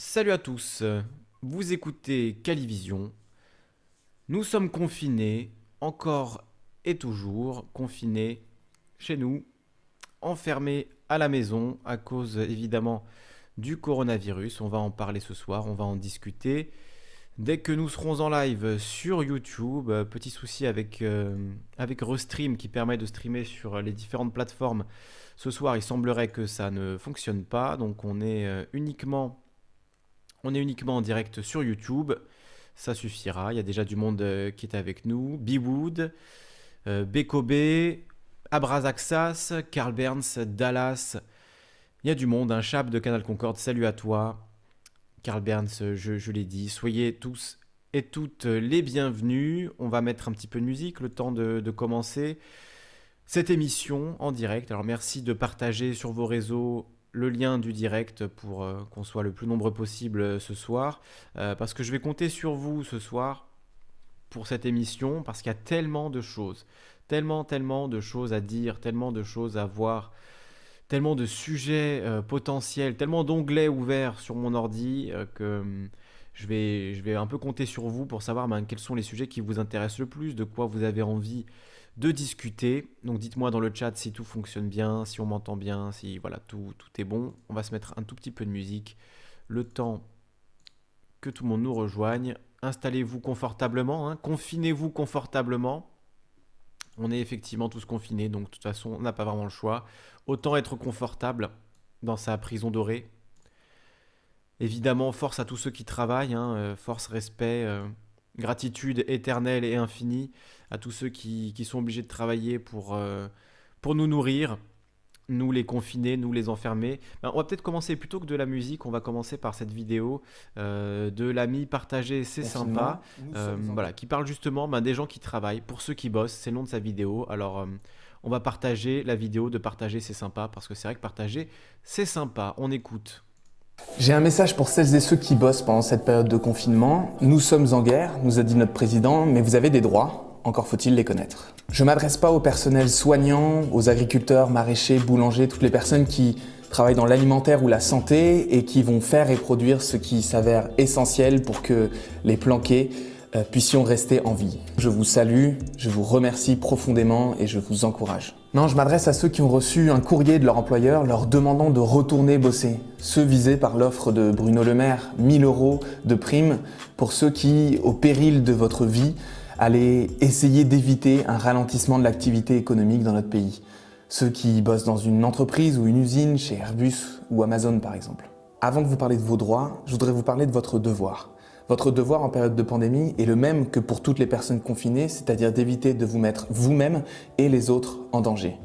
Salut à tous, vous écoutez Calivision. Nous sommes confinés, encore et toujours confinés chez nous, enfermés à la maison à cause évidemment du coronavirus. On va en parler ce soir, on va en discuter. Dès que nous serons en live sur YouTube, petit souci avec, euh, Restream qui permet de streamer sur les différentes plateformes. Ce soir, il semblerait que ça ne fonctionne pas, donc on est euh, uniquement on est uniquement en direct sur YouTube. Ça suffira. Il y a déjà du monde qui est avec nous. Bewood, euh, Bekobe, Abrazaxas, Carl Burns, Dallas. Il y a du monde. Un chap de Canal Concorde. Salut à toi. Carl Burns, je, l'ai dit. Soyez tous et toutes les bienvenus. On va mettre un petit peu de musique le temps de commencer cette émission en direct. Alors merci de partager sur vos réseaux le lien du direct pour euh, qu'on soit le plus nombreux possible euh, ce soir. Euh, parce que je vais compter sur vous ce soir pour cette émission, parce qu'il y a tellement de choses, tellement, tellement de choses à dire, tellement de choses à voir, tellement de sujets potentiels, tellement d'onglets ouverts sur mon ordi que hum, je vais, un peu compter sur vous pour savoir ben, quels sont les sujets qui vous intéressent le plus, de quoi vous avez envie de discuter. Donc dites-moi dans le chat si tout fonctionne bien, si on m'entend bien, si voilà, tout, tout est bon. On va se mettre un tout petit peu de musique. Le temps que tout le monde nous rejoigne. Installez-vous confortablement, hein. confinez-vous confortablement. On est effectivement tous confinés, donc de toute façon, on n'a pas vraiment le choix. Autant être confortable dans sa prison dorée. Évidemment, force à tous ceux qui travaillent, hein, euh, force, respect, euh, gratitude éternelle et infinie à tous ceux qui, sont obligés de travailler pour, euh, pour nous nourrir, nous les confiner, nous les enfermer. Ben, on va peut-être commencer plutôt que de la musique, on va commencer par cette vidéo euh, de l'ami partagé, c'est sympa, euh, voilà, qui parle justement ben, des gens qui travaillent, pour ceux qui bossent, c'est le nom de sa vidéo. Alors on va partager la vidéo de partager, c'est sympa, parce que c'est vrai que partager, c'est sympa. On écoute. J'ai un message pour celles et ceux qui bossent pendant cette période de confinement. Nous sommes en guerre, nous a dit notre président, mais vous avez des droits encore faut-il les connaître. Je m'adresse pas au personnel soignant, aux agriculteurs, maraîchers, boulangers, toutes les personnes qui travaillent dans l'alimentaire ou la santé et qui vont faire et produire ce qui s'avère essentiel pour que les planqués euh, puissions rester en vie. Je vous salue, je vous remercie profondément et je vous encourage. Non, je m'adresse à ceux qui ont reçu un courrier de leur employeur leur demandant de retourner bosser. Ceux visés par l'offre de Bruno Le Maire, 1000 euros de prime pour ceux qui, au péril de votre vie, aller essayer d'éviter un ralentissement de l'activité économique dans notre pays. Ceux qui bossent dans une entreprise ou une usine, chez Airbus ou Amazon par exemple. Avant de vous parler de vos droits, je voudrais vous parler de votre devoir. Votre devoir en période de pandémie est le même que pour toutes les personnes confinées, c'est-à-dire d'éviter de vous mettre vous-même et les autres en danger.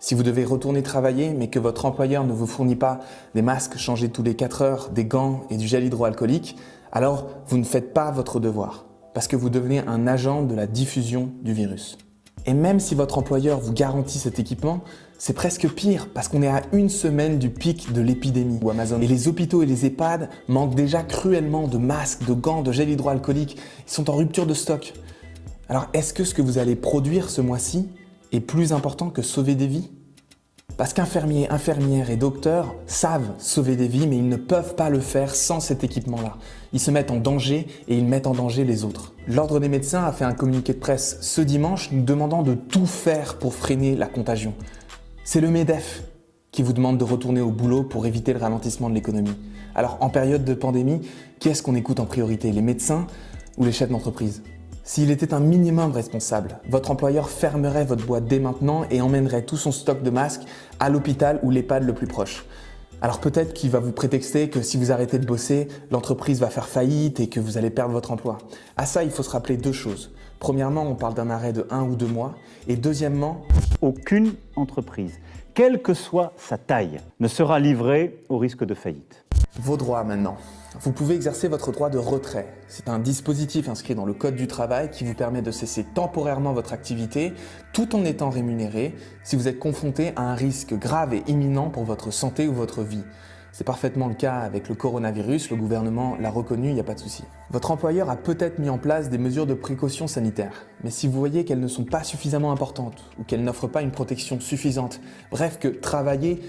Si vous devez retourner travailler, mais que votre employeur ne vous fournit pas des masques changés tous les 4 heures, des gants et du gel hydroalcoolique, alors vous ne faites pas votre devoir parce que vous devenez un agent de la diffusion du virus. Et même si votre employeur vous garantit cet équipement, c'est presque pire parce qu'on est à une semaine du pic de l'épidémie ou Amazon. Et les hôpitaux et les EHPAD manquent déjà cruellement de masques, de gants, de gel hydroalcoolique. Ils sont en rupture de stock. Alors est-ce que ce que vous allez produire ce mois-ci est plus important que sauver des vies? Parce qu'infirmiers, infirmières et docteurs savent sauver des vies, mais ils ne peuvent pas le faire sans cet équipement-là. Ils se mettent en danger et ils mettent en danger les autres. L'Ordre des médecins a fait un communiqué de presse ce dimanche nous demandant de tout faire pour freiner la contagion. C'est le MEDEF qui vous demande de retourner au boulot pour éviter le ralentissement de l'économie. Alors en période de pandémie, qui est-ce qu'on écoute en priorité Les médecins ou les chefs d'entreprise? S'il était un minimum responsable, votre employeur fermerait votre boîte dès maintenant et emmènerait tout son stock de masques à l'hôpital ou l'EHPAD le plus proche. Alors peut-être qu'il va vous prétexter que si vous arrêtez de bosser, l'entreprise va faire faillite et que vous allez perdre votre emploi. À ça, il faut se rappeler deux choses. Premièrement, on parle d'un arrêt de un ou deux mois. Et deuxièmement, aucune entreprise, quelle que soit sa taille, ne sera livrée au risque de faillite. Vos droits maintenant. Vous pouvez exercer votre droit de retrait. C'est un dispositif inscrit dans le Code du travail qui vous permet de cesser temporairement votre activité tout en étant rémunéré si vous êtes confronté à un risque grave et imminent pour votre santé ou votre vie. C'est parfaitement le cas avec le coronavirus, le gouvernement l'a reconnu, il n'y a pas de souci. Votre employeur a peut-être mis en place des mesures de précaution sanitaire, mais si vous voyez qu'elles ne sont pas suffisamment importantes ou qu'elles n'offrent pas une protection suffisante, bref que travailler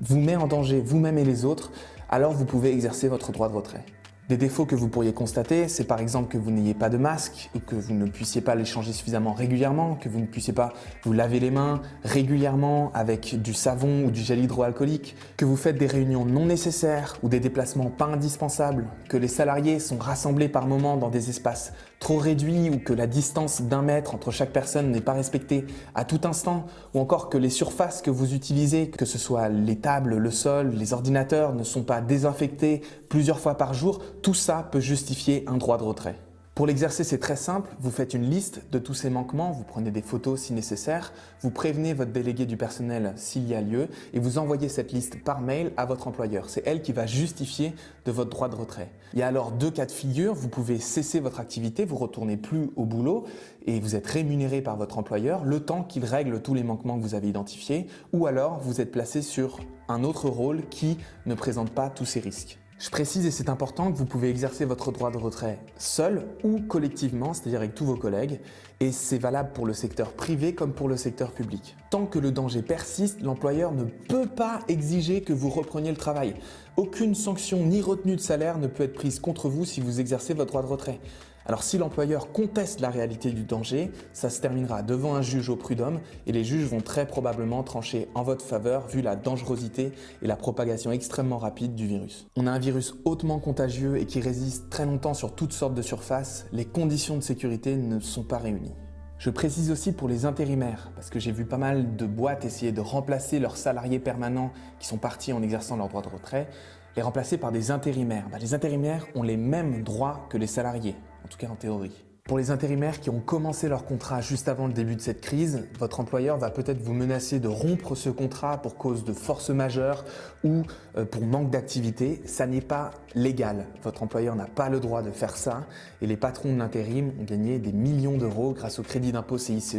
vous met en danger vous-même et les autres, alors vous pouvez exercer votre droit de retrait. Des défauts que vous pourriez constater, c'est par exemple que vous n'ayez pas de masque ou que vous ne puissiez pas les changer suffisamment régulièrement, que vous ne puissiez pas vous laver les mains régulièrement avec du savon ou du gel hydroalcoolique, que vous faites des réunions non nécessaires ou des déplacements pas indispensables, que les salariés sont rassemblés par moments dans des espaces trop réduits ou que la distance d'un mètre entre chaque personne n'est pas respectée à tout instant, ou encore que les surfaces que vous utilisez, que ce soit les tables, le sol, les ordinateurs, ne sont pas désinfectés plusieurs fois par jour, tout ça peut justifier un droit de retrait. Pour l'exercer, c'est très simple. Vous faites une liste de tous ces manquements, vous prenez des photos si nécessaire, vous prévenez votre délégué du personnel s'il y a lieu et vous envoyez cette liste par mail à votre employeur. C'est elle qui va justifier de votre droit de retrait. Il y a alors deux cas de figure. Vous pouvez cesser votre activité, vous retournez plus au boulot et vous êtes rémunéré par votre employeur le temps qu'il règle tous les manquements que vous avez identifiés ou alors vous êtes placé sur un autre rôle qui ne présente pas tous ces risques. Je précise et c'est important que vous pouvez exercer votre droit de retrait seul ou collectivement, c'est-à-dire avec tous vos collègues, et c'est valable pour le secteur privé comme pour le secteur public. Tant que le danger persiste, l'employeur ne peut pas exiger que vous repreniez le travail. Aucune sanction ni retenue de salaire ne peut être prise contre vous si vous exercez votre droit de retrait. Alors si l'employeur conteste la réalité du danger, ça se terminera devant un juge au prud'homme et les juges vont très probablement trancher en votre faveur vu la dangerosité et la propagation extrêmement rapide du virus. On a un virus hautement contagieux et qui résiste très longtemps sur toutes sortes de surfaces, les conditions de sécurité ne sont pas réunies. Je précise aussi pour les intérimaires, parce que j'ai vu pas mal de boîtes essayer de remplacer leurs salariés permanents qui sont partis en exerçant leur droit de retrait, les remplacer par des intérimaires. Bah, les intérimaires ont les mêmes droits que les salariés en tout cas en théorie. Pour les intérimaires qui ont commencé leur contrat juste avant le début de cette crise, votre employeur va peut-être vous menacer de rompre ce contrat pour cause de force majeure ou euh, pour manque d'activité. Ça n'est pas légal. Votre employeur n'a pas le droit de faire ça et les patrons de l'intérim ont gagné des millions d'euros grâce au crédit d'impôt CICE.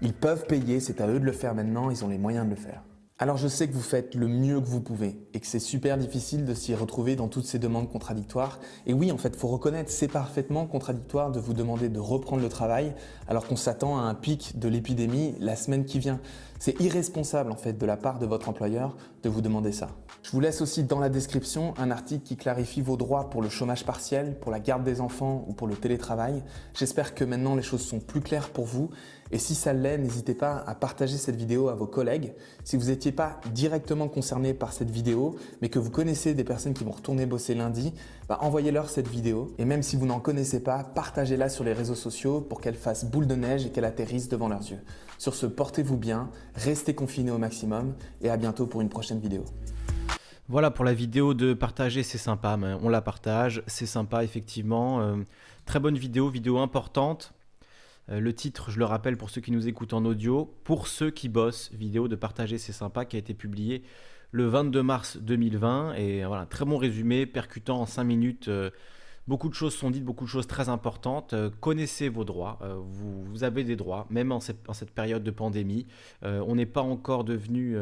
Ils peuvent payer, c'est à eux de le faire maintenant, ils ont les moyens de le faire. Alors je sais que vous faites le mieux que vous pouvez et que c'est super difficile de s'y retrouver dans toutes ces demandes contradictoires. Et oui, en fait, faut reconnaître, c'est parfaitement contradictoire de vous demander de reprendre le travail alors qu'on s'attend à un pic de l'épidémie la semaine qui vient. C'est irresponsable en fait de la part de votre employeur de vous demander ça. Je vous laisse aussi dans la description un article qui clarifie vos droits pour le chômage partiel, pour la garde des enfants ou pour le télétravail. J'espère que maintenant les choses sont plus claires pour vous et si ça l'est, n'hésitez pas à partager cette vidéo à vos collègues. Si vous n'étiez pas directement concerné par cette vidéo, mais que vous connaissez des personnes qui vont retourner bosser lundi, bah, envoyez-leur cette vidéo. Et même si vous n'en connaissez pas, partagez-la sur les réseaux sociaux pour qu'elle fasse boule de neige et qu'elle atterrisse devant leurs yeux. Sur ce, portez-vous bien, restez confinés au maximum et à bientôt pour une prochaine vidéo. Voilà pour la vidéo de partager, c'est sympa, on la partage, c'est sympa effectivement. Euh, très bonne vidéo, vidéo importante. Euh, le titre, je le rappelle pour ceux qui nous écoutent en audio, pour ceux qui bossent, vidéo de partager, c'est sympa, qui a été publiée le 22 mars 2020. Et voilà, très bon résumé, percutant en 5 minutes. Euh, Beaucoup de choses sont dites, beaucoup de choses très importantes. Euh, connaissez vos droits. Vous, avez des droits, même en cette, période de pandémie. On n'est pas encore devenu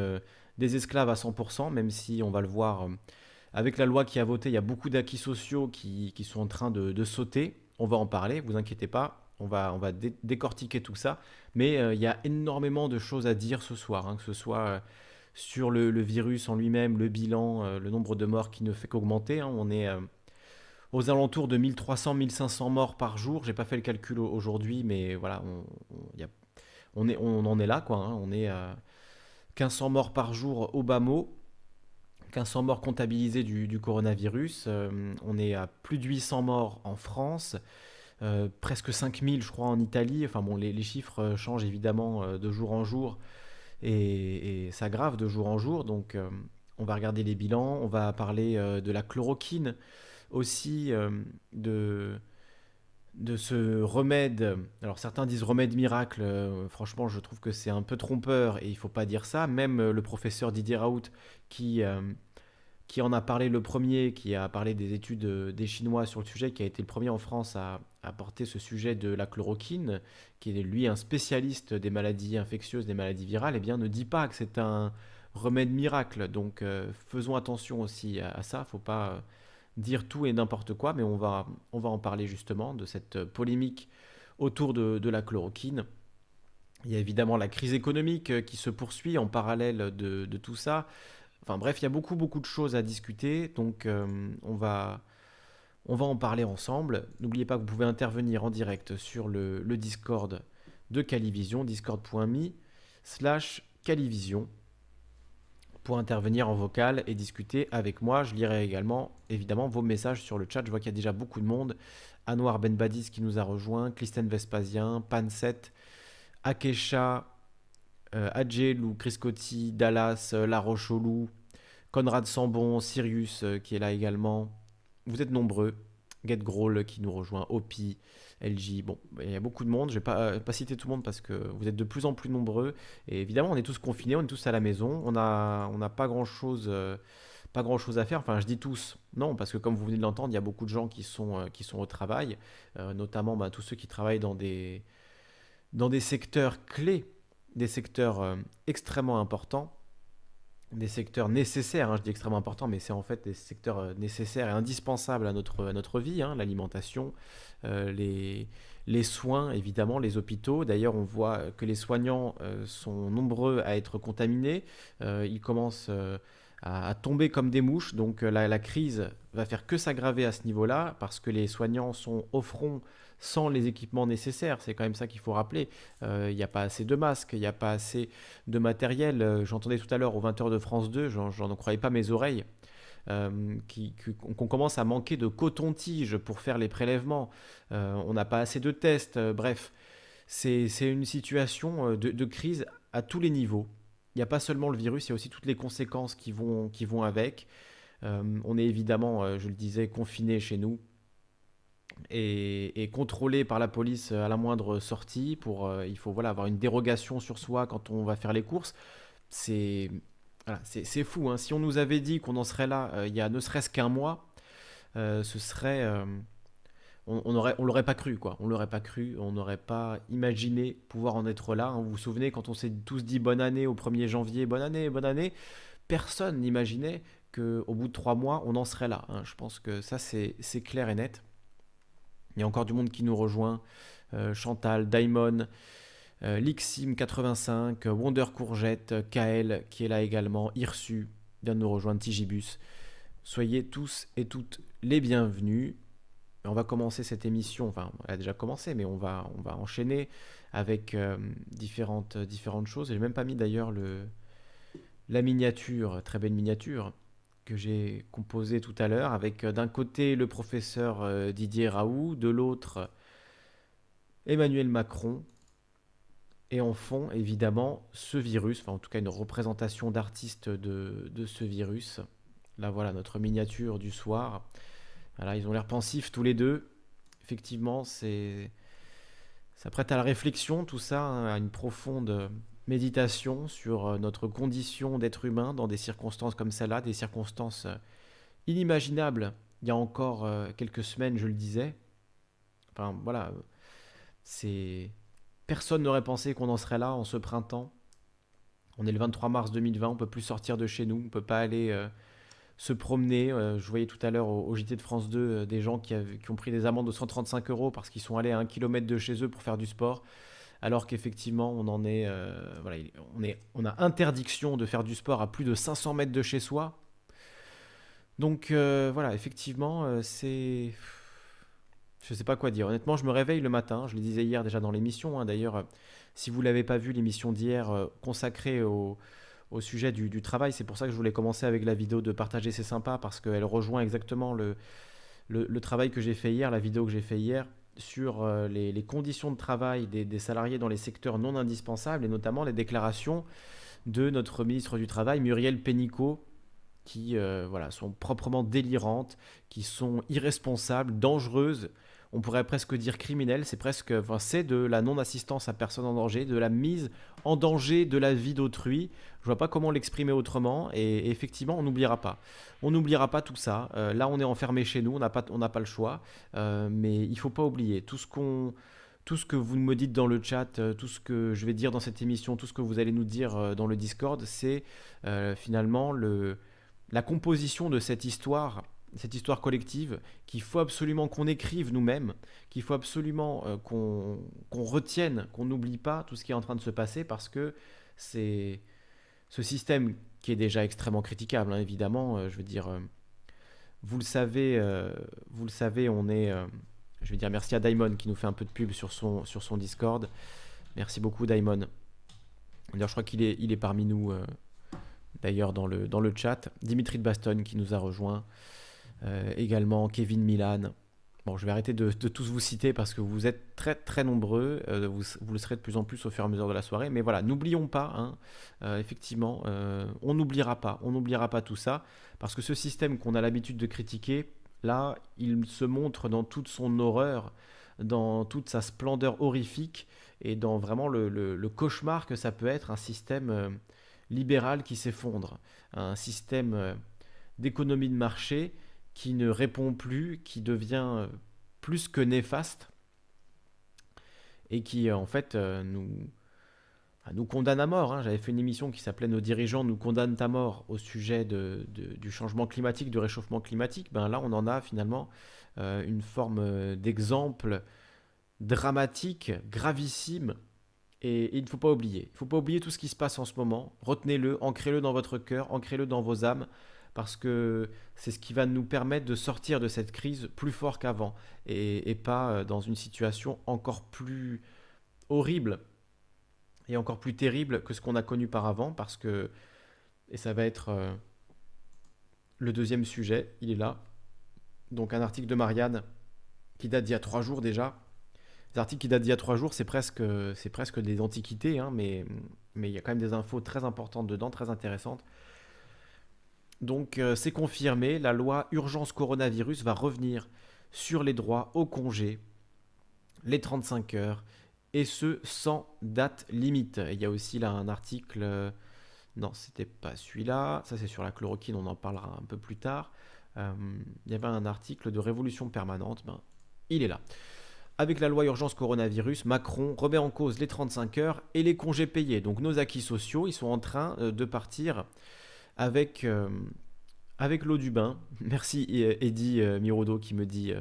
des esclaves à 100%, même si on va le voir avec la loi qui a voté, il y a beaucoup d'acquis sociaux qui, sont en train de, sauter. On va en parler, vous inquiétez pas. On va, décortiquer tout ça. Mais il y a énormément de choses à dire ce soir, hein, que ce soit sur le, virus en lui-même, le bilan, le nombre de morts qui ne fait qu'augmenter. Hein. on est aux alentours de 1300-1500 morts par jour. J'ai pas fait le calcul aujourd'hui, mais voilà, on, en est là. Hein. On est à 1500 morts par jour au bas mot. 1500 morts comptabilisés du, coronavirus. Euh, on est à plus de 800 morts en France. Euh, presque 5000 je crois en Italie. Les, chiffres euh, changent évidemment de jour en jour et, et s'aggravent de jour en jour. Donc on va regarder les bilans, on va parler de la chloroquine aussi euh, de, de ce remède. Alors certains disent remède miracle, euh, franchement je trouve que c'est un peu trompeur et il faut pas dire ça. Même euh, le professeur Didier Raoult qui, qui en a parlé le premier, qui a parlé des études des Chinois sur le sujet, qui a été le premier en France à, apporter ce sujet de la chloroquine, qui est lui un spécialiste des maladies infectieuses, des maladies virales, eh bien ne dit pas que c'est un remède miracle. Donc faisons attention aussi à, à ça, faut pas dire tout et n'importe quoi, mais on va, on va en parler justement de cette polémique autour de, la chloroquine. Il y a évidemment la crise économique qui se poursuit en parallèle de, tout ça. Enfin bref, il y a beaucoup beaucoup de choses à discuter, donc on va on va en parler ensemble. N'oubliez pas que vous pouvez intervenir en direct sur le, Discord de Calivision, discord.me slash Calivision pour intervenir en vocal et discuter avec moi. Je lirai également évidemment vos messages sur le chat. Je vois qu'il y a déjà beaucoup de monde. Anwar Benbadis qui nous a rejoint, Clisten Vespasien, Panset, Akesha, euh, Adjel Chris Coty, Dallas, euh, La Rocholou, Conrad Sambon, Sirius euh, qui est là également. Vous êtes nombreux. Get qui nous rejoint, Opi, LG. Bon, il y a beaucoup de monde. Je ne vais pas, pas citer tout le monde parce que vous êtes de plus en plus nombreux. Et évidemment, on est tous confinés, on est tous à la maison. On n'a on pas grand-chose pas grand chose à faire. Enfin, je dis tous, non, parce que comme vous venez de l'entendre, il y a beaucoup de gens qui sont, qui sont au travail, notamment bah, tous ceux qui travaillent dans des secteurs clés, des secteurs extrêmement importants des secteurs nécessaires, hein, je dis extrêmement importants, mais c'est en fait des secteurs euh, nécessaires et indispensables à notre, notre vie, hein, l'alimentation, euh, les, les soins, évidemment, les hôpitaux. D'ailleurs, on voit que les soignants euh, sont nombreux à être contaminés. ils commencent à, tomber comme des mouches, donc la, la crise va faire que s'aggraver à ce niveau-là, parce que les soignants sont au front sans les équipements nécessaires. C'est quand même ça qu'il faut rappeler. Euh, il n'y a pas assez de masques, il n'y a pas assez de matériel. Euh, j'entendais tout à l'heure aux 20h de France 2, j'en croyais pas mes oreilles. Euh, qu'on commence à manquer de coton-tige pour faire les prélèvements. on n'a pas assez de tests. bref, c'est une situation de, crise à tous les niveaux. Il n'y a pas seulement le virus, il y a aussi toutes les conséquences qui vont, qui vont avec. on est évidemment, je le disais, confiné chez nous et, contrôlé par la police à la moindre sortie. Pour, euh, il faut voilà, avoir une dérogation sur soi quand on va faire les courses. C'est c'est fou. Hein. Si on nous avait dit qu'on en serait là euh, il y a ne serait-ce qu'un mois, euh, ce serait. On, on, aurait, on l'aurait pas cru, quoi. On l'aurait pas cru, on n'aurait pas imaginé pouvoir en être là. Hein. Vous vous souvenez quand on s'est tous dit bonne année au 1er janvier, bonne année, bonne année, personne n'imaginait qu'au bout de trois mois, on en serait là. Hein. Je pense que ça, c'est clair et net. Il y a encore du monde qui nous rejoint. Euh, Chantal, Daimon, euh, Lixim85, Wonder Courgette, Kael qui est là également, Irsu vient de nous rejoindre, Tigibus. Soyez tous et toutes les bienvenus. On va commencer cette émission, enfin, elle a déjà commencé, mais on va, on va enchaîner avec euh, différentes, différentes choses. J'ai même pas mis d'ailleurs la miniature, très belle miniature, que j'ai composé tout à l'heure, avec euh, d'un côté le professeur euh, Didier Raoult, de l'autre Emmanuel Macron, et en fond évidemment ce virus, enfin en tout cas une représentation d'artiste de, de, ce virus. Là voilà notre miniature du soir. Ils ont l'air pensifs tous les deux. Effectivement, c'est ça prête à la réflexion tout ça, hein, à une profonde méditation sur euh, notre condition d'être humain dans des circonstances comme celle-là, des circonstances euh, inimaginables. Il y a encore euh, quelques semaines, je le disais. Enfin, voilà. C'est. Personne n'aurait pensé qu'on en serait là en ce printemps. On est le 23 mars 2020, on peut plus sortir de chez nous, on peut pas aller se promener. je voyais tout à l'heure au, JT de France 2 des gens qui, ont pris des amendes de 135 euros parce qu'ils sont allés à un kilomètre de chez eux pour faire du sport alors qu'effectivement on en est, euh, voilà, on est, on a interdiction de faire du sport à plus de 500 mètres de chez soi. Donc euh, voilà, effectivement, euh, c'est, je sais pas quoi dire. Honnêtement, je me réveille le matin. Je le disais hier déjà dans l'émission. Hein. D'ailleurs, si vous l'avez pas vu, l'émission d'hier consacrée au, sujet du, travail, c'est pour ça que je voulais commencer avec la vidéo de partager, c'est sympa parce qu'elle rejoint exactement le, le travail que j'ai fait hier, la vidéo que j'ai fait hier sur euh, les, conditions de travail des, salariés dans les secteurs non indispensables et notamment les déclarations de notre ministre du Travail, Muriel Pénicaud, qui euh, voilà, sont proprement délirantes, qui sont irresponsables, dangereuses on pourrait presque dire criminel, c'est presque, enfin, c'est de la non-assistance à personne en danger, de la mise en danger de la vie d'autrui. Je vois pas comment l'exprimer autrement, et, effectivement, on n'oubliera pas. On n'oubliera pas tout ça. Euh, là, on est enfermé chez nous, on n'a pas, pas le choix, euh, mais il faut pas oublier tout ce qu'on tout ce que vous me dites dans le chat, euh, tout ce que je vais dire dans cette émission, tout ce que vous allez nous dire dans le Discord, c'est finalement le, la composition de cette histoire cette histoire collective qu'il faut absolument qu'on écrive nous-mêmes, qu'il faut absolument euh, qu'on retienne, qu'on n'oublie pas tout ce qui est en train de se passer parce que c'est ce système qui est déjà extrêmement critiquable, hein, évidemment. je veux dire, vous le savez, vous le savez, on est. je vais dire merci à Daimon qui nous fait un peu de pub sur son, sur son Discord. Merci beaucoup, Daimon. D'ailleurs, je crois qu'il est, il est parmi nous, d'ailleurs, dans le, dans le chat. Dimitri de Baston qui nous a rejoint. Également Kevin Milan, Bon, je vais arrêter de, tous vous citer parce que vous êtes très très nombreux, euh, vous, le serez de plus en plus au fur et à mesure de la soirée, mais voilà, n'oublions pas, hein, euh, effectivement, euh, on n'oubliera pas, on n'oubliera pas tout ça, parce que ce système qu'on a l'habitude de critiquer, là, il se montre dans toute son horreur, dans toute sa splendeur horrifique, et dans vraiment le cauchemar que ça peut être un système libéral qui s'effondre, un système d'économie de marché qui ne répond plus, qui devient euh, plus que néfaste et qui euh, en fait euh, nous, nous condamne à mort. Hein. J'avais fait une émission qui s'appelait Nos dirigeants nous condamnent à mort au sujet de, du changement climatique, du réchauffement climatique. Ben là, on en a finalement une forme d'exemple dramatique, gravissime. Et, il ne faut pas oublier. Il ne faut pas oublier tout ce qui se passe en ce moment. Retenez-le, ancrez-le dans votre cœur, ancrez-le dans vos âmes parce que c'est ce qui va nous permettre de sortir de cette crise plus fort qu'avant et, pas euh, dans une situation encore plus horrible et encore plus terrible que ce qu'on a connu par avant parce que et ça va être euh, le deuxième sujet, il est là. Donc un article de Marianne qui date d'il y a trois jours déjà. Les articles qui datent d'il y a trois jours, c'est presque, c'est presque des antiquités, hein, mais, mais il y a quand même des infos très importantes dedans, très intéressantes. Donc euh, c'est confirmé, la loi urgence coronavirus va revenir sur les droits au congé, les 35 heures, et ce sans date limite. Il y a aussi là un article, euh, non c'était pas celui-là, ça c'est sur la chloroquine, on en parlera un peu plus tard. Euh, il y avait un article de Révolution permanente, ben, il est là. Avec la loi urgence coronavirus, Macron remet en cause les 35 heures et les congés payés. Donc nos acquis sociaux, ils sont en train de partir avec, euh, avec l'eau du bain. Merci euh, Eddie euh, Mirodo qui me dit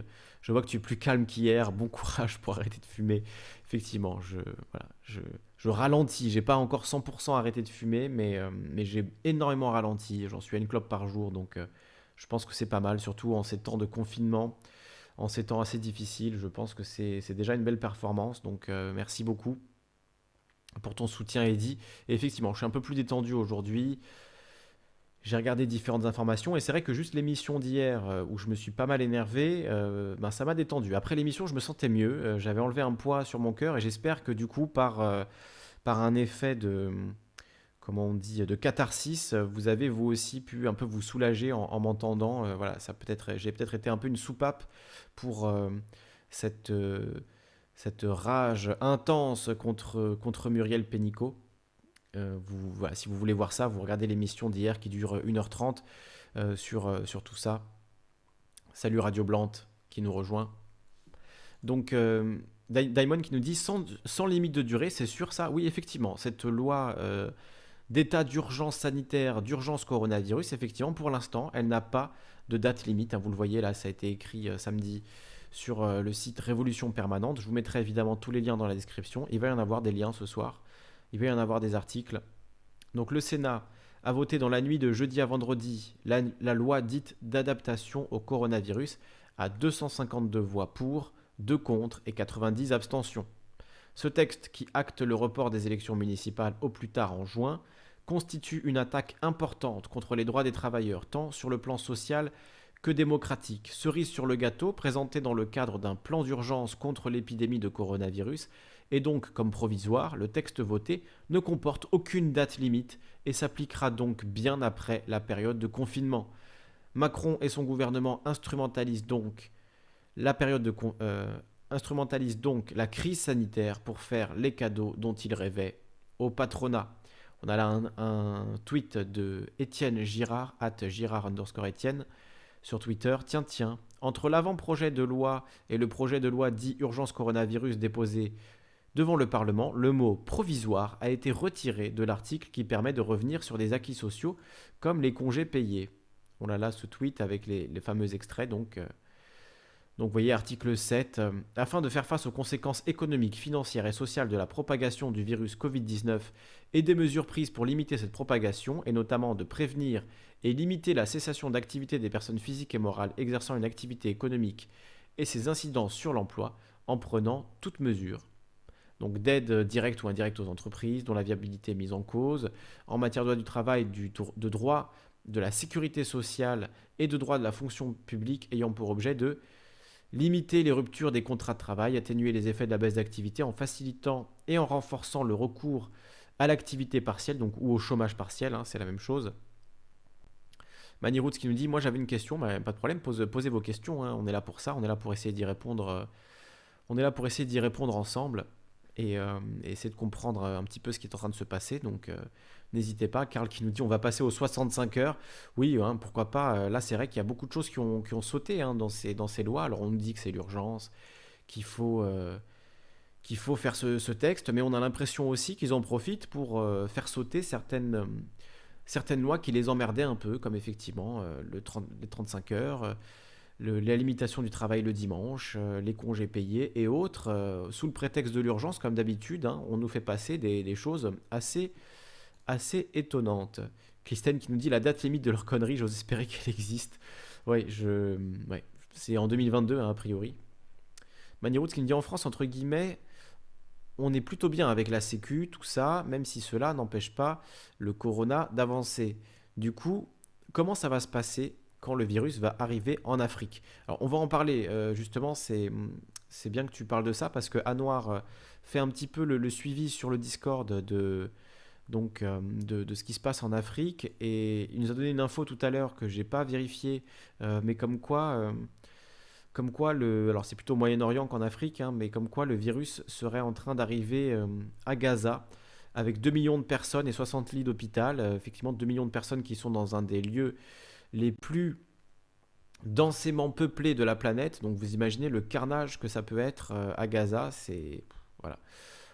Je vois que tu es plus calme qu'hier, bon courage pour arrêter de fumer. Effectivement, je, voilà, je, je ralentis. J'ai pas encore 100% arrêté de fumer, mais, mais j'ai énormément ralenti. J'en suis à une clope par jour, donc je pense que c'est pas mal, surtout en ces temps de confinement. En ces temps assez difficiles, je pense que c'est déjà une belle performance. Donc merci beaucoup pour ton soutien. Et effectivement, je suis un peu plus détendu aujourd'hui j'ai regardé différentes informations et c'est vrai que juste l'émission d'hier euh, où je me suis pas mal énervé, euh, ben ça m'a détendu. Après l'émission, je me sentais mieux, euh, j'avais enlevé un poids sur mon cœur et j'espère que du coup, par, par un effet de comment on dit de catharsis, vous avez vous aussi pu un peu vous soulager en, m'entendant. voilà, ça peut-être, j'ai peut-être été un peu une soupape pour cette cette rage intense contre contre Muriel Pénicaud. Euh, si vous voulez voir ça, vous regardez l'émission d'hier qui dure 1h30 euh, sur, euh, sur tout ça. Salut Radio Blante qui nous rejoint. Donc, Daimon qui nous dit sans, sans limite de durée, c'est sûr ça? Oui, effectivement, cette loi d'état d'urgence sanitaire, d'urgence coronavirus, effectivement, pour l'instant, elle n'a pas de date limite. Hein, vous le voyez là, ça a été écrit samedi sur le site Révolution Permanente. Je vous mettrai évidemment tous les liens dans la description. Il va y en avoir des liens ce soir il va y en avoir des articles. Donc le Sénat a voté dans la nuit de jeudi à vendredi la, loi dite d'adaptation au coronavirus à 252 voix pour, 2 contre et 90 abstentions. Ce texte, qui acte le report des élections municipales au plus tard en juin, constitue une attaque importante contre les droits des travailleurs, tant sur le plan social que démocratique. Cerise sur le gâteau, présenté dans le cadre d'un plan d'urgence contre l'épidémie de coronavirus, et donc comme provisoire, le texte voté ne comporte aucune date limite et s'appliquera donc bien après la période de confinement. Macron et son gouvernement instrumentalisent donc la euh, crise sanitaire pour faire les cadeaux dont ils rêvaient au patronat. On a là un, tweet de Étienne Girard, at Girard underscore Étienne, sur Twitter. Tiens, tiens, entre l'avant-projet de loi et le projet de loi dit urgence coronavirus déposé Devant le Parlement, le mot provisoire a été retiré de l'article qui permet de revenir sur des acquis sociaux comme les congés payés. On a là ce tweet avec les, fameux extraits, donc euh, Donc vous voyez article 7, euh, afin de faire face aux conséquences économiques, financières et sociales de la propagation du virus Covid-19 et des mesures prises pour limiter cette propagation, et notamment de prévenir et limiter la cessation d'activité des personnes physiques et morales exerçant une activité économique et ses incidences sur l'emploi, en prenant toutes mesures donc d'aide directe ou indirecte aux entreprises dont la viabilité est mise en cause, en matière de droit du travail, du, de droit de la sécurité sociale et de droit de la fonction publique ayant pour objet de limiter les ruptures des contrats de travail, atténuer les effets de la baisse d'activité en facilitant et en renforçant le recours à l'activité partielle, donc ou au chômage partiel, hein, c'est la même chose. Mani Roots qui nous dit, moi j'avais une question, pas de problème, posez vos questions, hein, on est là pour ça, on est là pour essayer d'y répondre, euh, on est là pour essayer d'y répondre ensemble et, euh, essayer de comprendre un petit peu ce qui est en train de se passer. Donc euh, n'hésitez pas. Carl qui nous dit on va passer aux 65 heures. Oui, hein, pourquoi pas. Euh, là, c'est vrai qu'il y a beaucoup de choses qui ont, qui ont sauté hein, dans, ces, dans ces lois. Alors on nous dit que c'est l'urgence, qu'il faut, qu'il faut faire ce, texte, mais on a l'impression aussi qu'ils en profitent pour faire sauter certaines, certaines lois qui les emmerdaient un peu, comme effectivement le les 35 heures la limitation du travail le dimanche, euh, les congés payés et autres, euh, sous le prétexte de l'urgence, comme d'habitude, hein, on nous fait passer des, choses assez, assez étonnantes. Christine qui nous dit la date limite de leur connerie, j'ose espérer qu'elle existe. Oui, je, c'est en 2022 hein, a priori. Maniroots qui nous dit en France, entre guillemets, on est plutôt bien avec la Sécu, tout ça, même si cela n'empêche pas le corona d'avancer. Du coup, comment ça va se passer? Quand le virus va arriver en Afrique. Alors on va en parler euh, justement, c'est bien que tu parles de ça parce que Anwar euh, fait un petit peu le, suivi sur le Discord de, donc, euh, de, ce qui se passe en Afrique et il nous a donné une info tout à l'heure que j'ai pas vérifié, mais comme quoi, comme quoi le, alors c'est plutôt au Moyen-Orient qu'en Afrique, hein, mais comme quoi le virus serait en train d'arriver à Gaza avec 2 millions de personnes et 60 lits d'hôpital, effectivement 2 millions de personnes qui sont dans un des lieux les plus densément peuplés de la planète. Donc vous imaginez le carnage que ça peut être euh, à Gaza. C'est voilà.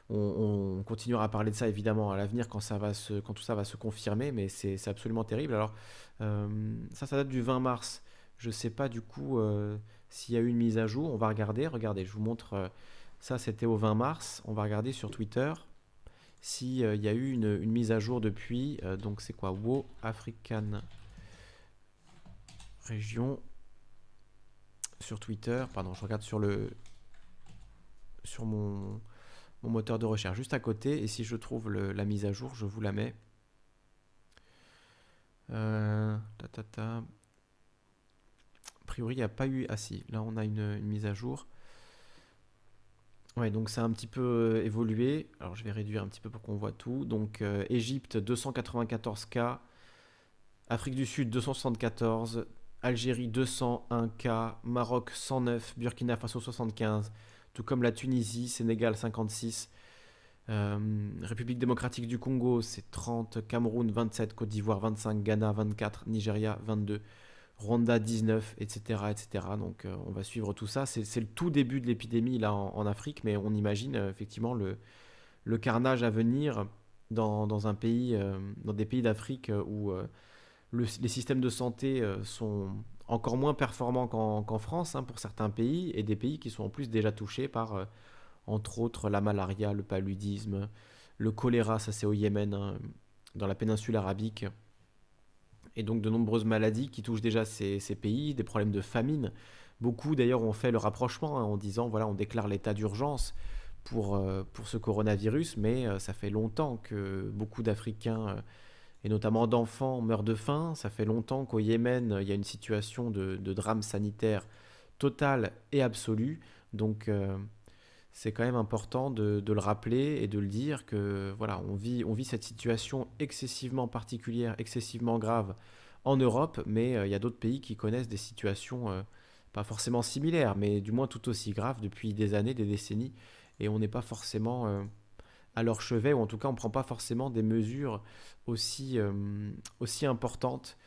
On, continuera à parler de ça évidemment à l'avenir quand ça va se, quand tout ça va se confirmer, mais c'est absolument terrible. Alors euh, ça, ça date du 20 mars. Je sais pas du coup euh, s'il y a eu une mise à jour. On va regarder. Regardez, je vous montre. ça, c'était au 20 mars. On va regarder sur Twitter s'il y a eu une, une, mise à jour depuis. donc c'est quoi? Wo African région sur Twitter. Pardon, je regarde sur le sur mon, moteur de recherche juste à côté. Et si je trouve la mise à jour, je vous la mets. Euh, A priori, il n'y a pas eu. Ah si, là on a une, mise à jour. Ouais, donc ça a un petit peu euh, évolué. Alors je vais réduire un petit peu pour qu'on voit tout. Donc euh, Égypte 294 cas, Afrique du Sud 274, Algérie 201 cas, Maroc 109, Burkina Faso 75, tout comme la Tunisie, Sénégal 56, euh, République démocratique du Congo c'est 30, Cameroun 27, Côte d'Ivoire 25, Ghana 24, Nigeria 22, Rwanda 19, etc. etc. Donc euh, on va suivre tout ça. C'est le tout début de l'épidémie là en, Afrique, mais on imagine euh, effectivement le, le, carnage à venir dans, un pays, dans des pays d'Afrique où les systèmes de santé euh, sont encore moins performants qu'en France hein, pour certains pays, et des pays qui sont en plus déjà touchés par, euh, entre autres, la malaria, le paludisme, le choléra, ça c'est au Yémen, hein, dans la péninsule arabique, et donc de nombreuses maladies qui touchent déjà ces, pays, des problèmes de famine. Beaucoup d'ailleurs ont fait le rapprochement hein, en disant, voilà, on déclare l'état d'urgence pour, euh, pour ce coronavirus, mais ça fait longtemps que beaucoup d'Africains et notamment d'enfants meurent de faim. Ça fait longtemps qu'au Yémen, il y a une situation de, drame sanitaire total et absolu. Donc euh, c'est quand même important de, le rappeler et de le dire que voilà, on vit, on vit cette situation excessivement particulière, excessivement grave en Europe, mais euh, il y a d'autres pays qui connaissent des situations euh, pas forcément similaires, mais du moins tout aussi graves depuis des années, des décennies, et on n'est pas forcément à leur chevet, ou en tout cas on ne prend pas forcément des mesures aussi, euh, aussi importantes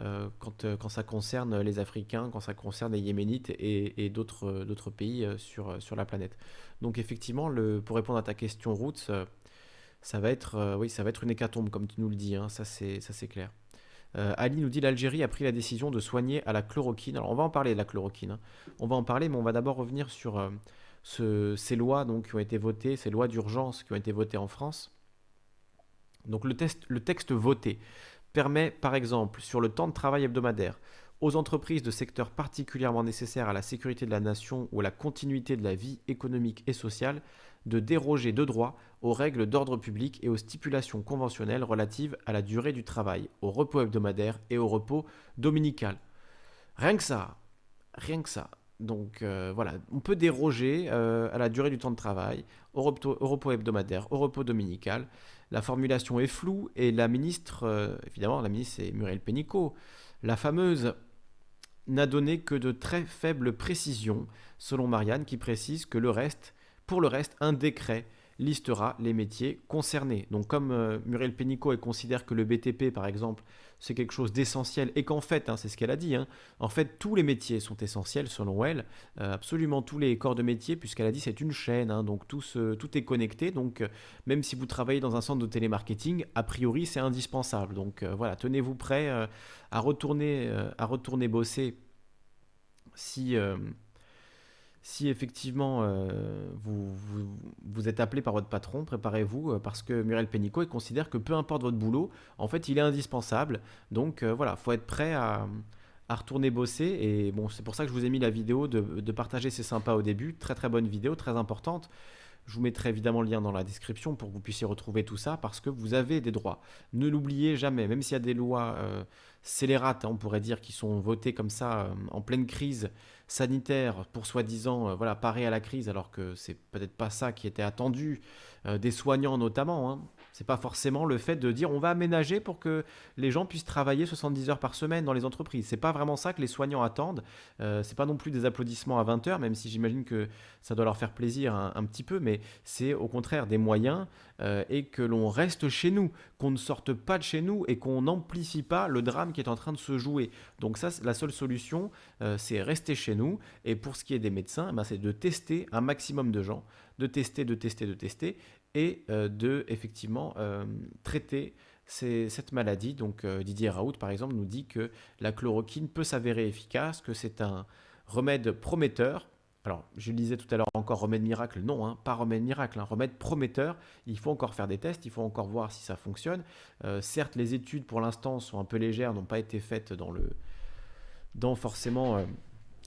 euh, quand, euh, quand, ça concerne les Africains, quand ça concerne les Yéménites et, d'autres, d'autres pays sur, sur la planète. Donc effectivement, le, pour répondre à ta question, Roots, ça va être, oui, ça va être une hécatombe, comme tu nous le dis, hein, ça, c'est, ça c'est clair. Ali nous dit l'Algérie a pris la décision de soigner à la chloroquine. Alors on va en parler de la chloroquine. hein. On va en parler, mais on va d'abord revenir sur ce- ces lois donc, qui ont été votées, ces lois d'urgence qui ont été votées en France. Donc le, test- le texte voté permet par exemple sur le temps de travail hebdomadaire aux entreprises de secteurs particulièrement nécessaires à la sécurité de la nation ou à la continuité de la vie économique et sociale de déroger de droit aux règles d'ordre public et aux stipulations conventionnelles relatives à la durée du travail, au repos hebdomadaire et au repos dominical. Rien que ça, rien que ça. Donc euh, voilà, on peut déroger euh, à la durée du temps de travail, au repos, hebdomadaire, au repos dominical. La formulation est floue et la ministre, euh, évidemment, la ministre c'est Muriel Pénicaud, la fameuse n'a donné que de très faibles précisions, selon Marianne, qui précise que le reste, pour le reste, un décret listera les métiers concernés. Donc comme euh, Muriel Pénicaud elle considère que le BTP, par exemple, c'est quelque chose d'essentiel, et qu'en fait, hein, c'est ce qu'elle a dit, hein, en fait, tous les métiers sont essentiels, selon elle, euh, absolument tous les corps de métier, puisqu'elle a dit c'est une chaîne, hein, donc tout, tout est connecté, donc euh, même si vous travaillez dans un centre de télémarketing, a priori, c'est indispensable. Donc voilà, tenez-vous prêt à, retourner, à retourner bosser si, si effectivement euh, vous, vous, êtes appelé par votre patron, préparez-vous euh, parce que Muriel Pénicaud considère que peu importe votre boulot, en fait il est indispensable. Donc euh, voilà, faut être prêt à, à retourner bosser. Et bon, c'est pour ça que je vous ai mis la vidéo de, de partager, c'est sympa au début. Très très bonne vidéo, très importante. Je vous mettrai évidemment le lien dans la description pour que vous puissiez retrouver tout ça parce que vous avez des droits. Ne l'oubliez jamais, même s'il y a des lois euh, scélérates, hein, on pourrait dire, qui sont votées comme ça euh, en pleine crise sanitaire pour soi-disant euh, voilà, parer à la crise alors que c'est peut-être pas ça qui était attendu des soignants notamment. Hein. C'est pas forcément le fait de dire on va aménager pour que les gens puissent travailler 70 heures par semaine dans les entreprises. C'est pas vraiment ça que les soignants attendent. Euh, c'est pas non plus des applaudissements à 20 heures, même si j'imagine que ça doit leur faire plaisir un, petit peu, mais c'est au contraire des moyens euh, et que l'on reste chez nous, qu'on ne sorte pas de chez nous et qu'on n'amplifie pas le drame qui est en train de se jouer. Donc ça, la seule solution, euh, c'est rester chez nous. Et pour ce qui est des médecins, eh ben, c'est de tester un maximum de gens, de tester, de tester, de tester, et euh, de effectivement euh, traiter cette maladie. Donc euh, Didier Raoult, par exemple, nous dit que la chloroquine peut s'avérer efficace, que c'est un remède prometteur. Alors, je le disais tout à l'heure encore remède miracle, non, hein, pas remède miracle, un remède prometteur. Il faut encore faire des tests, il faut encore voir si ça fonctionne. Certes, les études pour l'instant sont un peu légères, n'ont pas été faites dans le, dans forcément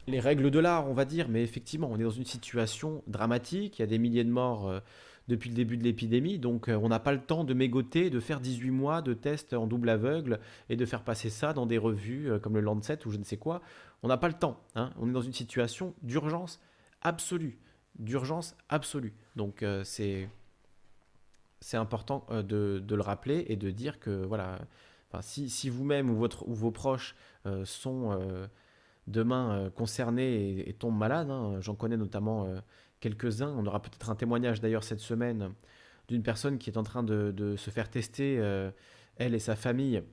les règles de l'art, on va dire, mais effectivement, on est dans une situation dramatique. Il y a des milliers de morts depuis le début de l'épidémie, donc euh, on n'a pas le temps de mégoter, de faire 18 mois de tests en double aveugle et de faire passer ça dans des revues euh, comme le Lancet ou je ne sais quoi. On n'a pas le temps. hein. On est dans une situation d'urgence absolue, d'urgence absolue. Donc euh, c'est important de, de le rappeler et de dire que voilà, si, si vous-même ou, ou vos proches sont demain concernés et, tombent malades, hein, j'en connais notamment quelques-uns, on aura peut-être un témoignage d'ailleurs cette semaine d'une personne qui est en train de, se faire tester, euh, elle et sa famille,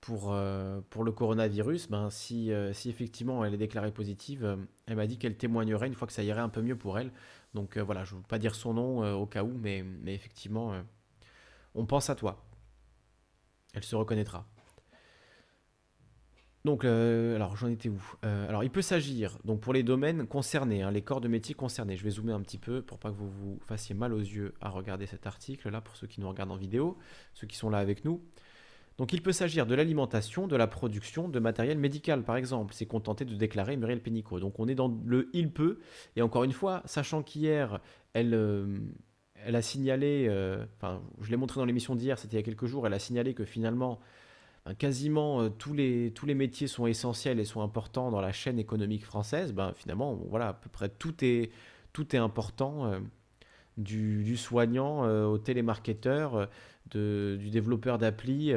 pour, euh, le coronavirus, ben, si, euh, si effectivement elle est déclarée positive, elle m'a dit qu'elle témoignerait une fois que ça irait un peu mieux pour elle. Donc voilà, je ne veux pas dire son nom au cas où, mais, effectivement, on pense à toi. Elle se reconnaîtra. Donc, euh, alors j'en étais où? Euh, Alors, il peut s'agir, donc pour les domaines concernés, hein, les corps de métier concernés. Je vais zoomer un petit peu pour pas que vous vous fassiez mal aux yeux à regarder cet article là, pour ceux qui nous regardent en vidéo, ceux qui sont là avec nous. Donc, il peut s'agir de l'alimentation, de la production de matériel médical, par exemple. C'est contenté de déclarer Muriel Pénicaud. Donc, on est dans le il peut. Et encore une fois, sachant qu'hier, elle, euh, elle a signalé, enfin, je l'ai montré dans l'émission d'hier, c'était il y a quelques jours, elle a signalé que finalement, quasiment euh, tous, les, tous les métiers sont essentiels et sont importants dans la chaîne économique française. Ben, finalement, voilà, à peu près tout est, tout est important. euh, du, soignant euh, au télémarketeur, du développeur d'appli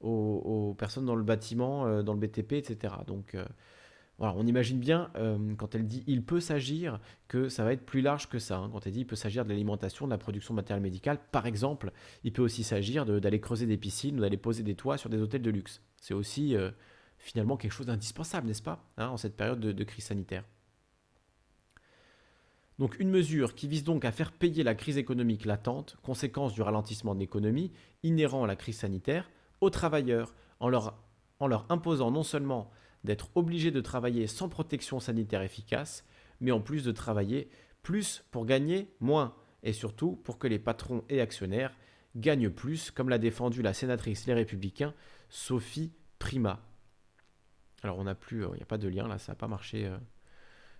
aux, aux personnes dans le bâtiment, dans le BTP, etc. Donc on imagine bien euh, quand elle dit il peut s'agir que ça va être plus large que ça. hein. Quand elle dit il peut s'agir de l'alimentation, de la production de matériel médical, par exemple, il peut aussi s'agir d'aller creuser des piscines ou d'aller poser des toits sur des hôtels de luxe. C'est aussi euh, finalement quelque chose d'indispensable, n'est-ce pas, hein, en cette période de- crise sanitaire. Donc une mesure qui vise donc à faire payer la crise économique latente, conséquence du ralentissement de l'économie inhérent à la crise sanitaire, aux travailleurs, en leur, en leur imposant non seulement d'être obligés de travailler sans protection sanitaire efficace, mais en plus de travailler plus pour gagner moins, et surtout pour que les patrons et actionnaires gagnent plus, comme l'a défendu la sénatrice Les Républicains, Sophie Prima. Alors on n'a plus, il n'y a pas de lien là, ça n'a pas marché. euh,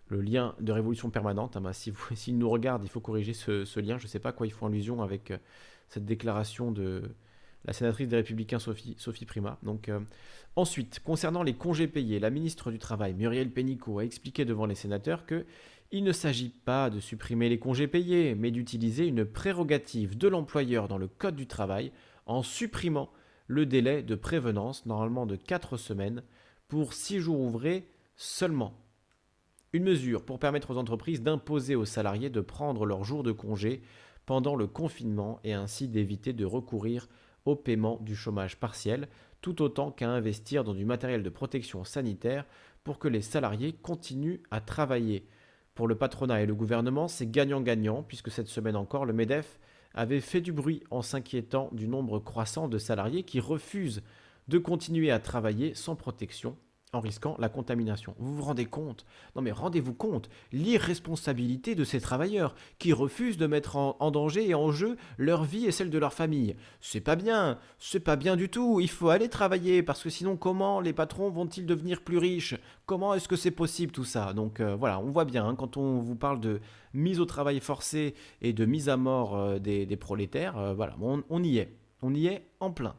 le lien de révolution permanente, vous, s'ils nous regardent, il faut corriger ce, ce lien. Je ne sais pas à quoi ils font allusion avec euh, cette déclaration de la sénatrice des Républicains Sophie, Prima. Donc, euh, ensuite, concernant les congés payés, la ministre du Travail, Muriel Pénicaud, a expliqué devant les sénateurs que il ne s'agit pas de supprimer les congés payés, mais d'utiliser une prérogative de l'employeur dans le Code du travail en supprimant le délai de prévenance, normalement de 4 semaines, pour 6 jours ouvrés seulement. Une mesure pour permettre aux entreprises d'imposer aux salariés de prendre leurs jours de congé pendant le confinement et ainsi d'éviter de recourir au paiement du chômage partiel, tout autant qu'à investir dans du matériel de protection sanitaire pour que les salariés continuent à travailler. Pour le patronat et le gouvernement, c'est gagnant-gagnant, puisque cette semaine encore, le MEDEF avait fait du bruit en s'inquiétant du nombre croissant de salariés qui refusent de continuer à travailler sans protection en risquant la contamination. Vous vous rendez compte? Non mais rendez-vous compte l'irresponsabilité de ces travailleurs qui refusent de mettre en, danger et en jeu leur vie et celle de leur famille. C'est pas bien, c'est pas bien du tout. Il faut aller travailler parce que sinon comment les patrons vont-ils devenir plus riches? Comment est-ce que c'est possible tout ça? Donc euh, voilà, on voit bien hein, quand on vous parle de mise au travail forcé et de mise à mort euh, des, prolétaires, euh, voilà, on y est, on y est en plein.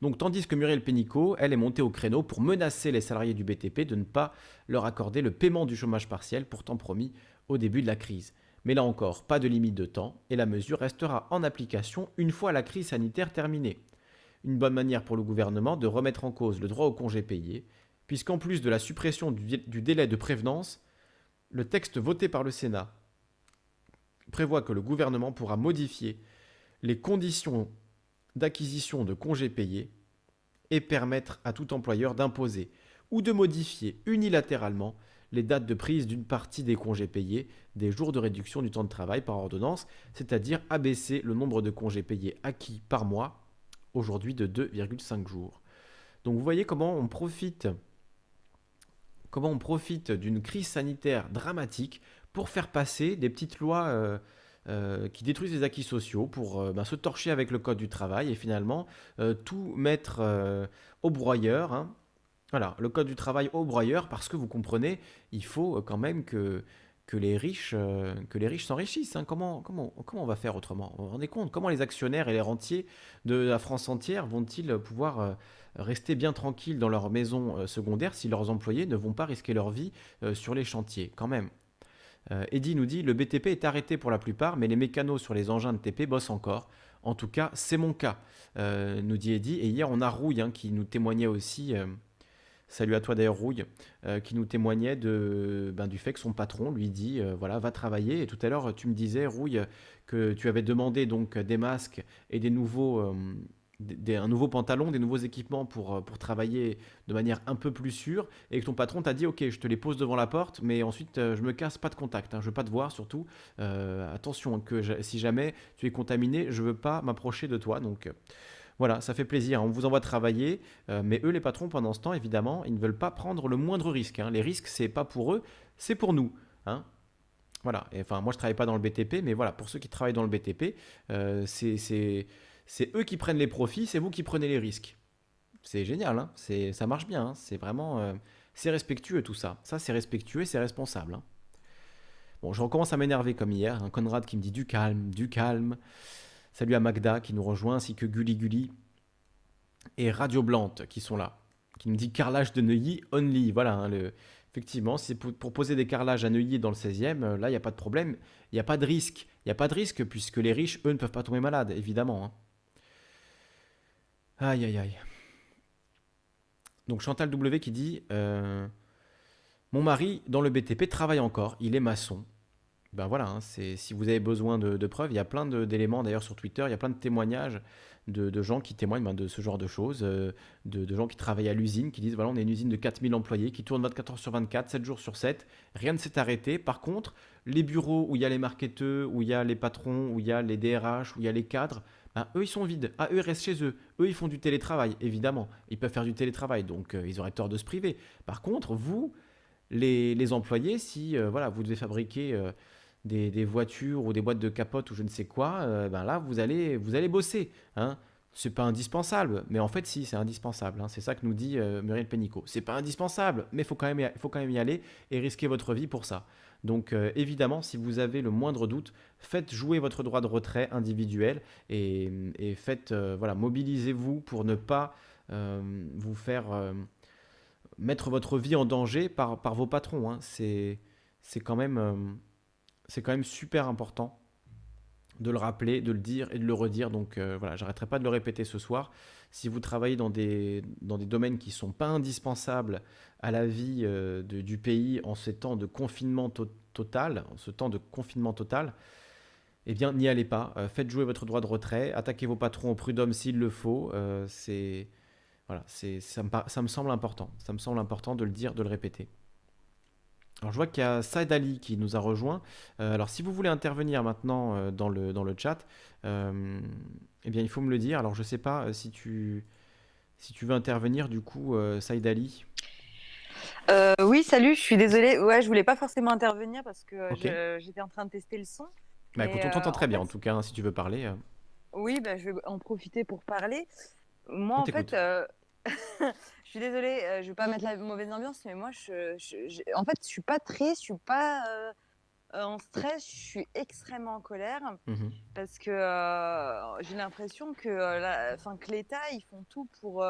Donc, tandis que Muriel Pénicaud, elle est montée au créneau pour menacer les salariés du BTP de ne pas leur accorder le paiement du chômage partiel pourtant promis au début de la crise. Mais là encore, pas de limite de temps et la mesure restera en application une fois la crise sanitaire terminée. Une bonne manière pour le gouvernement de remettre en cause le droit au congé payé, puisqu'en plus de la suppression du, du délai de prévenance, le texte voté par le Sénat prévoit que le gouvernement pourra modifier les conditions d'acquisition de congés payés et permettre à tout employeur d'imposer ou de modifier unilatéralement les dates de prise d'une partie des congés payés, des jours de réduction du temps de travail par ordonnance, c'est-à-dire abaisser le nombre de congés payés acquis par mois, aujourd'hui de 2,5 jours. Donc vous voyez comment on profite comment on profite d'une crise sanitaire dramatique pour faire passer des petites lois euh, euh, qui détruisent les acquis sociaux pour euh, ben, se torcher avec le code du travail et finalement euh, tout mettre au broyeur. hein. Voilà, le code du travail au broyeur parce que vous comprenez, il faut quand même que, que les riches que les riches s'enrichissent. hein. Comment, comment, comment on va faire autrement? Vous vous rendez compte? Comment les actionnaires et les rentiers de la France entière vont-ils pouvoir rester bien tranquilles dans leur maison secondaire si leurs employés ne vont pas risquer leur vie sur les chantiers? Quand même euh, Eddy nous dit le BTP est arrêté pour la plupart, mais les mécanos sur les engins de TP bossent encore. En tout cas, c'est mon cas, euh, nous dit Eddy. Et hier, on a Rouille hein, qui nous témoignait aussi. euh, salut à toi d'ailleurs, Rouille, euh, qui nous témoignait ben, du fait que son patron lui dit voilà, va travailler. Et tout à l'heure, tu me disais, Rouille, que tu avais demandé donc des masques et des nouveaux. Des- un nouveau pantalon, des nouveaux équipements pour, euh, pour travailler de manière un peu plus sûre, et que ton patron t'a dit ok je te les pose devant la porte, mais ensuite euh, je me casse pas de contact, hein, je veux pas te voir surtout, Euh, attention hein, que si jamais tu es contaminé, je veux pas m'approcher de toi, donc voilà, ça fait plaisir, on vous envoie travailler, mais eux les patrons pendant ce temps évidemment, ils ne veulent pas prendre le moindre risque, hein. les risques c'est pas pour eux, c'est pour nous, hein. Voilà, et, enfin moi je travaille pas dans le BTP, mais voilà, pour ceux qui travaillent dans le BTP, c'est c'est- eux qui prennent les profits, c'est vous qui prenez les risques. C'est génial, hein c'est, ça marche bien, hein. c'est vraiment... euh, c'est respectueux tout ça. Ça c'est respectueux c'est responsable. hein. Bon, je recommence à m'énerver comme hier. Un Conrad qui me dit du calme, du calme. Salut à Magda qui nous rejoint, ainsi que Gulli Gulli et Radio Blante qui sont là. Qui nous dit carrelage de Neuilly only. Voilà, effectivement, c'est pour, poser des carrelages à Neuilly dans le 16e, euh, là il n'y a pas de problème. Il n'y a pas de risque. Il n'y a pas de risque puisque les riches, eux, ne peuvent pas tomber malades, évidemment. Aïe, aïe, aïe. Donc Chantal W qui dit euh, Mon mari, dans le BTP, travaille encore. Il est maçon. Ben voilà, hein, si vous avez besoin de, de preuves, il y a plein d'éléments d'ailleurs sur Twitter, il y a plein de témoignages de, gens qui témoignent ben, de ce genre de choses, euh, de gens qui travaillent à l'usine, qui disent voilà, on est une usine de 4000 employés qui tourne 24 heures sur 24, 7 jours sur 7, rien ne s'est arrêté. Par contre, les bureaux où il y a les marketeurs, où il y a les patrons, où il y a les DRH, où il y a les cadres, Hein, eux, ils sont vides. Ah, eux, ils restent chez eux. Eux, ils font du télétravail, évidemment. Ils peuvent faire du télétravail, donc euh, ils auraient tort de se priver. Par contre, vous, les, employés, si euh, voilà, vous devez fabriquer euh, des, voitures ou des boîtes de capote ou je ne sais quoi, ben là, vous allez, vous allez bosser. Hein. C'est pas indispensable, mais en fait, si, c'est indispensable. Hein. C'est ça que nous dit Muriel Pénicaud. C'est pas indispensable, mais il faut, faut quand même y aller et risquer votre vie pour ça. Donc euh, évidemment, si vous avez le moindre doute, faites jouer votre droit de retrait individuel et, faites, euh, voilà, mobilisez-vous pour ne pas euh, vous faire mettre votre vie en danger par, par vos patrons. Hein. C'est, quand c'est quand même super important de le rappeler, de le dire et de le redire. Donc voilà, j'arrêterai pas de le répéter ce soir. Si vous travaillez dans des, dans des domaines qui ne sont pas indispensables à la vie euh, du pays en ces temps de confinement total, en ce temps de confinement total, eh bien, n'y allez pas. Euh, faites jouer votre droit de retrait, attaquez vos patrons au prud'homme s'il le faut. Euh, c'est voilà, c'est ça ça me semble important. Ça me semble important de le dire, de le répéter. Alors je vois qu'il y a Saïd Ali qui nous a rejoint. alors si vous voulez intervenir maintenant dans, le, dans le chat, eh bien il faut me le dire. Alors je ne sais pas si tu, si tu veux intervenir du coup, Saïd Ali. Euh, oui, salut, je suis désolée. Ouais, je voulais pas forcément intervenir parce que j'étais en train de tester le son. Bah écoute, on t'entend euh, très bien en tout cas, hein, si tu veux parler. Euh. Oui, bah, je vais en profiter pour parler. Moi, en fait, je suis désolée, je vais pas mettre la mauvaise ambiance, mais moi, je, en fait, je suis pas triste, je suis pas en stress, je suis extrêmement en colère mmh parce que j'ai l'impression que, que l'État, ils font tout pour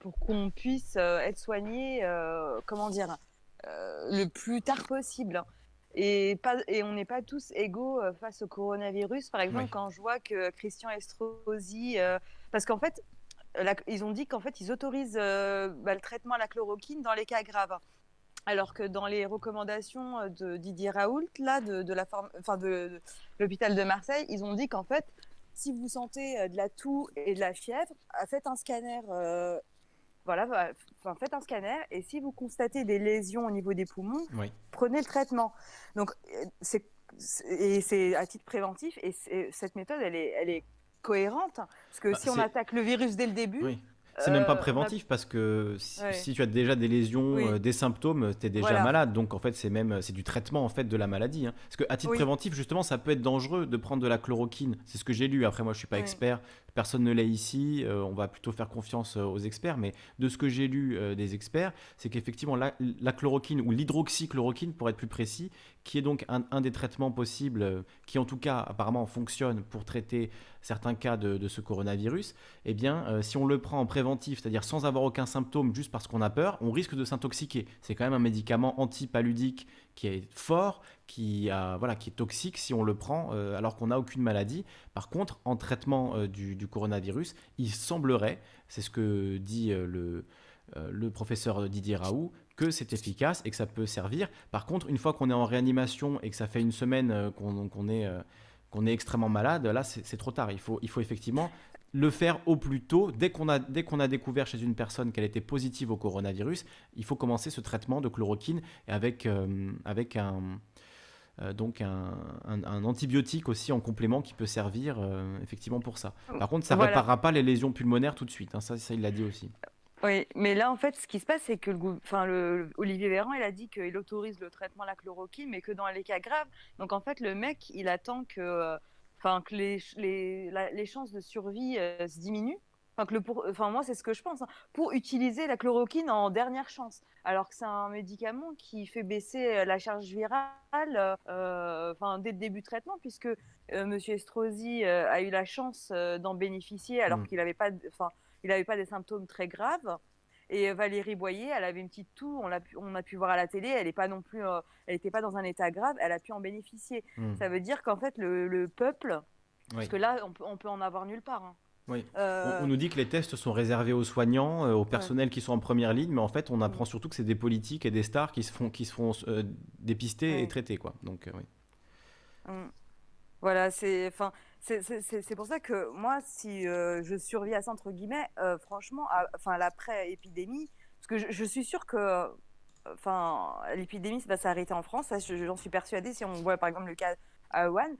pour qu'on puisse euh, être soigné, euh, comment dire, euh, le plus tard possible. Hein. Et, pas, et on n'est pas tous égaux face au coronavirus. Par exemple, quand je vois que Christian Estrosi, parce qu'en fait, ils ont dit qu'en fait, ils autorisent bah, le traitement à la chloroquine dans les cas graves. Alors que dans les recommandations de Didier Raoult, là, de, de la enfin de, l'hôpital de Marseille, ils ont dit qu'en fait, si vous sentez de la toux et de la fièvre, faites un scanner voilà, enfin, faites un scanner et si vous constatez des lésions au niveau des poumons, prenez le traitement. Donc, euh, c'est et c'est à titre préventif et cette méthode, elle est, elle est cohérente parce que bah, si on attaque le virus dès le début, c'est même pas euh, préventif parce que si, tu as déjà des lésions, euh, des symptômes, tu es déjà malade. Donc en fait, c'est même c'est du traitement en fait de la maladie. Hein. Parce que à titre préventif, justement, ça peut être dangereux de prendre de la chloroquine. C'est ce que j'ai lu. Après, moi, je suis pas expert. Personne ne l'est ici. Euh, on va plutôt faire confiance aux experts. Mais de ce que j'ai lu des experts, c'est qu'effectivement la, chloroquine ou l'hydroxychloroquine, pour être plus précis, qui est donc un, des traitements possibles, qui en tout cas apparemment fonctionne pour traiter certains cas de, ce coronavirus, eh bien, euh, si on le prend en préventif, c'est-à-dire sans avoir aucun symptôme, juste parce qu'on a peur, on risque de s'intoxiquer. C'est quand même un médicament antipaludique qui est fort, qui, a, voilà, qui est toxique si on le prend euh, alors qu'on n'a aucune maladie. Par contre, en traitement euh, du, coronavirus, il semblerait, c'est ce que dit le, le professeur Didier Raoult, que c'est efficace et que ça peut servir. Par contre, une fois qu'on est en réanimation et que ça fait une semaine qu'on est est extrêmement malade, là, c'est trop tard. Il faut, il faut effectivement le faire au plus tôt. Dès qu'on a, dès qu'on a découvert chez une personne qu'elle était positive au coronavirus, il faut commencer ce traitement de chloroquine avec, euh, avec un, euh, donc un, un, antibiotique aussi en complément qui peut servir euh, effectivement pour ça. Par contre, ça ne réparera pas les lésions pulmonaires tout de suite. Hein. ça, ça, il l'a dit aussi. Oui, mais là, en fait, ce qui se passe, c'est que le, enfin, le, Olivier Véran, il a dit qu'il autorise le traitement à la chloroquine, mais que dans les cas graves. Donc, en fait, le mec, il attend que, enfin, que les, les, les, chances de survie euh, se diminuent. Enfin, que le pour, enfin, moi, c'est ce que je pense, hein, pour utiliser la chloroquine en dernière chance. Alors que c'est un médicament qui fait baisser euh, la charge virale euh, enfin, dès le début de traitement, puisque Monsieur Estrosi a eu la chance d'en bénéficier alors mmh. qu'il n'avait pas. Enfin, il n'avait pas des symptômes très graves. Et Valérie Boyer, elle avait une petite toux, on a pu, on a pu voir à la télé, elle n'est pas non plus, euh, elle n'était pas dans un état grave, elle a pu en bénéficier. Hmm. Ça veut dire qu'en fait, le, peuple, parce que là, on peut, on peut en avoir nulle part. Hein. Oui. Euh, on, nous dit que les tests sont réservés aux soignants, euh, au personnel qui sont en première ligne, mais en fait, on apprend surtout que c'est des politiques et des stars qui se font, qui se font dépister et traiter, quoi. Donc, oui. Hum. Voilà, c'est, enfin, c'est pour ça que moi, si euh, je survis à ça, entre guillemets, euh, franchement, enfin, l'après-épidémie, parce que je, suis sûre que enfin, l'épidémie va s'arrêter en France, j'en suis persuadée, si on voit par exemple le cas à Wuhan,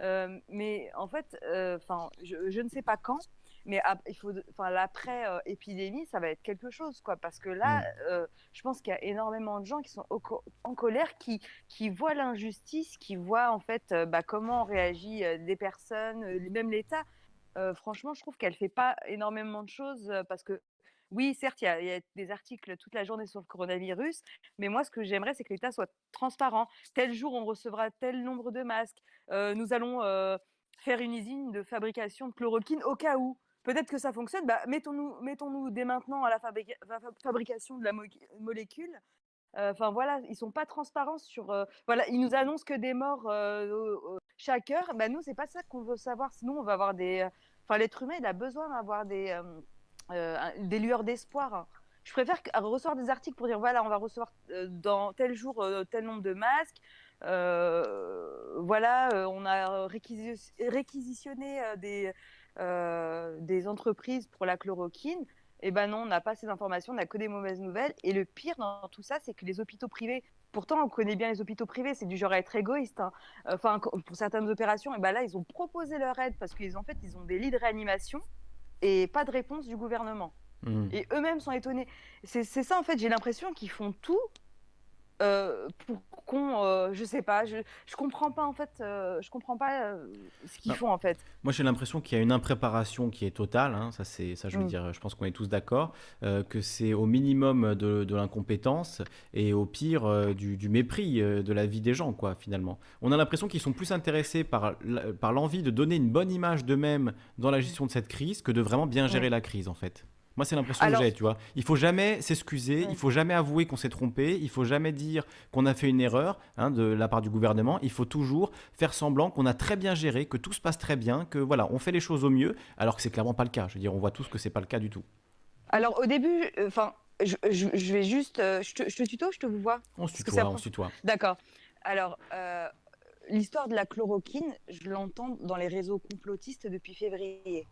mais en fait, enfin, je, je, ne sais pas quand, mais il faut, enfin, l'après épidémie, ça va être quelque chose, quoi, parce que là, mmh. je pense qu'il y a énormément de gens qui sont en colère, qui, qui voient l'injustice, qui voient en fait bah, comment réagit des personnes, même l'État. franchement, je trouve qu'elle fait pas énormément de choses parce que oui, certes, il y, a des articles toute la journée sur le coronavirus, mais moi, ce que j'aimerais, c'est que l'État soit transparent. Tel jour, on recevra tel nombre de masques. nous allons faire une usine de fabrication de chloroquine au cas où. Peut-être que ça fonctionne. Bah, mettons-nous, mettons-nous dès maintenant à la fabrication de la molécule. Euh, enfin voilà, ils sont pas transparents sur. Euh, voilà, ils nous annoncent que des morts euh, chaque heure. Bah, nous, c'est pas ça qu'on veut savoir. Sinon, on va avoir des. Enfin, l'être humain, il a besoin d'avoir des des lueurs d'espoir. Je préfère recevoir des articles pour dire voilà, on va recevoir dans tel jour tel nombre de masques. voilà, on a réquisitionné des euh, des entreprises pour la chloroquine, et eh ben non, on n'a pas ces informations, on n'a que des mauvaises nouvelles. Et le pire dans tout ça, c'est que les hôpitaux privés, pourtant on connaît bien les hôpitaux privés, c'est du genre à être égoïste. Hein. Enfin, pour certaines opérations, et eh ben là, ils ont proposé leur aide parce qu'ils en fait, ils ont des lits de réanimation et pas de réponse du gouvernement. Mmh. Et eux-mêmes sont étonnés. C'est ça, en fait, j'ai l'impression qu'ils font tout euh, pour qu'on, euh, je sais pas, je, je comprends pas en fait, euh, je comprends pas ce qu'ils font en fait. Moi j'ai l'impression qu'il y a une impréparation qui est totale, hein, ça c'est, ça je veux mm. dire, je pense qu'on est tous d'accord, que c'est au minimum de, de l'incompétence et au pire du, du, mépris de la vie des gens quoi finalement. On a l'impression qu'ils sont plus intéressés par, par l'envie de donner une bonne image d'eux-mêmes dans la gestion de cette crise que de vraiment bien gérer la crise en fait. Moi, c'est l'impression que j'ai, tu vois. Il faut jamais s'excuser, il faut jamais avouer qu'on s'est trompé, il faut jamais dire qu'on a fait une erreur hein, de la part du gouvernement. Il faut toujours faire semblant qu'on a très bien géré, que tout se passe très bien, que voilà, on fait les choses au mieux, alors que c'est clairement pas le cas. Je veux dire, on voit tous que c'est pas le cas du tout. Alors au début, euh, enfin, je, vais juste, euh, je, te, je, te, tuto, je te vois? On se tutoie, on se tutoie. D'accord. Alors. Euh, l'histoire de la chloroquine, je l'entends dans les réseaux complotistes depuis février.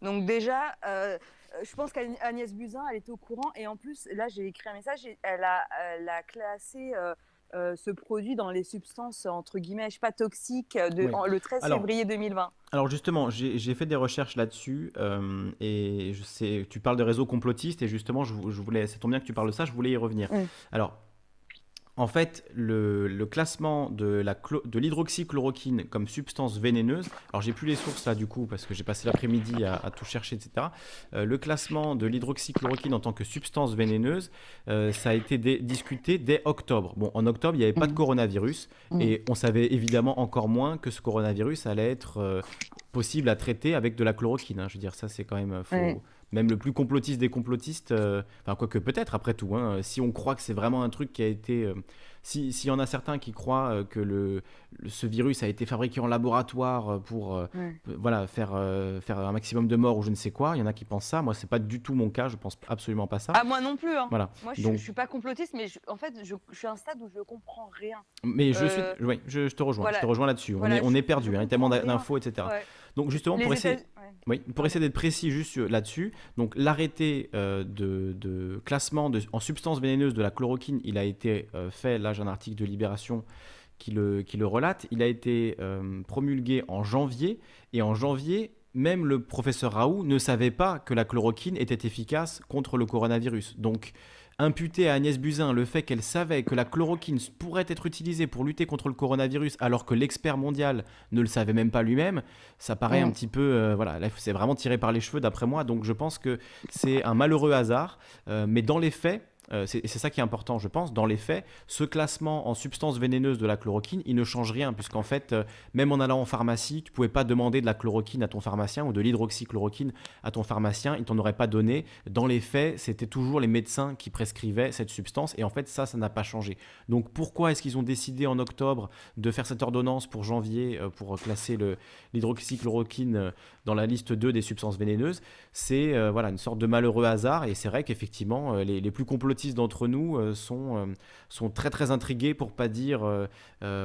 Donc déjà, je pense qu'Agnès Buzyn, elle était au courant. Et en plus, là, j'ai écrit un message. elle, a, elle a classé euh, euh, ce produit dans les substances, entre guillemets, je sais pas, toxiques, de, le 13 février 2020. Alors justement, j'ai fait des recherches là-dessus. et je sais, tu parles de réseaux complotistes. Et justement, je, je voulais, bien que tu parles de ça, je voulais y revenir. Alors, en fait, le, classement de l'hydroxychloroquine comme substance vénéneuse, alors j'ai plus les sources là du coup parce que j'ai passé l'après-midi à, tout chercher, etc. Euh, le classement de l'hydroxychloroquine en tant que substance vénéneuse, euh, ça a été discuté dès octobre. Bon, en octobre, il n'y avait pas de mmh. coronavirus mmh. et on savait évidemment encore moins que ce coronavirus allait être euh, possible à traiter avec de la chloroquine. Hein. Je veux dire, ça c'est quand même faux même le plus complotiste des complotistes, euh, enfin quoique peut-être après tout, hein, si on croit que c'est vraiment un truc qui a été euh, s'il y en a certains qui croient euh, que le, ce virus a été fabriqué en laboratoire euh, pour euh, voilà, faire, faire un maximum de morts ou je ne sais quoi, il y en a qui pensent ça. Moi, c'est pas du tout mon cas, je pense absolument pas ça. Ah, moi non plus. Hein. Voilà. Moi, je, Donc... je, suis pas complotiste, mais en fait, je, suis à un stade où je comprends rien. Mais je, suis, oui, je, te rejoins, je te rejoins là-dessus. on est, on est perdu, hein, tellement d'infos, etc. Donc justement, pour essayer, oui, pour essayer d'être précis juste là-dessus, donc l'arrêté de, de, classement en substance vénéneuse de la chloroquine, il a été fait là j'ai un article de Libération qui le, qui le relate. Il a été euh, promulgué en janvier, et en janvier, même le professeur Raoult ne savait pas que la chloroquine était efficace contre le coronavirus. Donc, imputer à Agnès Buzyn le fait qu'elle savait que la chloroquine pourrait être utilisée pour lutter contre le coronavirus alors que l'expert mondial ne le savait même pas lui-même, ça paraît un petit peu... Euh, voilà, c'est vraiment tiré par les cheveux d'après moi, donc je pense que c'est un malheureux hasard, euh, mais dans les faits, euh, c'est ça qui est important, je pense. Dans les faits, ce classement en substance vénéneuse de la chloroquine, il ne change rien, puisqu'en fait, euh, même en allant en pharmacie, tu pouvais pas demander de la chloroquine à ton pharmacien ou de l'hydroxychloroquine à ton pharmacien, il t'en aurait pas donné. Dans les faits, c'était toujours les médecins qui prescrivaient cette substance, et en fait, ça, ça n'a pas changé. Donc pourquoi est-ce qu'ils ont décidé en octobre de faire cette ordonnance pour janvier, euh, pour classer l'hydroxychloroquine dans la liste 2 des substances vénéneuses? C'est voilà, une sorte de malheureux hasard, et c'est vrai qu'effectivement, les, les plus complotistes d'entre nous euh, sont, euh, sont très très intrigués, pour pas dire euh,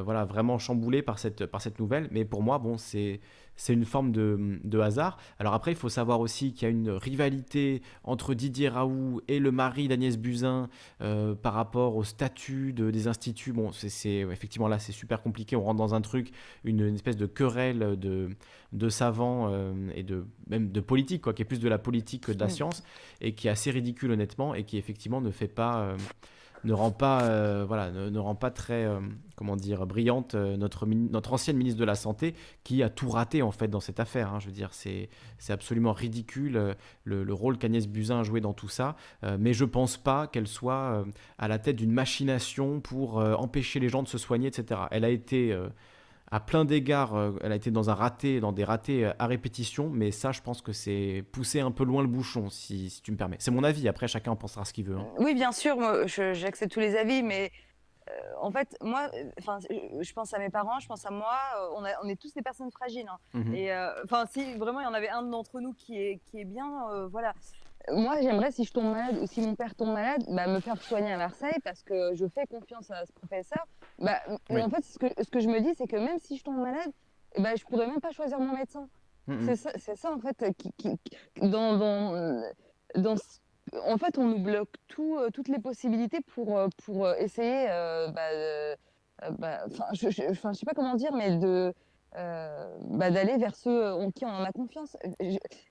voilà, vraiment chamboulés par cette, par cette nouvelle. Mais pour moi, bon, c'est c'est une forme de, hasard. Alors après, il faut savoir aussi qu'il y a une rivalité entre Didier Raoult et le mari d'Agnès Buzyn euh, par rapport au statut des instituts. Bon, c'est effectivement là, c'est super compliqué. On rentre dans un truc, une, espèce de querelle de, de savants euh, et de même de politique, quoi, qui est plus de la politique que de la mm. science et qui est assez ridicule honnêtement et qui effectivement ne fait pas euh, ne rend pas, euh, ne, rend pas très, euh, comment dire, brillante euh, notre, ancienne ministre de la Santé qui a tout raté en fait dans cette affaire. Hein. je veux dire, c'est, c'est absolument ridicule le, rôle qu'Agnès Buzyn a joué dans tout ça. mais je pense pas qu'elle soit à la tête d'une machination pour empêcher les gens de se soigner, etc. Elle a été à plein d'égards, euh, elle a été dans un raté, dans des ratés euh, à répétition, mais ça, je pense que c'est pousser un peu loin le bouchon, si, tu me permets. C'est mon avis, après, chacun en pensera ce qu'il veut. Hein. Oui, bien sûr, j'accepte tous les avis, mais euh, en fait, moi, enfin, je pense à mes parents, je pense à moi, on, on est tous des personnes fragiles. Hein. Mmh et enfin, si vraiment il y en avait un d'entre nous qui est, qui est bien, voilà moi, j'aimerais, si je tombe malade ou si mon père tombe malade, bah, me faire soigner à Marseille parce que je fais confiance à ce professeur. Bah, En fait, ce que, ce que je me dis, c'est que même si je tombe malade, bah, je ne pourrais même pas choisir mon médecin. C'est ça, ça, en fait, qui, dans, dans, dans, en fait, on nous bloque tout, euh, toutes les possibilités pour, euh, pour euh, essayer, bah, bah, je ne sais pas comment dire, mais de euh, bah, d'aller vers ceux en qui on en a confiance.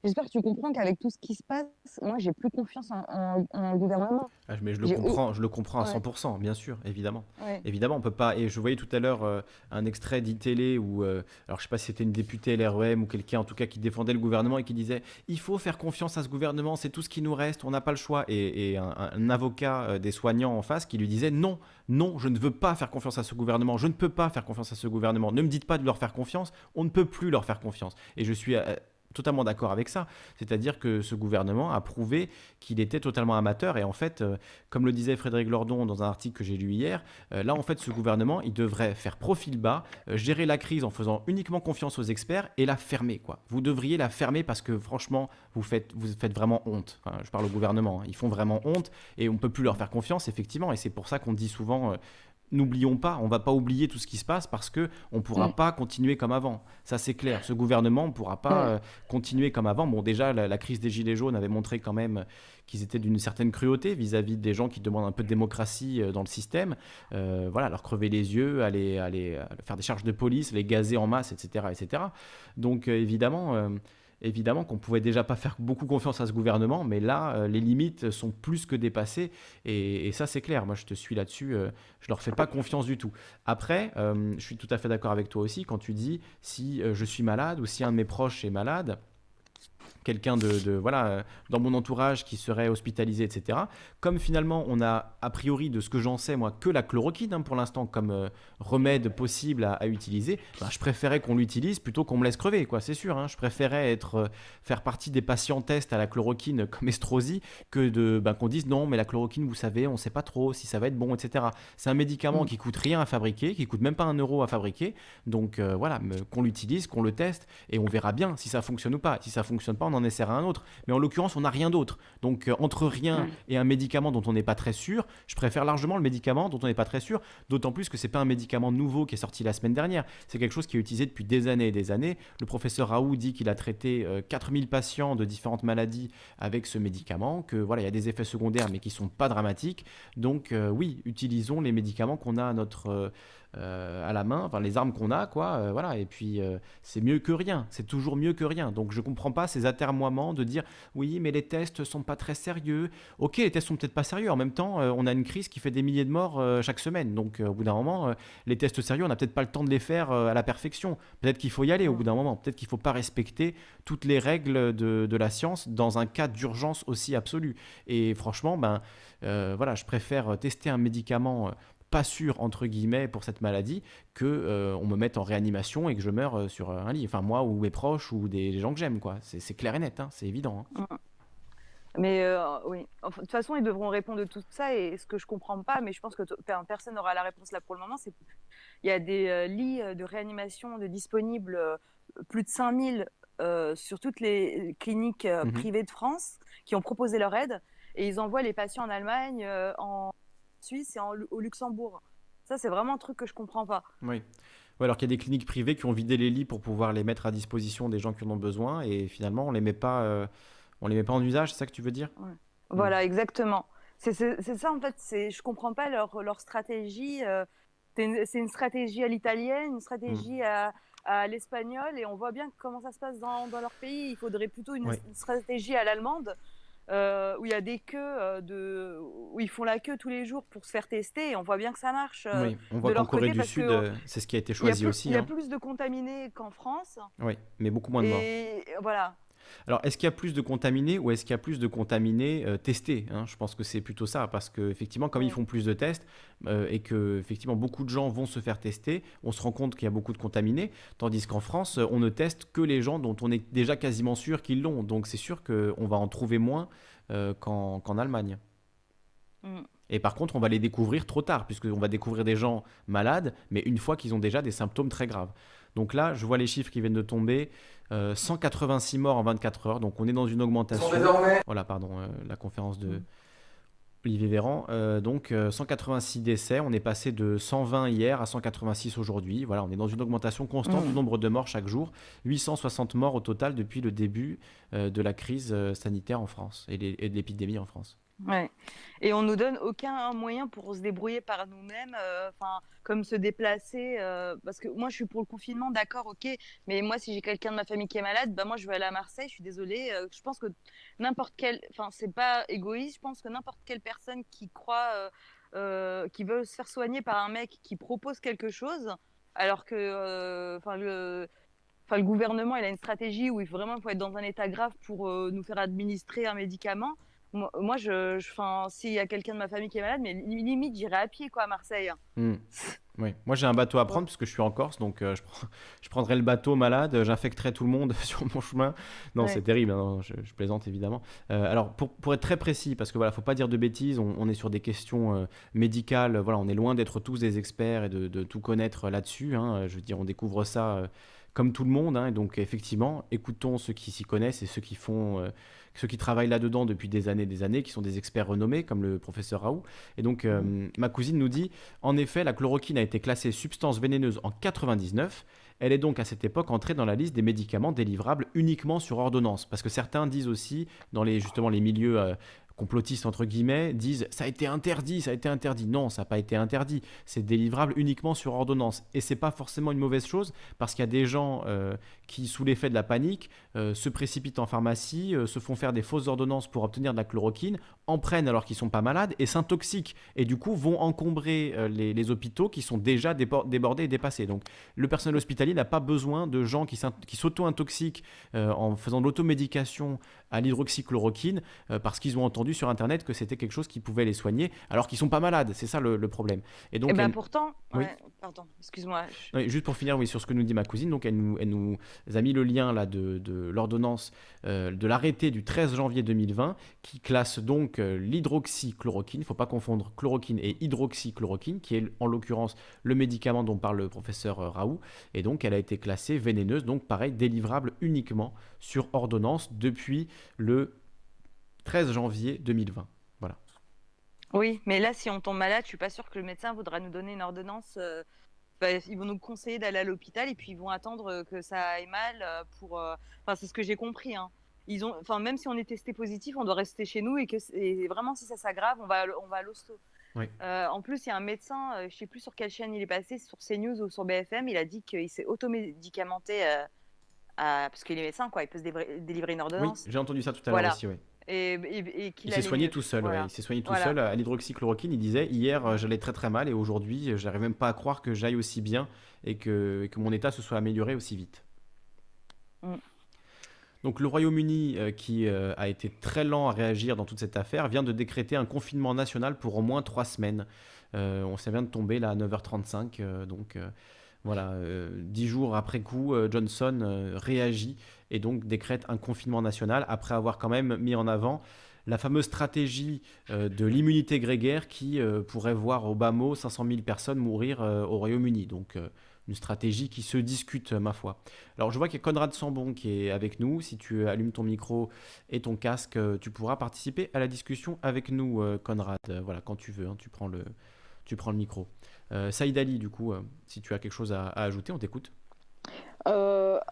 J'espère que tu comprends qu'avec tout ce qui se passe, moi, j'ai plus confiance en, en, gouvernement. Ah, mais je le comprends, je le comprends à 100%, bien sûr, évidemment. Évidemment, on peut pas. Et je voyais tout à l'heure euh, un extrait d'ITélé où, euh, alors je sais pas si c'était une députée LREM ou quelqu'un en tout cas qui défendait le gouvernement et qui disait il faut faire confiance à ce gouvernement, c'est tout ce qui nous reste, on n'a pas le choix. Et, un, un, avocat des soignants en face qui lui disait non, non, je ne veux pas faire confiance à ce gouvernement, je ne peux pas faire confiance à ce gouvernement. Ne me dites pas de leur faire confiance on ne peut plus leur faire confiance. Et je suis euh, totalement d'accord avec ça. C'est-à-dire que ce gouvernement a prouvé qu'il était totalement amateur. Et en fait, euh, comme le disait Frédéric Lordon dans un article que j'ai lu hier, euh, là, en fait, ce gouvernement, il devrait faire profil bas, gérer la crise en faisant uniquement confiance aux experts et la fermer. Quoi. Vous devriez la fermer parce que franchement, vous faites, vraiment honte. je parle au gouvernement. Hein. Ils font vraiment honte et on ne peut plus leur faire confiance, effectivement. Et c'est pour ça qu'on dit souvent n'oublions pas, on va pas oublier tout ce qui se passe parce que on pourra mm. pas continuer comme avant. Ça c'est clair. Ce gouvernement ne pourra pas mm. euh, continuer comme avant. Bon, déjà la, crise des gilets jaunes avait montré quand même qu'ils étaient d'une certaine cruauté vis-à-vis des gens qui demandent un peu de démocratie euh, dans le système. Euh, voilà, leur crever les yeux, aller, aller faire des charges de police, les gazer en masse, etc., etc. Donc évidemment évidemment qu'on pouvait déjà pas faire beaucoup confiance à ce gouvernement, mais là, euh, les limites sont plus que dépassées, et, ça c'est clair. Moi, je te suis là-dessus. je euh, je leur fais pas confiance du tout. Après, euh, je suis tout à fait d'accord avec toi aussi quand tu dis si je suis malade ou si un de mes proches est malade quelqu'un de, voilà euh, dans mon entourage qui serait hospitalisé, etc. Comme finalement on a a priori de ce que j'en sais moi que la chloroquine hein, pour l'instant comme euh, remède possible à, utiliser, ben, je préférais qu'on l'utilise plutôt qu'on me laisse crever quoi. C'est sûr, hein. je préférais être euh, faire partie des patients tests à la chloroquine comme Estrosi que de ben, qu'on dise non mais la chloroquine vous savez on sait pas trop si ça va être bon, etc. C'est un médicament mm. qui coûte rien à fabriquer, qui coûte même pas un euro à fabriquer, donc voilà qu'on l'utilise, qu'on le teste et on verra bien si ça fonctionne ou pas. Si ça fonctionne pas on en essaie un autre. Mais en l'occurrence, on n'a rien d'autre. Donc, euh, entre rien et un médicament dont on n'est pas très sûr, je préfère largement le médicament dont on n'est pas très sûr, d'autant plus que c'est pas un médicament nouveau qui est sorti la semaine dernière. C'est quelque chose qui est utilisé depuis des années et des années. Le professeur Raoult dit qu'il a traité 4000 euh, patients de différentes maladies avec ce médicament, que voilà, il y a des effets secondaires mais qui sont pas dramatiques. Donc, euh, oui, utilisons les médicaments qu'on a à notre euh, à la main, enfin les armes qu'on a, quoi. Euh, voilà. Et puis euh, c'est mieux que rien. C'est toujours mieux que rien. Donc je comprends pas ces atermoiements de dire oui, mais les tests sont pas très sérieux. Ok, les tests sont peut-être pas sérieux. En même temps, on a une crise qui fait des milliers de morts chaque semaine. Donc au bout d'un moment, les tests sérieux, on n'a peut-être pas le temps de les faire à la perfection. Peut-être qu'il faut y aller au bout d'un moment. Peut-être qu'il faut pas respecter toutes les règles de, de la science dans un cas d'urgence aussi absolu. Et franchement, ben voilà, je préfère tester un médicament pas sûr entre guillemets pour cette maladie que euh, on me mette en réanimation et que je meure euh, sur un lit. Enfin moi ou mes proches ou des, gens que j'aime quoi. C'est clair et net, hein, c'est évident. Hein. Mais euh, oui, de toute façon ils devront répondre de tout ça et ce que je comprends pas, mais je pense que personne n'aura la réponse là pour le moment, c'est il y a des lits de réanimation de disponibles plus de 5000 sur toutes les cliniques mm-hmm. privées de France qui ont proposé leur aide et ils envoient les patients en Allemagne, en Suisse et au Luxembourg. Ça, c'est vraiment un truc que je comprends pas. Oui. alors qu'il y a des cliniques privées qui ont vidé les lits pour pouvoir les mettre à disposition des gens qui en ont besoin et finalement on les met pas, euh, on les met pas en usage, c'est ça que tu veux dire? Voilà, exactement. C'est ça en fait. C'est je comprends pas leur, leur stratégie. Euh, c'est une, stratégie à l'italienne, une stratégie à, à l'espagnol et on voit bien comment ça se passe dans, dans leur pays. Il faudrait plutôt une, stratégie à l'allemande. Euh, où il y a des queues euh, de où ils font la queue tous les jours pour se faire tester et on voit bien que ça marche. Euh, oui, on voit qu'en Corée du Sud, c'est ce qui a été choisi aussi. Il y a hein. plus de contaminés qu'en France. Oui, mais beaucoup moins de morts. Et voilà. Alors, est-ce qu'il y a plus de contaminés ou est-ce qu'il y a plus de contaminés euh, testés hein? Je pense que c'est plutôt ça, parce qu'effectivement, comme ils font plus de tests euh, et que effectivement beaucoup de gens vont se faire tester, on se rend compte qu'il y a beaucoup de contaminés, tandis qu'en France, on ne teste que les gens dont on est déjà quasiment sûr qu'ils l'ont. Donc, c'est sûr qu'on va en trouver moins euh, qu'en Allemagne. Mm. Et par contre, on va les découvrir trop tard, puisqu'on va découvrir des gens malades, mais une fois qu'ils ont déjà des symptômes très graves. Donc là, je vois les chiffres qui viennent de tomber. 186 euh, morts en 24 heures. Donc on est dans une augmentation. Voilà, pardon, euh, la conférence de Olivier Véran. Euh, donc 186 décès. On est passé de 120 hier à 186 aujourd'hui. Voilà, on est dans une augmentation constante du mmh. nombre de morts chaque jour. 860 morts au total depuis le début de la crise sanitaire en France et de l'épidémie en France. Ouais. Et on nous donne aucun moyen pour se débrouiller par nous-mêmes, euh, enfin, comme se déplacer. Euh, parce que moi, je suis pour le confinement, d'accord, ok. Mais moi, si j'ai quelqu'un de ma famille qui est malade, bah moi, je vais aller à Marseille. Je suis désolée. Euh, je pense que n'importe quel, enfin, c'est pas égoïste. Je pense que n'importe quelle personne qui croit, qui veut se faire soigner par un mec qui propose quelque chose, alors que, Enfin, le gouvernement, il a une stratégie où il faut vraiment faut être dans un état grave pour nous faire administrer un médicament. Moi, je, s'il y a quelqu'un de ma famille qui est malade, mais limite, j'irai à pied, quoi, à Marseille. Hmm. Oui, moi j'ai un bateau à prendre puisque je suis en Corse, donc euh, je, je, prendrai le bateau malade, j'infecterai tout le monde sur mon chemin. Non, c'est terrible, hein, je, plaisante évidemment. Euh, alors pour, pour, être très précis, parce que voilà, faut pas dire de bêtises, on, est sur des questions euh, médicales, voilà, on est loin d'être tous des experts et de, de tout connaître là-dessus. Hein, je veux dire, on découvre ça comme tout le monde, hein, et donc effectivement, écoutons ceux qui s'y connaissent et ceux qui font ceux qui travaillent là-dedans depuis des années et des années, qui sont des experts renommés, comme le professeur Raoult. Et donc, euh, mm. ma cousine nous dit, en effet, la chloroquine a été classée substance vénéneuse en 99. Elle est donc à cette époque entrée dans la liste des médicaments délivrables uniquement sur ordonnance. Parce que certains disent aussi, dans les, justement les milieux euh, complotistes entre guillemets disent ça a été interdit, ça a été interdit. Non, ça n'a pas été interdit. C'est délivrable uniquement sur ordonnance. Et c'est pas forcément une mauvaise chose parce qu'il y a des gens euh, qui, sous l'effet de la panique, euh, se précipitent en pharmacie, euh, se font faire des fausses ordonnances pour obtenir de la chloroquine, en prennent alors qu'ils sont pas malades et s'intoxiquent. Et du coup, vont encombrer les, hôpitaux qui sont déjà débordés et dépassés. Donc, le personnel hospitalier n'a pas besoin de gens qui s'auto-intoxiquent en faisant de l'automédication à l'hydroxychloroquine parce qu'ils ont entendu sur Internet que c'était quelque chose qui pouvait les soigner, alors qu'ils sont pas malades. C'est ça le, problème. Et donc, eh ben pourtant, pardon, excuse-moi. juste pour finir, oui, sur ce que nous dit ma cousine, donc elle nous, elle nous a mis le lien là de, de l'ordonnance euh, de l'arrêté du 13 janvier 2020 qui classe donc euh, l'hydroxychloroquine. Il faut pas confondre chloroquine et hydroxychloroquine, qui est en l'occurrence le médicament dont parle le professeur euh, Raoult. Et donc, elle a été classée vénéneuse, donc pareil, délivrable uniquement sur ordonnance depuis le 13 janvier 2020. Voilà. Oui, mais là, si on tombe malade, je suis pas sûre que le médecin voudra nous donner une ordonnance. Euh, bah, ils vont nous conseiller d'aller à l'hôpital et puis ils vont attendre que ça aille mal euh, pour. Euh, enfin, c'est ce que j'ai compris. Hein. Ils ont, enfin, même si on est testé positif, on doit rester chez nous et que et vraiment, si ça s'aggrave, on va, on va à l'hosto. en plus, il y a un médecin, je sais plus sur quelle chaîne il est passé, sur CNews ou sur BFM, il a dit qu'il s'est automédicamenté parce qu'il est médecin, quoi. Il peut se délivrer une ordonnance. Oui, j'ai entendu ça tout à l'heure aussi, oui. Et, il s'est soigné tout seul, il s'est soigné tout seul à l'hydroxychloroquine. Il disait hier euh, j'allais très très mal et aujourd'hui euh, j'arrive même pas à croire que j'aille aussi bien et que, que, mon état se soit amélioré aussi vite. Mm. Donc le Royaume-Uni, euh, qui a été très lent à réagir dans toute cette affaire, vient de décréter un confinement national pour au moins trois semaines. on s'est vient de tomber là à 9h35, donc voilà, dix jours après coup, Johnson réagit et donc décrète un confinement national après avoir quand même mis en avant la fameuse stratégie euh, de l'immunité grégaire qui euh, pourrait voir au bas mot 500 000 personnes mourir euh, au Royaume-Uni. Donc une stratégie qui se discute, ma foi. Alors je vois qu'il y a Conrad Sambon qui est avec nous. Si tu allumes ton micro et ton casque, tu pourras participer à la discussion avec nous, Conrad. Voilà, quand tu veux, hein. tu prends le, tu prends le micro. Saïd Ali, du coup, si tu as quelque chose à, ajouter, on t'écoute.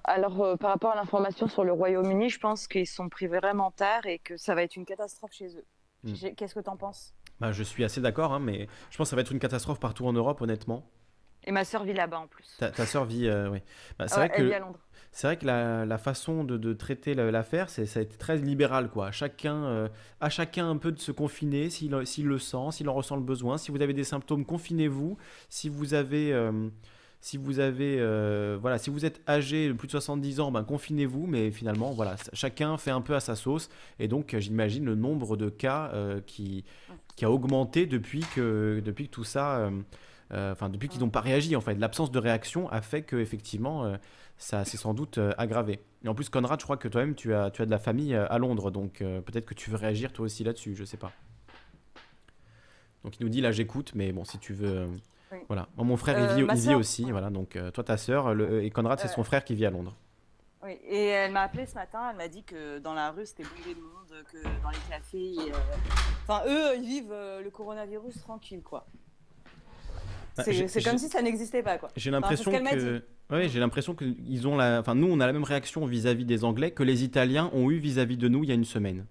Alors, par rapport à l'information sur le Royaume-Uni, je pense qu'ils sont pris vraiment tard et que ça va être une catastrophe chez eux. Hmm. Qu'est-ce que tu en penses? Bah, Je suis assez d'accord, hein, mais je pense que ça va être une catastrophe partout en Europe, honnêtement. Et ma soeur vit là-bas en plus. Ta, ta soeur vit, oui. Bah, c'est vrai que... c'est vrai que la, façon de, traiter l'affaire, ça a été très libéral. Quoi. Chacun, euh, à chacun un peu de se confiner s'il le sent, s'il en ressent le besoin. Si vous avez des symptômes, confinez-vous. Si vous avez... Euh, si vous avez euh, voilà si vous êtes âgé de plus de 70 ans ben confinez-vous mais finalement voilà chacun fait un peu à sa sauce et donc j'imagine le nombre de cas qui qui a augmenté depuis que depuis que tout ça enfin depuis qu'ils n'ont pas réagi en fait l'absence de réaction a fait que effectivement ça s'est sans doute euh, aggravé. Et en plus, Conrad, je crois que toi-même, tu as, tu as de la famille euh, à Londres, donc euh, peut-être que tu veux réagir toi aussi là-dessus, je sais pas. Donc il nous dit là, j'écoute, mais bon, si tu veux. Voilà. mon frère, il vit, aussi, voilà. Donc toi, ta sœur, et Conrad, c'est son frère qui vit à Londres. Oui, et elle m'a appelé ce matin, elle m'a dit que dans la rue, c'était bondé de monde, que dans les cafés. Enfin, eux, ils vivent le coronavirus tranquille, quoi. Bah, c'est comme si ça n'existait pas, quoi. J'ai l'impression que. Oui, j'ai l'impression qu'ils ont la. Enfin, nous, on a la même réaction vis-à-vis des Anglais que les Italiens ont eu vis-à-vis de nous il y a une semaine.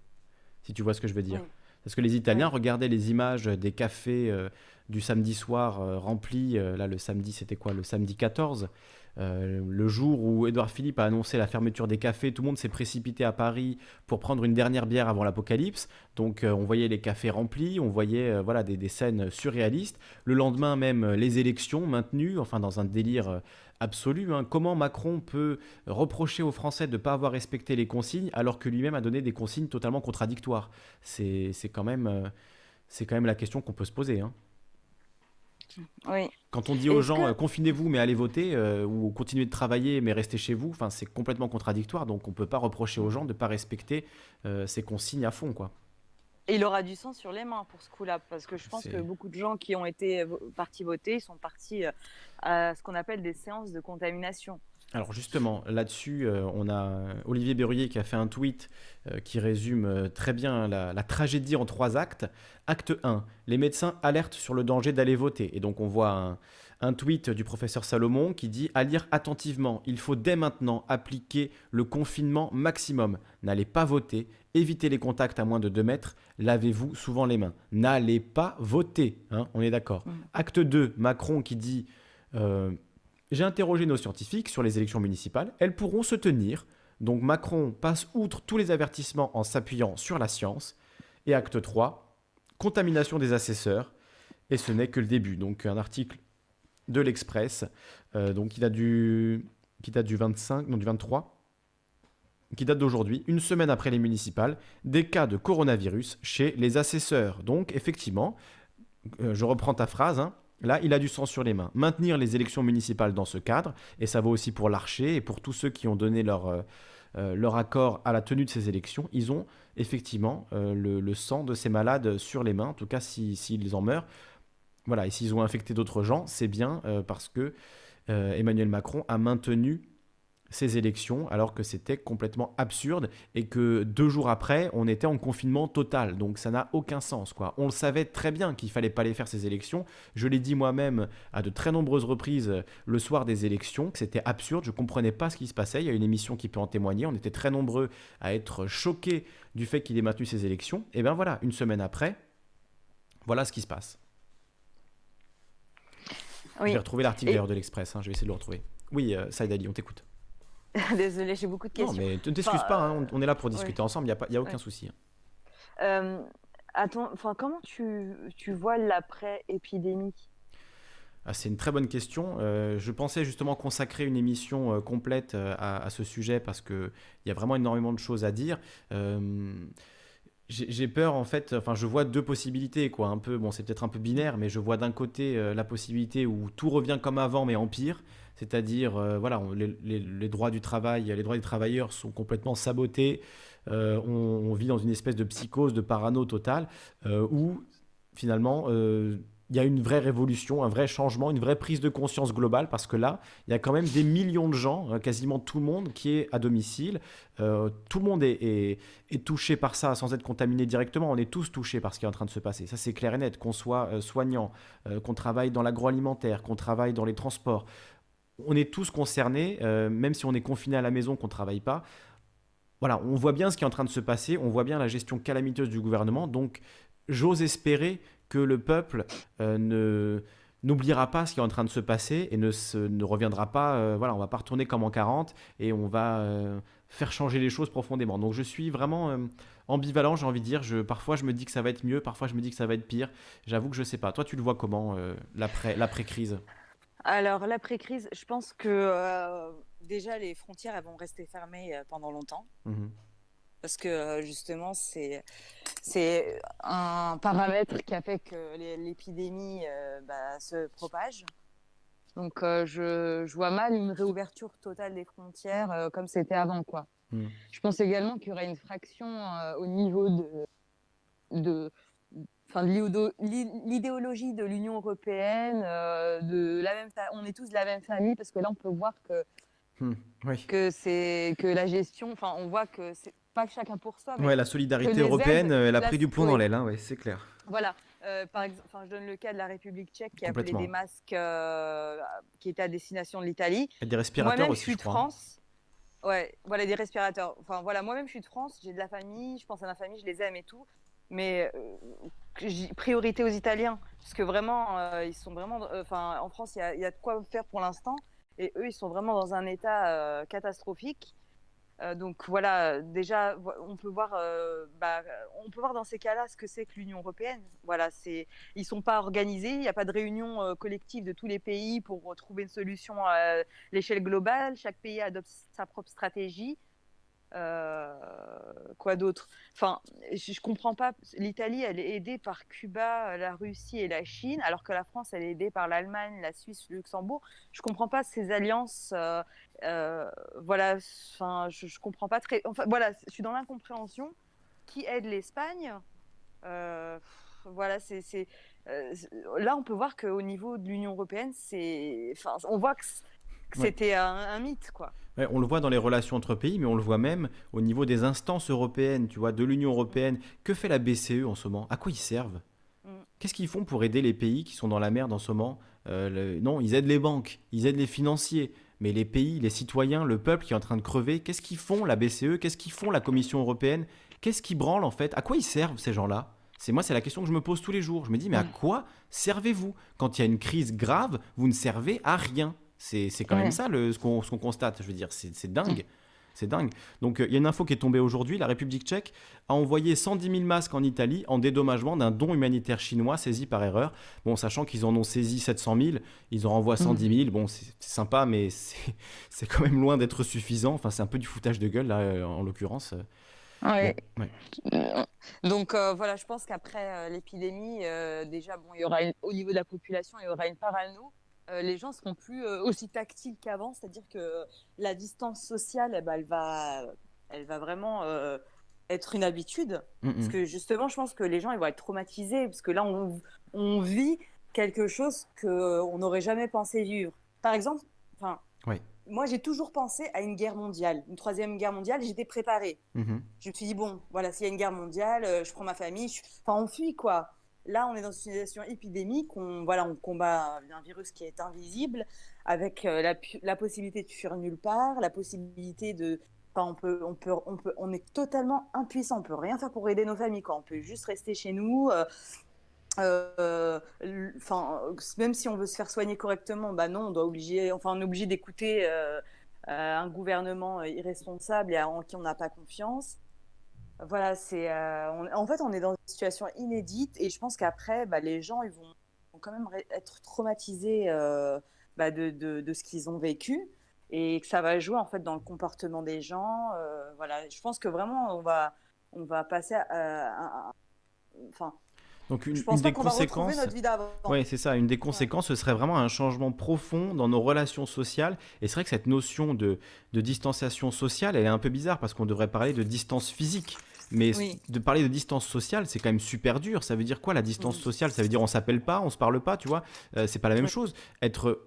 Si tu vois ce que je veux dire. Parce que les Italiens regardaient les images des cafés euh, du samedi soir euh, remplis. Euh, là, le samedi, c'était quoi Le samedi 14. Euh, le jour où Édouard Philippe a annoncé la fermeture des cafés, tout le monde s'est précipité à Paris pour prendre une dernière bière avant l'apocalypse. Donc on voyait les cafés remplis, on voyait voilà des, scènes surréalistes. Le lendemain même, les élections maintenues, enfin dans un délire absolu. Hein. Comment Macron peut reprocher aux Français de ne pas avoir respecté les consignes alors que lui-même a donné des consignes totalement contradictoires? C'est quand, même, quand même la question qu'on peut se poser. Hein. Quand on dit aux gens euh, confinez-vous mais allez voter euh, ou continuez de travailler mais restez chez vous, enfin c'est complètement contradictoire. Donc on peut pas reprocher aux gens de ne pas respecter euh, ces consignes à fond, quoi. Et il aura du sang sur les mains pour ce coup-là, parce que je pense que beaucoup de gens qui ont été partis voter sont partis à ce qu'on appelle des séances de contamination. Alors justement, là-dessus, euh, on a Olivier Berruyer qui a fait un tweet euh, qui résume euh, très bien la, tragédie en trois actes. Acte 1, les médecins alertent sur le danger d'aller voter. Et donc on voit un, un, tweet du professeur Salomon qui dit à lire attentivement, il faut dès maintenant appliquer le confinement maximum. N'allez pas voter, évitez les contacts à moins de 2 mètres, lavez-vous souvent les mains. N'allez pas voter, hein, on est d'accord. Mmh. Acte 2, Macron qui dit... J'ai interrogé nos scientifiques sur les élections municipales. Elles pourront se tenir. Donc Macron passe outre tous les avertissements en s'appuyant sur la science. Et acte 3, contamination des assesseurs. Et ce n'est que le début. Donc un article de l'Express, euh, donc qui date du, qui date du 25, non du 23, qui date d'aujourd'hui, une semaine après les municipales, des cas de coronavirus chez les assesseurs. Donc effectivement, euh, je reprends ta phrase, hein, Là, il a du sang sur les mains. Maintenir les élections municipales dans ce cadre, et ça vaut aussi pour l'Archer et pour tous ceux qui ont donné leur, euh, euh, leur accord à la tenue de ces élections, ils ont effectivement euh, le, sang de ces malades sur les mains, en tout cas s'ils en meurent. Voilà, et s'ils ont infecté d'autres gens, c'est bien parce que Emmanuel Macron a maintenu ces élections alors que c'était complètement absurde et que deux jours après on était en confinement total. Donc ça n'a aucun sens quoi. On le savait très bien qu'il fallait pas les faire ces élections. Je l'ai dit moi-même à de très nombreuses reprises euh, le soir des élections que c'était absurde. Je comprenais pas ce qui se passait. Il y a une émission qui peut en témoigner. On était très nombreux à être choqués du fait qu'il ait maintenu ces élections. Et ben voilà une semaine après voilà ce qui se passe. Oui. je vais retrouver l'article d'ailleurs de l'Express hein, je vais essayer de le retrouver. Oui euh, Saïd on t'écoute Désolée, j'ai beaucoup de questions. Non, mais ne t'excuse pas, hein, on, est là pour discuter ensemble, il n'y a, a aucun souci. Hein. Euh, enfin, comment tu, tu vois l'après-épidémie? Ah, c'est une très bonne question. Euh, je pensais justement consacrer une émission euh, complète euh, à, ce sujet parce qu'il y a vraiment énormément de choses à dire. j'ai peur en fait, enfin je vois deux possibilités quoi, un peu, bon c'est peut-être un peu binaire, mais je vois d'un côté la possibilité où tout revient comme avant mais en pire, c'est-à-dire euh, voilà, les, droits du travail, les droits des travailleurs sont complètement sabotés. Euh, on, vit dans une espèce de psychose, de parano total, euh, où finalement il y a une vraie révolution, un vrai changement, une vraie prise de conscience globale, parce que là, il y a quand même des millions de gens, hein, quasiment tout le monde, qui est à domicile. Tout le monde est, touché par ça sans être contaminé directement. On est tous touchés par ce qui est en train de se passer. Ça, c'est clair et net. Qu'on soit soignant, qu'on travaille dans l'agroalimentaire, qu'on travaille dans les transports. On est tous concernés, même si on est confiné à la maison, qu'on ne travaille pas. Voilà, on voit bien ce qui est en train de se passer, on voit bien la gestion calamiteuse du gouvernement. Donc, j'ose espérer que le peuple euh, ne n'oubliera pas ce qui est en train de se passer et ne, ne reviendra pas, euh, voilà, on va pas retourner comme en 40 et on va euh, faire changer les choses profondément. Donc je suis vraiment ambivalent, j'ai envie de dire. Je, parfois je me dis que ça va être mieux, parfois je me dis que ça va être pire. J'avoue que je sais pas. Toi, tu le vois comment l'après-crise? Alors l'après-crise, je pense que déjà les frontières elles vont rester fermées pendant longtemps. Mmh parce que justement, c'est c'est un paramètre qui a fait que l'épidémie bah, se propage. Donc, je, je, vois mal une réouverture totale des frontières comme c'était avant. Quoi. Mmh. Je pense également qu'il y aurait une fraction au niveau de, de, l'idéologie de l'Union européenne, de la même on est tous de la même famille, parce que là, on peut voir que, mmh, que, que la gestion, enfin, on voit que c'est pas chacun pour soi. ouais, la solidarité européenne, elle a pris du plomb dans l'aile, hein, ouais, c'est clair. Voilà. Euh, par exemple, je donne le cas de la République tchèque qui a appelé des masques euh, qui étaient à destination de l'Italie. Et des respirateurs aussi, je, suis de hein. France. Ouais, voilà des respirateurs. Enfin voilà, moi-même je suis de France, j'ai de la famille, je pense à ma famille, je les aime et tout. Mais euh, priorité aux Italiens, parce que vraiment, ils sont vraiment. Enfin, en France, il y, a de quoi faire pour l'instant, et eux, ils sont vraiment dans un état catastrophique. Euh, donc voilà, déjà, on peut voir, euh, bah, on peut voir dans ces cas-là ce que c'est que l'Union européenne. Voilà, c'est, ils sont pas organisés, il n'y a pas de réunion euh, collective de tous les pays pour trouver une solution à l'échelle globale. Chaque pays adopte sa propre stratégie. Euh, quoi d'autre? Enfin, je, je, comprends pas. L'Italie, elle est aidée par Cuba, la Russie et la Chine, alors que la France, elle est aidée par l'Allemagne, la Suisse, le Luxembourg. Je comprends pas ces alliances. Euh, euh, voilà, enfin, je, je, comprends pas très. Enfin, voilà, je suis dans l'incompréhension. Qui aide l'Espagne? Voilà, c'est. là, on peut voir qu'au niveau de l'Union européenne, c'est. Enfin, on voit que c'était un, mythe, quoi. on le voit dans les relations entre pays, mais on le voit même au niveau des instances européennes, tu vois, de l'Union européenne. Que fait la BCE en ce moment? À quoi ils servent? Mm. Qu'est-ce qu'ils font pour aider les pays qui sont dans la merde en ce moment? Euh, Non, ils aident les banques, ils aident les financiers, mais les pays, les citoyens, le peuple qui est en train de crever, qu'est-ce qu'ils font la BCE Qu'est-ce qu'ils font la Commission européenne? Qu'est-ce qu'ils branlent en fait? À quoi ils servent ces gens-là? C'est moi, c'est la question que je me pose tous les jours. Je me dis, mais à mm. quoi servez-vous? Quand il y a une crise grave, vous ne servez à rien. C'est quand même ça le, ce qu'on constate. Je veux dire, c'est dingue. C'est dingue. Donc, euh, il y a une info qui est tombée aujourd'hui. La République tchèque a envoyé 110 000 masques en Italie en dédommagement d'un don humanitaire chinois saisi par erreur. Bon, sachant qu'ils en ont saisi 700 000, ils en renvoient 110 000. Bon, c'est sympa, mais c'est quand même loin d'être suffisant. Enfin, c'est un peu du foutage de gueule, là, euh, en l'occurrence. Ouais. Donc voilà, je pense qu'après l'épidémie, déjà, bon, il y aura au niveau de la population, il y aura une part à nous. Euh, les gens seront plus euh, aussi tactiles qu'avant, c'est-à-dire que la distance sociale, eh ben, elle, va, elle va vraiment euh, être une habitude. Mm. Parce que justement, je pense que les gens ils vont être traumatisés, parce que là, on, on vit quelque chose qu'on n'aurait jamais pensé vivre. Par exemple, moi j'ai toujours pensé à une guerre mondiale, une troisième guerre mondiale, et j'étais préparée. Mm-hmm. Je me suis dit, bon, voilà, s'il y a une guerre mondiale, je prends ma famille, enfin, on fuit quoi. Là, on est dans une situation épidémique, on, voilà, on combat un virus qui est invisible, avec euh, la, possibilité de fuir nulle part, la possibilité de... Enfin, on, peut, on, peut, on, peut, on est totalement impuissant, on peut rien faire pour aider nos familles, on peut juste rester chez nous. Euh, euh, même si on veut se faire soigner correctement, bah non, on doit obliger, enfin, on est obligé d'écouter un gouvernement irresponsable et en qui on n'a pas confiance. Voilà, c'est. Euh, en fait, on est dans une situation inédite et je pense qu'après, bah, les gens, ils vont, quand même être traumatisés euh, bah, de, de, ce qu'ils ont vécu et que ça va jouer en fait dans le comportement des gens. Euh, voilà, je pense que vraiment, on va, on va passer à. enfin. Donc une, une des conséquences, oui, c'est ça. Une des conséquences, ce serait vraiment un changement profond dans nos relations sociales. Et c'est vrai que cette notion de, de distanciation sociale, elle est un peu bizarre parce qu'on devrait parler de distance physique. Mais de parler de distance sociale, c'est quand même super dur. Ça veut dire quoi la distance sociale? Ça veut dire on s'appelle pas, on se parle pas, tu vois? Euh, C'est pas la même chose. Être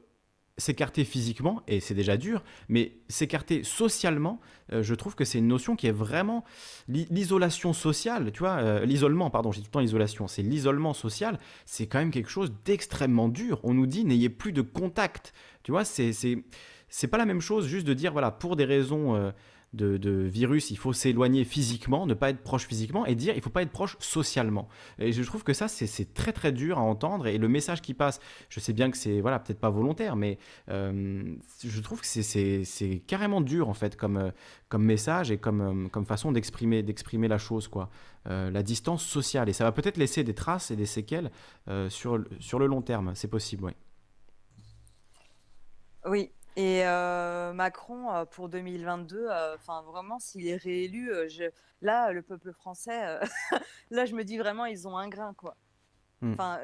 s'écarter physiquement, et c'est déjà dur, mais s'écarter socialement, euh, je trouve que c'est une notion qui est vraiment l'isolation sociale, tu vois, euh, l'isolement, pardon, j'ai tout le temps isolation, c'est l'isolement social, c'est quand même quelque chose d'extrêmement dur. On nous dit n'ayez plus de contact, tu vois, c'est c'est pas la même chose juste de dire voilà pour des raisons euh, de, virus, il faut s'éloigner physiquement, ne pas être proche physiquement, et dire il faut pas être proche socialement. Et je trouve que ça, c'est très très dur à entendre, et le message qui passe, je sais bien que c'est voilà peut-être pas volontaire, mais euh, je trouve que c'est carrément dur en fait comme, euh, comme message et comme, euh, comme façon d'exprimer la chose quoi. la distance sociale et ça va peut-être laisser des traces et des séquelles sur, sur le long terme, c'est possible, oui. Oui, et euh, Macron, euh, pour 2022, euh, enfin vraiment, s'il est réélu, là, le peuple français, là, je me dis vraiment, ils ont un grain, quoi. Hmm. Enfin,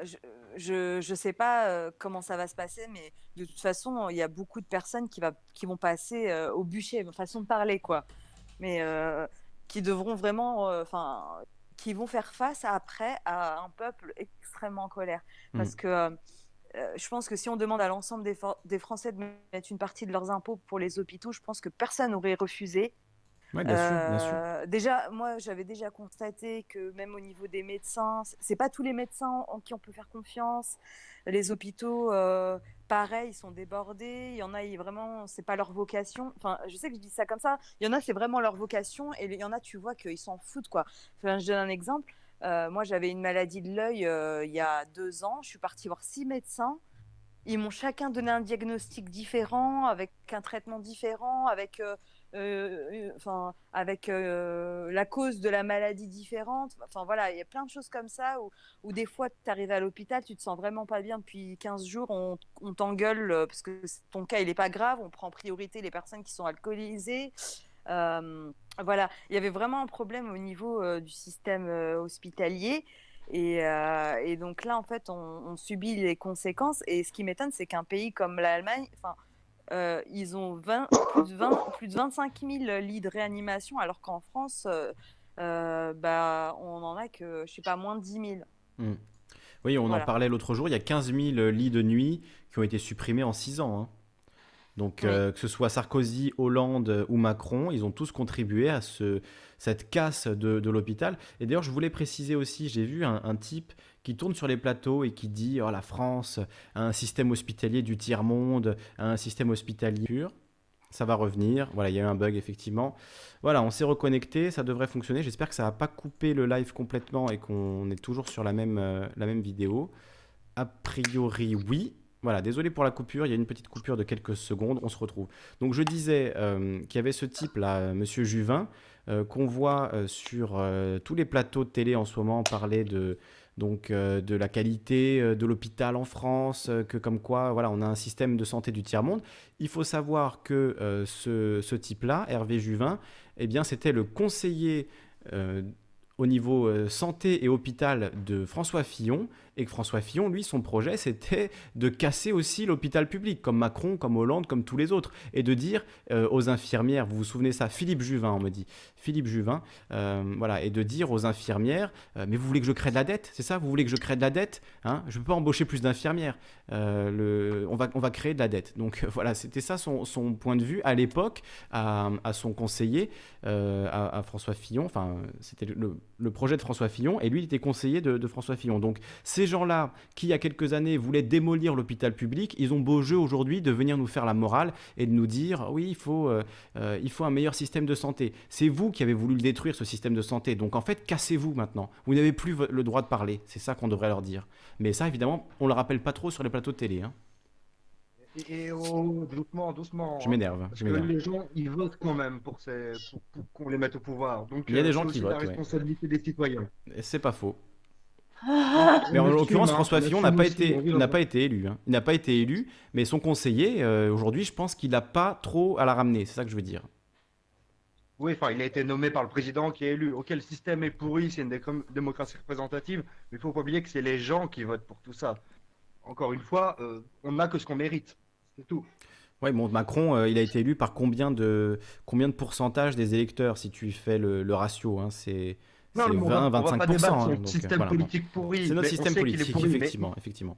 je, je, sais pas comment ça va se passer, mais de toute façon, il y a beaucoup de personnes qui, va, qui vont passer au bûcher, façon de parler, quoi. Mais qui devront vraiment, enfin, qui vont faire face après à un peuple extrêmement en colère. Hmm. Parce que euh, je pense que si on demande à l'ensemble des, Français de mettre une partie de leurs impôts pour les hôpitaux, je pense que personne n'aurait refusé. Oui, bien, sûr, bien sûr. Euh, déjà, moi, j'avais déjà constaté que même au niveau des médecins, c'est pas tous les médecins en qui on peut faire confiance. Les hôpitaux, euh, pareil, ils sont débordés. Il y en a, vraiment, c'est pas leur vocation. Enfin, je sais que je dis ça comme ça. Il y en a, c'est vraiment leur vocation, et il y en a, tu vois, qu'ils s'en foutent, quoi. Enfin, je donne un exemple. Euh, moi, j'avais une maladie de l'œil euh, il y a deux ans. Je suis partie voir six médecins. Ils m'ont chacun donné un diagnostic différent, avec un traitement différent, avec, euh, enfin, avec la cause de la maladie différente. Enfin voilà, il y a plein de choses comme ça où, des fois tu arrives à l'hôpital, tu te sens vraiment pas bien depuis 15 jours, on, on t'engueule parce que ton cas il est pas grave, on prend en priorité les personnes qui sont alcoolisées. Euh, voilà, il y avait vraiment un problème au niveau euh, du système euh, hospitalier. Et, donc là, en fait, on, subit les conséquences. Et ce qui m'étonne, c'est qu'un pays comme l'Allemagne, enfin, ils ont 20, plus, de 20, plus, de 25 000 lits de réanimation, alors qu'en France, bah, on en a que, je sais pas, moins de 10 000. Hmm. Oui, on en parlait l'autre jour, il y a 15 000 lits de nuit qui ont été supprimés en 6 ans. Hein. Donc, euh, que ce soit Sarkozy, Hollande ou Macron, ils ont tous contribué à ce, cette casse de, l'hôpital. Et d'ailleurs, je voulais préciser aussi, j'ai vu un, type qui tourne sur les plateaux et qui dit oh, la France a un système hospitalier du tiers-monde, un système hospitalier pur. Ça va revenir. Voilà, il y a eu un bug effectivement. Voilà, on s'est reconnecté, ça devrait fonctionner. J'espère que ça n'a pas coupé le live complètement et qu'on est toujours sur la même, euh, la même vidéo. A priori, oui. Voilà, désolé pour la coupure, il y a une petite coupure de quelques secondes, on se retrouve. Donc je disais euh, qu'il y avait ce type-là, Monsieur Juvin, euh, qu'on voit euh, sur tous les plateaux de télé en ce moment parler de, donc, de la qualité de l'hôpital en France, que comme quoi voilà, on a un système de santé du tiers-monde. Il faut savoir que ce, ce type-là, Hervé Juvin, eh bien, c'était le conseiller au niveau santé et hôpital de François Fillon, et que François Fillon, lui, son projet, c'était de casser aussi l'hôpital public, comme Macron, comme Hollande, comme tous les autres, et de dire euh, aux infirmières, vous vous souvenez ça, Philippe Juvin, on me dit, Philippe Juvin, euh, voilà, et de dire aux infirmières, euh, mais vous voulez que je crée de la dette, c'est ça? Vous voulez que je crée de la dette hein? Je ne peux pas embaucher plus d'infirmières, on, va, on va créer de la dette. Donc voilà, c'était ça son, son, point de vue à l'époque, à, son conseiller, à, François Fillon, enfin, c'était le, le, projet de François Fillon, et lui, il était conseiller de, de François Fillon. Donc c'est ces gens-là, qui il y a quelques années voulaient démolir l'hôpital public, ils ont beau jeu aujourd'hui de venir nous faire la morale et de nous dire oui, il faut, euh, euh, il faut un meilleur système de santé. C'est vous qui avez voulu le détruire, ce système de santé. Donc en fait, cassez-vous maintenant. Vous n'avez plus le droit de parler. C'est ça qu'on devrait leur dire. Mais ça, évidemment, on ne le rappelle pas trop sur les plateaux de télé. Hein. Et, oh, doucement, doucement. Je m'énerve. Hein. les gens, ils votent quand même pour, qu'on les mette au pouvoir. Donc, il y a des euh, gens qui votent. la responsabilité des citoyens. C'est pas faux. Ah. mais en l'occurrence, François Fillon n'a pas, été, n'a pas été élu. Hein. Il n'a pas été élu, mais son conseiller, euh, aujourd'hui, je pense qu'il n'a pas trop à la ramener. C'est ça que je veux dire. Oui, enfin, il a été nommé par le président qui est élu. Ok, le système est pourri, c'est une démocratie représentative, mais il faut pas oublier que c'est les gens qui votent pour tout ça. Encore une fois, euh, on n'a que ce qu'on mérite. C'est tout. Oui, bon, Macron, euh, il a été élu par combien de, combien de pourcentage des électeurs, si tu fais le, le ratio hein, C'est c'est 20-25%. C'est notre système politique pourri. C'est notre système politique, effectivement, effectivement.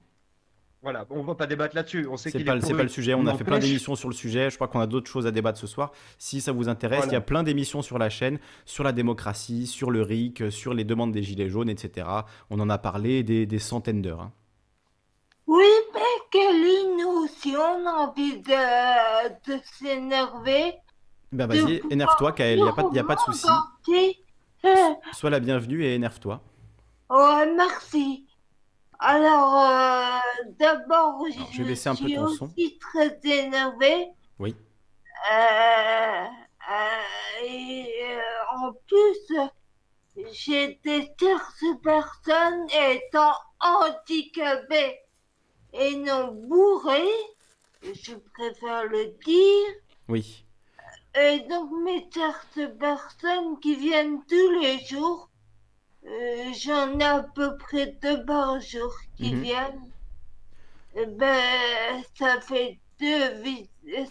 Voilà, on va pas débattre là-dessus. On sait c'est pas, pas le sujet. On a fait plein d'émissions sur le sujet. Je crois qu'on a d'autres choses à débattre ce soir. Si ça vous intéresse, il y a plein d'émissions sur la chaîne, sur la démocratie, sur le RIC, sur les demandes des gilets jaunes, etc. On en a parlé des, centaines d'heures. Hein. Oui, mais Kelly, si on a envie de, s'énerver. Ben vas-y, énerve-toi, Kael. Il n'y a, pas, y a pas de souci. Sois la bienvenue et énerve-toi. Ouais, merci. Alors, euh, d'abord, je, vais baisser un peu ton son. suis très énervé. Oui. Euh, euh, et en plus, j'ai des tierces personnes étant handicapées et non bourrées. Je préfère le dire. Oui. Et donc, mes tierces personnes qui viennent tous les jours euh, j'en ai à peu près deux par jour qui mhm. viennent. Eh ben, ça fait deux visites,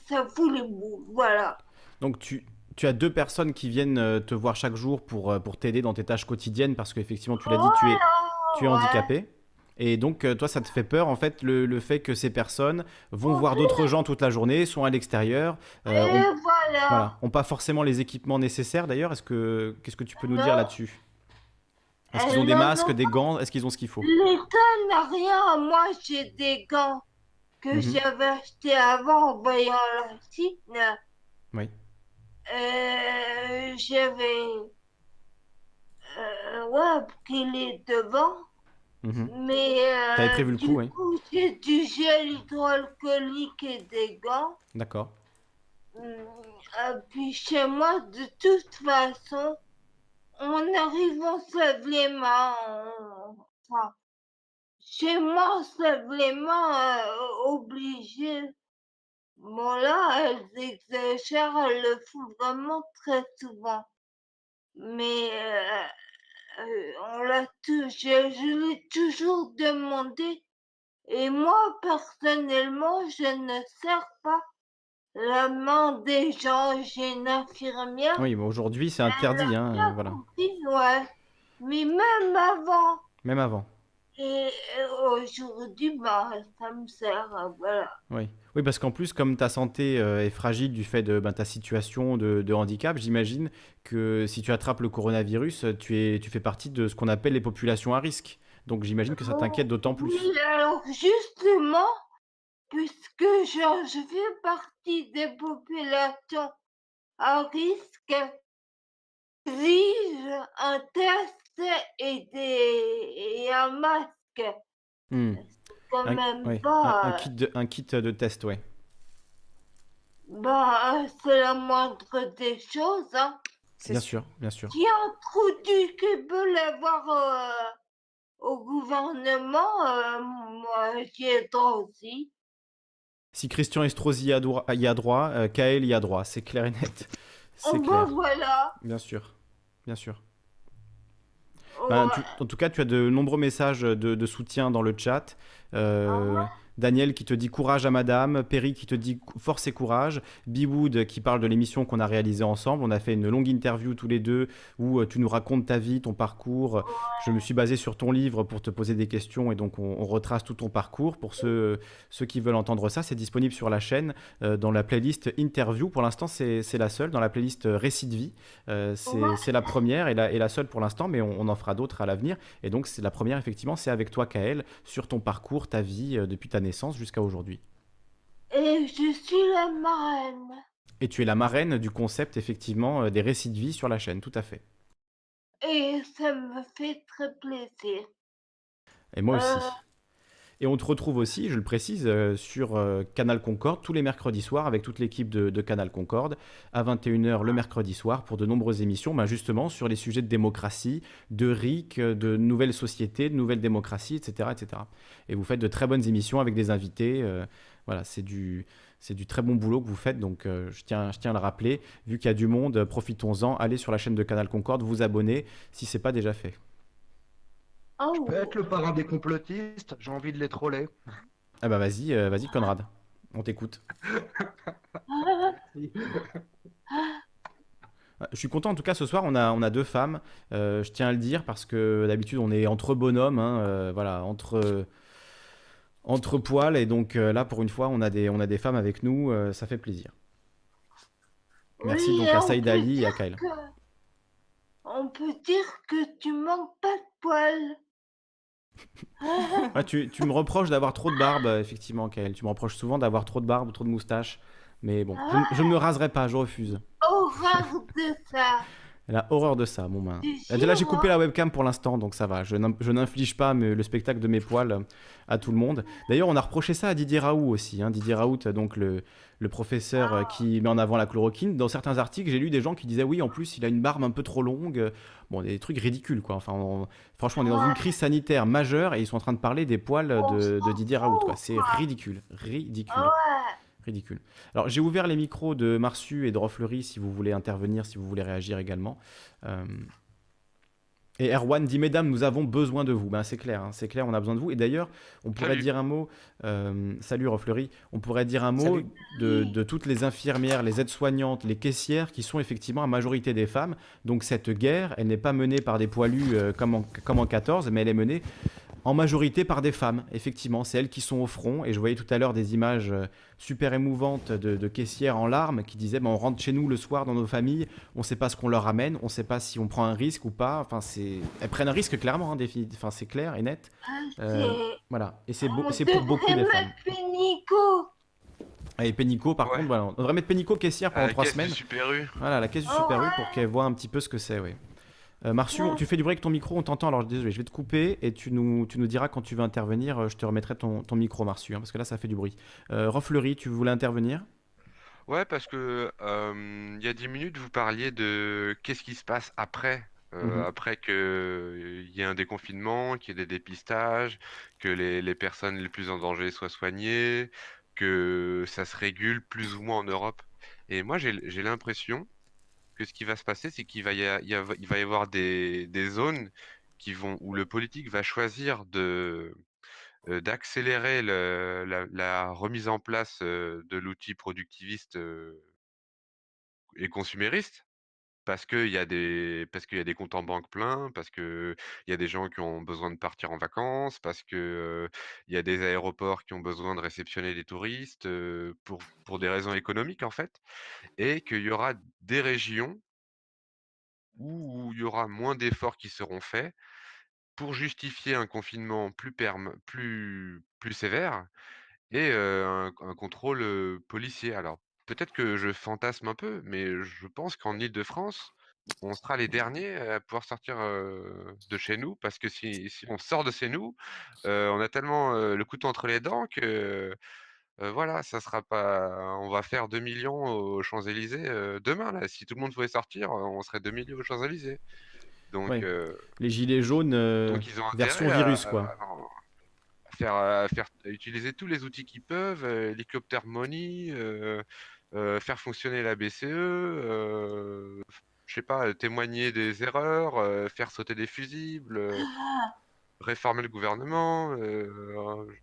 ça fout les bouts, voilà. Donc tu, tu as deux personnes qui viennent euh, te voir chaque jour pour, euh, pour t'aider dans tes tâches quotidiennes parce qu'effectivement, tu l'as dit, tu es, tu es handicapé. Et donc, toi, ça te fait peur, en fait, le, le fait que ces personnes vont voir d'autres gens toute la journée, sont à l'extérieur. Euh, voilà. Ont pas forcément les équipements nécessaires, d'ailleurs. Est-ce que, qu'est-ce que tu peux nous dire là-dessus? Est-ce qu'ils ont des masques, des gants? Est-ce qu'ils ont ce qu'il faut? L'État n'a rien. Moi, j'ai des gants que mhm. j'avais achetés avant en voyant la site. Oui. Euh, j'avais. Euh, ouais, qu'il est Mhm. Mais. Euh, T'avais prévu le coup, oui. J'ai du gel hydroalcoolique et des gants. D'accord. Hum, puis chez moi, de toute façon, on arrive, on se lève les mains. Enfin, chez moi, on se lève les mains euh, obligé. Bon, là, elles exagèrent, elles le font vraiment très souvent. Mais euh, euh, on l'a je, je l'ai toujours demandé. Et moi, personnellement, je ne sers pas la main des gens, j'ai une infirmière. Oui, mais aujourd'hui c'est interdit, hein, voilà. ouais. Mais même avant. Même avant. Et euh, aujourd'hui, bah, ça me sert, hein, voilà. Oui, oui parce qu'en plus, comme ta santé euh, est fragile du fait de ben, ta situation de, handicap, j'imagine que si tu attrapes le coronavirus, tu, es, tu fais partie de ce qu'on appelle les populations à risque. Donc j'imagine que ça t'inquiète d'autant plus. Oui, alors justement, puisque je, fais partie des populations à risque, exige un test et, des, un masque? Hmm. Quand un, même pas. Un, kit de, un, kit de, test, ouais. Bah, c'est la moindre des choses. Hein. Bien sûr, bien sûr. Qui a introduit qui peut l'avoir euh, au gouvernement, euh, moi j'y ai droit aussi. Si Christian Estrosi y a droit, y a droit euh, Kael y a droit, c'est clair et net. C'est oh bah voilà. Bien sûr, bien sûr. Ben, en tout cas, tu as de nombreux messages de, soutien dans le chat. Euh, ah Daniel qui te dit courage à madame, Perry qui te dit force et courage, Biwood qui parle de l'émission qu'on a réalisée ensemble. On a fait une longue interview tous les deux où euh, tu nous racontes ta vie, ton parcours. Je me suis basé sur ton livre pour te poser des questions et donc on, retrace tout ton parcours. Pour ceux, ceux qui veulent entendre ça, c'est disponible sur la chaîne euh, dans la playlist interview. Pour l'instant, c'est la seule. Dans la playlist récit de vie, euh, c'est la première et la, et la seule pour l'instant, mais on, en fera d'autres à l'avenir. Et donc, c'est la première, effectivement, c'est avec toi, Kael, sur ton parcours, ta vie depuis ta naissance jusqu'à aujourd'hui. Et je suis la marraine. Et tu es la marraine du concept, effectivement, euh, des récits de vie sur la chaîne, tout à fait. Et ça me fait très plaisir. Et moi aussi. Euh, et on te retrouve aussi, je le précise, euh, sur euh, Canal Concorde tous les mercredis soirs avec toute l'équipe de, Canal Concorde à 21h le mercredi soir pour de nombreuses émissions, ben justement sur les sujets de démocratie, de RIC, de nouvelles sociétés, de nouvelles démocraties, etc., etc. Et vous faites de très bonnes émissions avec des invités. Euh, voilà, c'est du, c'est du très bon boulot que vous faites, donc je, tiens, je tiens à le rappeler. Vu qu'il y a du monde, profitons-en, allez sur la chaîne de Canal Concorde, vous abonnez si ce n'est pas déjà fait. Oh. Je peux être le parrain des complotistes, j'ai envie de les troller. Ah bah vas-y, euh, vas-y Conrad, on t'écoute. Je suis content en tout cas ce soir on a, on a deux femmes. je tiens à le dire parce que d'habitude on est entre bonhommes, hein, voilà, entre, entre poils et donc là pour une fois on a des, on a des femmes avec nous, ça fait plaisir. Merci donc à Saïd Ali et à Kyle. On peut dire que tu manques pas de poils. Tu, tu, me reproches d'avoir trop de barbe, effectivement, Kyle. Tu me reproches souvent d'avoir trop de barbe trop de moustache. Mais bon, je, ne me raserai pas, je refuse. Horreur de ça. Elle a horreur de ça, mon main. Là, j'ai coupé la webcam pour l'instant, donc ça va. Je n'inflige pas le spectacle de mes poils à tout le monde. D'ailleurs, on a reproché ça à Didier Raoult aussi. Hein. Didier Raoult, donc le, le professeur euh, qui met en avant la chloroquine. Dans certains articles, j'ai lu des gens qui disaient oui, en plus, il a une barbe un peu trop longue. Bon, des trucs ridicules, quoi. Enfin, franchement, on est dans une crise sanitaire majeure et ils sont en train de parler des poils de, Didier Raoult, quoi. C'est ridicule, ridicule. Ridicule. Alors, j'ai ouvert les micros de Marsu et de Rofflery si vous voulez intervenir, si vous voulez réagir également. Euh, et Erwan dit Mesdames, nous avons besoin de vous. Ben, c'est clair, hein, c'est clair, on a besoin de vous. Et d'ailleurs, on pourrait dire un mot. Euh, salut Rofflery. On pourrait dire un mot de, toutes les infirmières, les aides-soignantes, les caissières qui sont effectivement à majorité des femmes. Donc cette guerre, elle n'est pas menée par des poilus euh, comme, en, comme en 14, mais elle est menée en majorité par des femmes, effectivement. C'est elles qui sont au front. Et je voyais tout à l'heure des images euh, super émouvantes de, caissières en larmes qui disaient bah, on rentre chez nous le soir dans nos familles, on ne sait pas ce qu'on leur ramène, on ne sait pas si on prend un risque ou pas. Enfin, c'est... Elles prennent un risque clairement, hein, enfin, c'est clair et net. Ah, euh, voilà. Et c'est, c'est pour beaucoup des femmes. Pénico. Et Pénico, par contre, voilà. on devrait mettre Pénico caissière pendant trois semaines. Super U. Voilà, la caisse du Super U pour qu'elle voit un petit peu ce que c'est, oui. Euh, Marsu, tu fais du bruit avec ton micro, on t'entend. Alors désolé, je vais te couper et tu nous, tu nous diras quand tu veux intervenir. Euh, je te remettrai ton, ton micro, Marsu, hein, parce que là, ça fait du bruit. Euh, tu voulais intervenir? Ouais, parce que il y a 10 minutes, vous parliez de qu'est-ce qui se passe après. Mhm. Après qu'il y ait un déconfinement, qu'il y ait des dépistages, que les, les personnes les plus en danger soient soignées, que ça se régule plus ou moins en Europe. Et moi, j'ai l'impression que ce qui va se passer, c'est qu'il va y, il va y avoir des, zones qui vont, où le politique va choisir de euh, d'accélérer la, remise en place euh, de l'outil productiviste euh, et consumériste parce qu'il y a des qu'il y a des comptes en banque pleins, parce qu'il y a des gens qui ont besoin de partir en vacances, parce que il y a des aéroports qui ont besoin de réceptionner des touristes pour pour des raisons économiques en fait, et qu'il y aura des régions où il y aura moins d'efforts qui seront faits pour justifier un confinement plus plus plus sévère et un, un contrôle policier. Alors peut-être que je fantasme un peu, mais je pense qu'en Île-de-France, on sera les derniers à pouvoir sortir de chez nous, parce que si, on sort de chez nous, on a tellement le couteau entre les dents que voilà, ça sera pas. On va faire 2 millions aux Champs-Élysées demain. Là. Si tout le monde pouvait sortir, on serait 2 millions aux Champs-Élysées. Donc, les gilets jaunes, version virus, quoi faire, faire utiliser tous les outils qu'ils peuvent, hélicoptère money, faire fonctionner la BCE, je sais pas, témoigner des erreurs, faire sauter des fusibles, ah! réformer le gouvernement,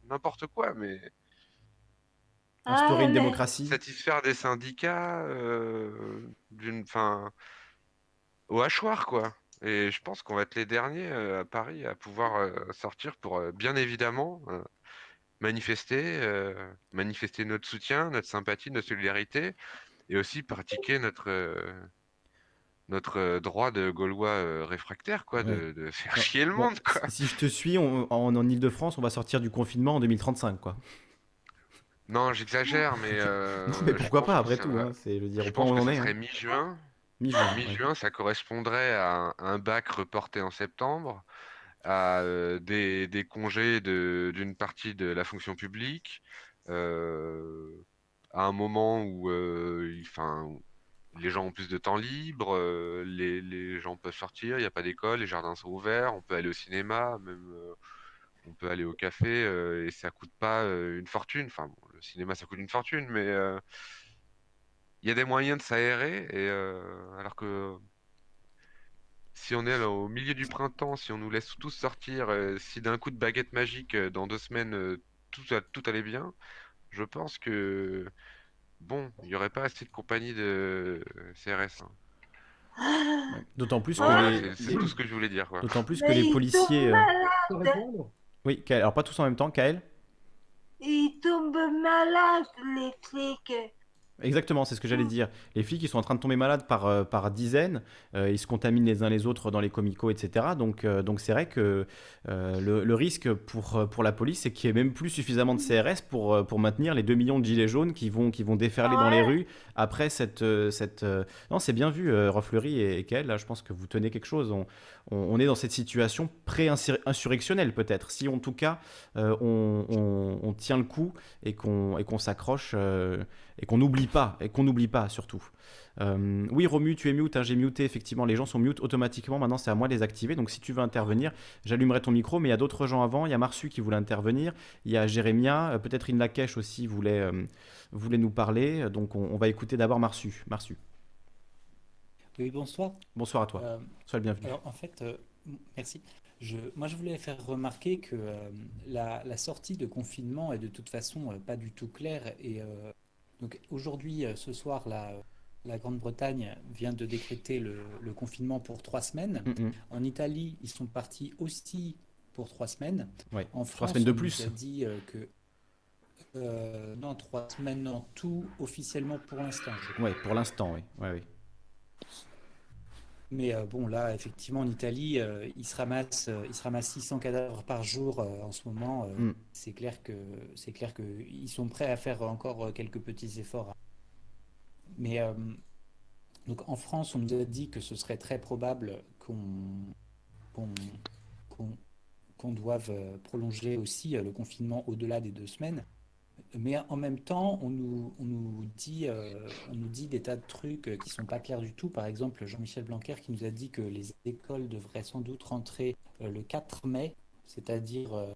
n'importe quoi, mais instaurer une ah, démocratie, satisfaire des syndicats, d'une, fin, au hachoir quoi. Et je pense qu'on va être les derniers à Paris à pouvoir sortir pour, bien évidemment, manifester, manifester notre soutien, notre sympathie, notre solidarité, et aussi pratiquer notre, notre droit de Gaulois réfractaire, quoi, de, faire chier le monde, quoi. Si je te suis, en, en Ile-de-France, on va sortir du confinement en 2035, quoi. Non, j'exagère, mais. mais pourquoi pas, après tout, hein, c'est, je dire, je pense que on serait hein. mi-juin. Mi-juin, ça correspondrait à un, bac reporté en septembre, à euh, des, congés d'une partie de la fonction publique, euh, à un moment où euh, les gens ont plus de temps libre, les, gens peuvent sortir, il n'y a pas d'école, les jardins sont ouverts, on peut aller au cinéma, même on peut aller au café et ça coûte pas une fortune. Enfin, le cinéma ça coûte une fortune, mais il y a des moyens de s'aérer, et alors que si on est au milieu du printemps, si on nous laisse tous sortir, euh, si d'un coup de baguette magique, euh, dans deux semaines, tout, tout allait bien, je pense que bon, il n'y aurait pas assez de compagnie de CRS. Hein. D'autant plus que les, c'est tout ce que je voulais dire. Quoi. d'autant plus que Mais les policiers. euh, malades. Oui, Kael- alors pas tous en même temps, Kael? Ils tombent malades, les flics. Exactement, c'est ce que j'allais dire. Les flics, ils sont en train de tomber malades par, euh, par dizaines, euh, ils se contaminent les uns les autres dans les comicos, etc. Donc, euh, donc c'est vrai que le, le risque pour, pour la police, c'est qu'il n'y ait même plus suffisamment de CRS pour, pour maintenir les 2 millions de gilets jaunes qui vont, qui vont déferler dans les rues après cette... cette Non, c'est bien vu, Rofflery et, et Kael, là, je pense que vous tenez quelque chose. On, on, on est dans cette situation pré-insurrectionnelle, peut-être. Si, en tout cas, on, on- tient le coup et qu'on qu'on s'accroche et qu'on n'oublie pas, et qu'on n'oublie pas surtout. Euh, oui, Romu, tu es mute, hein, j'ai muté, effectivement, les gens sont mute automatiquement, maintenant c'est à moi de les activer, donc si tu veux intervenir, j'allumerai ton micro, mais il y a d'autres gens avant, il y a Marsu qui voulait intervenir, il y a Jérémia, euh, peut-être Inlakesh aussi voulait, euh, voulait nous parler, donc on, on va écouter d'abord Marsu. Marsu, Oui, bonsoir. bonsoir à toi, Euh, sois le bienvenu. alors, en fait, merci. Je, moi, je voulais faire remarquer que la, la sortie de confinement est de toute façon pas du tout claire. Et donc, aujourd'hui, euh, ce soir, la, la Grande-Bretagne vient de décréter le, le confinement pour trois semaines. Mm, mm. En Italie, ils sont partis aussi pour trois semaines. Ouais, En trois France, semaines de on nous plus. a dit euh, que euh, non, trois semaines en tout, officiellement pour l'instant. Ouais, pour l'instant, oui. Ouais, oui. Mais euh, bon, là, effectivement, en Italie, euh, ils se ramassent, euh, ils se ramassent 600 cadavres par jour en ce moment. Mm. C'est clair que, c'est clair que ils sont prêts à faire encore quelques petits efforts. Mais euh, donc en France, on nous a dit que ce serait très probable qu'on qu'on qu'on qu'on doive prolonger aussi le confinement au-delà des deux semaines. Mais en même temps, on nous, on nous dit, euh, on nous dit des tas de trucs euh, qui sont pas clairs du tout. Par exemple, Jean-Michel Blanquer qui nous a dit que les écoles devraient sans doute rentrer euh, le 4 mai, c'est-à-dire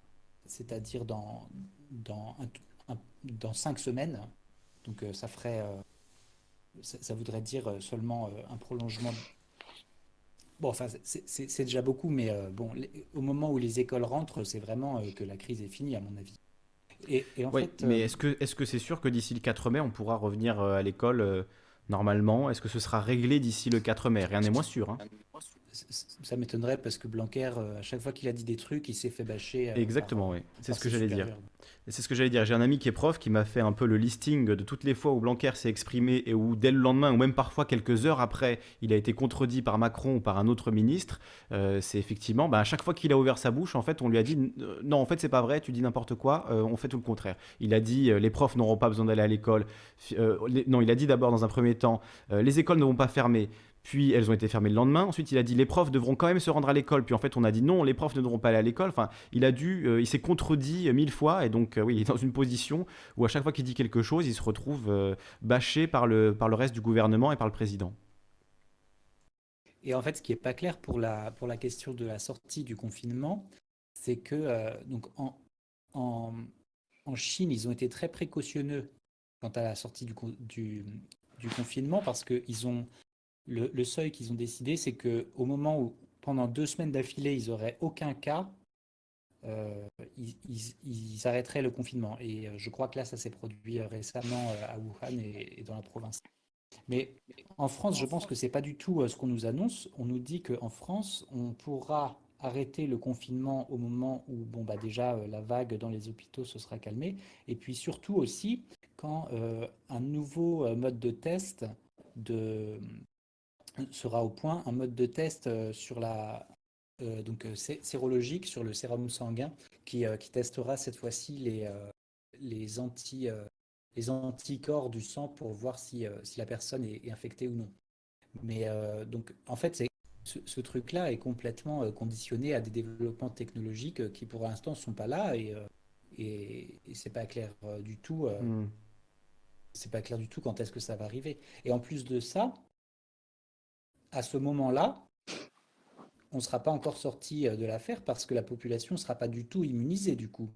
dans, dans, dans cinq semaines. Donc ça ferait, ça, voudrait dire seulement un prolongement. Bon, enfin, c'est déjà beaucoup, mais bon, au moment où les écoles rentrent, c'est vraiment que la crise est finie, à mon avis. Et, et en Oui, fait, mais euh, est-ce que est-ce que c'est sûr que d'ici le 4 mai, on pourra revenir euh, à l'école euh, normalement? Est-ce que ce sera réglé d'ici le 4 mai? Rien n'est moins sûr. hein. Ça m'étonnerait parce que Blanquer, euh, à chaque fois qu'il a dit des trucs, il s'est fait bâcher. euh, Exactement, par- oui. C'est par ce que j'allais dire. C'est ce que j'allais dire. J'ai un ami qui est prof qui m'a fait un peu le listing de toutes les fois où Blanquer s'est exprimé et où dès le lendemain, ou même parfois quelques heures après, il a été contredit par Macron ou par un autre ministre. Euh, c'est effectivement, bah, à chaque fois qu'il a ouvert sa bouche, en fait, on lui a dit euh, non, en fait, c'est pas vrai, tu dis n'importe quoi, euh, on fait tout le contraire. Il a dit euh, les profs n'auront pas besoin d'aller à l'école. Euh, non, il a dit d'abord dans un premier temps euh, les écoles ne vont pas fermer. Puis elles ont été fermées le lendemain. Ensuite, il a dit les profs devront quand même se rendre à l'école. Puis en fait, on a dit non, les profs ne devront pas aller à l'école. Enfin, il a dû, euh, il s'est contredit euh, mille fois. Et donc, euh, oui, il est dans une position où à chaque fois qu'il dit quelque chose, il se retrouve bâché par le, par le reste du gouvernement et par le président. Et en fait, ce qui n'est pas clair pour la, pour la question de la sortie du confinement, c'est que donc en, en, Chine, ils ont été très précautionneux quant à la sortie du, du, du confinement parce que ils ont, le, seuil qu'ils ont décidé, c'est que au moment où, pendant deux semaines d'affilée, ils n'auraient aucun cas, euh, ils, arrêteraient le confinement. Et euh, je crois que là, ça s'est produit euh, récemment à Wuhan et, dans la province. Mais en France, je pense que c'est pas du tout ce qu'on nous annonce. On nous dit qu'en France, on pourra arrêter le confinement au moment où, bon, bah déjà, la vague dans les hôpitaux se sera calmée. Et puis surtout aussi, quand un nouveau mode de test de, sera au point, un mode de test euh, sur la, euh, donc, euh, sé- sérologique sur le sérum sanguin qui, qui testera cette fois-ci les, les, anti, les anticorps du sang pour voir si, si la personne est, est infectée ou non. Mais donc, en fait, c'est, ce, ce truc-là est complètement conditionné à des développements technologiques qui, pour l'instant, ne sont pas là et, et, et c'est pas clair du tout. Hmm. c'est pas clair du tout quand est-ce que ça va arriver. Et en plus de ça, à ce moment-là, on ne sera pas encore sorti euh, de l'affaire parce que la population ne sera pas du tout immunisée du coup.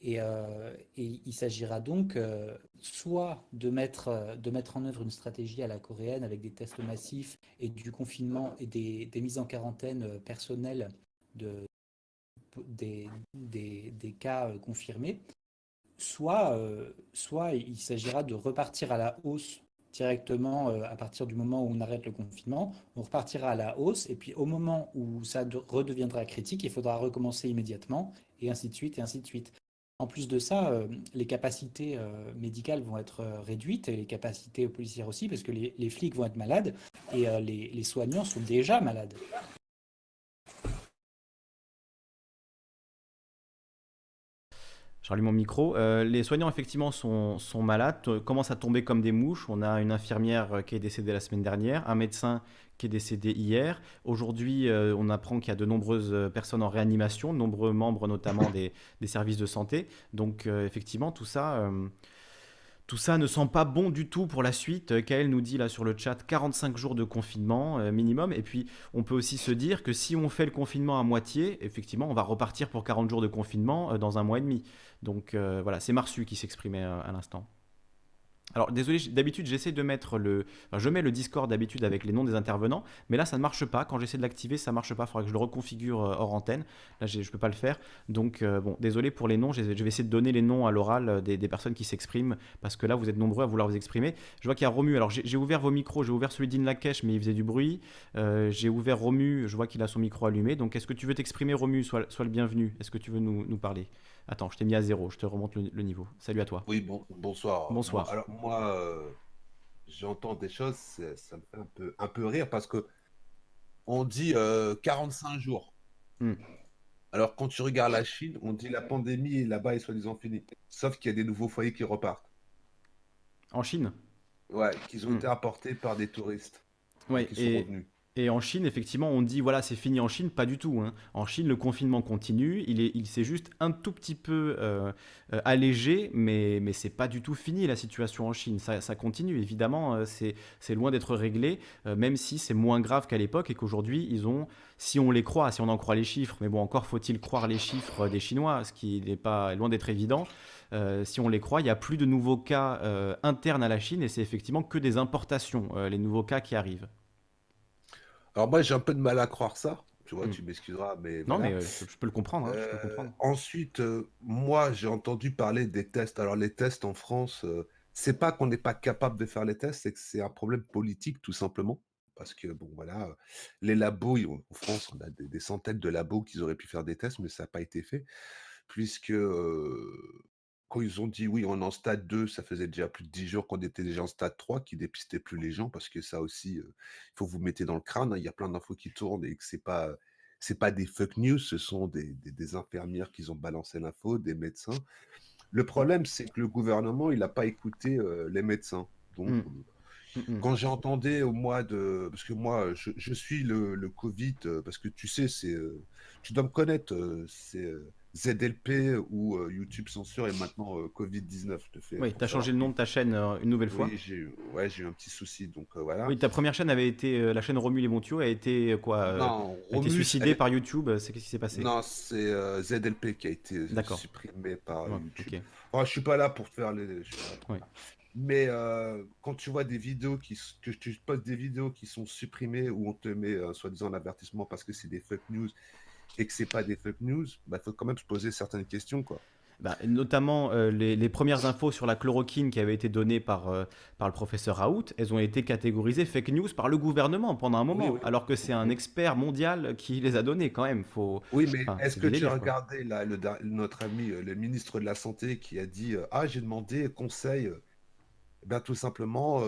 Et, euh, il s'agira donc euh, soit de mettre, de mettre en œuvre une stratégie à la coréenne avec des tests massifs et du confinement et des, des mises en quarantaine personnelles de, des, des, des cas confirmés, soit, soit il s'agira de repartir à la hausse directement à partir du moment où on arrête le confinement. On repartira à la hausse et puis au moment où ça redeviendra critique, il faudra recommencer immédiatement et ainsi de suite et ainsi de suite. En plus de ça, euh, les capacités euh, médicales vont être euh, réduites et les capacités policières aussi, parce que les, flics vont être malades et les, soignants sont déjà malades. J'allume mon micro. les soignants, effectivement, sont, malades, commencent à tomber comme des mouches. On a une infirmière qui est décédée la semaine dernière, un médecin qui est décédé hier. Aujourd'hui, euh, on apprend qu'il y a de nombreuses euh, personnes en réanimation, nombreux membres notamment des, services de santé. Donc euh, effectivement, tout ça, tout ça ne sent pas bon du tout pour la suite. Kael nous dit là sur le chat 45 jours de confinement minimum. Et puis on peut aussi se dire que si on fait le confinement à moitié, effectivement, on va repartir pour 40 jours de confinement dans un mois et demi. Donc voilà, c'est Marsu qui s'exprimait à l'instant. Alors désolé, d'habitude j'essaie de mettre le, je mets le Discord d'habitude avec les noms des intervenants, mais là ça ne marche pas. Quand j'essaie de l'activer, ça marche pas. Il faudra que je le reconfigure euh, hors antenne. Là je peux pas le faire. Donc euh, bon, désolé pour les noms. Je vais essayer de donner les noms à l'oral euh, des, personnes qui s'expriment parce que là vous êtes nombreux à vouloir vous exprimer. Je vois qu'il y a Romu. Alors j'ai ouvert vos micros. J'ai ouvert celui d'In Lakesh, mais il faisait du bruit. j'ai ouvert Romu. Je vois qu'il a son micro allumé. Donc est-ce que tu veux t'exprimer, Romu? Sois, le bienvenu. Est-ce que tu veux nous parler? Attends, je t'ai mis à zéro, je te remonte le, niveau. Salut à toi. Oui, bon, bonsoir. Bonsoir. Alors moi, euh, j'entends des choses, ça me fait un peu, un peu rire parce que on dit 45 euh, jours. Hmm. Alors quand tu regardes la Chine, on dit la pandémie là-bas est soi-disant finie. Sauf qu'il y a des nouveaux foyers qui repartent. En Chine? Ouais, qui ont hmm. été apportés par des touristes. Ouais, qui sont revenus. Et en Chine, effectivement, on dit voilà, c'est fini en Chine, pas du tout. Hein. En Chine, le confinement continue, il s'est il juste un tout petit peu euh, euh, allégé, mais, mais c'est pas du tout fini la situation en Chine. Ça, continue, évidemment, euh, c'est loin d'être réglé, même si c'est moins grave qu'à l'époque et qu'aujourd'hui, ils ont, si on les croit, si on en croit les chiffres, mais bon, encore faut-il croire les chiffres des Chinois, ce qui n'est pas loin d'être évident. si on les croit, il n'y a plus de nouveaux cas internes à la Chine et c'est effectivement que des importations, les nouveaux cas qui arrivent. Alors moi, j'ai un peu de mal à croire ça. Tu vois, hmm. tu m'excuseras, mais non, mais euh, je peux le comprendre. Hein, euh, ensuite, euh, moi, j'ai entendu parler des tests. Alors les tests en France, c'est pas qu'on n'est pas capable de faire les tests, c'est que c'est un problème politique tout simplement. Parce que bon, voilà, les labos, en France, on a des, centaines de labos qui auraient pu faire des tests, mais ça n'a pas été fait, puisque quand ils ont dit oui, on est en stade 2, ça faisait déjà plus de 10 jours qu'on était déjà en stade 3, qui dépistait plus les gens, parce que ça aussi, il faut vous mettre dans le crâne. Hein, il y a plein d'infos qui tournent et que c'est pas c'est pas des fuck news, ce sont des, des, infirmières qui ont balancé l'info, des médecins. Le problème, c'est que le gouvernement, il n'a pas écouté les médecins. Donc, mmh. Mmh, quand j'entendais au mois de, parce que moi, je, suis le, le, Covid, parce que tu sais, c'est, tu dois me connaître, c'est ZLP ou euh, YouTube censure et maintenant euh, Covid-19. te fais oui, tu as changé le nom de ta chaîne euh, une nouvelle fois. Oui, j'ai eu, ouais, eu un petit souci. Donc voilà. Oui, ta première chaîne avait été, la chaîne Romu et Montio a été quoi non, a été suicidée par YouTube. C'est qu'est-ce qui s'est passé? Non, c'est ZLP qui a été supprimé par YouTube. Je je suis pas là pour faire les. Mais quand tu vois des vidéos qui, que tu postes des vidéos qui sont supprimées où on te met soi-disant l'avertissement parce que c'est des fake news et que c'est pas des fake news, il bah, faut quand même se poser certaines questions, quoi. Bah, notamment euh, les, premières infos sur la chloroquine qui avaient été données par, euh, par le professeur Raoult, elles ont été catégorisées fake news par le gouvernement pendant un moment, alors que c'est un expert mondial qui les a données quand même. Faut... Oui, mais est-ce que tu as regardé là, le, notre ami, euh, le ministre de la Santé, qui a dit Ah, j'ai demandé conseil eh bien, tout simplement,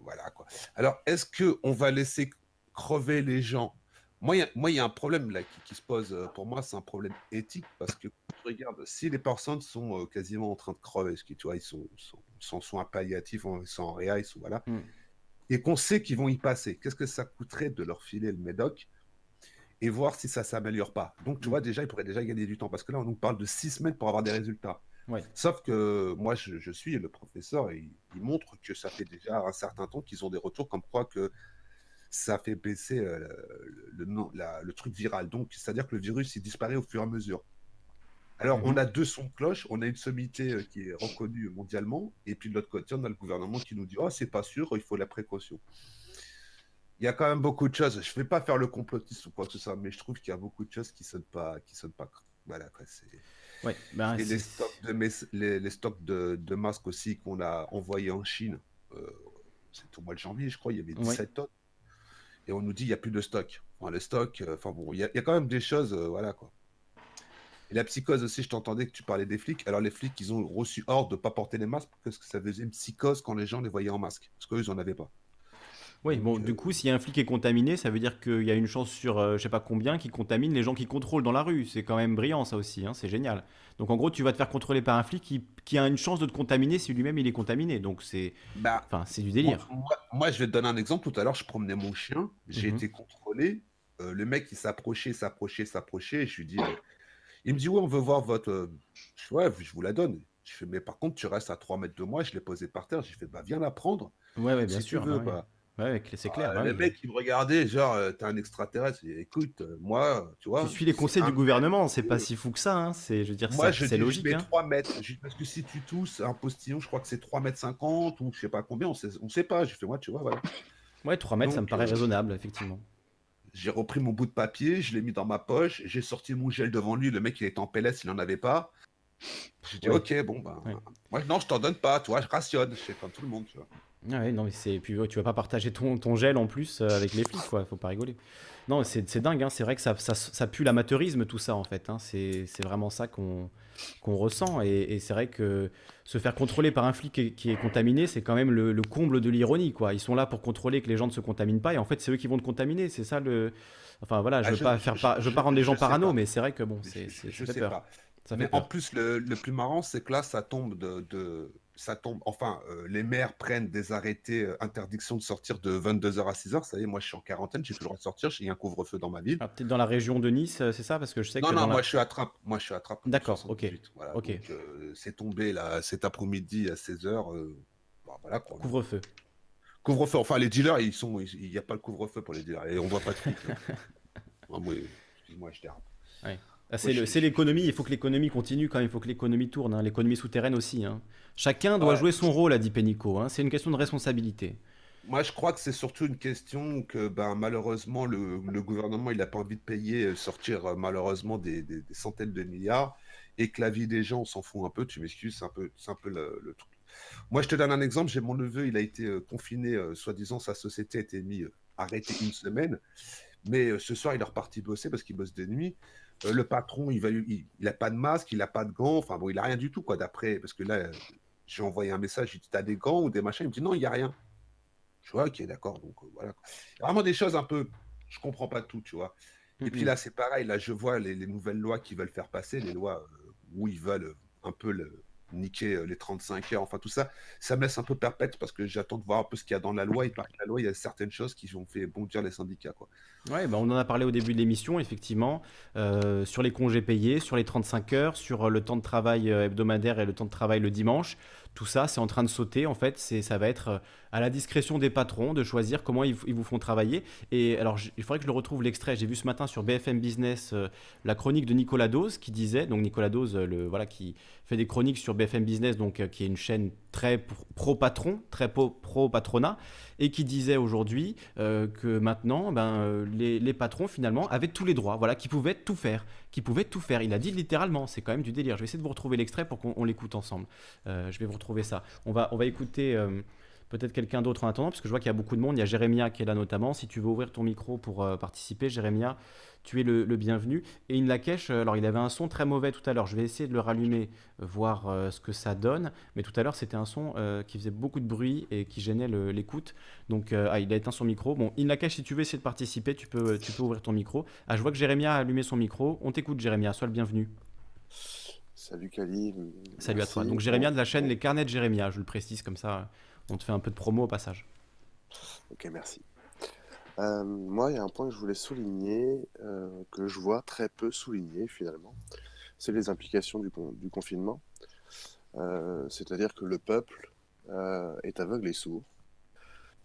voilà quoi. Alors, est-ce qu'on va laisser crever les gens? Moi, il y, a un problème là qui, se pose euh, pour moi, c'est un problème éthique parce que regarde, si les personnes sont euh, quasiment en train de crever, ce qui, tu vois, ils sont, sont, soins palliatifs, ils sont en réa, ils sont voilà, hmm. et qu'on sait qu'ils vont y passer, qu'est-ce que ça coûterait de leur filer le médoc et voir si ça s'améliore pas? Donc, tu hmm. vois, déjà, ils pourraient déjà gagner du temps parce que là, on nous parle de six semaines pour avoir des résultats. Sauf que moi, je, suis le professeur et il montre que ça fait déjà un certain temps qu'ils ont des retours comme quoi que ça fait baisser euh, le, le, truc viral. Donc, c'est-à-dire que le virus, il disparaît au fur et à mesure. Alors, on mhm. a deux sons de cloche. On a une sommité euh, qui est reconnue mondialement. Et puis, de l'autre côté, on a le gouvernement qui nous dit Oh, c'est pas sûr, il faut la précaution. Il y a quand même beaucoup de choses. Je ne vais pas faire le complotiste ou quoi que ce soit, mais je trouve qu'il y a beaucoup de choses qui ne sonnent pas. Qui sonnent pas. Voilà, quoi. Ouais, ben, et les stocks, de, les, stocks de, de masques aussi qu'on a envoyés en Chine. Euh, c'est au mois de janvier, je crois, il y avait 17 tonnes. Et on nous dit il n'y a plus de stock. Enfin, le stock, enfin bon, il y, a quand même des choses, voilà quoi. Et la psychose aussi, je t'entendais que tu parlais des flics. Alors les flics, ils ont reçu ordre de ne pas porter les masques parce que ça faisait une psychose quand les gens les voyaient en masque. Parce qu'eux, ils n'en avaient pas. Oui, bon, du coup, s'il y a un flic qui est contaminé, ça veut dire qu'il y a une chance sur je je sais pas combien qui contamine les gens qui contrôlent dans la rue. C'est quand même brillant, ça aussi, hein, c'est génial. Donc en gros, tu vas te faire contrôler par un flic qui, qui a une chance de te contaminer si lui-même il est contaminé. Donc c'est bah, c'est du délire. Moi, je vais te donner un exemple. Tout à l'heure, je promenais mon chien, j'ai mhm. été contrôlé. Euh, le mec, il s'approchait, s'approchait, s'approchait. Je lui dis, euh, il me dit, ouais, on veut voir votre. Euh, je ouais, je vous la donne. Je fais, mais par contre, tu restes à 3 mètres de moi. Je l'ai posé par terre. J'ai fait, bah, viens la prendre. Ouais, ouais bien sûr. Tu veux, bah. Ouais, c'est clair. Ah, le mec, il me regardait, genre, euh, t'es un extraterrestre. Écoute, euh, moi, tu vois. Tu suis les conseils du gouvernement, c'est pas si fou que ça. Hein. C'est, je veux dire, moi, c'est logique. Je mets 3 hein. mètres. Parce que si tu tousses un postillon, je crois que c'est 3 mètres 50 ou je sais pas combien, on sait, on sait pas. J'ai fait, moi, tu vois, voilà. Ouais, 3 mètres, ça me paraît euh, raisonnable, effectivement. J'ai repris mon bout de papier, je l'ai mis dans ma poche, j'ai sorti mon gel devant lui. Le mec, il était en PLS, il en avait pas. J'ai dit, ok, bon, ben. Moi, non, je t'en donne pas, toi, je rationne. Je fais comme tout le monde, tu vois. Ah ouais, non, mais c'est. Puis tu vas pas partager ton, ton gel en plus euh, avec les flics, quoi. Faut pas rigoler. Non, c'est dingue, hein. c'est vrai que ça, ça, ça, pue l'amateurisme, tout ça, en fait. Hein. C'est vraiment ça qu'on ressent. Et, c'est vrai que se faire contrôler par un flic qui est, contaminé, c'est quand même le, comble de l'ironie, quoi. Ils sont là pour contrôler que les gens ne se contaminent pas, et en fait, c'est eux qui vont te contaminer. C'est ça le. Enfin, voilà, je ah, veux pas faire je, veux pas rendre les gens parano, mais c'est vrai que bon, c'est. Je, sais peur. pas. mais en plus, le, le, plus marrant, c'est que là, ça tombe de, de ça tombe, enfin, euh, les maires prennent des arrêtés euh, interdiction de sortir de 22h à 6h. Ça y est, moi je suis en quarantaine, j'ai plus le droit de sortir, j'ai un couvre-feu dans ma ville. Ah, peut-être dans la région de Nice, euh, c'est ça? Parce que je sais non, que. Non, moi je suis à Trappes. Moi je suis à Trappes. D'accord, ok. ok. c'est tombé là cet après-midi à 16h. voilà, Couvre-feu. Couvre-feu. Enfin, les dealers, ils sont, il n'y a pas le couvre-feu pour les dealers et on voit pas de flics. moi, moi, je dérape. Ouais. Ah, c'est l'économie, il faut que l'économie continue quand même, il faut que l'économie tourne, hein. l'économie souterraine aussi. Hein. Chacun doit jouer son rôle, a dit Pénicaud, hein. c'est une question de responsabilité. Moi, je crois que c'est surtout une question que ben, malheureusement, le, gouvernement il n'a pas envie de payer, euh, sortir euh, malheureusement des, centaines de milliards, et que la vie des gens, on s'en fout un peu, tu m'excuses, c'est un peu, un peu le, truc. Moi, je te donne un exemple, j'ai mon neveu, il a été euh, confiné, soi-disant, sa société a été mise, arrêtée une semaine, mais ce soir, il est reparti bosser parce qu'il bosse de nuit. Euh, le patron, il, va, il, a pas de masque, il a pas de gants, enfin bon, il a rien du tout, quoi, d'après, parce que là, j'ai envoyé un message, il dit, t'as des gants ou des machins? Il me dit, non, il n'y a rien. Je vois, ok, d'accord, donc euh, voilà. Vraiment des choses un peu, je comprends pas tout, tu vois. Et puis là, c'est pareil, là, je vois les, nouvelles lois qui veulent faire passer, les lois euh, où ils veulent un peu le, niquer euh, les 35 heures, enfin tout ça, ça me laisse un peu perpète parce que j'attends de voir un peu ce qu'il y a dans la loi. Et par la loi, il y a certaines choses qui ont fait bondir les syndicats. Quoi. Ouais, bah on en a parlé au début de l'émission, effectivement, euh, sur les congés payés, sur les 35 heures, sur euh, le temps de travail hebdomadaire et le temps de travail le dimanche. Tout ça, c'est en train de sauter. En fait, ça va être à la discrétion des patrons de choisir comment ils, vous font travailler. Et alors, il faudrait que je le retrouve l'extrait. J'ai vu ce matin sur BFM Business la chronique de Nicolas Dose qui disait, donc Nicolas Dose, le, voilà, qui fait des chroniques sur BFM Business, donc euh, qui est une chaîne très pro-patron, très pro-patronat, et qui disait aujourd'hui euh, que maintenant, ben, euh, les, patrons finalement avaient tous les droits, voilà, qui pouvaient tout faire, qui pouvaient tout faire. Il a dit littéralement, c'est quand même du délire. Je vais essayer de vous retrouver l'extrait pour qu'on l'écoute ensemble. je vais vous retrouver ça. On va, on va écouter peut-être quelqu'un d'autre en attendant, parce que je vois qu'il y a beaucoup de monde. Il y a Jérémia qui est là notamment. Si tu veux ouvrir ton micro pour participer, Jérémia, tu es le, bienvenu. Et In Lakesh, euh, alors il avait un son très mauvais tout à l'heure. Je vais essayer de le rallumer, euh, voir euh, ce que ça donne. Mais tout à l'heure, c'était un son qui faisait beaucoup de bruit et qui gênait l'écoute. Donc, ah, il a éteint son micro. Bon, In Lakesh, si tu veux essayer de participer, tu peux, tu peux ouvrir ton micro. Ah, je vois que Jérémia a allumé son micro. On t'écoute, Jérémia. Sois le bienvenu. Salut Kali. Salut à toi. Donc Jérémia de la chaîne Les Carnets de Jérémia, je le précise comme ça, on te fait un peu de promo au passage. Ok, merci. Euh, moi, il y a un point que je voulais souligner, euh, que je vois très peu souligné finalement, c'est les implications du, confinement. Euh, c'est-à-dire que le peuple est aveugle et sourd.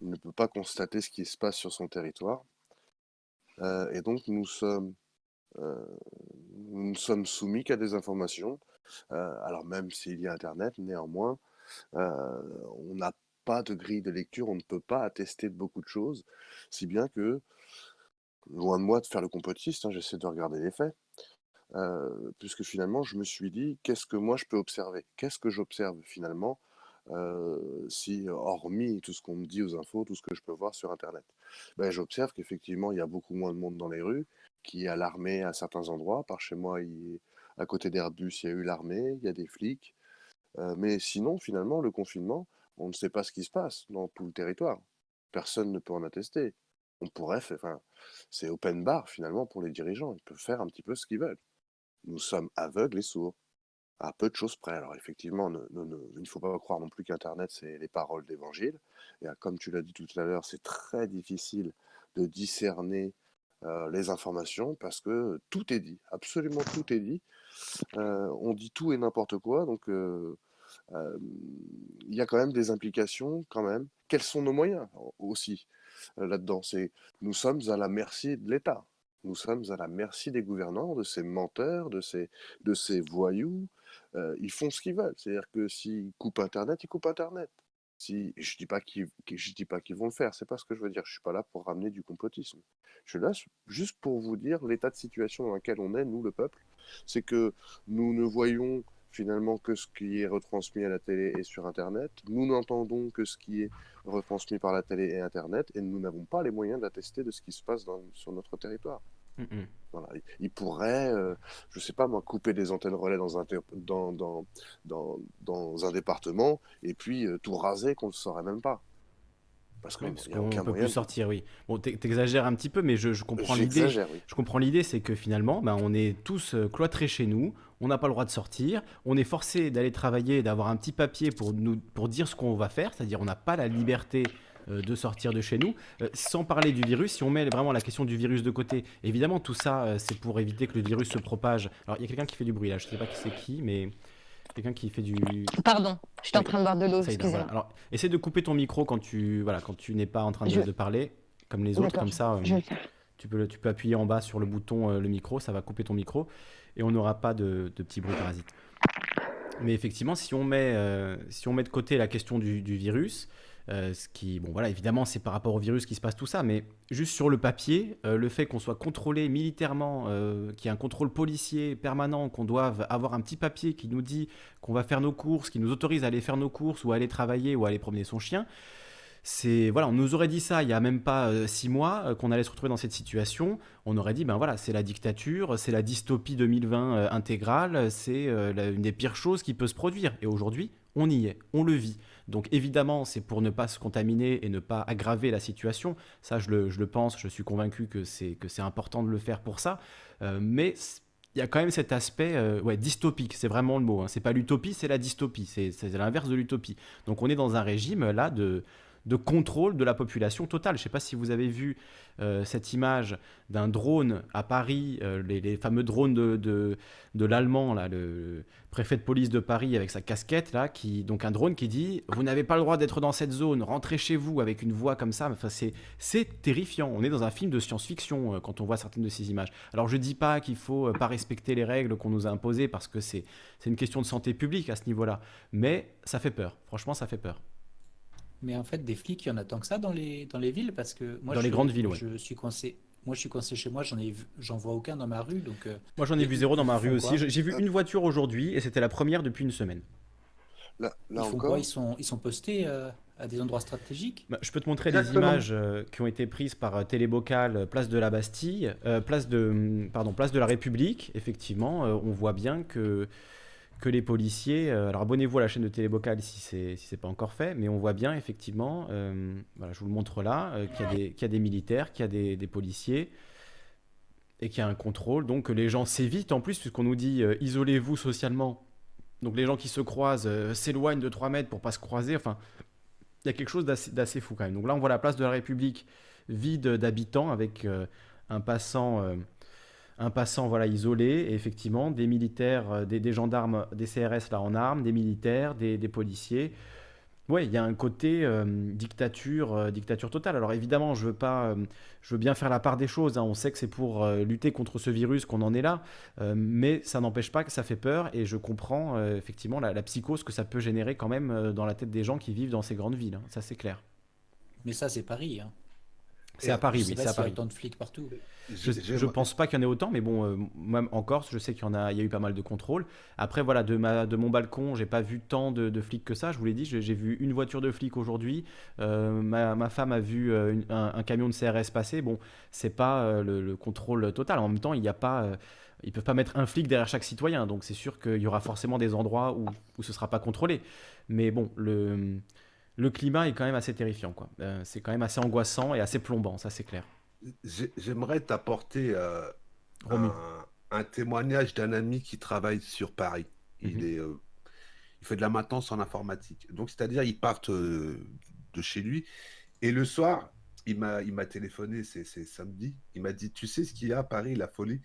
Il ne peut pas constater ce qui se passe sur son territoire. et donc, nous sommes, nous sommes soumis qu'à des informations. alors, même s'il y a Internet, néanmoins, on n'a pas de grille de lecture, on ne peut pas attester de beaucoup de choses, si bien que, loin de moi de faire le complotiste, hein, j'essaie de regarder les faits, puisque finalement je me suis dit, qu'est-ce que moi je peux observer? Qu'est-ce que j'observe finalement si, hormis tout ce qu'on me dit aux infos, tout ce que je peux voir sur Internet? Ben, j'observe qu'effectivement, il y a beaucoup moins de monde dans les rues, qui est l'armée à certains endroits. Par chez moi, il, à côté d'Airbus, il y a eu l'armée, il y a des flics. mais sinon, finalement, le confinement, on ne sait pas ce qui se passe dans tout le territoire. Personne ne peut en attester. On pourrait faire, enfin, c'est open bar finalement pour les dirigeants. Ils peuvent faire un petit peu ce qu'ils veulent. Nous sommes aveugles et sourds à peu de choses près. Alors effectivement, il ne faut pas croire non plus qu'Internet, c'est les paroles d'évangile. Et comme tu l'as dit tout à l'heure, c'est très difficile de discerner euh, les informations parce que tout est dit, absolument tout est dit. Euh, on dit tout et n'importe quoi, donc euh, il y a quand même des implications quand même. Quels sont nos moyens aussi là-dedans? C'est nous sommes à la merci de l'État. Nous sommes à la merci des gouvernants, de ces menteurs, de ces, de ces voyous, ils font ce qu'ils veulent. C'est-à-dire que s'ils coupent Internet, ils coupent Internet. Si, je je dis pas qu'ils vont le faire, c'est pas ce que je veux dire. Je suis pas là pour ramener du complotisme. Je suis là juste pour vous dire l'état de situation dans lequel on est, nous, le peuple. C'est que nous ne voyons finalement que ce qui est retransmis à la télé et sur Internet. Nous n'entendons que ce qui est retransmis par la télé et Internet, et nous n'avons pas les moyens d'attester de ce qui se passe sur notre territoire. Mm. Voilà. Il pourrait, euh, je sais pas moi, couper des antennes relais dans un, dans, dans, dans, dans un département et puis euh, tout raser qu'on ne saurait même pas. Parce qu'on ne peut plus sortir, oui. Bon, t'exagères un petit peu, mais je, comprends l'idée. Je comprends l'idée, c'est que finalement, ben, on est tous euh, cloîtrés chez nous, on n'a pas le droit de sortir, on est forcé d'aller travailler, d'avoir un petit papier pour, nous, pour dire ce qu'on va faire, c'est-à-dire on n'a pas la liberté euh, de sortir de chez nous. Euh, sans parler du virus, si on met vraiment la question du virus de côté, évidemment tout ça euh, c'est pour éviter que le virus se propage. Alors il y a quelqu'un qui fait du bruit là, je ne sais pas qui c'est qui, mais quelqu'un qui fait du. Pardon, je suis en train de boire de l'eau, excusez-moi. Alors essaie de couper ton micro quand tu voilà quand tu n'es pas en train de, parler, comme les autres, comme ça. tu peux, tu peux appuyer en bas sur le bouton le micro, ça va couper ton micro et on n'aura pas de, petits bruits parasites. Mais effectivement, si on met, si on met de côté la question du, virus, euh, ce qui, bon voilà, évidemment, c'est par rapport au virus qui se passe tout ça, mais juste sur le papier, euh, le fait qu'on soit contrôlé militairement, euh, qu'il y ait un contrôle policier permanent, qu'on doive avoir un petit papier qui nous dit qu'on va faire nos courses, qui nous autorise à aller faire nos courses ou à aller travailler ou à aller promener son chien, c'est voilà, on nous aurait dit ça il y a même pas six mois qu'on allait se retrouver dans cette situation. On aurait dit ben voilà, c'est la dictature, c'est la dystopie 2020 intégrale, c'est une des pires choses qui peut se produire. Et aujourd'hui, on y est, on le vit. Donc évidemment, c'est pour ne pas se contaminer et ne pas aggraver la situation. Ça, je le, pense, je suis convaincu que c'est important de le faire pour ça. Euh, mais il y a quand même cet aspect euh, ouais, dystopique, c'est vraiment le mot. Hein. C'est pas l'utopie, c'est la dystopie. C'est l'inverse de l'utopie. Donc on est dans un régime là de de contrôle de la population totale. Je ne sais pas si vous avez vu euh, cette image d'un drone à Paris, euh, les, fameux drones de, de, l'allemand, là, le préfet de police de Paris avec sa casquette, là, qui, donc un drone qui dit Vous n'avez pas le droit d'être dans cette zone, rentrez chez vous avec une voix comme ça. Enfin, c'est terrifiant. On est dans un film de science-fiction euh, quand on voit certaines de ces images. Alors je ne dis pas qu'il faut pas respecter les règles qu'on nous a imposées parce que c'est une question de santé publique à ce niveau-là, mais ça fait peur. Franchement, ça fait peur. Mais en fait, des flics, il y en a tant que ça dans les, dans les villes parce que moi, dans les grandes villes, je suis coincé. Moi, je suis coincé chez moi, j'en ai, j'en vois aucun dans ma rue, donc. Euh, moi, j'en ai vu zéro dans ma rue aussi. J'ai vu une voiture aujourd'hui et c'était la première depuis une semaine. Là, là ils encore. Quoi ils sont, ils sont postés euh, à des endroits stratégiques? Bah, je peux te montrer des images euh, qui ont été prises par Télébocal, place de la Bastille, place de, pardon, place de la République. Effectivement, on voit bien que que les policiers. Euh, alors abonnez-vous à la chaîne de Télébocal si c'est si c'est pas encore fait, mais on voit bien effectivement, euh, voilà, je vous le montre là, euh, qu'il y, y, a des militaires, qu'il y a des, des policiers et qu'il y a un contrôle. Donc que les gens s'évitent en plus, puisqu'on nous dit isolez-vous socialement. Donc les gens qui se croisent s'éloignent de 3 mètres pour pas se croiser. Enfin, il y a quelque chose d'assez fou quand même. Donc là, on voit la place de la République vide d'habitants avec un passant un passant voilà isolé, et effectivement des militaires, euh, des, gendarmes, des CRS là en armes, des militaires, des, policiers. Oui, il y a un côté euh, dictature, euh, dictature totale. Alors évidemment, je veux pas, je veux bien faire la part des choses. Hein. On sait que c'est pour lutter contre ce virus qu'on en est là, mais ça n'empêche pas que ça fait peur. Et je comprends effectivement la, psychose que ça peut générer quand même dans la tête des gens qui vivent dans ces grandes villes. Hein. Ça, c'est clair. Mais ça, c'est Paris. Hein. C'est à Paris, oui, c'est à s'il y a Paris. autant de flics partout. Je, je pense pas qu'il y en ait autant, mais bon, euh, même en Corse, je sais qu'il y en a, il y a eu pas mal de contrôles. Après, voilà, de ma, de mon balcon, j'ai pas vu tant de, de flics que ça. Je vous l'ai dit, j'ai vu une voiture de flics aujourd'hui. Euh, ma, ma femme a vu euh, une- un, un camion de CRS passer. Bon, c'est pas euh, le, le contrôle total. En même temps, il n'y a pas, euh, ils peuvent pas mettre un flic derrière chaque citoyen. Donc, c'est sûr qu'il y aura forcément des endroits où, où ce sera pas contrôlé. Mais bon, le, le climat est quand même assez terrifiant, quoi. Euh, c'est quand même assez angoissant et assez plombant, ça c'est clair. J'ai- J'aimerais t'apporter euh, un, un témoignage d'un ami qui travaille sur Paris. Il Mhm. est, euh, il fait de la maintenance en informatique. Donc, c'est-à-dire, il part de chez lui et le soir, il m'a, il m'a téléphoné, c'est c'est samedi. Il m'a dit, tu sais ce qu'il y a à Paris, la folie?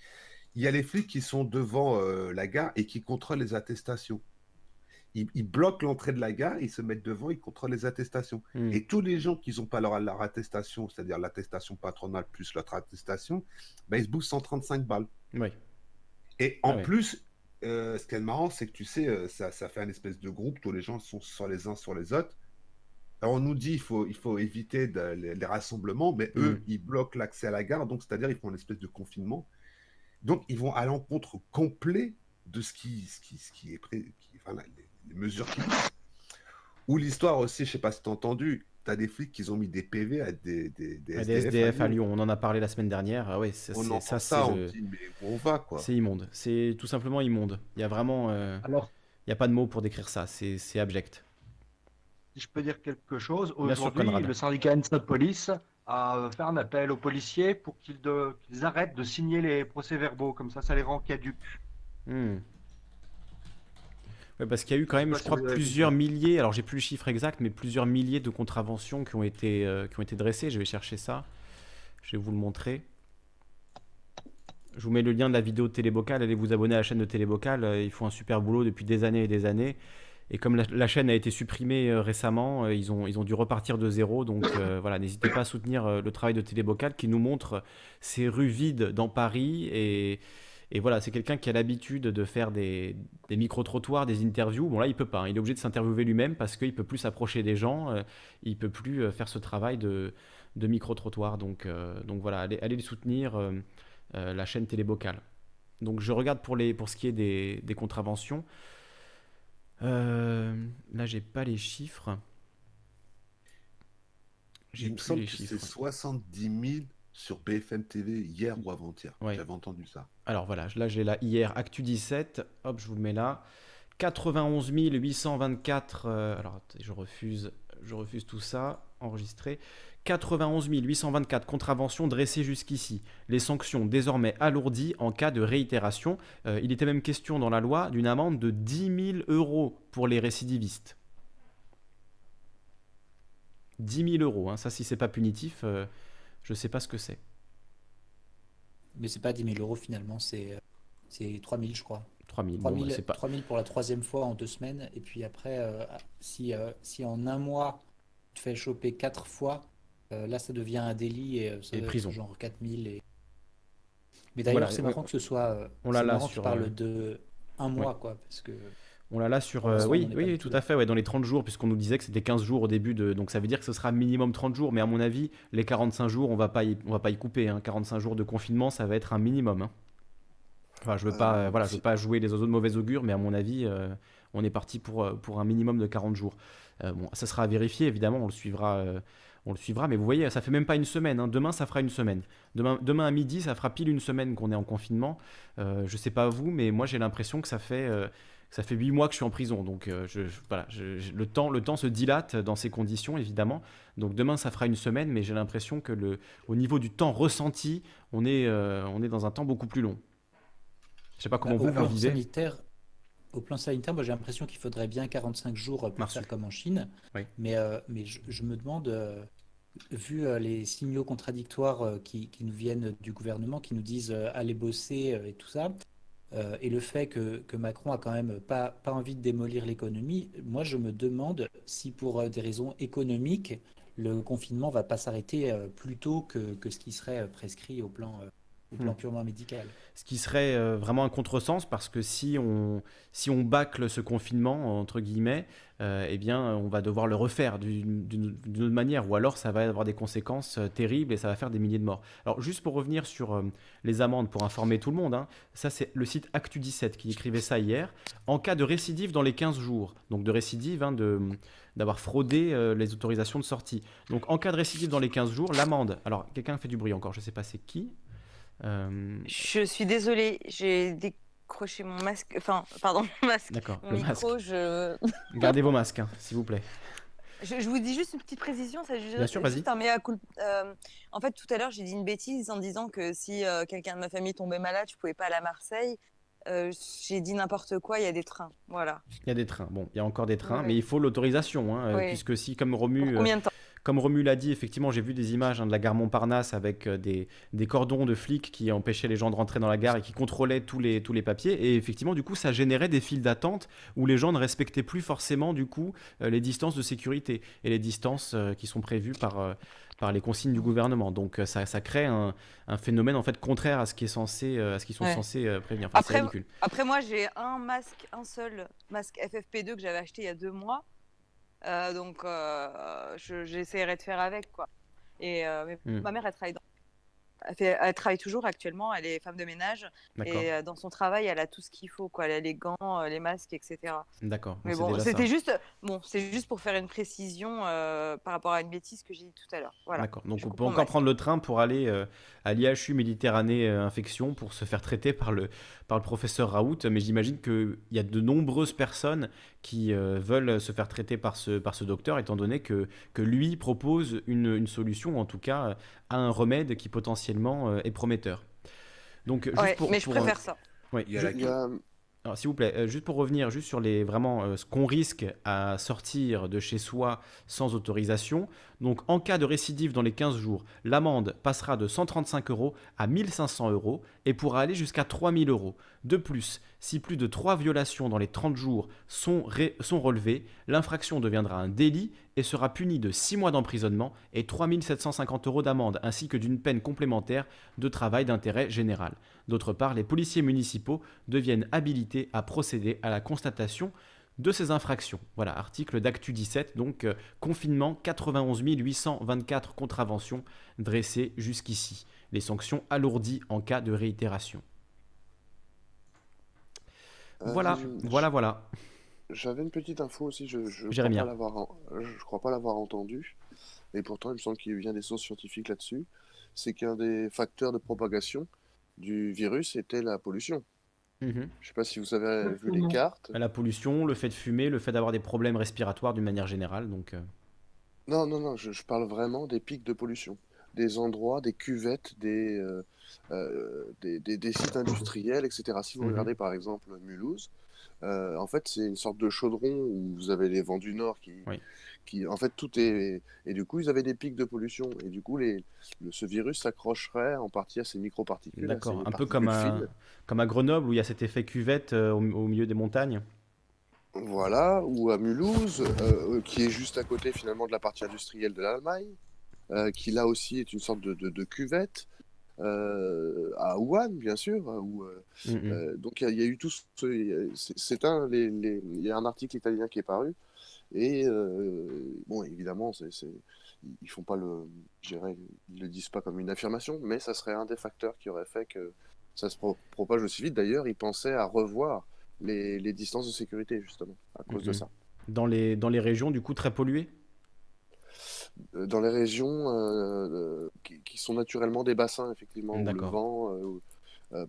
Il y a les flics qui sont devant la gare et qui contrôlent les attestations. Ils, ils bloquent l'entrée de la gare, ils se mettent devant, ils contrôlent les attestations. Hmm. Et tous les gens qui n'ont pas leur, leur attestation, c'est-à-dire l'attestation patronale plus l'autre attestation, ben, ils se bouffent 135 balles. Oui. Et en Ah ouais. plus, euh, ce qui est marrant, c'est que tu sais, euh, ça, ça fait un espèce de groupe, tous les gens sont sur les uns sur les autres. Alors on nous dit il faut, il faut éviter de- les, les rassemblements, mais eux, Mhm. ils bloquent l'accès à la gare, donc c'est-à-dire ils font une espèce de confinement. Donc ils vont à l'encontre complet de ce qui, ce qui, ce qui est pré... qui- enfin, les mesures qui Ou l'histoire aussi, je sais pas si tu as entendu, tu as des flics qui ont mis des PV à des, des, des Ah, des SDF, SDF à Lyon, on en a parlé la semaine dernière. Ah ouais, ça, On c'est- entend ça, ça, c'est on le- dit mais on va quoi c'est immonde. C'est tout simplement immonde. Il y a vraiment, euh, Alors, il y a pas de mots pour décrire ça. C'est abject. si je peux dire quelque chose, aujourd'hui, le syndicat NSA Police a fait un appel aux policiers pour qu'ils de- qu'ils arrêtent de signer les procès-verbaux. Comme ça, ça les rend caducs. Hmm. Ouais, parce qu'il y a eu quand même, je crois, plusieurs milliers. Alors j'ai plus le chiffre exact, mais plusieurs milliers de contraventions qui ont été, euh, qui ont été dressées. Je vais chercher ça. Je vais vous le montrer. Je vous mets le lien de la vidéo de Télébocal. Allez vous abonner à la chaîne de Télébocal. Euh, Ils font un super boulot depuis des années et des années. Et comme la, la chaîne a été supprimée euh, récemment, ils, ont, ils ont dû repartir de zéro. Donc euh, voilà, n'hésitez pas à soutenir le travail de Télébocal qui nous montre ces rues vides dans Paris. Et, et voilà, c'est quelqu'un qui a l'habitude de faire des, des micro-trottoirs, des interviews. Bon là, il peut pas. hein. Il est obligé de s'interviewer lui-même parce qu'il peut plus s'approcher des gens. euh, il peut plus euh, faire ce travail de, de micro-trottoir. Donc, euh, donc voilà, allez, allez le soutenir, euh, la chaîne Télébocal. Donc je regarde pour, les, pour ce qui est des, des contraventions. Là, j'ai pas les chiffres. J'ai Il me semble les que c'est chiffres. 70 000 sur BFM TV hier ou avant-hier. Ouais. J'avais entendu ça. Alors voilà, là j'ai là hier Actu 17, hop, je vous le mets là. 91 824, euh, alors je refuse, je refuse tout ça, enregistré. 91 824 contraventions dressées jusqu'ici. Les sanctions désormais alourdies en cas de réitération. Euh, il était même question dans la loi d'une amende de 10 000 euros pour les récidivistes. 10 000 euros, hein. ça si c'est pas punitif, euh, je sais pas ce que c'est. Mais c'est pas 10 000 euros finalement, c'est euh, c'est 3 000 je crois. 3 000, 3 bon, 000, bah, c'est pas... 3 000 pour la troisième fois en deux semaines. Et puis après, euh, si, euh, si en un mois, tu te fais choper quatre fois, euh, là, ça devient un délit et euh, ça Et prison. genre 4 000. Et... Mais d'ailleurs, Voilà, c'est on- marrant que ce soit. euh, on l'a là tu sur, parles euh, de un mois, quoi. Parce que. On l'a là sur. Euh, oui, oui, tout à fait, ouais, dans les 30 jours, puisqu'on nous disait que c'était 15 jours au début de. Donc ça veut dire que ce sera minimum 30 jours, mais à mon avis, les 45 jours, on va pas y, on va pas y couper. hein. 45 jours de confinement, ça va être un minimum. hein. Enfin, je veux pas, Euh, voilà, je si- veux pas jouer les oiseaux de mauvais augure, mais à mon avis, euh, on est parti pour, euh, pour un minimum de 40 jours. Bon, ça sera à vérifier, évidemment, on le suivra. on le suivra, mais vous voyez, ça fait même pas une semaine. hein. Demain, ça fera une semaine. Demain, demain à midi, ça fera pile une semaine qu'on est en confinement. Je sais pas vous, mais moi j'ai l'impression que ça fait, ça fait 8 mois que je suis en prison. Donc euh, je, je- voilà, je- le, temps, le temps se dilate dans ces conditions, évidemment. Donc demain, ça fera une semaine, mais j'ai l'impression que le, au niveau du temps ressenti, on est, euh, on est dans un temps beaucoup plus long. Je sais pas comment Bah, vous, vous vivez. sanitaire, au plan sanitaire, moi j'ai l'impression qu'il faudrait bien 45 jours pour Merci. faire comme en Chine. Oui. Mais, euh, mais je, me demande, vu les signaux contradictoires qui, qui nous viennent du gouvernement, qui nous disent euh, allez bosser euh, et tout ça, euh, et le fait que, Macron a quand même pas, envie de démolir l'économie, moi je me demande si pour euh, des raisons économiques, le confinement va pas s'arrêter euh, plus tôt que, que ce qui serait prescrit au plan, au plan purement médical. Ce qui serait euh, vraiment un contresens parce que si on, si on bâcle ce confinement, entre guillemets, euh, eh bien, on va devoir le refaire d'une autre manière ou alors ça va avoir des conséquences euh, terribles et ça va faire des milliers de morts. Alors, juste pour revenir sur les amendes, pour informer tout le monde, hein, ça c'est le site Actu17 qui écrivait ça hier. En cas de récidive dans les 15 jours, donc de récidive, hein, de d'avoir fraudé les autorisations de sortie. Donc en cas de récidive dans les 15 jours, l'amende, alors quelqu'un fait du bruit encore, je ne sais pas c'est qui, euh, je suis désolée, j'ai décroché mon masque. Enfin, pardon, mon masque. D'accord, le micro, Je... Gardez vos masques, hein, s'il vous plaît. Je, vous dis juste une petite précision. Ça, Bien sûr, vas-y. Euh, en fait, tout à l'heure, j'ai dit une bêtise en disant que si euh, quelqu'un de ma famille tombait malade, je pouvais pas aller à Marseille. j'ai dit n'importe quoi, il y a des trains. Voilà. Il y a des trains. Bon, il y a encore des trains, mais il faut l'autorisation. Hein, puisque si, comme Romu. combien de temps? Comme Romu l'a dit, effectivement, j'ai vu des images hein, de la gare Montparnasse avec euh, des, cordons de flics qui empêchaient les gens de rentrer dans la gare et qui contrôlaient tous les, tous les papiers. Et effectivement, du coup, ça générait des files d'attente où les gens ne respectaient plus forcément, du coup, euh, les distances de sécurité et les distances euh, qui sont prévues par, par les consignes du gouvernement. Donc, ça, ça crée un, phénomène en fait contraire à ce qui est censé, à ce qu'ils sont censés prévenir. après, après, moi, j'ai un masque, un seul masque FFP2 que j'avais acheté il y a deux mois. Euh, donc, euh, j'essaierai de faire avec, quoi. Et euh, hmm. ma mère, elle travaille dans elle, travaille toujours actuellement, elle est femme de ménage et euh, dans son travail, elle a tout ce qu'il faut, quoi. Elle a les gants, euh, les masques, etc. D'accord. Mais bon, c'était juste, bon, c'est juste pour faire une précision euh, par rapport à une bêtise que j'ai dit tout à l'heure. Voilà. D'accord. Donc on peut encore prendre le train pour aller à l'IHU Méditerranée Infection pour se faire traiter par le par le professeur Raoult, mais j'imagine qu'il y a de nombreuses personnes qui veulent se faire traiter par ce, par ce docteur, étant donné que, que lui propose une, une solution, en tout cas un remède qui potentiellement euh, est prometteur. Donc, juste pour, mais je préfère ça. Oui, s'il vous plaît, euh, juste pour revenir juste sur les vraiment euh, ce qu'on risque à sortir de chez soi sans autorisation. Donc, en cas de récidive dans les 15 jours, l'amende passera de 135 euros à 1500 euros et pourra aller jusqu'à 3000 euros. De plus, si plus de 3 violations dans les 30 jours sont, sont relevées, l'infraction deviendra un délit et sera punie de 6 mois d'emprisonnement et 3750 euros d'amende, ainsi que d'une peine complémentaire de travail d'intérêt général. D'autre part, les policiers municipaux deviennent habilités à procéder à la constatation de ces infractions. Voilà, article d'Actu 17, donc euh, confinement 91 824 contraventions dressées jusqu'ici. Les sanctions alourdies en cas de réitération. Euh, voilà, voilà, voilà. J'avais une petite info aussi, je je crois crois pas l'avoir entendu, et pourtant il me semble qu'il y a bien des sources scientifiques là-dessus. C'est qu'un des facteurs de propagation du virus était la pollution. Mhm. Je sais pas si vous avez vu les cartes. La pollution, le fait de fumer, le fait d'avoir des problèmes respiratoires d'une manière générale, donc. Euh. Non, non, non, je, parle vraiment des pics de pollution, des endroits, des cuvettes, des, euh, euh, des, des, sites industriels, etc. Si vous mhm. regardez par exemple Mulhouse, euh, en fait c'est une sorte de chaudron où vous avez les vents du nord qui, qui en fait tout est et du coup ils avaient des pics de pollution et du coup les, ce virus s'accrocherait en partie à ces microparticules. D'accord, un peu comme à, comme à Grenoble où il y a cet effet cuvette euh, au, milieu des montagnes. Voilà, ou à Mulhouse, qui est juste à côté finalement de la partie industrielle de l'Allemagne, qui là aussi est une sorte de, de, de cuvette. Euh, à Wuhan, bien sûr. Hein, où, euh, mmh, mmh. euh, donc il y, a eu tout C'est un, il y a un article italien qui est paru. Et bon, évidemment, c'est, ils font pas le, ils le disent pas comme une affirmation, mais ça serait un des facteurs qui aurait fait que ça se propage aussi vite. D'ailleurs, ils pensaient à revoir les, les distances de sécurité justement à cause de mmh, ça. Dans les, dans les régions du coup très polluées? Dans les régions euh, euh, qui, sont naturellement des bassins, effectivement, où le vent,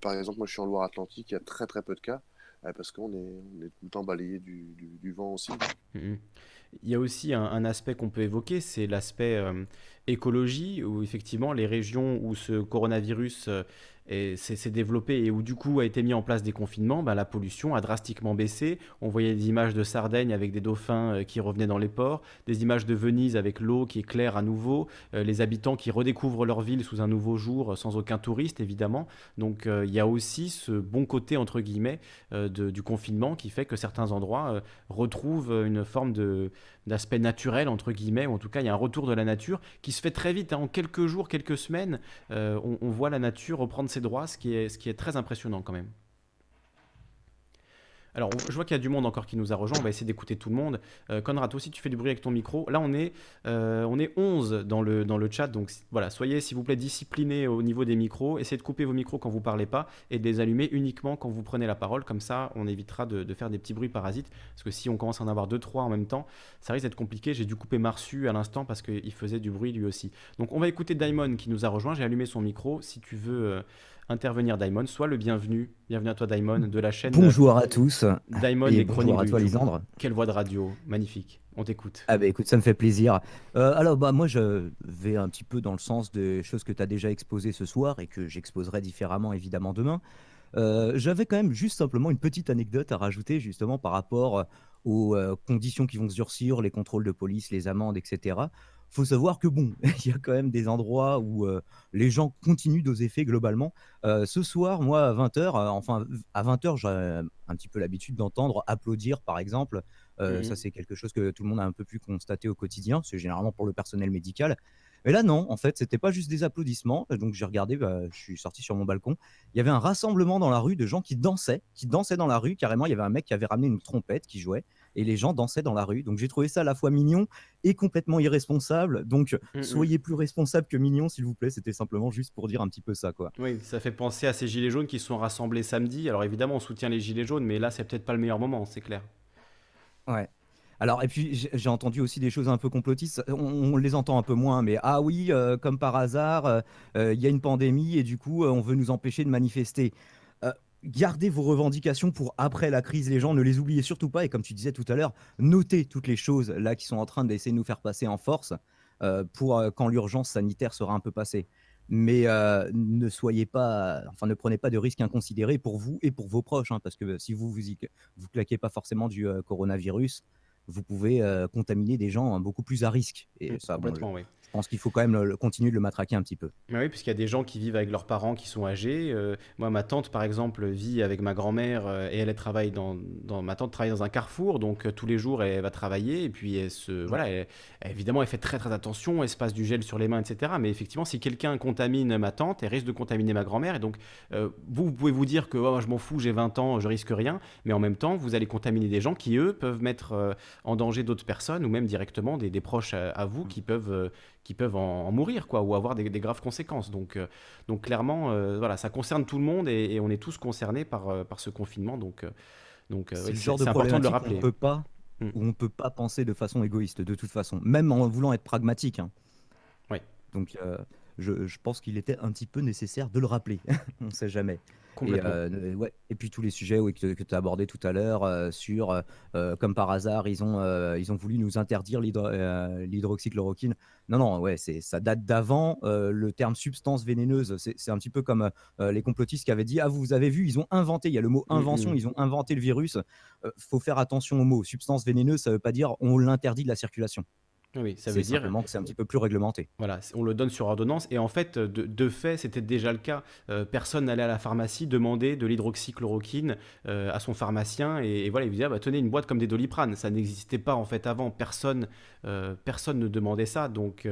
par exemple, moi je suis en Loire-Atlantique, il y a très très peu de cas, parce qu'on est, on est tout le temps balayé du, du, vent aussi. Mmh il y a aussi un, aspect qu'on peut évoquer, c'est l'aspect écologie, où effectivement les régions où ce coronavirus s'est développé et où du coup a été mis en place des confinements, bah, la pollution a drastiquement baissé. On voyait des images de Sardaigne avec des dauphins euh, qui revenaient dans les ports, des images de Venise avec l'eau qui est claire à nouveau, euh, les habitants qui redécouvrent leur ville sous un nouveau jour euh, sans aucun touriste évidemment. Donc il y a aussi ce bon côté entre guillemets du confinement qui fait que certains endroits retrouvent une forme de d'aspect naturel, entre guillemets, ou en tout cas, il y a un retour de la nature qui se fait très vite. Hein. En quelques jours, quelques semaines, on, on, voit la nature reprendre ses droits, ce qui est très impressionnant quand même. Alors, je vois qu'il y a du monde encore qui nous a rejoint. On va essayer d'écouter tout le monde. Euh, Conrad, toi aussi, tu fais du bruit avec ton micro. Là, on est, euh, on est 11 dans le, dans le chat. Donc, voilà, soyez, s'il vous plaît, disciplinés au niveau des micros. Essayez de couper vos micros quand vous parlez pas et de les allumer uniquement quand vous prenez la parole. Comme ça, on évitera de, faire des petits bruits parasites. Parce que si on commence à en avoir 2-3 en même temps, ça risque d'être compliqué. J'ai dû couper Marsu à l'instant parce qu'il faisait du bruit lui aussi. Donc, on va écouter Daimon qui nous a rejoint. J'ai allumé son micro. Si tu veux. Euh, intervenir Daimon. Sois le bienvenu. Bienvenue à toi Daimon de la chaîne. Bonjour à tous. Daimon et, bonjour à toi Lisandre. Quelle voix de radio, magnifique. On t'écoute. Ah bah écoute, ça me fait plaisir. Euh, alors bah moi je vais un petit peu dans le sens des choses que tu as déjà exposées ce soir et que j'exposerai différemment évidemment demain. Euh, j'avais quand même juste simplement une petite anecdote à rajouter justement par rapport aux euh, conditions qui vont se durcir, les contrôles de police, les amendes, etc faut savoir que bon, il y a quand même des endroits où euh, les gens continuent d'oser effets globalement. Euh, ce soir, moi, à 20h, euh, enfin, à 20h, j'ai un petit peu l'habitude d'entendre applaudir, par exemple. Mmh ça, c'est quelque chose que tout le monde a un peu pu constater au quotidien. C'est généralement pour le personnel médical. Mais là, non, en fait, c'était pas juste des applaudissements. Donc, j'ai regardé, bah, je suis sorti sur mon balcon. Il y avait un rassemblement dans la rue de gens qui dansaient, qui dansaient dans la rue. Carrément, il y avait un mec qui avait ramené une trompette qui jouait et les gens dansaient dans la rue. Donc j'ai trouvé ça à la fois mignon et complètement irresponsable. Donc mm, mm. soyez plus responsable que mignon, s'il vous plaît. C'était simplement juste pour dire un petit peu ça, quoi. Oui, ça fait penser à ces gilets jaunes qui sont rassemblés samedi. Alors évidemment, on soutient les gilets jaunes, mais là, c'est peut-être pas le meilleur moment, c'est clair. Ouais. Alors, et puis j'ai entendu aussi des choses un peu complotistes, on, les entend un peu moins, mais ah oui, euh, comme par hasard, euh, euh, il y a une pandémie et du coup, on veut nous empêcher de manifester gardez vos revendications pour après la crise, les gens, ne les oubliez surtout pas. Et comme tu disais tout à l'heure, notez toutes les choses là qui sont en train d'essayer de nous faire passer en force euh, pour euh, quand l'urgence sanitaire sera un peu passée. Mais euh, ne soyez pas, enfin ne prenez pas de risques inconsidérés pour vous et pour vos proches, hein, parce que si vous vous, vous claquez pas forcément du coronavirus, vous pouvez contaminer des gens beaucoup plus à risque. Et mmh, ça, complètement, oui je pense qu'il faut quand même continuer de le matraquer un petit peu. Mais oui, puisqu'il y a des gens qui vivent avec leurs parents qui sont âgés. Euh, moi, ma tante, par exemple, vit avec ma grand-mère euh, et elle, travaille dans, Ma tante travaille dans un carrefour, donc euh, tous les jours, elle va travailler. Et puis, elle se, voilà, évidemment, elle fait très très attention, elle se passe du gel sur les mains, etc. Mais effectivement, si quelqu'un contamine ma tante, elle risque de contaminer ma grand-mère. Et donc, vous, vous pouvez vous dire que oh, je m'en fous, j'ai 20 ans, je risque rien. Mais en même temps, vous allez contaminer des gens qui, eux, peuvent mettre en danger d'autres personnes ou même directement des, proches à, vous qui peuvent qui peuvent en, mourir quoi, ou avoir des, graves conséquences. Donc, euh, donc clairement, euh, voilà, ça concerne tout le monde et, on est tous concernés par, euh, par ce confinement. Donc, donc c'est le genre de important de le rappeler. On peut pas, mm. on peut pas penser de façon égoïste, de toute façon, même en voulant être pragmatique. Hein. Oui. Donc, je, je, pense qu'il était un petit peu nécessaire de le rappeler. on ne sait jamais. Et, euh, ouais. et puis tous les sujets que, tu as abordés tout à l'heure euh, sur, euh, comme par hasard, ils ont, ils ont voulu nous interdire l'hydroxychloroquine. Non, non, ouais, ça date d'avant. le terme substance vénéneuse, c'est un petit peu comme les complotistes qui avaient dit Ah, vous avez vu, ils ont inventé, il y a le mot mmh, invention, mmh. ils ont inventé le virus. faut faire attention au mot. Substance vénéneuse, ça ne veut pas dire on l'interdit de la circulation. Oui, ça veut dire que c'est un petit peu plus réglementé. Voilà, on le donne sur ordonnance et en fait, de, fait, c'était déjà le cas. Euh, personne n'allait à la pharmacie demander de l'hydroxychloroquine euh, à son pharmacien et, voilà, il lui disait bah, tenez une boîte comme des doliprane. Ça n'existait pas en fait avant. Personne, euh, personne ne demandait ça. Donc,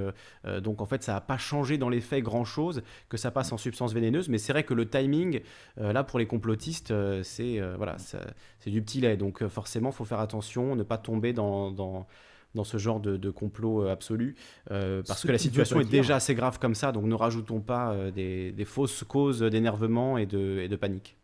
donc en fait, ça n'a pas changé dans les faits grand chose que ça passe en substance vénéneuse. Mais c'est vrai que le timing, là pour les complotistes, c'est voilà, c'est du petit lait. Donc forcément, il faut faire attention, ne pas tomber dans, dans dans ce genre de, complot euh, absolu, euh, parce que la situation est déjà assez grave comme ça, donc ne rajoutons pas euh, des, fausses causes d'énervement et de, et de panique.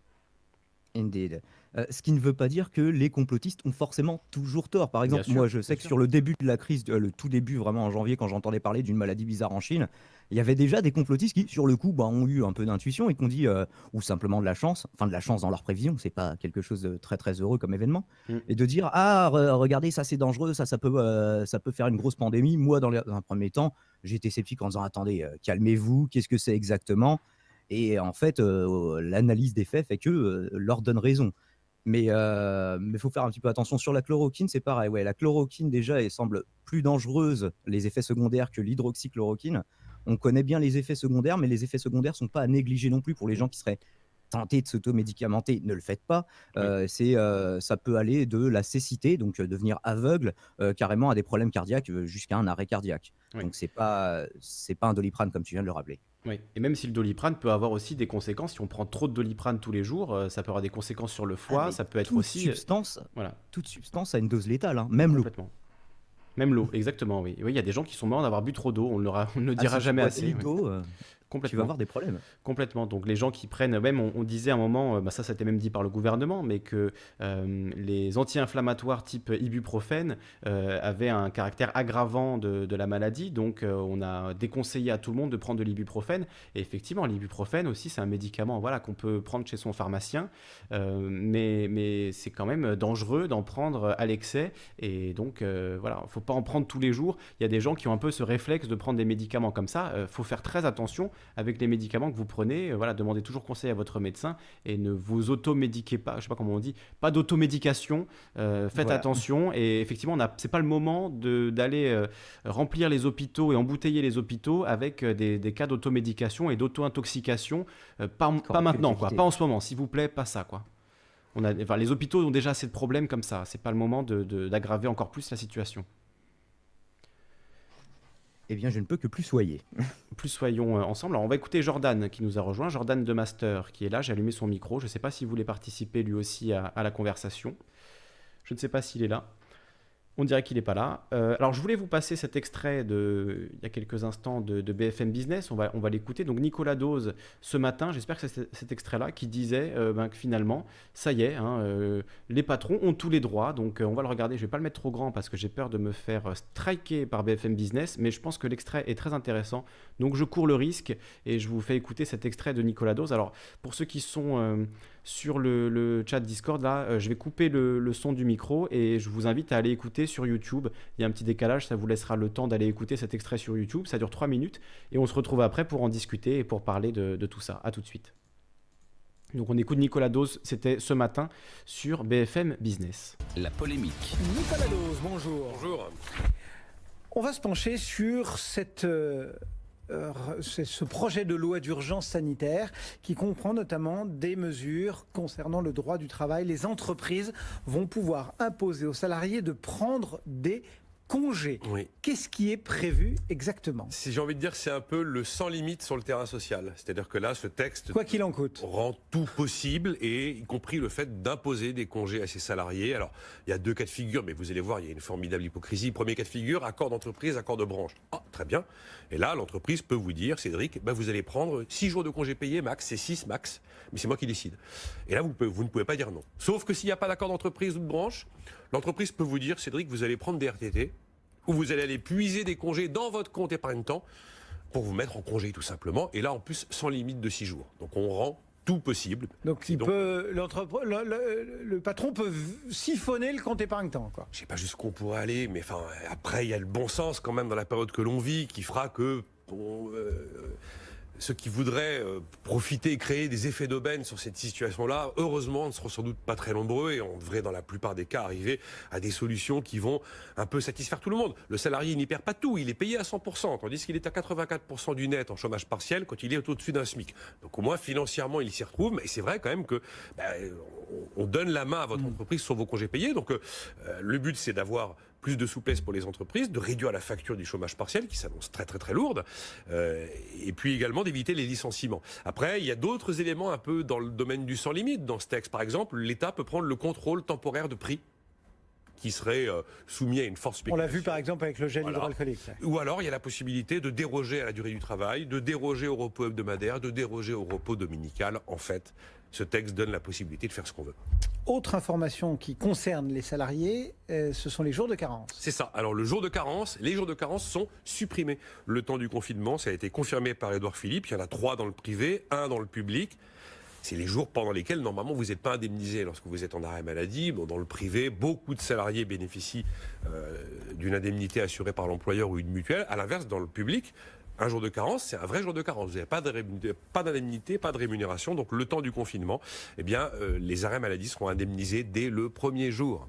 Indeed. Ce qui ne veut pas dire que les complotistes ont forcément toujours tort. Par exemple, moi, je sais que sur le début de la crise, le tout début, vraiment en janvier, quand j'entendais parler d'une maladie bizarre en Chine, il y avait déjà des complotistes qui, sur le coup, bah, ont eu un peu d'intuition et qui ont dit, euh, ou simplement de la chance, enfin de la chance dans leur prévision, c'est pas quelque chose de très très heureux comme événement, mm. et de dire ah regardez ça c'est dangereux, ça ça peut euh, ça peut faire une grosse pandémie. Moi dans, un premier temps, j'étais sceptique en disant attendez euh, calmez-vous, qu'est-ce que c'est exactement? Et en fait l'analyse des faits fait que leur donne raison. Mais il faut faire un petit peu attention sur la chloroquine, c'est pareil. Ouais, la chloroquine déjà elle semble plus dangereuse les effets secondaires que l'hydroxychloroquine on connaît bien les effets secondaires, mais les effets secondaires sont pas à négliger non plus pour les gens qui seraient tentés de s'automédicamenter, ne le faites pas. Euh, c'est, euh, ça peut aller de la cécité, donc euh, devenir aveugle, carrément à des problèmes cardiaques jusqu'à un arrêt cardiaque. Donc c'est pas c'est pas un doliprane comme tu viens de le rappeler. Oui, et même si le doliprane peut avoir aussi des conséquences, si on prend trop de doliprane tous les jours, euh, ça peut avoir des conséquences sur le foie, Ah, mais ça peut être toute aussi... substance, voilà. toute substance a une dose létale, hein, même l'eau. Même l'eau, exactement, oui. Oui, il y a des gens qui sont morts d'avoir bu trop d'eau, on, ne le on Ah, dira jamais assez. oui. Euh, tu Complètement. vas avoir des problèmes. Complètement. Donc les gens qui prennent, même on, on disait à un moment, euh, bah ça, ça a été même dit par le gouvernement, mais que euh, les anti-inflammatoires type ibuprofène euh, avaient un caractère aggravant de, de la maladie. Donc euh, on a déconseillé à tout le monde de prendre de l'ibuprofène. Et effectivement, l'ibuprofène aussi, c'est un médicament voilà, qu'on peut prendre chez son pharmacien, mais, mais c'est quand même dangereux d'en prendre à l'excès. Et donc voilà, il ne faut pas en prendre tous les jours. Il y a des gens qui ont un peu ce réflexe de prendre des médicaments comme ça. Il faut faire très attention avec les médicaments que vous prenez. Euh, voilà, demandez toujours conseil à votre médecin et ne vous automédiquez pas. Je sais pas comment on dit, pas d'automédication. Euh, faites Voilà. attention. Et effectivement, c'est pas le moment d'aller euh, remplir les hôpitaux et embouteiller les hôpitaux avec euh, des, des cas d'automédication et d'auto-intoxication. Euh, pas, maintenant, quoi. Pas en ce moment, s'il vous plaît, pas ça, quoi. On a, enfin, les hôpitaux ont déjà assez de problèmes comme ça. C'est pas le moment de- de- d'aggraver encore plus la situation. Eh bien, je ne peux que plus soyer. plus soyons euh, ensemble. Alors, on va écouter Jordan qui nous a rejoint, Jordan de Master qui est là. J'ai allumé son micro. Je ne sais pas s'il voulait participer lui aussi à la conversation. Je ne sais pas s'il est là. On dirait qu'il n'est pas là. Euh, alors, je voulais vous passer cet extrait de, il y a quelques instants de, BFM Business. On va, l'écouter. Donc, Nicolas Dose, ce matin, j'espère que c'est cet- extrait-là qui disait euh, ben, que finalement, ça y est, hein, euh, les patrons ont tous les droits. Donc, on va le regarder. Je ne vais pas le mettre trop grand parce que j'ai peur de me faire striker par BFM Business. Mais je pense que l'extrait est très intéressant. Donc, je cours le risque et je vous fais écouter cet extrait de Nicolas Dose. Alors, pour ceux qui sont sur le, le chat Discord, là, euh, je vais couper le, le son du micro et je vous invite à aller écouter sur YouTube. Il y a un petit décalage, ça vous laissera le temps d'aller écouter cet extrait sur YouTube. Ça dure 3 minutes et on se retrouve après pour en discuter et pour parler de, de tout ça. À tout de suite. Donc, on écoute Nicolas Dose, c'était ce matin sur BFM Business. La polémique. Nicolas Dose, bonjour. Bonjour. On va se pencher sur cette, euh, ce projet de loi d'urgence sanitaire qui comprend notamment des mesures concernant le droit du travail. Les entreprises vont pouvoir imposer aux salariés de prendre des congés. Oui. Qu'est-ce qui est prévu exactement Si j'ai envie de dire, c'est un peu le sans limite sur le terrain social. C'est-à-dire que là, ce texte Quoi qu'il en coûte. rend tout possible, et y compris le fait d'imposer des congés à ses salariés. Alors, il y a deux cas de figure, mais vous allez voir, il y a une formidable hypocrisie. Premier cas de figure, accord d'entreprise, accord de branche. Ah, très bien. Et là, l'entreprise peut vous dire, Cédric, bah, vous allez prendre 6 jours de congés payés max, c'est 6 max, mais c'est moi qui décide. Et là, vous, pouvez- vous ne pouvez pas dire non. Sauf que s'il n'y a pas d'accord d'entreprise ou de branche, l'entreprise peut vous dire, Cédric, vous allez prendre des RTT, ou vous allez aller puiser des congés dans votre compte épargne-temps pour vous mettre en congé tout simplement. Et là, en plus, sans limite de 6 jours. Donc on rend tout possible. Donc, il peut, l'entrepre- le, le- le patron peut siphonner le compte épargne-temps. Je sais pas jusqu'où on pourrait aller, mais enfin, après, il y a le bon sens quand même dans la période que l'on vit qui fera que euh, ceux qui voudraient euh, profiter et créer des effets d'aubaine sur cette situation-là, heureusement, ne seront sans doute pas très nombreux et on devrait, dans la plupart des cas, arriver à des solutions qui vont un peu satisfaire tout le monde. Le salarié n'y perd pas tout, il est payé à 100%, tandis qu'il est à 84% du net en chômage partiel quand il est au-dessus d'un SMIC. Donc au moins, financièrement, il s'y retrouve, mais c'est vrai quand même que bah, on- on donne la main à votre entreprise sur vos congés payés. Donc euh, le but, c'est d'avoir plus de souplesse pour les entreprises, de réduire la facture du chômage partiel qui s'annonce très très très lourde, euh, et puis également d'éviter les licenciements. Après, il y a d'autres éléments un peu dans le domaine du sans limite dans ce texte. Par exemple, l'État peut prendre le contrôle temporaire de prix qui serait euh, soumis à une forte On spéculation. l'a vu par exemple avec le gel Voilà. hydroalcoolique. Ou alors, il y a la possibilité de déroger à la durée du travail, de déroger au repos hebdomadaire, de déroger au repos dominical. En fait, ce texte donne la possibilité de faire ce qu'on veut. Autre information qui concerne les salariés, euh, ce sont les jours de carence. C'est ça. Alors, le jour de carence, les jours de carence sont supprimés. Le temps du confinement, ça a été confirmé par Édouard Philippe. Il y en a trois dans le privé, un dans le public. C'est les jours pendant lesquels, normalement, vous n'êtes pas indemnisé lorsque vous êtes en arrêt maladie. Bon, dans le privé, beaucoup de salariés bénéficient euh, d'une indemnité assurée par l'employeur ou une mutuelle. À l'inverse, dans le public, un jour de carence, c'est un vrai jour de carence. Vous n'avez pas d'indemnité, pas de rémunération. Donc, le temps du confinement, eh bien, euh, les arrêts maladie seront indemnisés dès le premier jour.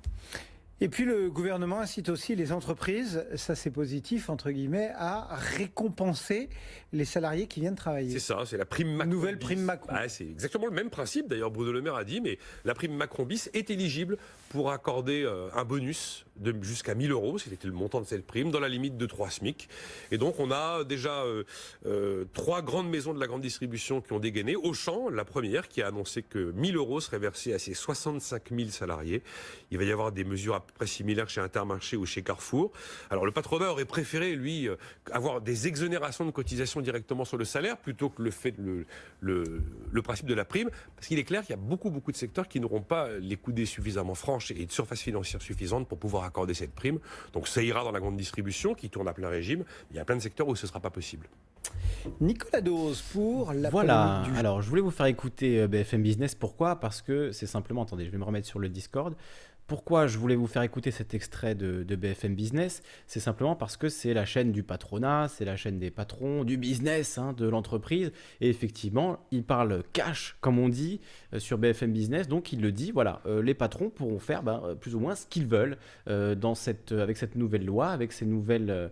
Et puis le gouvernement incite aussi les entreprises, ça c'est positif entre guillemets, à récompenser les salariés qui viennent travailler. C'est ça, c'est la prime Macron. Nouvelle bis. prime Macron. Ah, c'est exactement le même principe. D'ailleurs, Bruno Le Maire a dit, mais la prime Macron bis est éligible pour accorder euh, un bonus de jusqu'à 1000 euros, c'était le montant de cette prime, dans la limite de 3 SMIC. Et donc on a déjà euh, euh, trois grandes maisons de la grande distribution qui ont dégainé. Auchan, la première, qui a annoncé que 1000 euros seraient versés à ses 65 000 salariés. Il va y avoir des mesures à peu près similaires chez Intermarché ou chez Carrefour. Alors le patronat aurait préféré, lui, euh, avoir des exonérations de cotisation directement sur le salaire plutôt que le fait le, le, principe de la prime, parce qu'il est clair qu'il y a beaucoup beaucoup de secteurs qui n'auront pas les coudées suffisamment et de surface financière suffisante pour pouvoir accorder cette prime. Donc ça ira dans la grande distribution qui tourne à plein régime. Il y a plein de secteurs où ce ne sera pas possible. Nicolas Dose pour la Voilà, du alors je voulais vous faire écouter euh, BFM Business. Pourquoi? Parce que c'est simplement, attendez, je vais me remettre sur le Discord. Pourquoi je voulais vous faire écouter cet extrait de, BFM Business C'est simplement parce que c'est la chaîne du patronat, c'est la chaîne des patrons, du business, hein, de l'entreprise. Et effectivement, il parle cash, comme on dit, euh, sur BFM Business. Donc il le dit, voilà, euh, les patrons pourront faire ben, euh, plus ou moins ce qu'ils veulent avec cette nouvelle loi, avec ces nouvelles...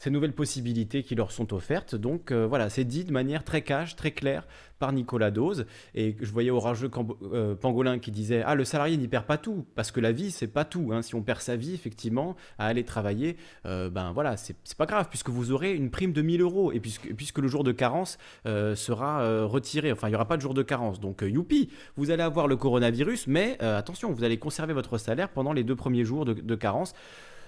ces nouvelles possibilités qui leur sont offertes. Donc euh, voilà, c'est dit de manière très cash, très claire par Nicolas Dose. Et je voyais Orageux euh, Pangolin qui disait Ah, le salarié n'y perd pas tout, parce que la vie, c'est pas tout. hein. Si on perd sa vie, effectivement, à aller travailler, euh, ben voilà, c'est pas grave, puisque vous aurez une prime de 1000 euros, et puisque, puisque le jour de carence euh, sera retiré. Enfin, il n'y aura pas de jour de carence. Donc, youpi, vous allez avoir le coronavirus, mais attention, vous allez conserver votre salaire pendant les deux premiers jours de carence.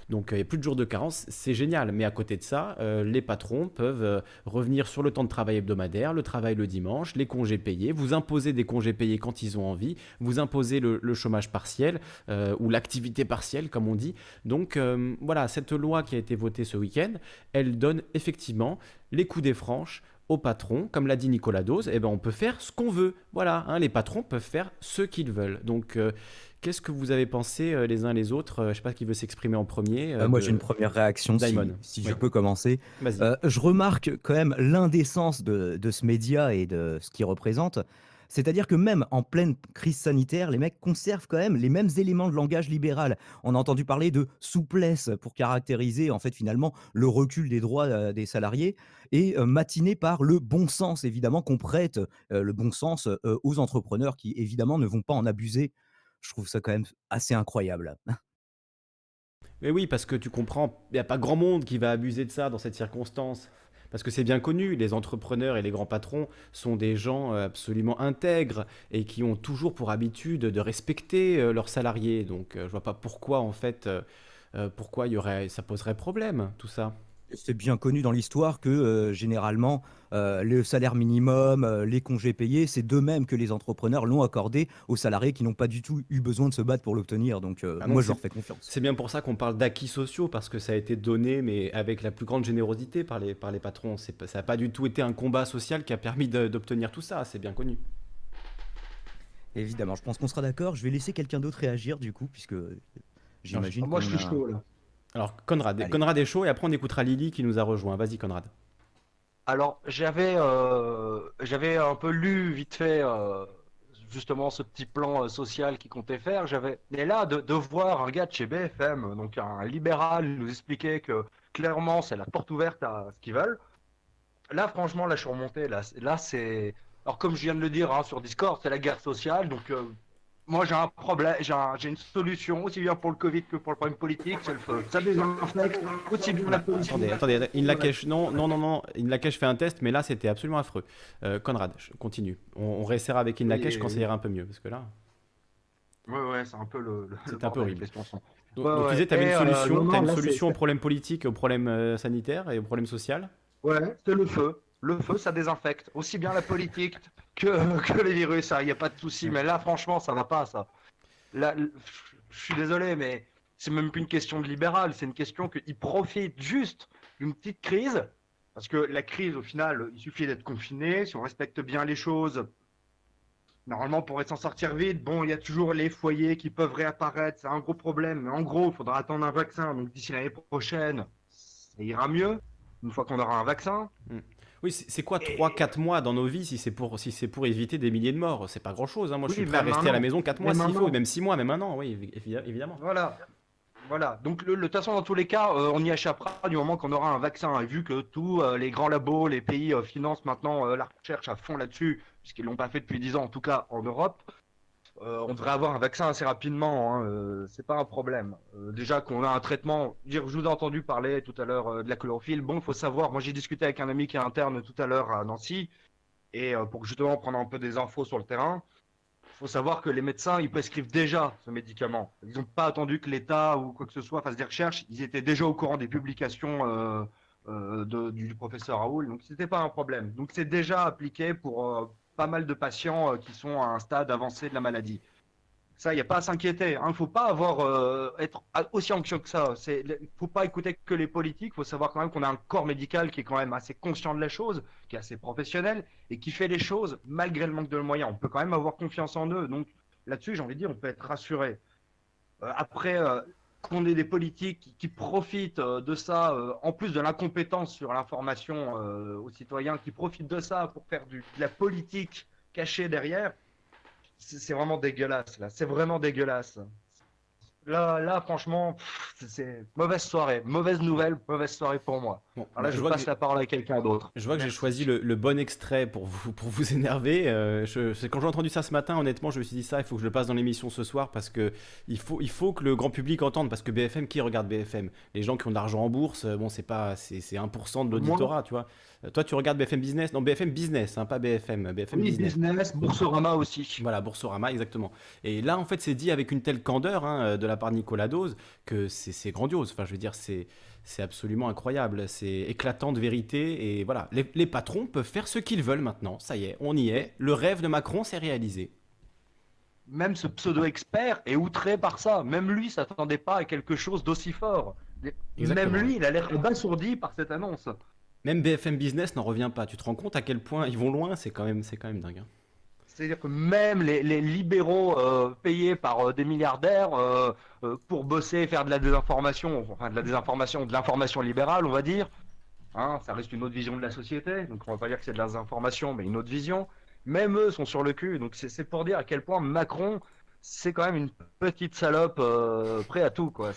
Donc euh, il n'y a plus de jours de carence, c'est génial. Mais à côté de ça, euh, les patrons peuvent euh, revenir sur le temps de travail hebdomadaire, le travail le dimanche, les congés payés, vous imposer des congés payés quand ils ont envie, vous imposer le, chômage partiel ou l'activité partielle, comme on dit. Donc voilà, cette loi qui a été votée ce week-end, elle donne effectivement les coups des franches aux patrons, comme l'a dit Nicolas Dose, eh ben on peut faire ce qu'on veut. Voilà, hein, les patrons peuvent faire ce qu'ils veulent. Donc, euh, qu'est-ce que vous avez pensé euh, les uns les autres Euh, Je sais pas qui veut s'exprimer en premier. Euh, moi, de- j'ai une première réaction, si, Daimon. si je peux commencer. Je remarque quand même l'indécence de, de ce média et de ce qu'il représente. C'est-à-dire que même en pleine crise sanitaire, les mecs conservent quand même les mêmes éléments de langage libéral. On a entendu parler de souplesse pour caractériser en finalement le recul des droits euh, des salariés et euh, matiné par le bon sens évidemment qu'on prête euh, le bon sens aux entrepreneurs qui évidemment ne vont pas en abuser. Je trouve ça quand même assez incroyable. Mais oui, parce que tu comprends, il n'y a pas grand monde qui va abuser de ça dans cette circonstance. Parce que c'est bien connu, les entrepreneurs et les grands patrons sont des gens euh, absolument intègres et qui ont toujours pour habitude de respecter euh, leurs salariés. Donc euh, je vois pas pourquoi en fait, pourquoi y aurait, ça poserait problème tout ça. C'est bien connu dans l'histoire que euh, généralement, euh, le salaire minimum, euh, les congés payés, c'est d'eux-mêmes que les entrepreneurs l'ont accordé aux salariés qui n'ont pas du tout eu besoin de se battre pour l'obtenir. Donc euh, Ah moi, je leur fais confiance. C'est bien pour ça qu'on parle d'acquis sociaux, parce que ça a été donné, mais avec la plus grande générosité par les, par les patrons. Ça n'a pas du tout été un combat social qui a permis de- d'obtenir tout ça, c'est bien connu. Évidemment, je pense qu'on sera d'accord. Je vais laisser quelqu'un d'autre réagir du coup, puisque j'imagine. Moi, je suis chaud, là. Alors, Conrad, Allez. Conrad est chaud, et après on écoutera Lily qui nous a rejoint. Vas-y, Conrad. Alors, j'avais euh, j'avais un peu lu vite fait euh, justement ce petit plan euh, social qu'il comptait faire. J'avais et là de, de voir un gars de chez BFM, donc un libéral, nous expliquer que clairement c'est la porte ouverte à ce qu'ils veulent. Là, franchement, là, je suis remonté. Là, c'est- là, c'est alors comme je viens de le dire hein, sur Discord, c'est la guerre sociale. Donc moi, j'ai un problème, j'ai un- une solution aussi bien pour le Covid que pour le problème politique, c'est le feu. Ça désinfecte aussi bien la politique. Attendez, attendez, Inlakesh, non, non, non, non, Inlakesh fait un test, mais là c'était absolument affreux. Euh, Conrad, je continue. On, on réessayera avec Inlakesh quand ça ira un peu mieux, parce que là, Ouais, ouais, c'est un peu le. le- c'est un peu horrible. Donc, Ouais, donc tu ouais. disais, tu avais Et, une euh, solution, t'as non, une là, solution au problème politique, au problème euh, sanitaire et au problème social? Ouais, c'est le feu. Le feu, ça désinfecte. Aussi bien la politique que, les virus, il n'y a pas de souci. Mais là, franchement, ça va pas, ça. Là, je suis désolé, mais c'est même plus une question de libéral. C'est une question qu'ils profitent juste d'une petite crise. Parce que la crise, au final, il suffit d'être confiné. Si on respecte bien les choses, normalement, on pourrait s'en sortir vite. Bon, il y a toujours les foyers qui peuvent réapparaître. C'est un gros problème. Mais en gros, il faudra attendre un vaccin. Donc, d'ici l'année prochaine, ça ira mieux. Une fois qu'on aura un vaccin. Oui, c'est quoi 3-4 mois dans nos vies si c'est pour, si pour éviter des milliers de morts? C'est pas grand-chose. hein. Moi, je suis prêt à rester à la maison 4 mois s'il faut, même 6 mois, même un an, oui, évi- évidemment. Voilà. Voilà. Donc, de toute façon, dans tous les cas, euh, on y échappera du moment qu'on aura un vaccin. Et vu que tous euh, les grands labos, les pays euh, financent maintenant la recherche à fond là-dessus, puisqu'ils l'ont pas fait depuis 10 ans, en tout cas en Europe, euh, on devrait avoir un vaccin assez rapidement, hein, euh, c'est pas un problème. Euh, déjà qu'on a un traitement, je vous ai entendu parler tout à l'heure de la chlorophylle. Bon, il faut savoir, moi j'ai discuté avec un ami qui est interne tout à l'heure à Nancy, et pour justement prendre un peu des infos sur le terrain, il faut savoir que les médecins, ils prescrivent déjà ce médicament. Ils n'ont pas attendu que l'État ou quoi que ce soit fasse des recherches, ils étaient déjà au courant des publications du professeur Raoul, donc c'était pas un problème. Donc c'est déjà appliqué pour pas mal de patients euh, qui sont à un stade avancé de la maladie. Ça, il n'y a pas à s'inquiéter. Il hein. ne faut pas avoir, euh, être aussi anxieux que ça. Il ne faut pas écouter que les politiques. Il faut savoir quand même qu'on a un corps médical qui est quand même assez conscient de la chose, qui est assez professionnel et qui fait les choses malgré le manque de moyens. On peut quand même avoir confiance en eux. Donc là-dessus, j'ai envie de dire, on peut être rassuré. Euh, après, qu'on ait des politiques qui, profitent euh, de ça, euh, en plus de l'incompétence sur l'information euh, aux citoyens, qui profitent de ça pour faire de la politique cachée derrière, c'est vraiment dégueulasse, là. C'est vraiment dégueulasse. Là, là, franchement, c'est mauvaise soirée, mauvaise nouvelle, mauvaise soirée pour moi. Bon, Alors là, je, passe la parole à quelqu'un d'autre. Je vois que j'ai choisi le, bon extrait pour vous, pour vous énerver. Euh, quand j'ai entendu ça ce matin, honnêtement, je me suis dit ça, il faut que je le passe dans l'émission ce soir parce que il faut, il faut que le grand public entende. Parce que BFM, qui regarde BFM Les gens qui ont de l'argent en bourse, bon, c'est pas, c'est 1% de l'auditorat, tu vois. Euh, toi, tu regardes BFM Business? Non, BFM Business, hein, pas BFM. BFM oui, Business. Boursorama aussi. Voilà, Boursorama, exactement. Et là, en fait, c'est dit avec une telle candeur hein, de la part de Nicolas Dose que c'est grandiose. Enfin, je veux dire, c'est absolument incroyable. C'est éclatant de vérité. Et voilà, les, les patrons peuvent faire ce qu'ils veulent maintenant. Ça y est, on y est. Le rêve de Macron s'est réalisé même ce pseudo-expert est outré par ça. Même lui s'attendait pas à quelque chose d'aussi fort. Même lui, il a l'air abasourdi par cette annonce. Même BFM Business n'en revient pas. Tu te rends compte à quel point ils vont loin? C'est quand même, c'est quand même dingue. Hein. C'est-à-dire que même les, libéraux euh, payés par euh, des milliardaires euh, pour bosser et faire de la désinformation, enfin de la désinformation, de l'information libérale, on va dire, hein, ça reste une autre vision de la société, donc on va pas dire que c'est de la désinformation, mais une autre vision. Même eux sont sur le cul, donc c'est pour dire à quel point Macron c'est quand même une petite salope euh, prêt à tout quoi.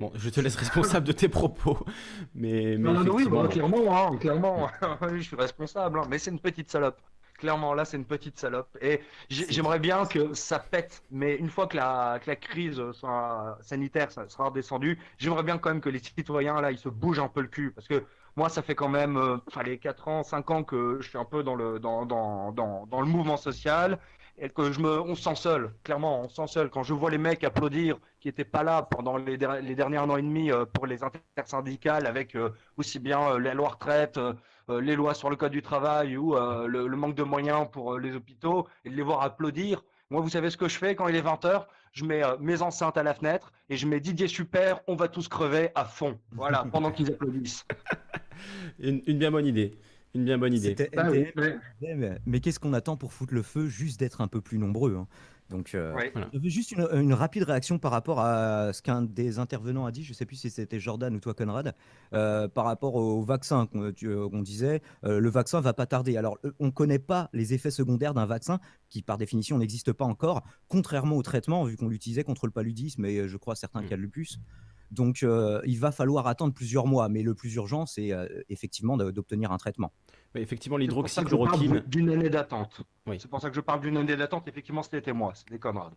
Bon, je te laisse responsable de tes propos, mais, mais non, oui, clairement, hein, clairement, je suis responsable, hein, mais c'est une petite salope. Clairement, là, c'est une petite salope. Et j'aimerais bien que ça pète, mais une fois que la, que la crise sanitaire sera redescendue, j'aimerais bien quand même que les citoyens, là, ils se bougent un peu le cul. Parce que moi, ça fait quand même, euh, les 4 ans, 5 ans que je suis un peu dans le, dans, dans, dans, dans le mouvement social et que je me, on se sent seul, clairement, on se sent seul. Quand je vois les mecs applaudir qui n'étaient pas là pendant les, les derniers un an et demi euh, pour les intersyndicales avec euh, aussi bien euh, les lois retraite, les lois sur le code du travail ou le, manque de moyens pour les hôpitaux, et de les voir applaudir. Moi, vous savez ce que je fais quand il est 20h Je mets mes enceintes à la fenêtre et je mets Didier Super, on va tous crever à fond. Voilà, pendant qu'ils applaudissent. une bien bonne idée. Une bien bonne idée. Ah mais, qu'est-ce qu'on attend pour foutre le feu Juste d'être un peu plus nombreux. Hein? Donc, euh, juste une, rapide réaction par rapport à ce qu'un des intervenants a dit. Je ne sais plus si c'était Jordan ou toi, Conrad, euh, par rapport au vaccin qu'on euh, disait. le vaccin va pas tarder. Alors, on ne connaît pas les effets secondaires d'un vaccin qui, par définition, n'existe pas encore, contrairement au traitement, vu qu'on l'utilisait contre le paludisme et je crois certains mmh. cas de lupus. Donc, il va falloir attendre plusieurs mois. Mais le plus urgent, c'est effectivement d'obtenir un traitement effectivement, l'hydroxychloroquine. D'une année d'attente. C'est pour ça que je parle d'une année d'attente. Effectivement, c'était moi, c'était Conrad.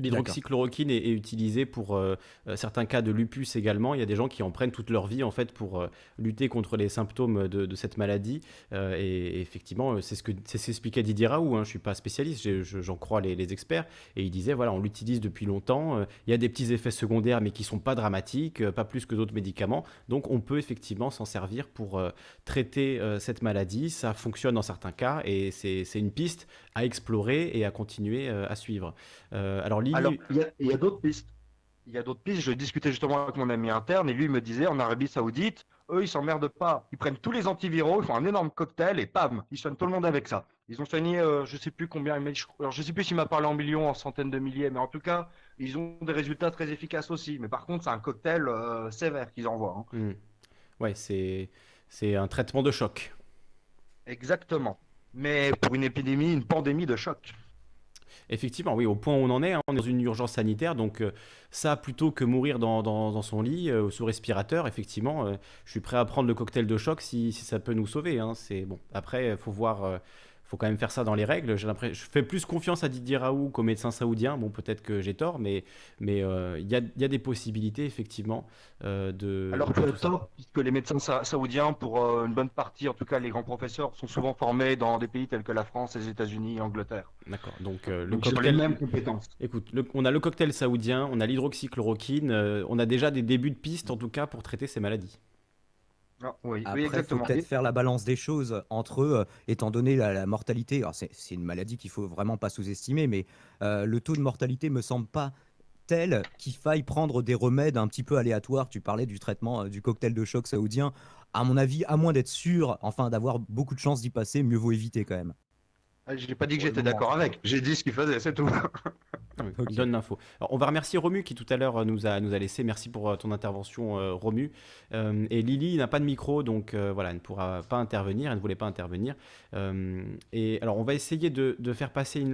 L'hydroxychloroquine est, est, utilisée pour euh, euh, certains cas de lupus également. Il y a des gens qui en prennent toute leur vie en fait pour euh, lutter contre les symptômes de, cette maladie. et, effectivement, c'est ce que s'expliquait Didier Raoult. Hein. Je suis pas spécialiste, j'en crois les, les, experts. Et il disait voilà, on l'utilise depuis longtemps. Il y a des petits effets secondaires, mais qui sont pas dramatiques, pas plus que d'autres médicaments. Donc, on peut effectivement s'en servir pour traiter cette maladie ça fonctionne dans certains cas et c'est une piste à explorer et à continuer euh, à suivre. Euh, alors, il y a, d'autres pistes. Il y a d'autres pistes. Je discutais justement avec mon ami interne et lui me disait en Arabie Saoudite, eux ils s'emmerdent pas. Ils prennent tous les antiviraux, ils font un énorme cocktail et pam, ils soignent tout le monde avec ça. Ils ont soigné, euh, je sais plus combien, alors je sais plus s'il m'a parlé en millions, en centaines de milliers, mais en tout cas, ils ont des résultats très efficaces aussi. Mais par contre, c'est un cocktail sévère qu'ils envoient. Hein. Mmh. Ouais, c'est c'est un traitement de choc. Exactement. Mais pour une épidémie, une pandémie de choc. Effectivement, oui, au point où on en est, hein, on est dans une urgence sanitaire, donc euh, ça, plutôt que mourir dans, son lit, euh, sous respirateur, effectivement, euh, je suis prêt à prendre le cocktail de choc si, ça peut nous sauver. Hein, c'est bon. Après, faut voir, faut quand même faire ça dans les règles. Je fais plus confiance à Didier Raoult qu'au médecin saoudien. Bon, peut-être que j'ai tort, mais mais euh, il y, a, y, a, des possibilités effectivement euh, de. Alors que tort, puisque les médecins saoudiens, pour euh, une bonne partie, en tout cas les grands professeurs, sont souvent formés dans des pays tels que la France, les États-Unis, l'Angleterre. D'accord. Donc, le cocktail. les mêmes compétences. Écoute, on a le cocktail saoudien, on a l'hydroxychloroquine, on a déjà des débuts de pistes en tout cas pour traiter ces maladies. Ah, oui, Après, oui, exactement. faut peut-être faire la balance des choses entre eux, étant donné la, la mortalité. Alors, c'est, c'est une maladie qu'il faut vraiment pas sous-estimer, mais euh, le taux de mortalité me semble pas tel qu'il faille prendre des remèdes un petit peu aléatoires. Tu parlais du traitement euh, du cocktail de choc saoudien. À mon avis, à moins d'être sûr, enfin d'avoir beaucoup de chances d'y passer, mieux vaut éviter quand même. Ah, J'ai pas dit que j'étais d'accord avec. J'ai dit ce qu'il faisait, c'est tout. Okay. Donne l'info. On va remercier Romu qui tout à l'heure nous a, nous a laissé. Merci pour euh, ton intervention, euh, Romu. Euh, et Lily n'a pas de micro, donc euh, voilà, elle ne pourra pas intervenir. Elle ne voulait pas intervenir. Et alors, on va essayer de, de faire passer une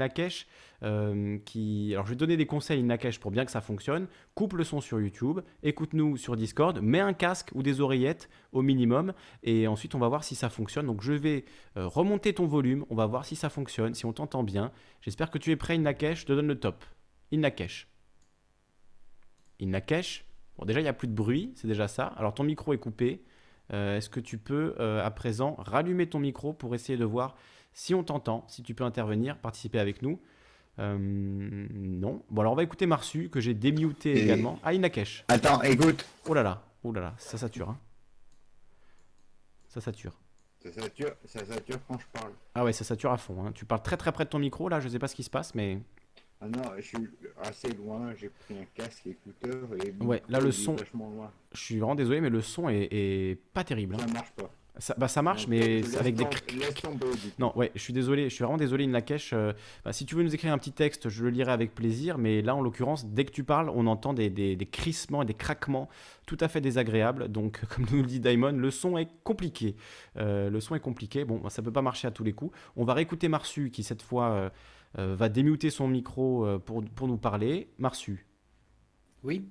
Qui... Alors, je vais donner des conseils à Nakesh pour bien que ça fonctionne. Coupe le son sur YouTube, écoute-nous sur Discord, mets un casque ou des oreillettes au minimum, et ensuite on va voir si ça fonctionne. Donc, je vais remonter ton volume, on va voir si ça fonctionne, si on t'entend bien. J'espère que tu es prêt, Nakesh. Je te donne le top. Innakesh. Innakesh. Bon, déjà, il n'y a plus de bruit, c'est déjà ça. Alors, ton micro est coupé. Euh, Est-ce que tu peux, euh, à présent, rallumer ton micro pour essayer de voir si on t'entend, si tu peux intervenir, participer avec nous? Euh, Non. Bon, alors, on va écouter Marsu, que j'ai démuté Et- également. Ah, Innakesh. Attends, écoute. Oh là là, oh là là, ça sature. Hein. Ça sature. Ça sature, ça sature quand je parle. Ah ouais, ça sature à fond. hein. Tu parles très très près de ton micro, là, je sais pas ce qui se passe, mais... Ah non, je suis assez loin, j'ai pris un casque écouteur et Ouais, là, le son... loin. Je suis vraiment désolé, mais le son est, est pas terrible. hein. Ça marche pas. Ça, bah, ça marche, mais avec des... Non, ouais, je suis désolé, je suis vraiment désolé, Inlakesh. Euh, bah, si tu veux nous écrire un petit texte, je le lirai avec plaisir, mais là, en l'occurrence, dès que tu parles, on entend des, des, des crissements et des craquements tout à fait désagréables. Donc, comme nous le dit Daimon, le son est compliqué. Euh, le son est compliqué. Bon, ça peut pas marcher à tous les coups. On va réécouter Marsu, qui cette fois euh, euh, va démuter son micro euh, pour, pour nous parler. Marsu, Oui.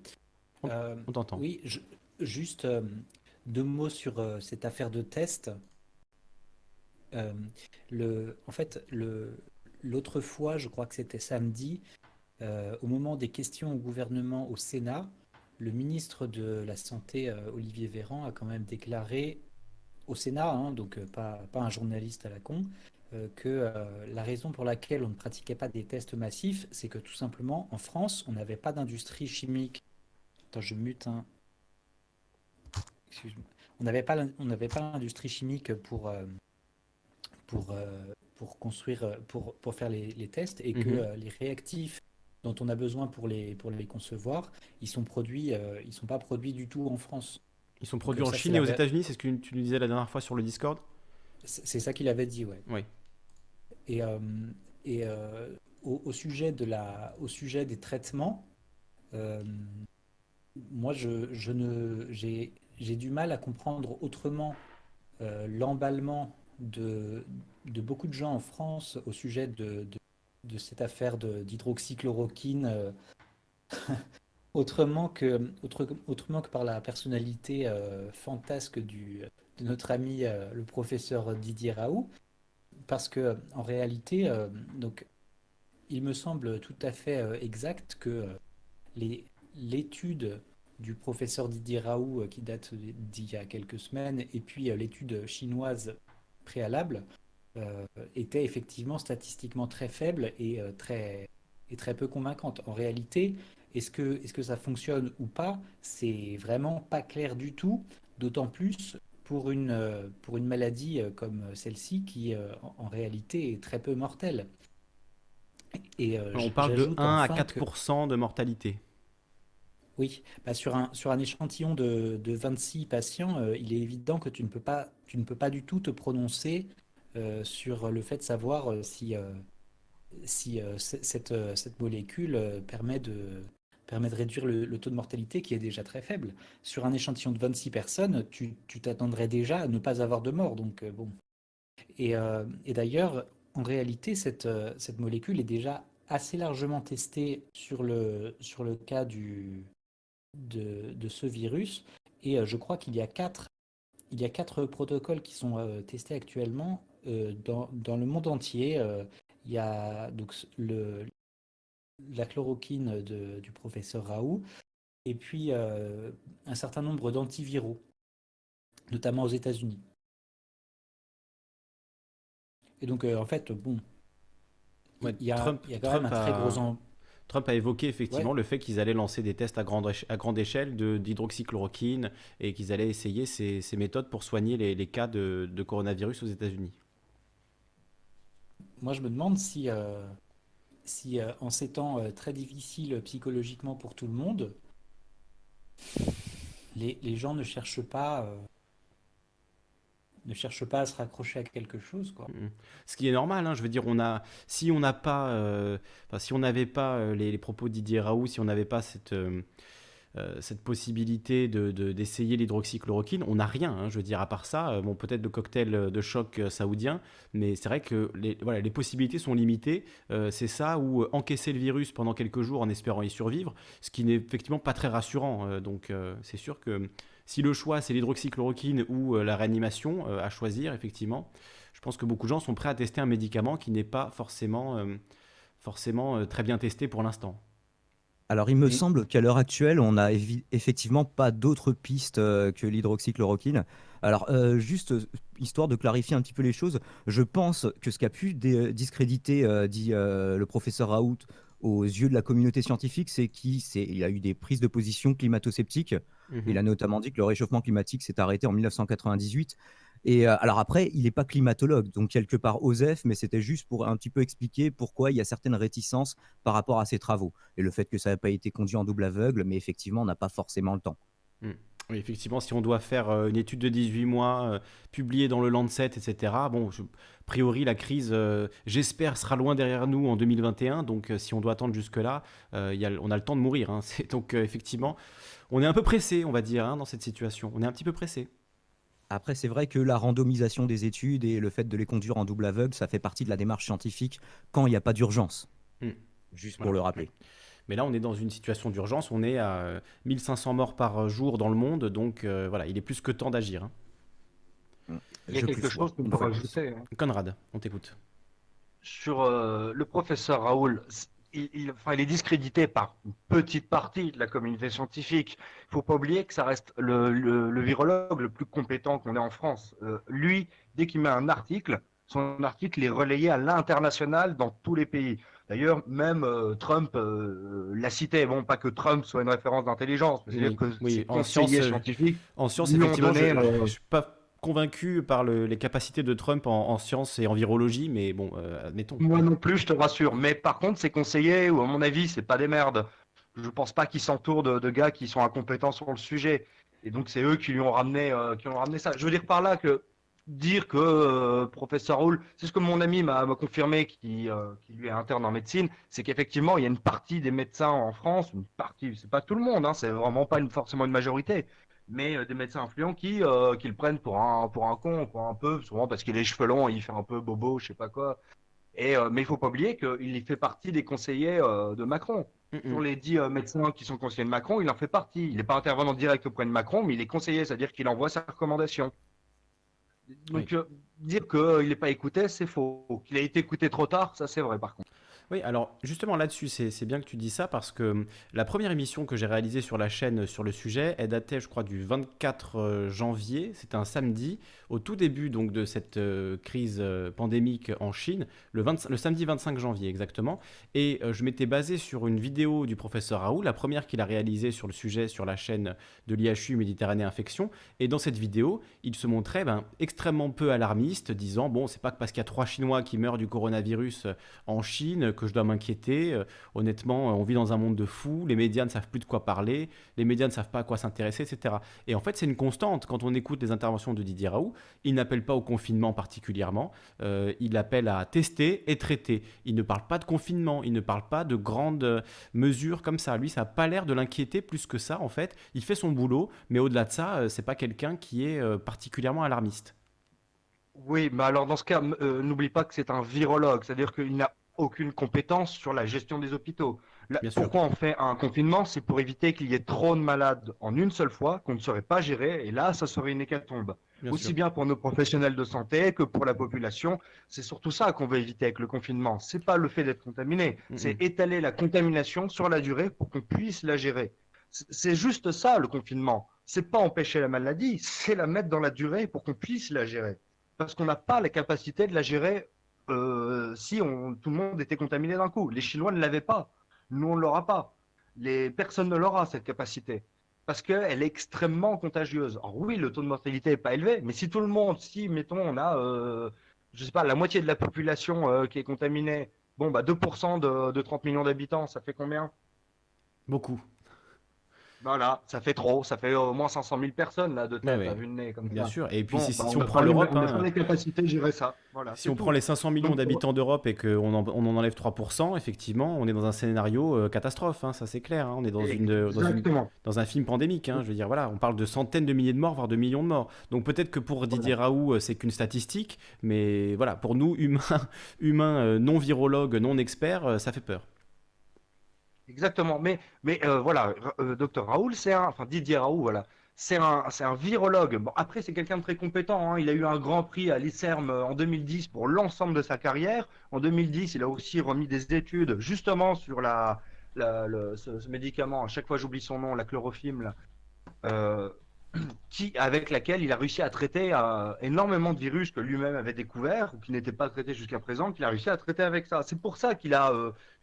On- Euh, on t'entend. Oui, je- juste euh, deux mots sur euh, cette affaire de test. Euh, en fait, l'autre fois, je crois que c'était samedi, euh, au moment des questions au gouvernement au Sénat, le ministre de la Santé, Olivier Véran, a quand même déclaré au Sénat, hein, donc pas, un journaliste à la con, que la raison pour laquelle on ne pratiquait pas des tests massifs, c'est que tout simplement, en France, on n'avait pas d'industrie chimique. Attends, je mute. On n'avait pas, l'in- on n'avait pas l'industrie chimique pour, euh, pour, euh, pour construire, euh, pour, pour faire les, les tests et que Mhm. les réactifs dont on a besoin pour les, pour les concevoir, ils sont produits, ils sont pas produits du tout en France. ils sont produits en ça, Chine et aux États-Unis, c'est ce que tu nous disais la dernière fois sur le Discord? C'est c'est ça qu'il avait dit, ouais. Oui. Et, euh, et euh, au, au sujet de la, au sujet des traitements, euh, moi, je, je ne, j'ai, j'ai du mal à comprendre autrement euh, l'emballement de, beaucoup de gens en France au sujet de, cette affaire d'hydroxychloroquine, euh, autrement que, par la personnalité euh, fantasque de notre ami le professeur Didier Raoult, parce que en réalité, donc, il me semble tout à fait exact que l'étude du professeur Didier Raoult, euh, qui date d'il y a quelques semaines, et puis euh, l'étude chinoise préalable, euh, était effectivement statistiquement très faible et, euh, très, et très peu convaincante. En réalité, est-ce que, est-ce que ça fonctionne ou pas? C'est vraiment pas clair du tout, d'autant plus pour une, euh, pour une maladie comme celle-ci qui, en, en réalité, est très peu mortelle. Et On parle de j'ajoute 1 à enfin que- 4% de mortalité. Oui, bah sur un, échantillon de, de 26 patients, euh, il est évident que tu ne peux pas, du tout te prononcer euh, sur le fait de savoir euh, si, cette, molécule permet de, réduire le, taux de mortalité qui est déjà très faible. Sur un échantillon de 26 personnes, tu t'attendrais déjà à ne pas avoir de mort. Donc, bon. Et, d'ailleurs, en réalité, cette, molécule est déjà assez largement testée sur le cas du, de, de ce virus. Et euh, je crois qu'il y a quatre, il y a quatre protocoles qui sont euh, testés actuellement dans, dans, le monde entier, il y a donc le, la chloroquine de, du professeur Raoult et puis un certain nombre d'antiviraux, notamment aux États-Unis. Et donc, en fait, bon, il y, a, Trump, il y a quand même un très gros en... Trump a évoqué effectivement le fait qu'ils allaient lancer des tests à grande, à grande échelle d'hydroxychloroquine et qu'ils allaient essayer ces, ces, méthodes pour soigner les, les cas de, de, coronavirus aux États-Unis. Moi, je me demande si, euh, si euh, en ces temps euh, très difficiles psychologiquement pour tout le monde, les, les gens ne cherchent pas ne cherche pas à se raccrocher à quelque chose. Quoi. Mm. Ce qui est normal, hein, je veux dire, on a, si on n'a pas, euh, si on n'avait pas euh, les, propos de Didier Raoult, si on n'avait pas cette, euh, cette possibilité de, d'essayer l'hydroxychloroquine, on n'a rien, hein, je veux dire, à part ça, bon, peut-être le cocktail de choc saoudien, mais c'est vrai que les, voilà, les possibilités sont limitées. c'est ça, ou encaisser le virus pendant quelques jours en espérant y survivre, ce qui n'est effectivement pas très rassurant. donc c'est sûr que si le choix c'est l'hydroxychloroquine ou euh, la réanimation euh, à choisir, effectivement, je pense que beaucoup de gens sont prêts à tester un médicament qui n'est pas forcément, euh, forcément très bien testé pour l'instant. Alors, il me semble qu'à l'heure actuelle, on n'a effectivement pas d'autres pistes que l'hydroxychloroquine. Alors, juste histoire de clarifier un petit peu les choses, je pense que ce qu'a pu discréditer, dit le professeur Raoult, aux yeux de la communauté scientifique, c'est qu'il y a eu des prises de position climato-sceptiques. Mmh il a notamment dit que le réchauffement climatique s'est arrêté en 1998. Et euh, alors après, il n'est pas climatologue, donc quelque part OSEF, mais c'était juste pour un petit peu expliquer pourquoi il y a certaines réticences par rapport à ses travaux. Et le fait que ça n'a pas été conduit en double aveugle, mais effectivement, on n'a pas forcément le temps. Mmh. Oui, effectivement, si on doit faire euh, une étude de 18 mois, euh, publiée dans le Lancet, etc., bon, a priori, la crise, euh, j'espère, sera loin derrière nous en 2021. Donc, si on doit attendre jusque-là, y a, on a le temps de mourir. Hein. donc, effectivement, on est un peu pressé, on va dire, hein, dans cette situation. On est un petit peu pressé. Après, c'est vrai que la randomisation des études et le fait de les conduire en double aveugle, ça fait partie de la démarche scientifique quand il n'y a pas d'urgence. Mmh. Juste pour le rappeler. Mais là, on est dans une situation d'urgence. On est à 1500 morts par jour dans le monde. Donc euh, voilà, il est plus que temps d'agir. Hein. Il y a quelque chose que pourrais ajouter. Hein. Conrad, on t'écoute. Sur euh, le professeur Raoul, il, enfin, il, est discrédité par une petite partie de la communauté scientifique. Il ne faut pas oublier que ça reste le, virologue le plus compétent qu'on ait en France. Euh, lui, dès qu'il met un article, son article est relayé à l'international dans tous les pays. D'ailleurs, même euh, Trump euh, l'a cité. Bon, pas que Trump soit une référence d'intelligence, mais oui, que oui, en sciences euh, scientifiques. En sciences, effectivement, je, ne suis pas convaincu par les capacités de Trump en, sciences et en virologie, mais bon, admettons. Moi non plus, je te rassure. Mais par contre, ses conseillers, ou à mon avis, c'est pas des merdes. Je pense pas qu'ils s'entourent de, gars qui sont incompétents sur le sujet. Et donc, c'est eux qui lui ont ramené, qui ont ramené ça. Je veux dire par là que dire que euh, professeur Hall, c'est ce que mon ami m'a confirmé qui, euh, qui, lui est interne en médecine, c'est qu'effectivement il y a une partie des médecins en France, une partie, c'est pas tout le monde, hein, c'est vraiment pas une, forcément une majorité, mais euh, des médecins influents qui, qui le prennent pour un, pour un con, pour un peu, souvent parce qu'il a les cheveux longs, il fait un peu bobo, je sais pas quoi. Et, mais il faut pas oublier qu'il fait partie des conseillers de Macron. Sur les dix médecins qui sont conseillers de Macron, il en fait partie. Il n'est pas intervenant direct auprès de Macron, mais il est conseiller, c'est-à-dire qu'il envoie sa recommandation. Donc, euh, dire qu'il n'est pas écouté, c'est faux. Qu'il a été écouté trop tard, ça c'est vrai par contre. Oui, alors justement là-dessus, c'est bien que tu dis ça parce que hum, la première émission que j'ai réalisée sur la chaîne sur le sujet, elle datait, je crois, du 24 euh, janvier. C'était un samedi, au tout début donc de cette euh, crise euh, pandémique en Chine, le, le, samedi 25 janvier exactement. Et je m'étais basé sur une vidéo du professeur Raoult, la première qu'il a réalisée sur le sujet sur la chaîne de l'IHU Méditerranée Infection. Et dans cette vidéo, il se montrait ben, extrêmement peu alarmiste, disant bon, c'est pas parce qu'il y a trois Chinois qui meurent du coronavirus en Chine que je dois m'inquiéter. Euh, honnêtement, on vit dans un monde de fous, les médias ne savent plus de quoi parler, les médias ne savent pas à quoi s'intéresser, etc. Et en fait, c'est une constante. Quand on écoute les interventions de Didier Raoult, il n'appelle pas au confinement particulièrement, euh, il appelle à tester et traiter. Il ne parle pas de confinement, il ne parle pas de grandes mesures comme ça. Lui, ça n'a pas l'air de l'inquiéter plus que ça, en fait. Il fait son boulot, mais au-delà de ça, euh, c'est pas quelqu'un qui est particulièrement alarmiste. Oui, mais alors dans ce cas, n'oublie pas que c'est un virologue, c'est-à-dire qu'il n'a aucune compétence sur la gestion des hôpitaux. Pourquoi on fait un confinement? C'est pour éviter qu'il y ait trop de malades en une seule fois qu'on ne saurait pas gérer. Et là, ça serait une hécatombe. Bien Aussi sûr. bien pour nos professionnels de santé que pour la population. C'est surtout ça qu'on veut éviter avec le confinement. C'est pas le fait d'être contaminé, c'est étaler la contamination sur la durée pour qu'on puisse la gérer. C'est- C'est juste ça le confinement. C'est pas empêcher la maladie, c'est la mettre dans la durée pour qu'on puisse la gérer. Parce qu'on n'a pas la capacité de la gérer euh, si tout le monde était contaminé d'un coup. Les Chinois ne l'avaient pas. Nous, on ne l'aura pas. Les personnes ne l'aura cette capacité. Parce qu'elle est extrêmement contagieuse. Alors oui, le taux de mortalité n'est pas élevé, mais si tout le monde, si, mettons, on a, euh, je sais pas, la moitié de la population euh, qui est contaminée, bon, bah 2% de, de 30 millions d'habitants, ça fait combien? Beaucoup. Voilà, ça fait trop, ça fait au moins 500 000 personnes là de tête Ouais, à vue de nez comme Bien ça. sûr. Et puis Bon, si, bah, si on prend l'Europe, on hein, les capacités de gérer ça. Voilà, si on tout. prend les 500 millions d'habitants d'Europe et qu'on en, on en enlève 3%, effectivement, on est dans un scénario euh, catastrophe, hein, ça c'est clair. hein. On est dans, une, dans, une- Exactement. dans un film pandémique. hein. Je veux dire, voilà, on parle de centaines de milliers de morts, voire de millions de morts. Donc peut-être que pour Didier Raoult, euh, c'est qu'une statistique, mais voilà, pour nous, humains, humains euh, non virologues, non experts, euh, ça fait peur. Exactement. Mais, mais euh, voilà, euh, docteur Raoul, c'est un, enfin Didier Raoult, voilà, c'est un, c'est un virologue. Bon, après, c'est quelqu'un de très compétent. hein. Il a eu un grand prix à l'ICERM euh, en 2010 pour l'ensemble de sa carrière. En 2010, il a aussi remis des études justement sur la, le- ce, médicament. À chaque fois, j'oublie son nom, la chlorophyme, euh, qui, avec laquelle il a réussi à traiter énormément de virus que lui-même avait découvert ou qui n'étaient pas traités jusqu'à présent, qu'il a réussi à traiter avec ça. C'est pour ça qu'il a,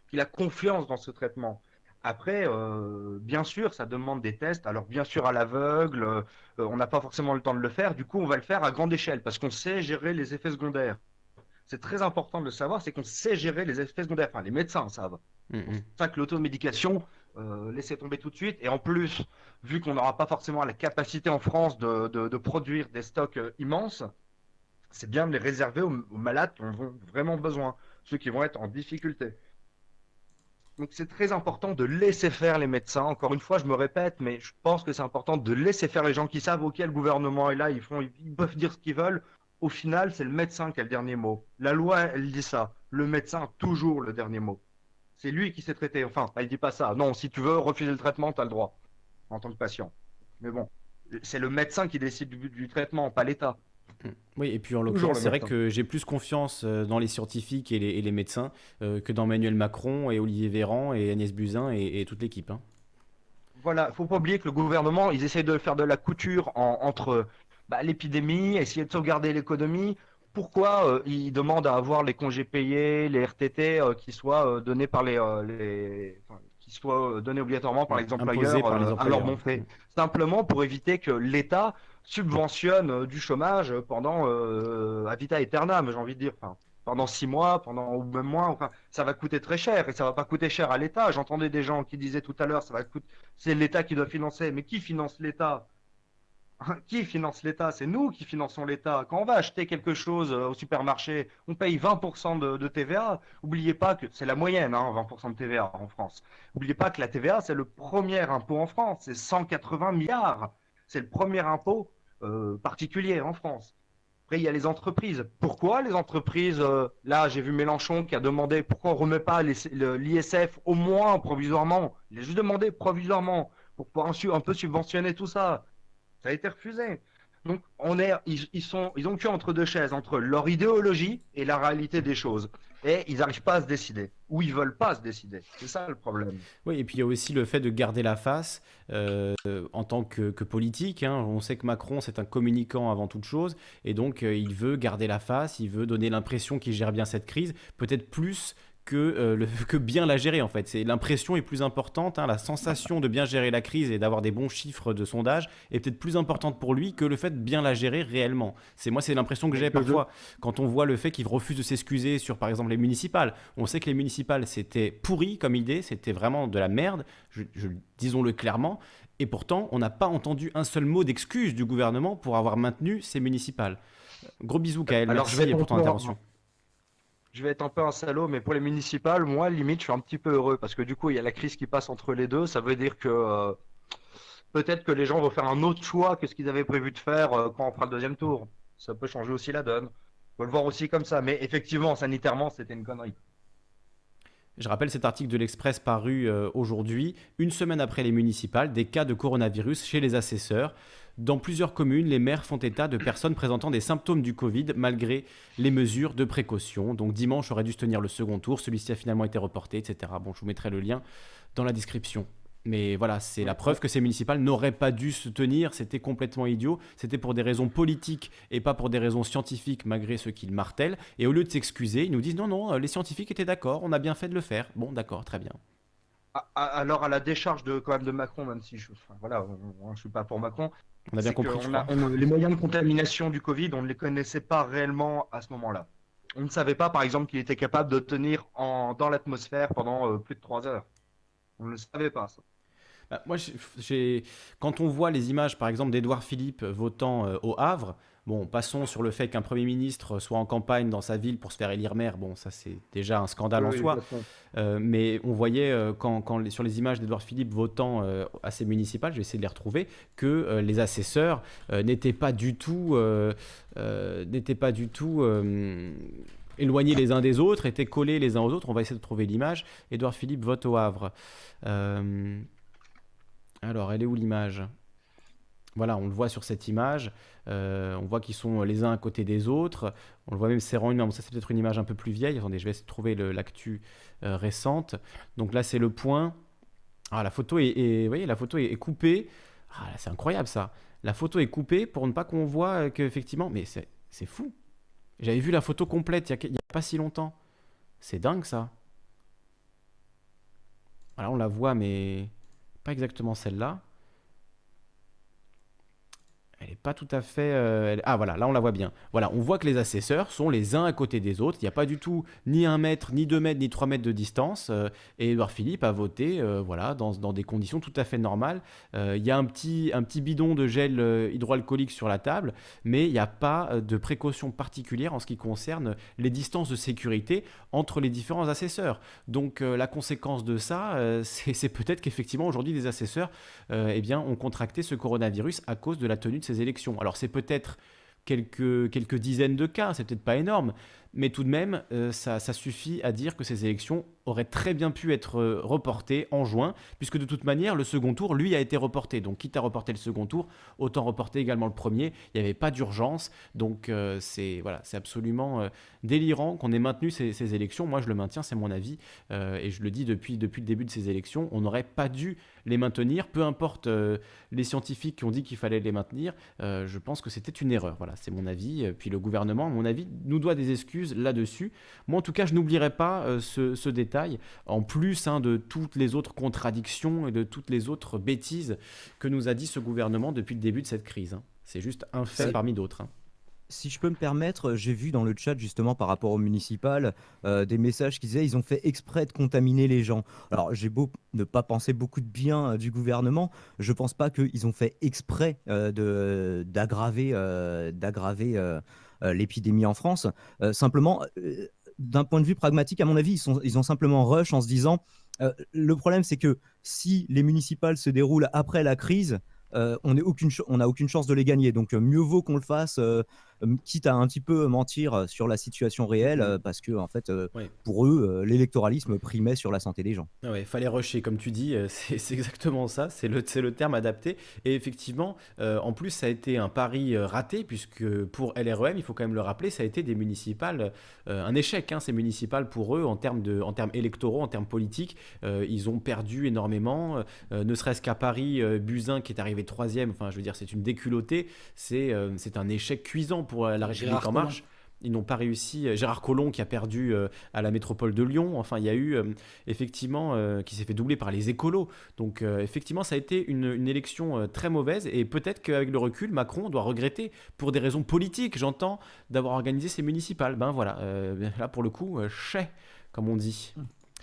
qu'il a confiance dans ce traitement. Après, euh, bien sûr, ça demande des tests. Alors, bien sûr, à l'aveugle, euh, on n'a pas forcément le temps de le faire. Du coup, on va le faire à grande échelle parce qu'on sait gérer les effets secondaires. C'est très important de le savoir, c'est qu'on sait gérer les effets secondaires. Enfin, les médecins savent. Mm, C'est pour ça que l'automédication, euh, laissez tomber tout de suite. Et en plus, vu qu'on n'aura pas forcément la capacité en France de, de- de produire des stocks euh, immenses, c'est bien de les réserver aux, aux malades qui en ont vraiment besoin, ceux qui vont être en difficulté. Donc c'est très important de laisser faire les médecins. Encore une fois, je me répète, mais je pense que c'est important de laisser faire les gens qui savent, ok, le gouvernement est là, ils font, ils peuvent dire ce qu'ils veulent. Au final, c'est le médecin qui a le dernier mot. La loi, elle dit ça. Le médecin a toujours le dernier mot. C'est lui qui s'est traité. Enfin, il dit pas ça. Non, si tu veux refuser le traitement, tu as le droit en tant que patient. Mais bon, c'est le médecin qui décide du traitement, pas l'État. Oui, et puis en l'occurrence, c'est vrai que j'ai plus confiance euh, dans les scientifiques et les, et les médecins euh, que dans Emmanuel Macron et Olivier Véran et Agnès Buzyn et, et toute l'équipe. hein. Voilà, faut pas oublier que le gouvernement, ils essayent de faire de la couture en- entre bah, l'épidémie, essayer de sauvegarder l'économie. Pourquoi euh, ils demandent à avoir les congés payés, les RTT euh, qui soient euh, donnés par les, euh, les- enfin, qui soient donnés obligatoirement par les employeurs par les à employeurs. leur bon fait Simplement pour éviter que l'État subventionne euh, du chômage pendant euh, à vita aeternam, j'ai envie de dire. Pendant six mois, pendant ou même moins, ça va coûter très cher et ça va pas coûter cher à l'État. J'entendais des gens qui disaient tout à l'heure, ça va coûter, c'est l'État qui doit financer. Mais qui finance l'État? Qui finance l'État? C'est nous qui finançons l'État. Quand on va acheter quelque chose euh, au supermarché, on paye 20% de, TVA. Oubliez pas que c'est la moyenne, hein, 20% de TVA en France. Oubliez pas que la TVA, c'est le premier impôt en France. C'est 180 milliards. C'est le premier impôt euh, particulier en France. Après, il y a les entreprises. Pourquoi les entreprises euh, Là, j'ai vu Mélenchon qui a demandé pourquoi on ne remet pas l'ISF au moins provisoirement. Il a juste demandé provisoirement pour pouvoir un, peu subventionner tout ça. Ça a été refusé. Donc, on est, ils, ils sont, ils ont entre deux chaises, entre leur idéologie et la réalité des choses. Et ils n'arrivent pas à se décider. Ou ils veulent pas se décider. C'est ça le problème. Oui, et puis il y a aussi le fait de garder la face euh, en tant que, que politique. hein. On sait que Macron, c'est un communicant avant toute chose, et donc euh, il veut garder la face, il veut donner l'impression qu'il gère bien cette crise, peut-être plus que, euh, le- que bien la gérer en fait. C'est l'impression est plus importante, hein, la sensation de bien gérer la crise et d'avoir des bons chiffres de sondage est peut-être plus importante pour lui que le fait de bien la gérer réellement. C'est moi, c'est l'impression que j'ai parfois quand on voit le fait qu'il refuse de s'excuser sur par exemple les municipales. On sait que les municipales c'était pourri comme idée, c'était vraiment de la merde, je- je- disons-le clairement. Et pourtant, on n'a pas entendu un seul mot d'excuse du gouvernement pour avoir maintenu ces municipales. Gros bisous, Kael. Alors, Merci je vais pour ton intervention. Je vais être un peu un salaud, mais pour les municipales, moi, limite, je suis un petit peu heureux parce que du coup, il y a la crise qui passe entre les deux. Ça veut dire que euh, peut-être que les gens vont faire un autre choix que ce qu'ils avaient prévu de faire euh, quand on fera le deuxième tour. Ça peut changer aussi la donne. Faut le voir aussi comme ça. Mais effectivement, sanitairement, c'était une connerie. Je rappelle cet article de l'Express paru euh, aujourd'hui, une semaine après les municipales, des cas de coronavirus chez les assesseurs. Dans plusieurs communes, les maires font état de personnes présentant des symptômes du Covid malgré les mesures de précaution. Donc dimanche aurait dû se tenir le second tour, celui-ci a finalement été reporté, etc. Bon, je vous mettrai le lien dans la description. Mais voilà, c'est la preuve que ces municipales n'auraient pas dû se tenir, c'était complètement idiot, c'était pour des raisons politiques et pas pour des raisons scientifiques, malgré ce qu'ils martèlent. Et au lieu de s'excuser, ils nous disent non, non, les scientifiques étaient d'accord, on a bien fait de le faire. Bon, d'accord, très bien. Alors à la décharge de quand même de Macron, même si je, enfin, voilà, je suis pas pour Macron, on a bien compris. les moyens de contamination du Covid, on ne les connaissait pas réellement à ce moment-là. On ne savait pas, par exemple, qu'il était capable de tenir en, dans l'atmosphère pendant euh, plus de trois heures. On ne le savait pas, ça. Bah, moi, quand on voit les images, par exemple, d'Edouard Philippe votant euh, au Havre, Bon, passons sur le fait qu'un Premier ministre soit en campagne dans sa ville pour se faire élire maire. Bon, ça c'est déjà un scandale en soi. Euh, mais on voyait euh, quand, sur les images d'Edouard Philippe votant euh, à ces municipales, je vais essayer de les retrouver, que les assesseurs n'étaient pas du tout, n'étaient pas du tout éloignés les uns des autres, étaient collés les uns aux autres. On va essayer de trouver l'image. Édouard Philippe vote au Havre. alors, elle est où l'image? Voilà, on le voit sur cette image. Euh, on voit qu'ils sont les uns à côté des autres. On le voit même serrant une main. ça, c'est peut-être une image un peu plus vieille. Attendez, je vais essayer de trouver l'actu euh, récente. Donc là, c'est le point. Ah, la photo est, voyez, la photo est, coupée. Ah, c'est incroyable ça. La photo est coupée pour ne pas qu'on voit qu'effectivement. Mais c'est fou. J'avais vu la photo complète il n'y a, a, pas si longtemps. C'est dingue ça. Alors on la voit, mais pas exactement celle-là. Elle n'est pas tout à fait. Euh, ah voilà, là on la voit bien. Voilà, on voit que les assesseurs sont les uns à côté des autres. Il n'y a pas du tout ni un mètre, ni deux mètres, ni trois mètres de distance. Euh, et Edouard Philippe a voté euh, voilà, dans, dans, des conditions tout à fait normales. il y a un petit, un petit bidon de gel hydroalcoolique sur la table, mais il n'y a pas de précaution particulière en ce qui concerne les distances de sécurité entre les différents assesseurs. Donc la conséquence de ça, c'est peut-être qu'effectivement aujourd'hui les assesseurs eh bien, ont contracté ce coronavirus à cause de la tenue de élections. Alors c'est peut-être quelques, quelques dizaines de cas, c'est peut-être pas énorme, mais tout de même, euh, ça, suffit à dire que ces élections auraient très bien pu être euh, reportées en juin, puisque de toute manière, le second tour, lui, a été reporté. Donc, quitte à reporter le second tour, autant reporter également le premier. Il n'y avait pas d'urgence. Donc, euh, c'est voilà, absolument délirant qu'on ait maintenu ces, élections. Moi, je le maintiens, c'est mon avis, et je le dis depuis, depuis le début de ces élections. On n'aurait pas dû les maintenir, peu importe les scientifiques qui ont dit qu'il fallait les maintenir. je pense que c'était une erreur. Voilà, c'est mon avis. Puis le gouvernement, à mon avis, nous doit des excuses là-dessus. Moi, en tout cas, je n'oublierai pas euh, ce, détail, en plus hein, de toutes les autres contradictions et de toutes les autres bêtises que nous a dit ce gouvernement depuis le début de cette crise. Hein. C'est juste un fait parmi d'autres. Hein. Si je peux me permettre, j'ai vu dans le chat justement par rapport au municipal euh, des messages qui disaient ils ont fait exprès de contaminer les gens. Alors j'ai beau ne pas penser beaucoup de bien euh, du gouvernement, je pense pas qu'ils ont fait exprès d'aggraver d'aggraver euh, l'épidémie en France. Euh, simplement, euh, d'un point de vue pragmatique, à mon avis, ils, ont simplement rush en se disant le problème, c'est que si les municipales se déroulent après la crise, on n'a aucune, chance de les gagner. Donc, mieux vaut qu'on le fasse euh, quitte à un petit peu mentir euh, sur la situation réelle, mmh. euh, parce que en fait, pour eux, l'électoralisme primait sur la santé des gens. Ah ouais, fallait rusher, comme tu dis, c'est exactement ça, c'est le, le terme adapté. Et effectivement, en plus, ça a été un pari raté, puisque pour LREM, il faut quand même le rappeler, ça a été des municipales, un échec, hein, ces municipales pour eux, en termes, de, en termes électoraux, en termes politiques. ils ont perdu énormément, ne serait-ce qu'à Paris, Buzyn qui est arrivé troisième, enfin, je veux dire, c'est une déculottée, c'est c'est un échec cuisant pour euh, la République en marche. Ils n'ont pas réussi. Euh, Gérard Collomb qui a perdu euh, à la métropole de Lyon. Enfin, il y a eu effectivement qui s'est fait doubler par les écolos. Donc effectivement, ça a été une, élection très mauvaise. Et peut-être qu'avec le recul, Macron doit regretter pour des raisons politiques, j'entends, d'avoir organisé ces municipales. Ben voilà, là pour le coup, chais, comme on dit.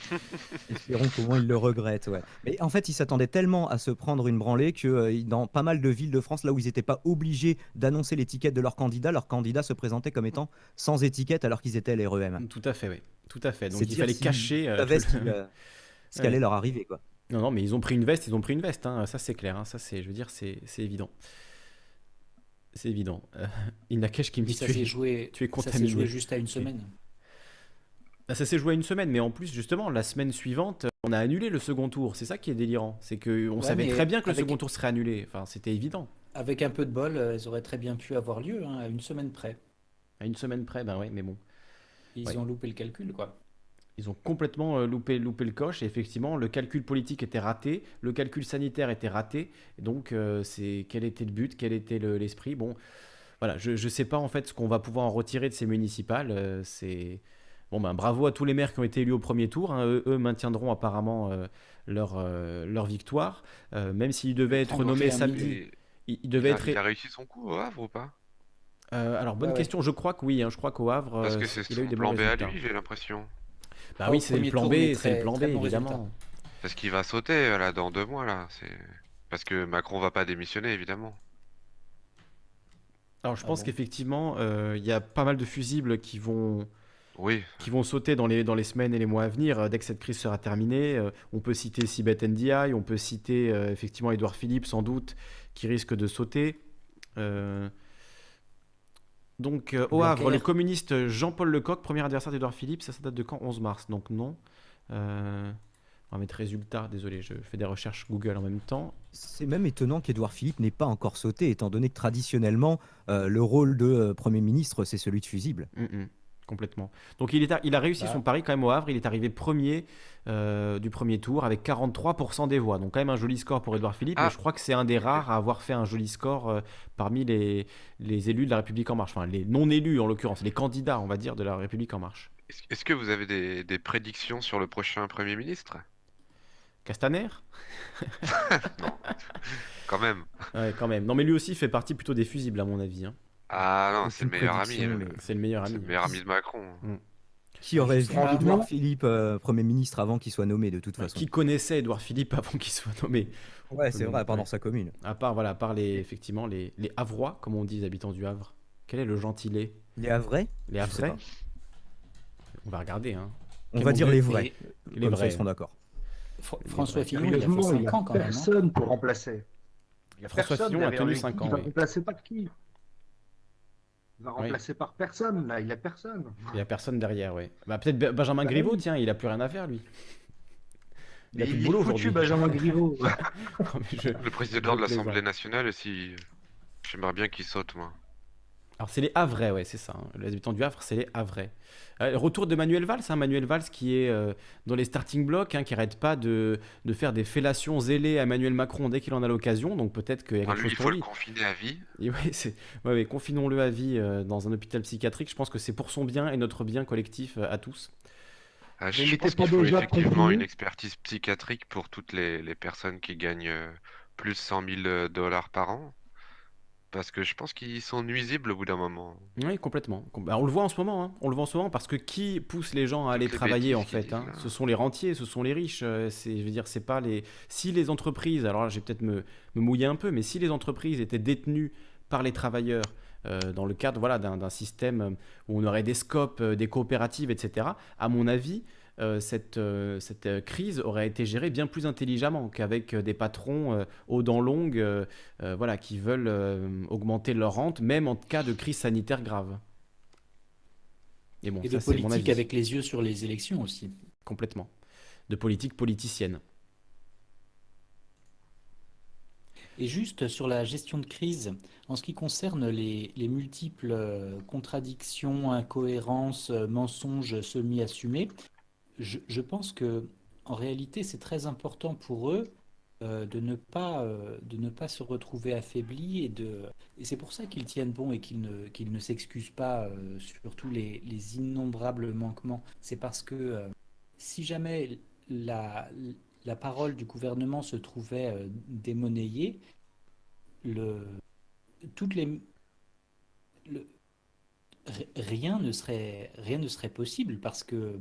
Espérons comment il le regrette, ouais. Mais en fait, ils s'attendaient tellement à se prendre une branlée que euh, dans pas mal de villes de France, là où ils n'étaient pas obligés d'annoncer l'étiquette de leur candidat, leur candidat se présentait comme étant sans étiquette alors qu'ils étaient les REM. Tout à fait, oui. Tout à fait. Donc il fallait cacher euh, euh, ce qui allait leur arriver, quoi. Non, non, mais ils ont pris une veste, ils ont pris une veste, hein. ça c'est clair, hein. ça c'est, je veux dire, c'est évident. C'est évident. il n'a qu'à qui me dit tu, es, joué, tu es contaminé. Ça s'est joué juste à une semaine. Ah, Ça s'est joué à une semaine, mais en plus, justement, la semaine suivante, on a annulé le second tour. C'est ça qui est délirant. C'est qu'on Ouais, savait très bien que le second tour serait annulé. Enfin, c'était évident. Avec un peu de bol, euh, elles auraient très bien pu avoir lieu, hein, à une semaine près. À une semaine près, ben ouais, mais bon. Ils Ouais. ont loupé le calcul, quoi. Ils ont complètement euh, loupé, loupé le coche. Et effectivement, le calcul politique était raté, le calcul sanitaire était raté. Donc, euh, c'est quel était le but, quel était le- l'esprit? Bon, voilà, je ne sais pas en fait ce qu'on va pouvoir en retirer de ces municipales. euh, c'est bon, ben bravo à tous les maires qui ont été élus au premier tour. hein. Eux, eux maintiendront apparemment euh, leur, euh, leur victoire, Euh, même s'ils devaient être nommés samedi. Il, il devait il, a, être. il a réussi son coup au Havre ou pas? Euh, alors, bonne ouais. question. Je crois que oui. hein, je crois qu'au Havre, Parce que c'est il a eu son des plan B à lui, j'ai l'impression. Bah oui, c'est le plan tour, B, c'est le plan B, bon évidemment. résultat. Parce qu'il va sauter là dans deux mois là. C'est parce que Macron va pas démissionner évidemment. Alors, je Ah pense bon? qu'effectivement, euh, il y a pas mal de fusibles qui vont, Oui. qui vont sauter dans les, dans les semaines et les mois à venir, euh, dès que cette crise sera terminée. Euh, on peut citer Sibeth Ndiaye, on peut citer euh, effectivement Édouard Philippe, sans doute, qui risque de sauter. Euh, Donc, euh, au Blanquer. Havre, le communiste Jean-Paul Lecoq, premier adversaire d'Édouard Philippe, ça, ça date de quand? 11 mars, donc non. Euh, on va mettre résultats, désolé, je fais des recherches Google en même temps. C'est même étonnant qu'Édouard Philippe n'ait pas encore sauté, étant donné que traditionnellement, euh, le rôle de Premier ministre, c'est celui de fusible. Mm, mm, complètement. Donc il, est a, il a réussi Bah. son pari quand même au Havre. Il est arrivé premier euh, du premier tour avec 43% des voix. Donc quand même un joli score pour Édouard Philippe. Ah. Je crois que c'est un des rares à avoir fait un joli score euh, parmi les, les élus de la République en marche. Enfin les non élus en l'occurrence, les candidats on va dire de la République en marche. Est-ce que vous avez des, des prédictions sur le prochain Premier ministre? Castaner? Quand même. Ouais quand même. Non mais lui aussi fait partie plutôt des fusibles à mon avis. hein. Ah non, c'est le meilleur ami. euh, C'est le meilleur ami. le meilleur ami de Macron. Qui aurait vu Édouard Philippe euh, Premier ministre avant qu'il soit nommé, de toute façon Qui connaissait Édouard Philippe avant qu'il soit nommé Ouais, c'est vrai, à part dans sa commune. À part voilà, à part les effectivement les les Havrois comme on dit les habitants du Havre. Quel est le gentilé? Les Havrais? Les Havrais? pas. On va regarder. Hein. On Quel va dire les vrais. Les Comme ça, vrais. ils seront d'accord. Fr- François. Fillon, il a fait Sérieusement, 5 il y a ans quand même. hein. personne pour remplacer. François Fillon a tenu lui. cinq ans, Il oui. remplacer par qui? Il va Oui. remplacer par personne, là, il a personne. Il n'y a personne derrière, ouais. Bah, peut-être Be- Benjamin Bah Griveaux, oui. tiens, il a plus rien à faire, lui. Il a plus de boulot foutu, aujourd'hui. Benjamin Griveaux. Non, mais je- Le président de je l'Assemblée nationale aussi. J'aimerais bien qu'il saute moi. Alors, c'est les Havrais, ouais, c'est ça. hein. Les habitants du Havre, c'est les Havrais. Euh, retour de Manuel Valls, hein, Manuel Valls qui est euh, dans les starting blocks, hein, qui arrête pas de, de faire des fellations zélées à Emmanuel Macron dès qu'il en a l'occasion. Donc, peut-être qu'il y a quelque lui, chose il pour faut lui. le confiner à vie. Et ouais, c'est... ouais, ouais, confinons-le à vie euh, dans un hôpital psychiatrique. Je pense que c'est pour son bien et notre bien collectif euh, à tous. Je je était pense pas qu'il faut déjà effectivement une expertise psychiatrique pour toutes les, les personnes qui gagnent plus de 100 000 dollars par an. Parce que je pense qu'ils sont nuisibles au bout d'un moment. Oui, complètement. Com- bah, on le voit en ce moment. hein. On le voit en ce moment parce que qui pousse les gens à aller travailler en fait hein. Ce sont les rentiers, ce sont les riches. euh, C'est, je veux dire, c'est pas les. Si les entreprises, alors là, je vais peut-être me, me mouiller un peu, mais si les entreprises étaient détenues par les travailleurs euh, dans le cadre voilà d'un, système euh, où on aurait des scopes, euh, des coopératives, etc. À mon avis. Euh, cette, euh, cette euh, crise aurait été gérée bien plus intelligemment qu'avec des patrons aux dents longues voilà, qui veulent augmenter leur rente, même en cas de crise sanitaire grave. Et bon, Et ça, de c'est mon politique avis. avec les yeux sur les élections aussi. Complètement. De politique politicienne. Et juste sur la gestion de crise, en ce qui concerne les, les multiples contradictions, incohérences, mensonges semi-assumés, je, pense que en réalité c'est très important pour eux euh, de ne pas euh, de ne pas se retrouver affaiblis et et c'est pour ça qu'ils tiennent bon et qu'ils ne qu'ils ne s'excusent pas euh, sur tous les, les innombrables manquements. C'est parce que euh, si jamais la, la parole du gouvernement se trouvait démonnayée, le, toutes les, le- ri- rien ne serait, rien ne serait possible parce que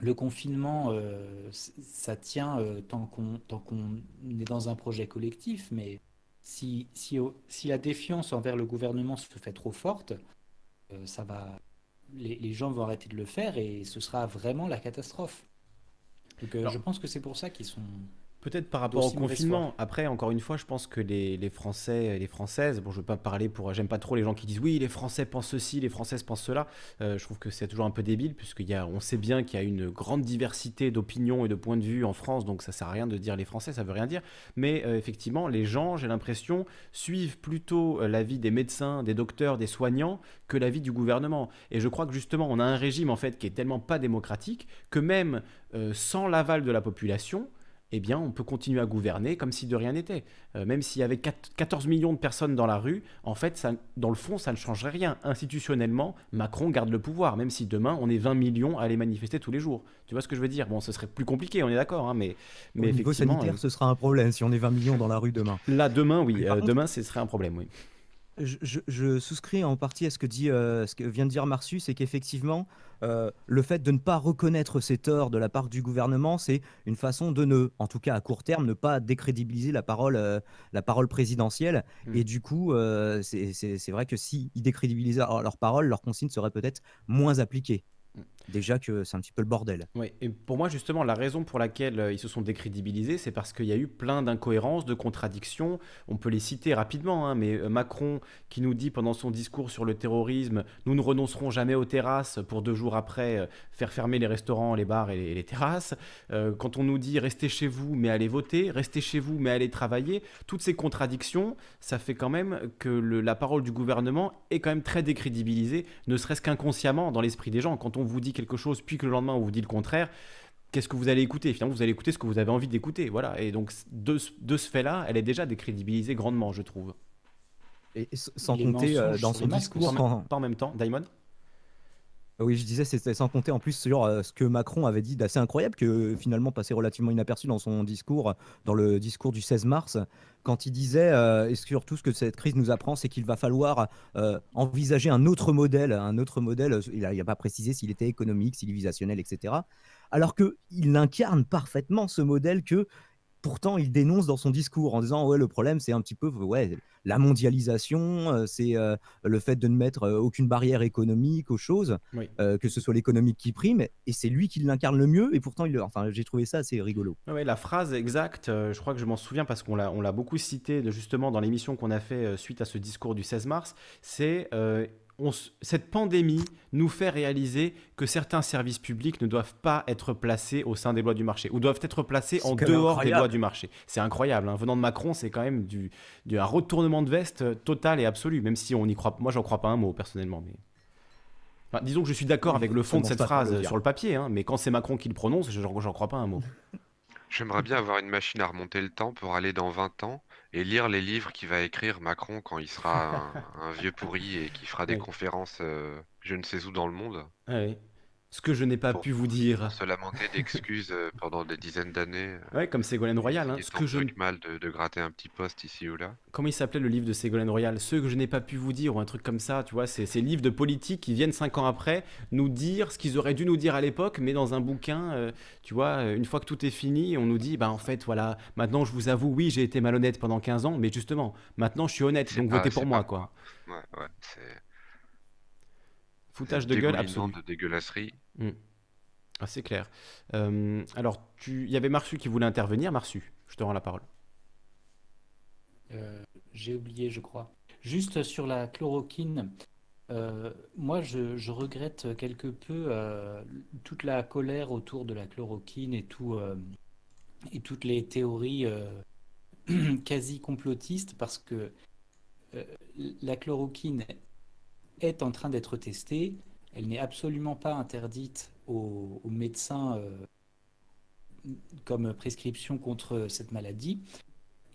le confinement, euh, ça tient euh, tant qu'on, est dans un projet collectif, mais si, si, au- si la défiance envers le gouvernement se fait trop forte, euh, ça va, les, les gens vont arrêter de le faire et ce sera vraiment la catastrophe. Donc je pense que c'est pour ça qu'ils sont... Peut-être par rapport au confinement. Après, encore une fois, je pense que les, les Français et les Françaises, bon, je veux pas parler pour, j'aime pas trop les gens qui disent oui, les Français pensent ceci, les Françaises pensent cela. Euh, je trouve que c'est toujours un peu débile, puisqu'il a, on sait bien qu'il y a une grande diversité d'opinions et de points de vue en France, donc ça sert à rien de dire les Français, ça veut rien dire. Mais euh, effectivement, les gens, j'ai l'impression, suivent plutôt euh, l'avis des médecins, des docteurs, des soignants que l'avis du gouvernement. Et je crois que justement, on a un régime en fait qui est tellement pas démocratique que même sans l'aval de la population, eh bien, on peut continuer à gouverner comme si de rien n'était. Euh, même s'il y avait 14 millions de personnes dans la rue, en fait, ça, dans le fond, ça ne changerait rien. Institutionnellement, Macron garde le pouvoir, même si demain, on est 20 millions à aller manifester tous les jours. Tu vois ce que je veux dire? Bon, ce serait plus compliqué, on est d'accord, hein, mais, mais Au niveau sanitaire, euh, ce sera un problème si on est 20 millions dans la rue demain. Là, demain, oui. Euh, demain, ce serait un problème, oui je, souscris en partie à ce que, dit, ce que vient de dire Marsus, c'est qu'effectivement, euh, le fait de ne pas reconnaître ces torts de la part du gouvernement, c'est une façon de ne, en tout cas à court terme, ne pas décrédibiliser la parole, euh, la parole présidentielle. Mmh. Et du coup, c'est vrai que s'ils décrédibilisaient leur parole, leur consigne serait peut-être moins appliquée. Déjà que c'est un petit peu le bordel. Oui, et pour moi, justement, la raison pour laquelle euh, ils se sont décrédibilisés, c'est parce qu'il y a eu plein d'incohérences, de contradictions. On peut les citer rapidement, hein, mais euh, Macron qui nous dit pendant son discours sur le terrorisme Nous ne renoncerons jamais aux terrasses pour deux jours après euh, faire fermer les restaurants, les bars et les, terrasses. quand on nous dit Restez chez vous, mais allez voter, restez chez vous, mais allez travailler. Toutes ces contradictions, ça fait quand même que la parole du gouvernement est quand même très décrédibilisée, ne serait-ce qu'inconsciemment dans l'esprit des gens. Quand on vous dit quelque chose, puis que le lendemain on vous dit le contraire, qu'est-ce que vous allez écouter? Finalement, vous allez écouter ce que vous avez envie d'écouter. Voilà. Et donc, de, de ce fait-là, elle est déjà décrédibilisée grandement, je trouve. Et sans compter euh, dans son discours. Pas en même temps, Diamond oui, je disais, c'était sans compter en plus sur euh, ce que Macron avait dit d'assez incroyable, que finalement passait relativement inaperçu dans son discours, dans le discours du 16 mars, quand il disait, euh, et surtout ce que cette crise nous apprend, c'est qu'il va falloir euh, envisager un autre modèle, un autre modèle, il n'a pas précisé s'il était économique, civilisationnel, etc. Alors qu'il incarne parfaitement ce modèle que pourtant il dénonce dans son discours en disant ouais le problème c'est un petit peu ouais la mondialisation euh, c'est euh, le fait de ne mettre euh, aucune barrière économique aux choses que ce soit l'économique qui prime et c'est lui qui l'incarne le mieux et pourtant il enfin j'ai trouvé ça assez rigolo. Ouais, la phrase exacte je crois que je m'en souviens parce qu'on l'a on l'a beaucoup cité de, justement dans l'émission qu'on a fait suite à ce discours du 16 mars c'est cette pandémie nous fait réaliser que certains services publics ne doivent pas être placés au sein des lois du marché ou doivent être placés en dehors des lois du marché. C'est incroyable. Hein. Venant de Macron, c'est quand même du, un retournement de veste euh, total et absolu, même si on y croit. Moi, j'en crois pas un mot personnellement, mais. disons que je suis d'accord avec le fond de cette phrase sur le papier, hein, mais quand c'est Macron qui le prononce, j'en crois pas un mot. J'aimerais bien avoir une machine à remonter le temps pour aller dans 20 ans et lire les livres qu'il va écrire Macron quand il sera un, vieux pourri et qui fera des conférences euh, je ne sais où dans le monde. Ah oui. Ce que je n'ai pas pu vous dire. Se lamenter d'excuses euh, pendant des dizaines d'années. Ouais, comme Ségolène Royal. Hein. Ce que je mal de, gratter un petit poste ici ou là. Comment il s'appelait le livre de Ségolène Royal? Ce que je n'ai pas pu vous dire ou un truc comme ça. Tu vois, c'est ces livres de politique qui viennent cinq ans après nous dire ce qu'ils auraient dû nous dire à l'époque, mais dans un bouquin. Euh, tu vois, euh, une fois que tout est fini, on nous dit, bah en fait, voilà, maintenant je vous avoue, oui, j'ai été malhonnête pendant 15 ans, mais justement, maintenant je suis honnête, donc votez pour moi, quoi. Ouais, ouais, c'est. Foutage de gueule absolu. de dégueulasserie. Hmm. Ah, c'est clair. Euh, alors, il y avait Marsu qui voulait intervenir. Marsu, je te rends la parole. Euh, j'ai oublié, je crois. Juste sur la chloroquine, euh, moi, je, regrette quelque peu toute la colère autour de la chloroquine et, tout, et toutes les théories quasi complotistes parce que la chloroquine est en train d'être testée. Elle n'est absolument pas interdite aux, médecins euh, comme prescription contre cette maladie.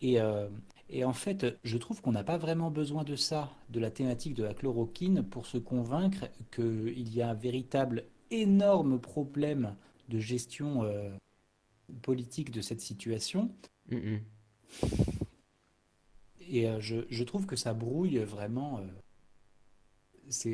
Euh, et, en fait, je trouve qu'on n'a pas vraiment besoin de ça, de la thématique de la chloroquine, pour se convaincre qu'il y a un véritable énorme problème de gestion euh, politique de cette situation. Et je, je, trouve que ça brouille vraiment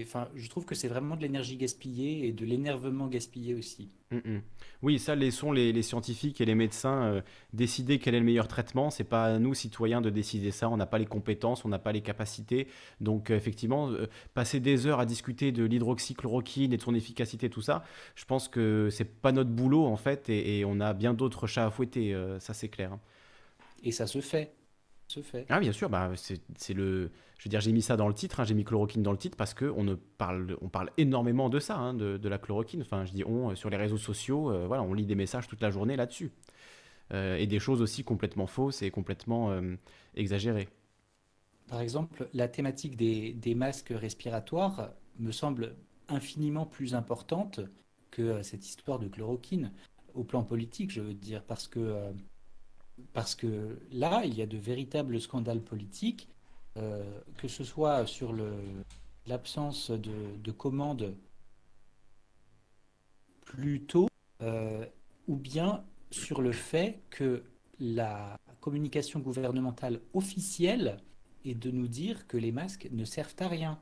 enfin, je trouve que c'est vraiment de l'énergie gaspillée et de l'énervement gaspillé aussi. Mm, mm. Oui, ça, laissons les, les scientifiques et les médecins euh, décider quel est le meilleur traitement. C'est pas à nous, citoyens, de décider ça. On n'a pas les compétences, on n'a pas les capacités. Donc, euh, effectivement, euh, passer des heures à discuter de l'hydroxychloroquine et de son efficacité, tout ça, je pense que c'est pas notre boulot, en fait, et, et on a bien d'autres chats à fouetter. ça, c'est clair. hein. Et ça se fait, se fait. Ah, bien sûr, bah, c'est le. Je veux dire, j'ai mis ça dans le titre, hein, j'ai mis chloroquine dans le titre parce qu'on ne parle, on parle énormément de ça, hein, de, de la chloroquine. Enfin, je dis on, euh, sur les réseaux sociaux, euh, voilà, on lit des messages toute la journée là-dessus. Euh, et des choses aussi complètement fausses et complètement euh, exagérées. Par exemple, la thématique des, des masques respiratoires me semble infiniment plus importante que cette histoire de chloroquine, au plan politique, je veux dire, parce que, parce que là, il y a de véritables scandales politiques, euh, que ce soit sur le, l'absence de, de commandes plus tôt, euh, ou bien sur le fait que la communication gouvernementale officielle est de nous dire que les masques ne servent à rien.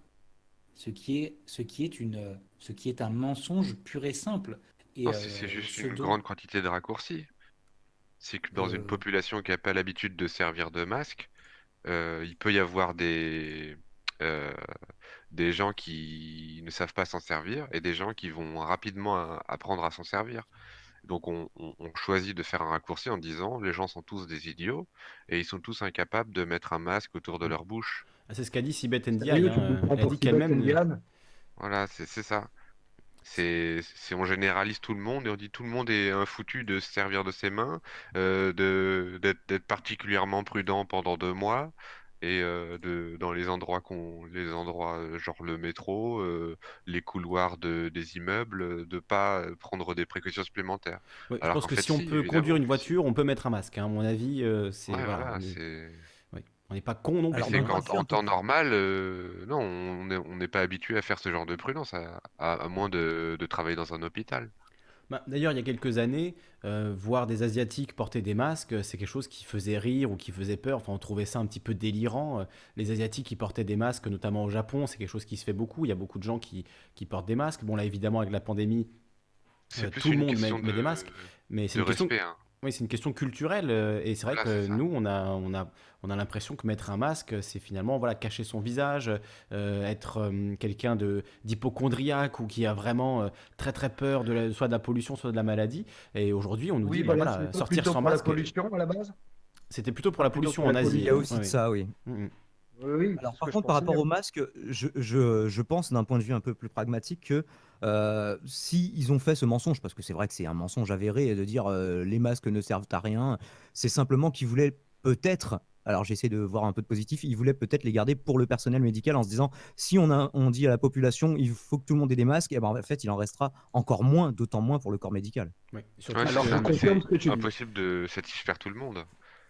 Ce qui est, ce qui est, une, ce qui est un mensonge pur et simple. Et, euh, c'est c'est juste une dont- grande quantité de raccourcis. C'est que dans une Euh. population qui n'a pas l'habitude de servir de masque, euh, il peut y avoir des, euh, des gens qui ne savent pas s'en servir et des gens qui vont rapidement apprendre à s'en servir. Donc on, on- on choisit de faire un raccourci en disant les gens sont tous des idiots et ils sont tous incapables de mettre un masque autour de leur bouche. Ah, c'est ce qu'a dit Sibeth Ndiaye. Hein, Elle dit qu'elle-même. Ndiaye Voilà, c'est ça. C'est, on généralise tout le monde et on dit tout le monde est un foutu de se servir de ses mains, euh, d'être particulièrement prudent pendant deux mois et euh, de dans les endroits qu'on les endroits euh, genre le métro, euh, les couloirs de, des immeubles, de pas prendre des précautions supplémentaires. Ouais, je pense que fait, si on peut conduire une voiture, on peut mettre un masque. hein. À mon avis, c'est Ouais, voilà, voilà, on n'est pas con non plus. hein. qu'en en temps normal, euh, non, on n'est pas habitué à faire ce genre de prudence, à, à- à moins de, de travailler dans un hôpital. Bah, D'ailleurs, il y a quelques années, euh, voir des Asiatiques porter des masques, c'est quelque chose qui faisait rire ou qui faisait peur. Enfin, on trouvait ça un petit peu délirant. Euh, Les Asiatiques qui portaient des masques, notamment au Japon, c'est quelque chose qui se fait beaucoup. Il y a beaucoup de gens qui, qui portent des masques. Bon, là, évidemment, avec la pandémie, euh, tout le monde met, question met des de- masques. Mais c'est une question, respect, hein. Oui, c'est une question culturelle. euh, Et c'est vrai Voilà, que c'est ça. nous, on a, on a, on a l'impression que mettre un masque, c'est finalement voilà, cacher son visage, euh, être euh, quelqu'un de d'hypochondriaque ou qui a vraiment euh, très très peur de la- soit de la pollution, soit de la maladie. Et aujourd'hui, on nous Oui, dit, bah, voilà, voilà, c'était sortir plutôt sans pour la masque. pollution à la base C'était plutôt pour la Plutôt pollution pour en la Asie. Il y a aussi de Oui. ça, oui. Mm, mm. Oui, oui, Alors, c'est ce par que je contre, par pensais. rapport au masque, je, je- je pense d'un point de vue un peu plus pragmatique que euh, si ils ont fait ce mensonge, parce que c'est vrai que c'est un mensonge avéré de dire euh, les masques ne servent à rien, c'est simplement qu'ils voulaient peut-être, alors j'essaie de voir un peu de positif, ils voulaient peut-être les garder pour le personnel médical en se disant si on, a, on dit à la population il faut que tout le monde ait des masques, et ben en fait il en restera encore moins, d'autant moins pour le corps médical. Oui, Ouais, Alors, c'est impossible de satisfaire tout le monde.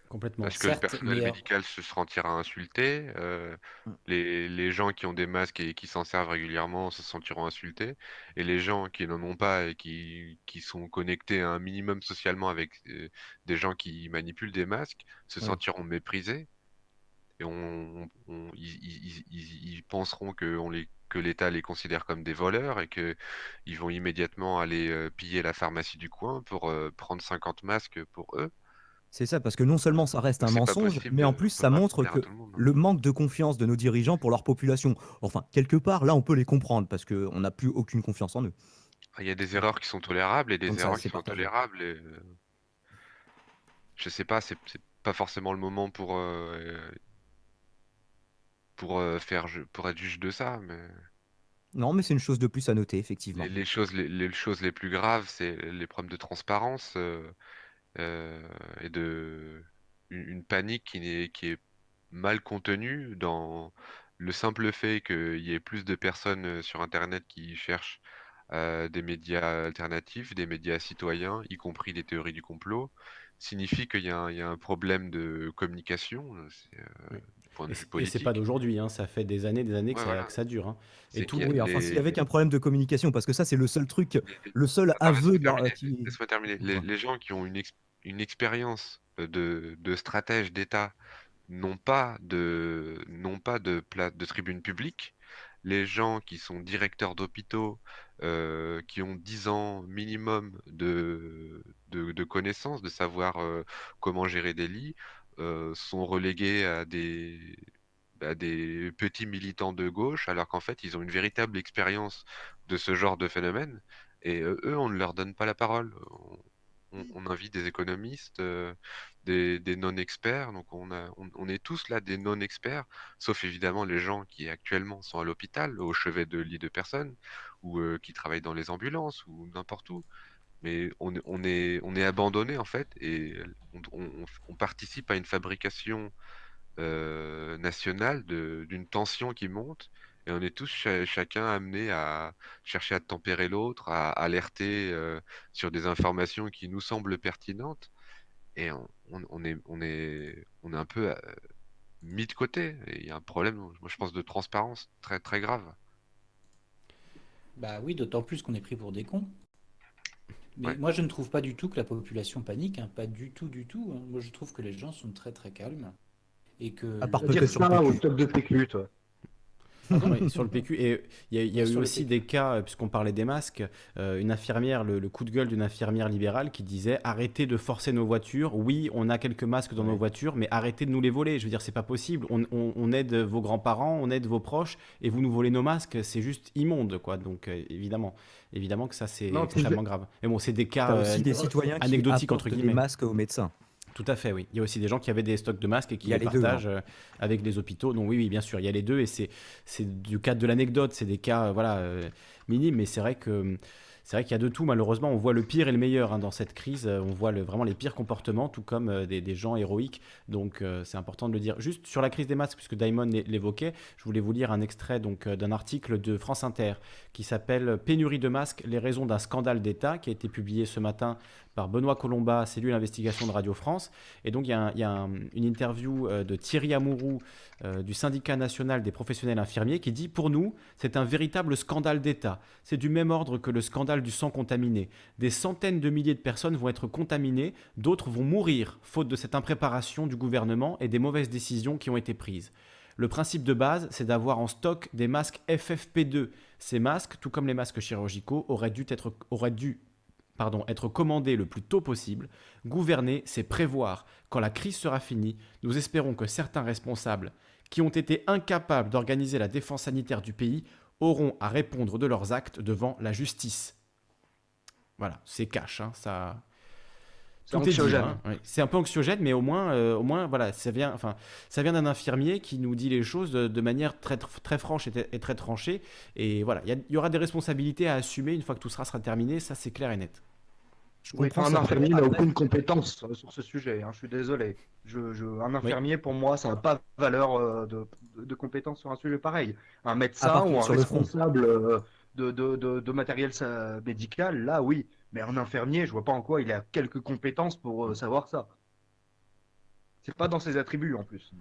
Complètement. Parce que le personnel médical se sentira insulté, euh, les, les gens qui ont des masques et qui s'en servent régulièrement se sentiront insultés, et les gens qui n'en ont pas et qui, qui sont connectés un minimum socialement avec euh, des gens qui manipulent des masques se sentiront méprisés, et on, on- ils, ils- ils- ils penseront que, on les, que l'État les considère comme des voleurs et que ils vont immédiatement aller euh, piller la pharmacie du coin pour euh, prendre 50 masques pour eux. C'est ça, parce que non seulement ça reste un mensonge, possible mais en plus ça montre que tout le monde. le manque de confiance de nos dirigeants pour leur population. Enfin, quelque part, là, on peut les comprendre parce qu'on n'a plus aucune confiance en eux. Il y a des erreurs qui sont tolérables et des ça, erreurs qui sont tolérables. Et, euh, je sais pas, c'est pas forcément le moment pour euh, pour euh, faire pour être juge de ça, mais Non, mais c'est une chose de plus à noter, effectivement. les, les choses les, les choses les plus graves, c'est les problèmes de transparence euh, et de une, une panique qui n'est qui est mal contenue dans le simple fait qu'il y ait plus de personnes euh, sur Internet qui cherchent euh, des médias alternatifs, des médias citoyens, y compris des théories du complot, signifie qu'il y a un, il y a un problème de communication, euh, euh, point de Et c'est- pas d'aujourd'hui, hein, ça fait des années, des années que, ça, voilà. que ça dure. hein. Et tout, y Oui, enfin, les- c'est avec un problème de communication, parce que ça, c'est le seul truc, le seul laisse-moi aveu terminer. Les, les gens qui ont une, une expérience de, de stratège d'État n'ont pas de, n'ont pas de, tribune publique les gens qui sont directeurs d'hôpitaux, euh, qui ont 10 ans minimum de, de, connaissances, de savoir euh, comment gérer des lits, euh, sont relégués à des, à des petits militants de gauche, alors qu'en fait, ils ont une véritable expérience de ce genre de phénomène. Et eux, on ne leur donne pas la parole. Invite des économistes, des, non-experts. Donc on, on, est tous là des non-experts, sauf évidemment les gens qui actuellement sont à l'hôpital, au chevet de lits de personnes, ou qui travaillent dans les ambulances, ou n'importe où. Mais on, on, est, on est abandonné en fait, et on, participe à une fabrication nationale d'une tension qui monte et on est tous chacun amené à chercher à tempérer l'autre, à alerter sur des informations qui nous semblent pertinentes. Et on, est, on, est, on est un peu mis de côté. Il y a un problème, moi, je pense, de transparence très, très grave. Bah oui, d'autant plus qu'on est pris pour des cons. Mais moi, je ne trouve pas du tout que la population panique, hein. pas du tout, du tout. Hein. Moi, je trouve que les gens sont très, très calmes. Et que... À part peut-être sur au top de PQ, toi sur le PQ. Et il y a, eu aussi des cas, euh, puisqu'on parlait des masques, euh, une infirmière, le, coup de gueule d'une infirmière libérale qui disait arrêtez de forcer nos voitures. Oui, on a quelques masques dans nos voitures, mais arrêtez de nous les voler. Je veux dire, c'est pas possible. On, aide vos grands-parents, on aide vos proches, et vous nous volez nos masques. C'est juste immonde, quoi. Donc, euh, évidemment, évidemment que ça, c'est extrêmement grave. Mais bon, c'est des cas aussi des citoyens anecdotiques entre guillemets. Des masques aux médecins. Tout à fait, oui. Il y a aussi des gens qui avaient des stocks de masques et qui les, partagent euh, avec les hôpitaux. Donc oui, oui, bien sûr, il y a les deux et c'est du cadre de l'anecdote, c'est des cas euh, voilà euh, minimes, mais c'est vrai que c'est vrai qu'il y a de tout, malheureusement. On voit le pire et le meilleur hein, dans cette crise. On voit le, vraiment les pires comportements, tout comme euh, des, gens héroïques. Donc, euh, c'est important de le dire. Juste sur la crise des masques, puisque Daimon l'évoquait, je voulais vous lire un extrait donc euh, d'un article de France Inter qui s'appelle Pénurie de masques, les raisons d'un scandale d'État, qui a été publié ce matin par Benoît Colomba, cellule investigation de Radio France. Et donc, il y a, une interview de Thierry Amourou du syndicat national des professionnels infirmiers qui dit Pour nous, c'est un véritable scandale d'État. C'est du même ordre que le scandale du sang contaminé. Des centaines de milliers de personnes vont être contaminées, d'autres vont mourir, faute de cette impréparation du gouvernement et des mauvaises décisions qui ont été prises. Le principe de base, c'est d'avoir en stock des masques FFP2. Ces masques, tout comme les masques chirurgicaux, auraient dû être, auraient dû, pardon, être commandés le plus tôt possible. Gouverner, c'est prévoir. Quand la crise sera finie, nous espérons que certains responsables qui ont été incapables d'organiser la défense sanitaire du pays auront à répondre de leurs actes devant la justice. Voilà, c'est cash, hein, ça. C'est anxiogène. Hein, c'est un peu anxiogène, mais au moins, euh, au moins, voilà, ça vient, enfin, ça vient d'un infirmier qui nous dit les choses de, manière très, très franche et, très tranchée. Et voilà, il y, aura des responsabilités à assumer une fois que tout sera, sera terminé. Ça, c'est clair et net. Je oui, un infirmier n'a aucune compétence sur ce sujet. Hein, je suis désolé. Je, un infirmier, pour moi, ça n'a pas valeur euh, de, de, compétence sur un sujet pareil. Un médecin ou un responsable euh, de, de, matériel médical, là oui. Mais un infirmier, je vois pas en quoi il a quelques compétences pour euh, savoir ça. C'est pas dans ses attributs en plus.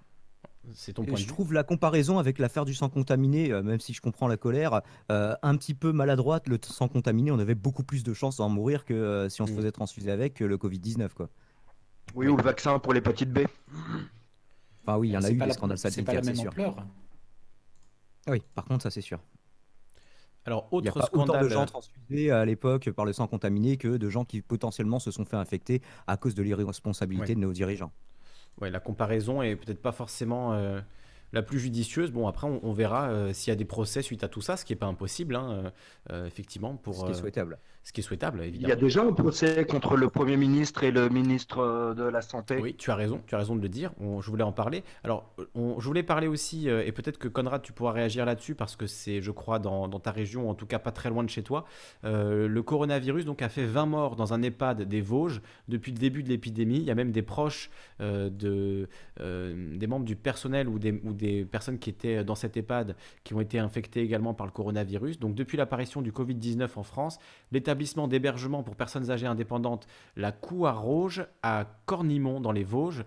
C'est ton point je trouve la comparaison avec l'affaire du sang contaminé, euh, même si je comprends la colère, euh, un petit peu maladroite. Le sang contaminé, on avait beaucoup plus de chances d'en mourir que si on se mm. faisait transfuser avec le Covid-19. quoi. Oui, ou le vaccin pour l'hépatite B. Enfin oui, il y en a eu des scandales sanitaires, c'est sûr. Oui, par contre, ça c'est sûr. Alors, autre Il y a pas scandale. autant de gens transfusés à l'époque par le sang contaminé que de gens qui potentiellement se sont fait infecter à cause de l'irresponsabilité de nos dirigeants. Ouais, la comparaison est peut-être pas forcément euh, la plus judicieuse. Bon, après, on, verra euh, s'il y a des procès suite à tout ça, ce qui n'est pas impossible, hein, euh, effectivement. Pour, ce qui est souhaitable ce qui est souhaitable, évidemment. Il y a déjà un procès contre le Premier ministre et le ministre euh, de la Santé. Oui, tu as raison, tu as raison de le dire. je voulais en parler. Alors, je voulais parler aussi, euh, et peut-être que Conrad, tu pourras réagir là-dessus parce que c'est, je crois, dans, ta région, en tout cas pas très loin de chez toi. Euh, le coronavirus donc a fait 20 morts dans un EHPAD des Vosges depuis le début de l'épidémie. Il y a même des proches de, des membres du personnel ou des, ou des personnes qui étaient dans cet EHPAD qui ont été infectés également par le coronavirus. Donc, depuis l'apparition du Covid-19 en France, l'établissement d'hébergement pour personnes âgées indépendantes, la Couarauge, à Cornimont, dans les Vosges,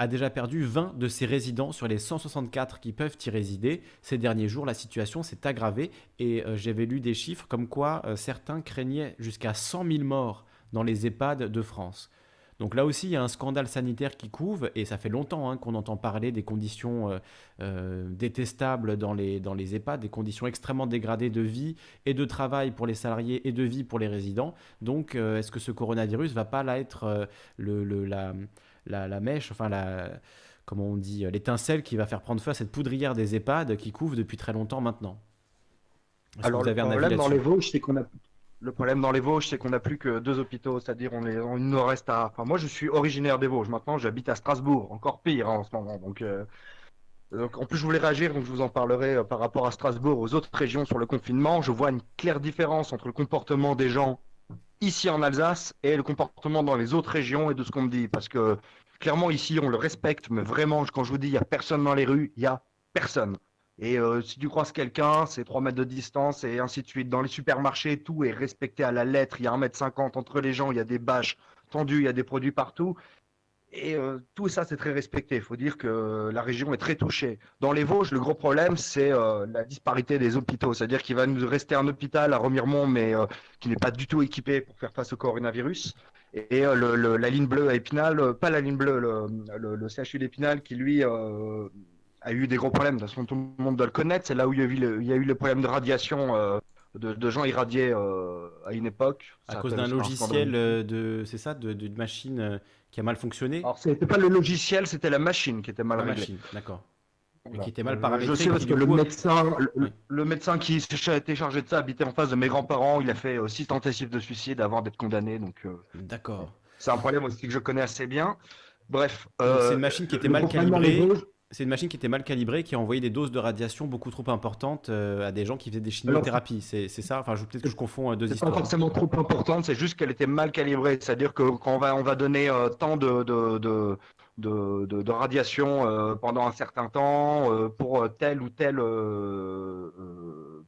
a déjà perdu 20 de ses résidents sur les 164 qui peuvent y résider. Ces derniers jours, la situation s'est aggravée et euh, j'avais lu des chiffres comme quoi euh, certains craignaient jusqu'à 100 000 morts dans les EHPAD de France. Donc là aussi, il y a un scandale sanitaire qui couve, et ça fait longtemps hein, qu'on entend parler des conditions euh, euh, détestables dans les, dans les EHPAD, des conditions extrêmement dégradées de vie et de travail pour les salariés et de vie pour les résidents. Donc est-ce que ce coronavirus va pas là être le, le, la, la, la, mèche, enfin la comment on dit, l'étincelle qui va faire prendre feu à cette poudrière des EHPAD qui couvre depuis très longtemps maintenant? Alors, le problème dans les Vosges, c'est qu'on a le problème dans les Vosges, c'est qu'on n'a plus que deux hôpitaux, c'est-à-dire on, est, on ne reste à. Enfin, moi, je suis originaire des Vosges. Maintenant, j'habite à Strasbourg, encore pire hein, en ce moment. Donc, euh, donc, en plus, je voulais réagir, donc je vous en parlerai euh, par rapport à Strasbourg, aux autres régions sur le confinement. Je vois une claire différence entre le comportement des gens ici en Alsace et le comportement dans les autres régions et de ce qu'on me dit, parce que clairement, ici, on le respecte, mais vraiment, quand je vous dis, il n'y a personne dans les rues, il n'y a personne. Et euh, si tu croises quelqu'un, c'est 3 mètres de distance et ainsi de suite. Dans les supermarchés, tout est respecté à la lettre. Il y a 1m50 entre les gens, il y a des bâches tendues, il y a des produits partout. Et euh, tout ça, c'est très respecté. Il faut dire que la région est très touchée. Dans les Vosges, le gros problème, c'est euh, la disparité des hôpitaux. C'est-à-dire qu'il va nous rester un hôpital à Remiremont, mais qui n'est pas du tout équipé pour faire face au coronavirus. Et la ligne bleue à Épinal, pas la ligne bleue, le, le CHU d'Épinal, qui lui a eu des gros problèmes. De toute façon, tout le monde doit le connaître. C'est là où il y a eu le, il y a eu le problème de radiation, euh, de, gens irradiés euh, à une époque. À cause d'un logiciel euh, de, c'est ça, d'une machine qui a mal fonctionné. Alors c'était pas le logiciel, c'était la machine qui était mal la machine, d'accord. Qui était mal paramétrée. Je sais parce que le médecin, le, médecin qui été chargé de ça habitait en face de mes grands-parents. Il a fait six tentatives de suicide avant d'être condamné. Donc. D'accord. C'est un problème aussi que je connais assez bien. Bref. c'est une machine qui était mal calibrée. C'est une machine qui était mal calibrée, qui a envoyé des doses de radiation beaucoup trop importantes euh, à des gens qui faisaient des chimiothérapies. C'est ça? Enfin, peut-être que je confonds euh, deux histoires. pas forcément trop importante, c'est juste qu'elle était mal calibrée. C'est-à-dire que quand on va, on va donner euh, tant de, de, de, de, de radiation pendant un certain temps pour telle ou telle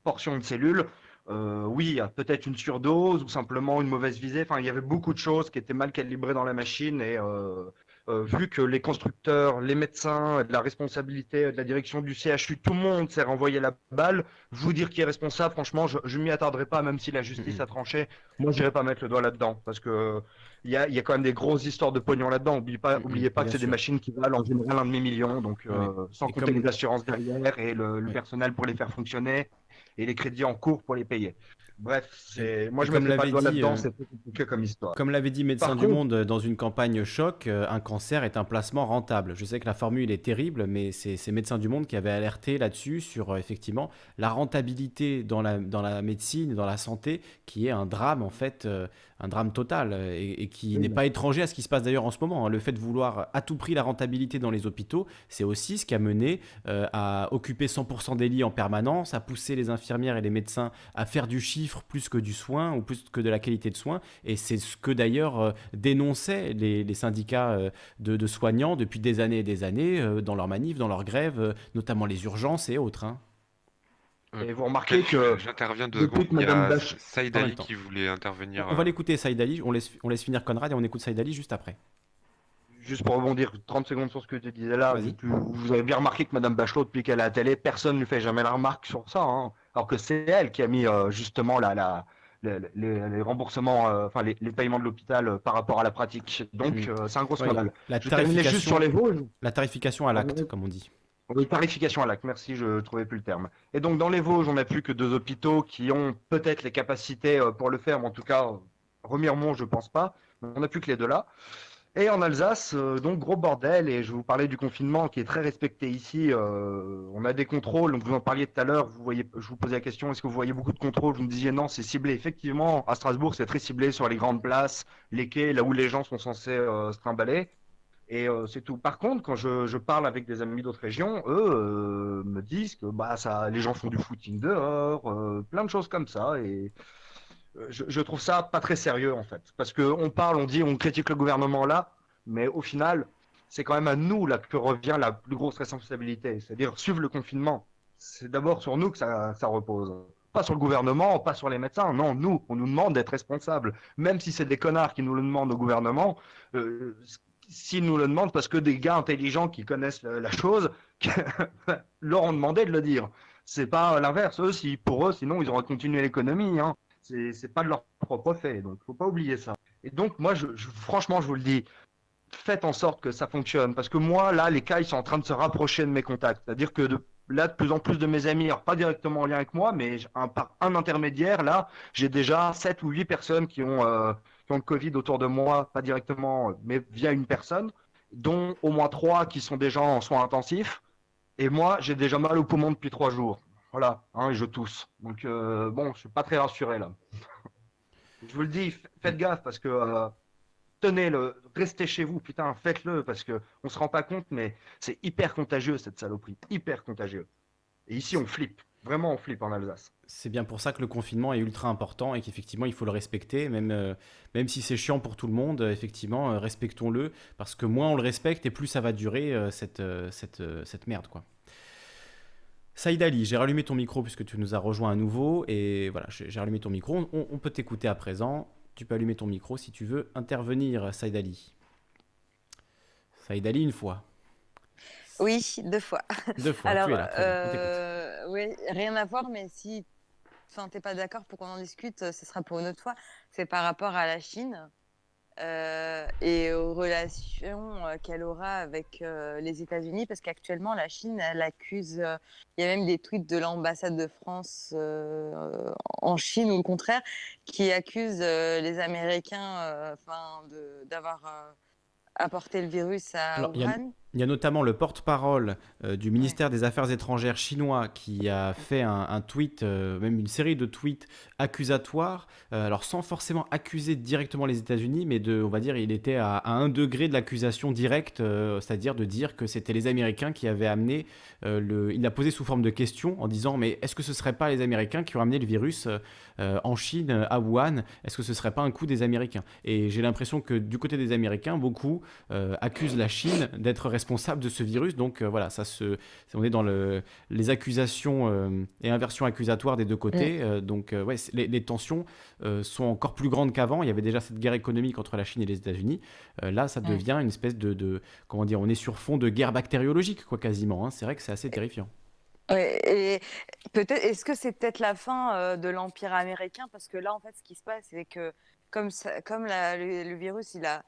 portion de cellules, oui, il y a peut-être une surdose ou simplement une mauvaise visée. Enfin, il y avait beaucoup de choses qui étaient mal calibrées dans la machine et euh, vu que les constructeurs, les médecins, la responsabilité de la direction du CHU, tout le monde s'est renvoyé la balle. Vous dire qui est responsable, franchement, je, ne m'y attarderai pas, même si la justice a tranché. Moi, je n'irai pas mettre le doigt là-dedans, parce que il y a, y a, quand même des grosses histoires de pognon là-dedans. N'oubliez pas, oubliez pas que c'est des machines qui valent en général un demi-million, donc euh, sans compter les assurances derrière et le, personnel pour les faire fonctionner et les crédits en cours pour les payer. Bref, c'est moi je me pas là-dedans, euh, c'est compliqué comme histoire. Comme l'avait dit Médecins du Monde dans une campagne choc, euh, un cancer est un placement rentable. Je sais que la formule est terrible, mais c'est Médecins du Monde qui avait alerté là-dessus sur euh, effectivement la rentabilité dans la, dans la médecine, dans la santé, qui est un drame en fait, un drame total et, qui n'est pas étranger à ce qui se passe d'ailleurs en ce moment. Hein. Le fait de vouloir à tout prix la rentabilité dans les hôpitaux, c'est aussi ce qui a mené à occuper 100% des lits en permanence, à pousser les infirmières et les médecins à faire du chiffre plus que du soin ou plus que de la qualité de soins. Et c'est ce que d'ailleurs euh, dénonçaient les, syndicats euh, de, soignants depuis des années et des années euh, dans leurs manifs, dans leurs grèves, notamment les urgences et autres. Hein. Et vous remarquez que. J'interviens deux secondes. Il y a Saïd Ali qui voulait intervenir. On va l'écouter, Saïd Ali. On laisse, on laisse finir Conrad et on écoute Saïd Ali juste après. Juste pour rebondir 30 secondes sur ce que tu disais là, vous avez bien remarqué que Madame Bachelot, depuis qu'elle est à la télé, personne ne lui fait jamais la remarque sur ça. Hein alors que c'est elle qui a mis euh, justement la, la, les, remboursements, euh, enfin les, paiements de l'hôpital euh, par rapport à la pratique. Donc c'est un gros scandale. La, tarification, juste sur les Vosges. La tarification à l'acte, comme on dit. Oui, tarification à l'acte, merci, je ne trouvais plus le terme. Et donc dans les Vosges, on n'a plus que deux hôpitaux qui ont peut-être les capacités pour le faire, mais en tout cas, Remiremont, je pense pas. On n'a plus que les deux là. Et en Alsace, euh, donc gros bordel, et je vous parlais du confinement qui est très respecté ici. Euh, on a des contrôles, donc vous en parliez tout à l'heure, vous voyez, je vous posais la question, est-ce que vous voyez beaucoup de contrôles? Vous me disiez non, c'est ciblé. Effectivement, à Strasbourg, c'est très ciblé sur les grandes places, les quais, là où les gens sont censés euh, se trimballer. Et c'est tout. Par contre, quand je, parle avec des amis d'autres régions, eux me disent que bah, ça, les gens font du footing dehors, plein de choses comme ça. Et euh, je, trouve ça pas très sérieux en fait. Parce qu'on parle, on dit, on critique le gouvernement là, mais au final, c'est quand même à nous là que revient la plus grosse responsabilité, c'est-à-dire suivre le confinement. C'est d'abord sur nous que ça, repose. Pas sur le gouvernement, pas sur les médecins. Non, nous, on nous demande d'être responsables. Même si c'est des connards qui nous le demandent au gouvernement, euh, s'ils nous le demandent parce que des gars intelligents qui connaissent la, chose leur ont demandé de le dire. C'est pas l'inverse. Eux, si, pour eux, sinon, ils auraient continué l'économie. Hein c'est pas de leur propre fait, donc faut pas oublier ça. Et donc, moi, je, franchement, je vous le dis, faites en sorte que ça fonctionne. Parce que moi, là, les cas, ils sont en train de se rapprocher de mes contacts. C'est-à-dire que là, de plus en plus de mes amis, alors pas directement en lien avec moi, mais un, par un intermédiaire, là, j'ai déjà 7 ou 8 personnes qui ont, euh, le Covid autour de moi, pas directement, mais via une personne, dont au moins 3 qui sont déjà en soins intensifs. Et moi, j'ai déjà mal au poumon depuis 3 jours. Voilà, hein, et je tousse. Donc, euh, bon, je suis pas très rassuré là. je vous le dis, faites gaffe parce que euh, tenez-le, restez chez vous, putain, faites-le, parce que on se rend pas compte, mais c'est hyper contagieux cette saloperie, hyper contagieux. Et ici, on flippe, vraiment, on flippe en Alsace. C'est bien pour ça que le confinement est ultra important et qu'effectivement, il faut le respecter, même, euh, même si c'est chiant pour tout le monde, effectivement, euh, respectons-le, parce que moins on le respecte et plus ça va durer euh, cette, cette, cette merde, quoi. Saïd Ali, j'ai rallumé ton micro puisque tu nous as rejoint à nouveau et voilà, j'ai rallumé ton micro. on peut t'écouter à présent. Tu peux allumer ton micro si tu veux intervenir, Saïd Ali. Saïd Ali, une fois. Oui, deux fois. Deux fois. Alors, euh, oui, rien à voir, mais si tu n'es pas d'accord pour qu'on en discute, ce sera pour une autre fois. C'est par rapport à la Chine. Euh, et aux relations euh, qu'elle aura avec euh, les États-Unis, parce qu'actuellement, la Chine, elle accuse, il y a même des tweets de l'ambassade de France en Chine, ou le contraire, qui accusent les Américains d'avoir apporté le virus à Wuhan. Il y a notamment le porte-parole euh, du ministère des Affaires étrangères chinois qui a fait un, tweet, euh, même une série de tweets accusatoires, euh, alors sans forcément accuser directement les États-Unis, mais de, on va dire, il était à, un degré de l'accusation directe, c'est-à-dire de dire que c'était les Américains qui avaient amené le. Il l'a posé sous forme de question en disant mais est-ce que ce ne serait pas les Américains qui ont amené le virus en Chine, à Wuhan? Est-ce que ce ne serait pas un coup des Américains? Et j'ai l'impression que du côté des Américains, beaucoup accusent la Chine d'être responsable responsable de ce virus. Donc euh, voilà, ça se, on est dans le, les accusations euh, et inversions accusatoires des deux côtés. Mm. Euh, donc ouais, les, tensions sont encore plus grandes qu'avant. Il y avait déjà cette guerre économique entre la Chine et les États-Unis. là, ça devient une espèce de, de, comment dire, on est sur fond de guerre bactériologique, quoi, quasiment. Hein. C'est vrai que c'est assez terrifiant. et peut-être, est-ce que c'est peut-être la fin de l'empire américain? Parce que là, en fait, ce qui se passe, c'est que comme, ça, comme le, virus, il a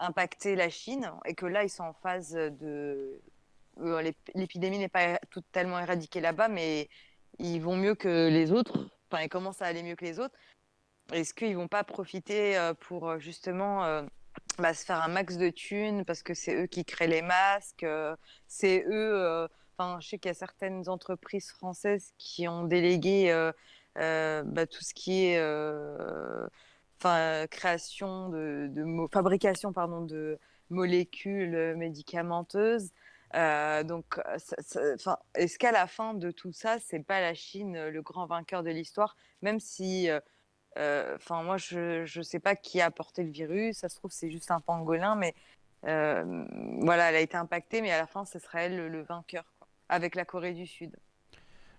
impacté la Chine et que là, ils sont en phase de. Euh, l'épidémie n'est pas totalement éradiquée là-bas, mais ils vont mieux que les autres. Enfin, ils commencent à aller mieux que les autres. Est-ce qu'ils vont pas profiter euh, pour euh, justement bah, se faire un max de thunes parce que c'est eux qui créent les masques, c'est eux. Enfin, je sais qu'il y a certaines entreprises françaises qui ont délégué bah, tout ce qui est création de, fabrication pardon, de molécules médicamenteuses. Euh, donc, est-ce qu'à la fin de tout ça, c'est pas la Chine le grand vainqueur de l'histoire, même si, euh, euh, enfin, moi, je ne sais pas qui a apporté le virus. Ça se trouve, c'est juste un pangolin, mais voilà, elle a été impactée, mais à la fin, ce sera elle le, vainqueur, avec la Corée du Sud.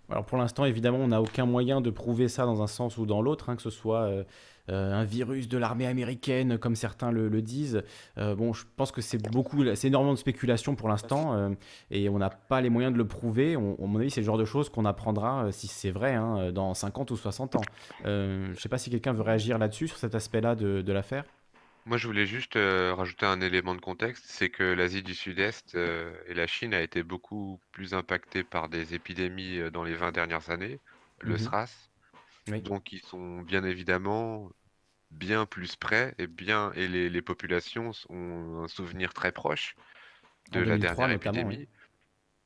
Alors pour l'instant, évidemment, on n'a aucun moyen de prouver ça dans un sens ou dans l'autre, hein, que ce soit euh, un virus de l'armée américaine, comme certains le, disent. Euh, bon, je pense que c'est beaucoup, c'est énormément de spéculation pour l'instant, euh, et on n'a pas les moyens de le prouver. On, à mon avis, c'est le genre de choses qu'on apprendra, si c'est vrai, hein, dans 50 ou 60 ans. je ne sais pas si quelqu'un veut réagir là-dessus, sur cet aspect-là de, de l'affaire. Moi, je voulais juste rajouter un élément de contexte, c'est que l'Asie du Sud-Est et la Chine a été beaucoup plus impactées par des épidémies dans les 20 dernières années, le mmh SRAS. Donc, ils sont bien évidemment bien plus près et bien et les, les populations ont un souvenir très proche de la dernière épidémie.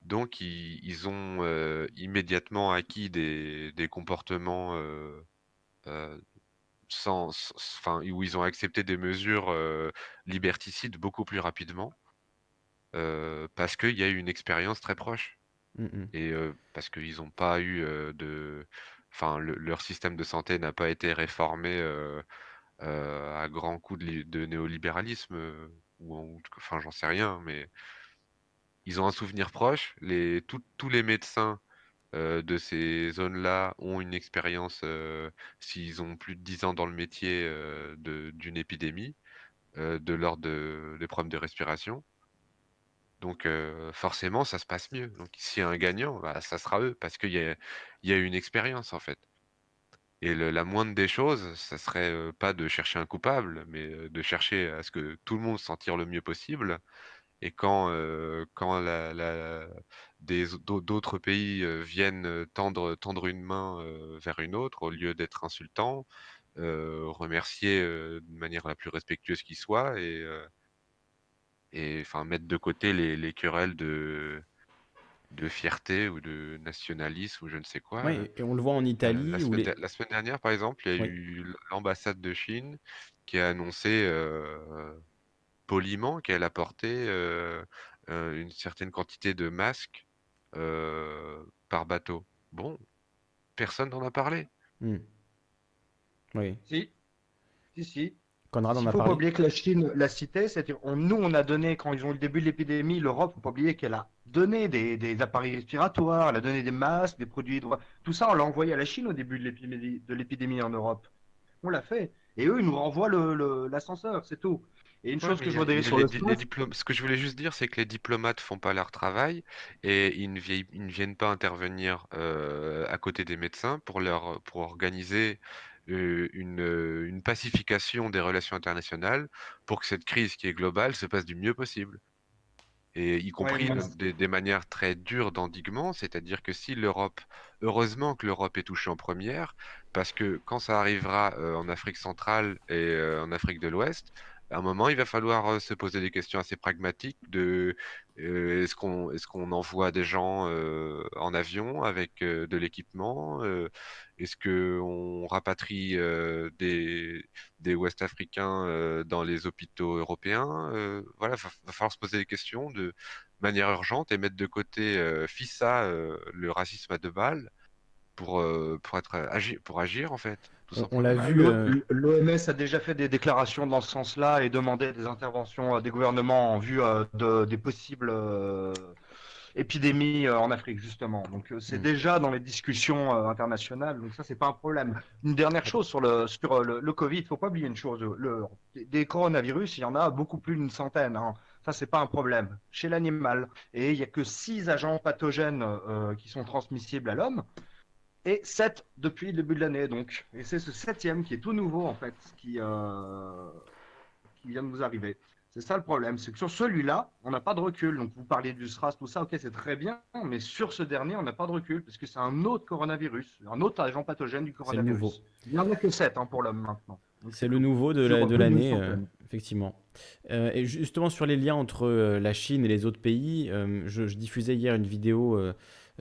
Donc ils, ils ont euh, immédiatement acquis des, des comportements euh, euh, sans, enfin, où ils ont accepté des mesures liberticides beaucoup plus rapidement parce qu'il y a eu une expérience très proche. Mmh et parce qu'ils n'ont pas eu de, enfin leur système de santé n'a pas été réformé à grands coups de, néolibéralisme, ou enfin j'en sais rien, mais ils ont un souvenir proche. Les, tous les médecins de ces zones-là ont une expérience, s'ils ont plus de 10 ans dans le métier d'une épidémie, de l'ordre des problèmes de respiration. Donc forcément, ça se passe mieux. Donc s'il y a un gagnant, bah, ça sera eux, parce qu'il y a, y une expérience en fait. Et la moindre des choses, ça serait pas de chercher un coupable, mais de chercher à ce que tout le monde s'en tire le mieux possible. Et quand, quand d'autres pays viennent tendre, tendre une main vers une autre, au lieu d'être insultants, remercier de manière la plus respectueuse qui soit et enfin mettre de côté les, les querelles de, de fierté ou de nationalisme ou je ne sais quoi. Oui, et on le voit en Italie. La, semaine, la semaine dernière, par exemple, il y a eu l'ambassade de Chine qui a annoncé poliment qu'elle apportait une certaine quantité de masques par bateau. Bon, personne n'en a parlé. Mmh. Oui. Si, si, si. Conrad Il en a faut pas oublier que la Chine l'a cité, c'est-à-dire on- nous on a donné, quand ils ont eu le début de l'épidémie, l'Europe, faut pas oublier qu'elle a donné des, des appareils respiratoires, elle a donné des masques, des produits hydro... Tout ça, on l'a envoyé à la Chine au début de l'épidémie de l'épidémie en Europe. On l'a fait. Et eux, ils nous renvoient le- le- l'ascenseur, c'est tout. Et une Ouais, chose que je voudrais sur les le les Ce que je voulais juste dire, c'est que les diplomates font pas leur travail et ils ne, vie- ils ne viennent pas intervenir euh, à côté des médecins pour leur pour organiser euh, une, une pacification des relations internationales pour que cette crise qui est globale se passe du mieux possible. Et y compris de- des, des manières très dures d'endiguement, c'est-à-dire que si l'Europe, heureusement que l'Europe est touchée en première, parce que quand ça arrivera euh, en Afrique centrale et euh, en Afrique de l'Ouest, à un moment, il va falloir euh, se poser des questions assez pragmatiques euh, est-ce qu'on est-ce qu'on envoie des gens euh, en avion avec de l'équipement Est-ce qu'on rapatrie des, des Ouest-Africains euh, dans les hôpitaux européens Voilà, va, falloir se poser des questions de manière urgente et mettre de côté FISA, le racisme à deux balles, pour, euh, pour, être, agir, pour agir en fait. tout On- l'a simplement. vu, euh, L'OMS a déjà fait des déclarations dans ce sens-là et demandé des interventions euh, des gouvernements en vue euh, de, des possibles euh, épidémies euh, en Afrique, justement. Donc euh, c'est Mm. déjà dans les discussions euh, internationales, donc ça, c'est pas un problème. Une dernière chose sur le, sur euh, le, le Covid, il faut pas oublier une chose. Le, des- des coronavirus, il y en a beaucoup plus d'une centaine. hein. Ça, c'est pas un problème. Chez l'animal, et il y a que six agents pathogènes euh, qui sont transmissibles à l'homme et 7 depuis le début de l'année. Donc, et c'est ce septième qui est tout nouveau en fait, qui, euh, qui vient de vous arriver. C'est ça le problème, c'est que sur celui-là, on n'a pas de recul. Donc, vous parliez du SRAS, tout ça, ok, c'est très bien, mais sur ce dernier, on n'a pas de recul parce que c'est un autre coronavirus, un autre agent pathogène du coronavirus. nouveau. Il n'y en a que 7 pour l'homme maintenant. C'est le nouveau de la- l'année, euh, effectivement. Euh, et justement, sur les liens entre la Chine et les autres pays, je, je diffusais hier une vidéo,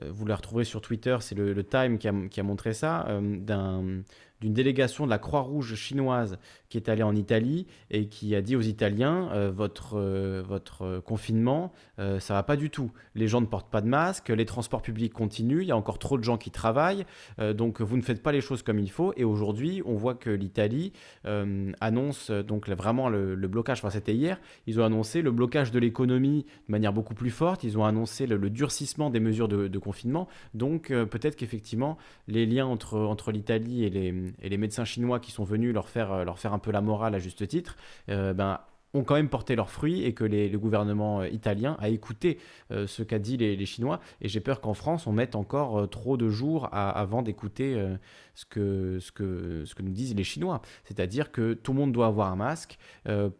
vous la retrouverez sur Twitter, c'est le, Time qui a, qui a montré ça, euh, d'un- d'une délégation de la Croix-Rouge chinoise qui est allée en Italie et qui a dit aux Italiens, euh, votre, euh, votre euh, confinement, ça va pas du tout. Les gens ne portent pas de masque, les transports publics continuent, il y a encore trop de gens qui travaillent, donc vous ne faites pas les choses comme il faut. Et aujourd'hui, on voit que l'Italie annonce donc vraiment le, blocage, enfin c'était hier, ils ont annoncé le blocage de l'économie de manière beaucoup plus forte, ils ont annoncé le, durcissement des mesures de, de confinement, donc peut-être qu'effectivement les liens entre, entre l'Italie et les, et les médecins chinois qui sont venus leur faire, euh, leur faire un peu la morale à juste titre, euh, ben, ont quand même porté leurs fruits et que le gouvernement euh, italien a écouté ce qu'a dit les, Chinois. Et j'ai peur qu'en France, on mette encore trop de jours avant d'écouter ce, que, ce, que, ce que nous disent les Chinois. C'est-à-dire que tout le monde doit avoir un masque,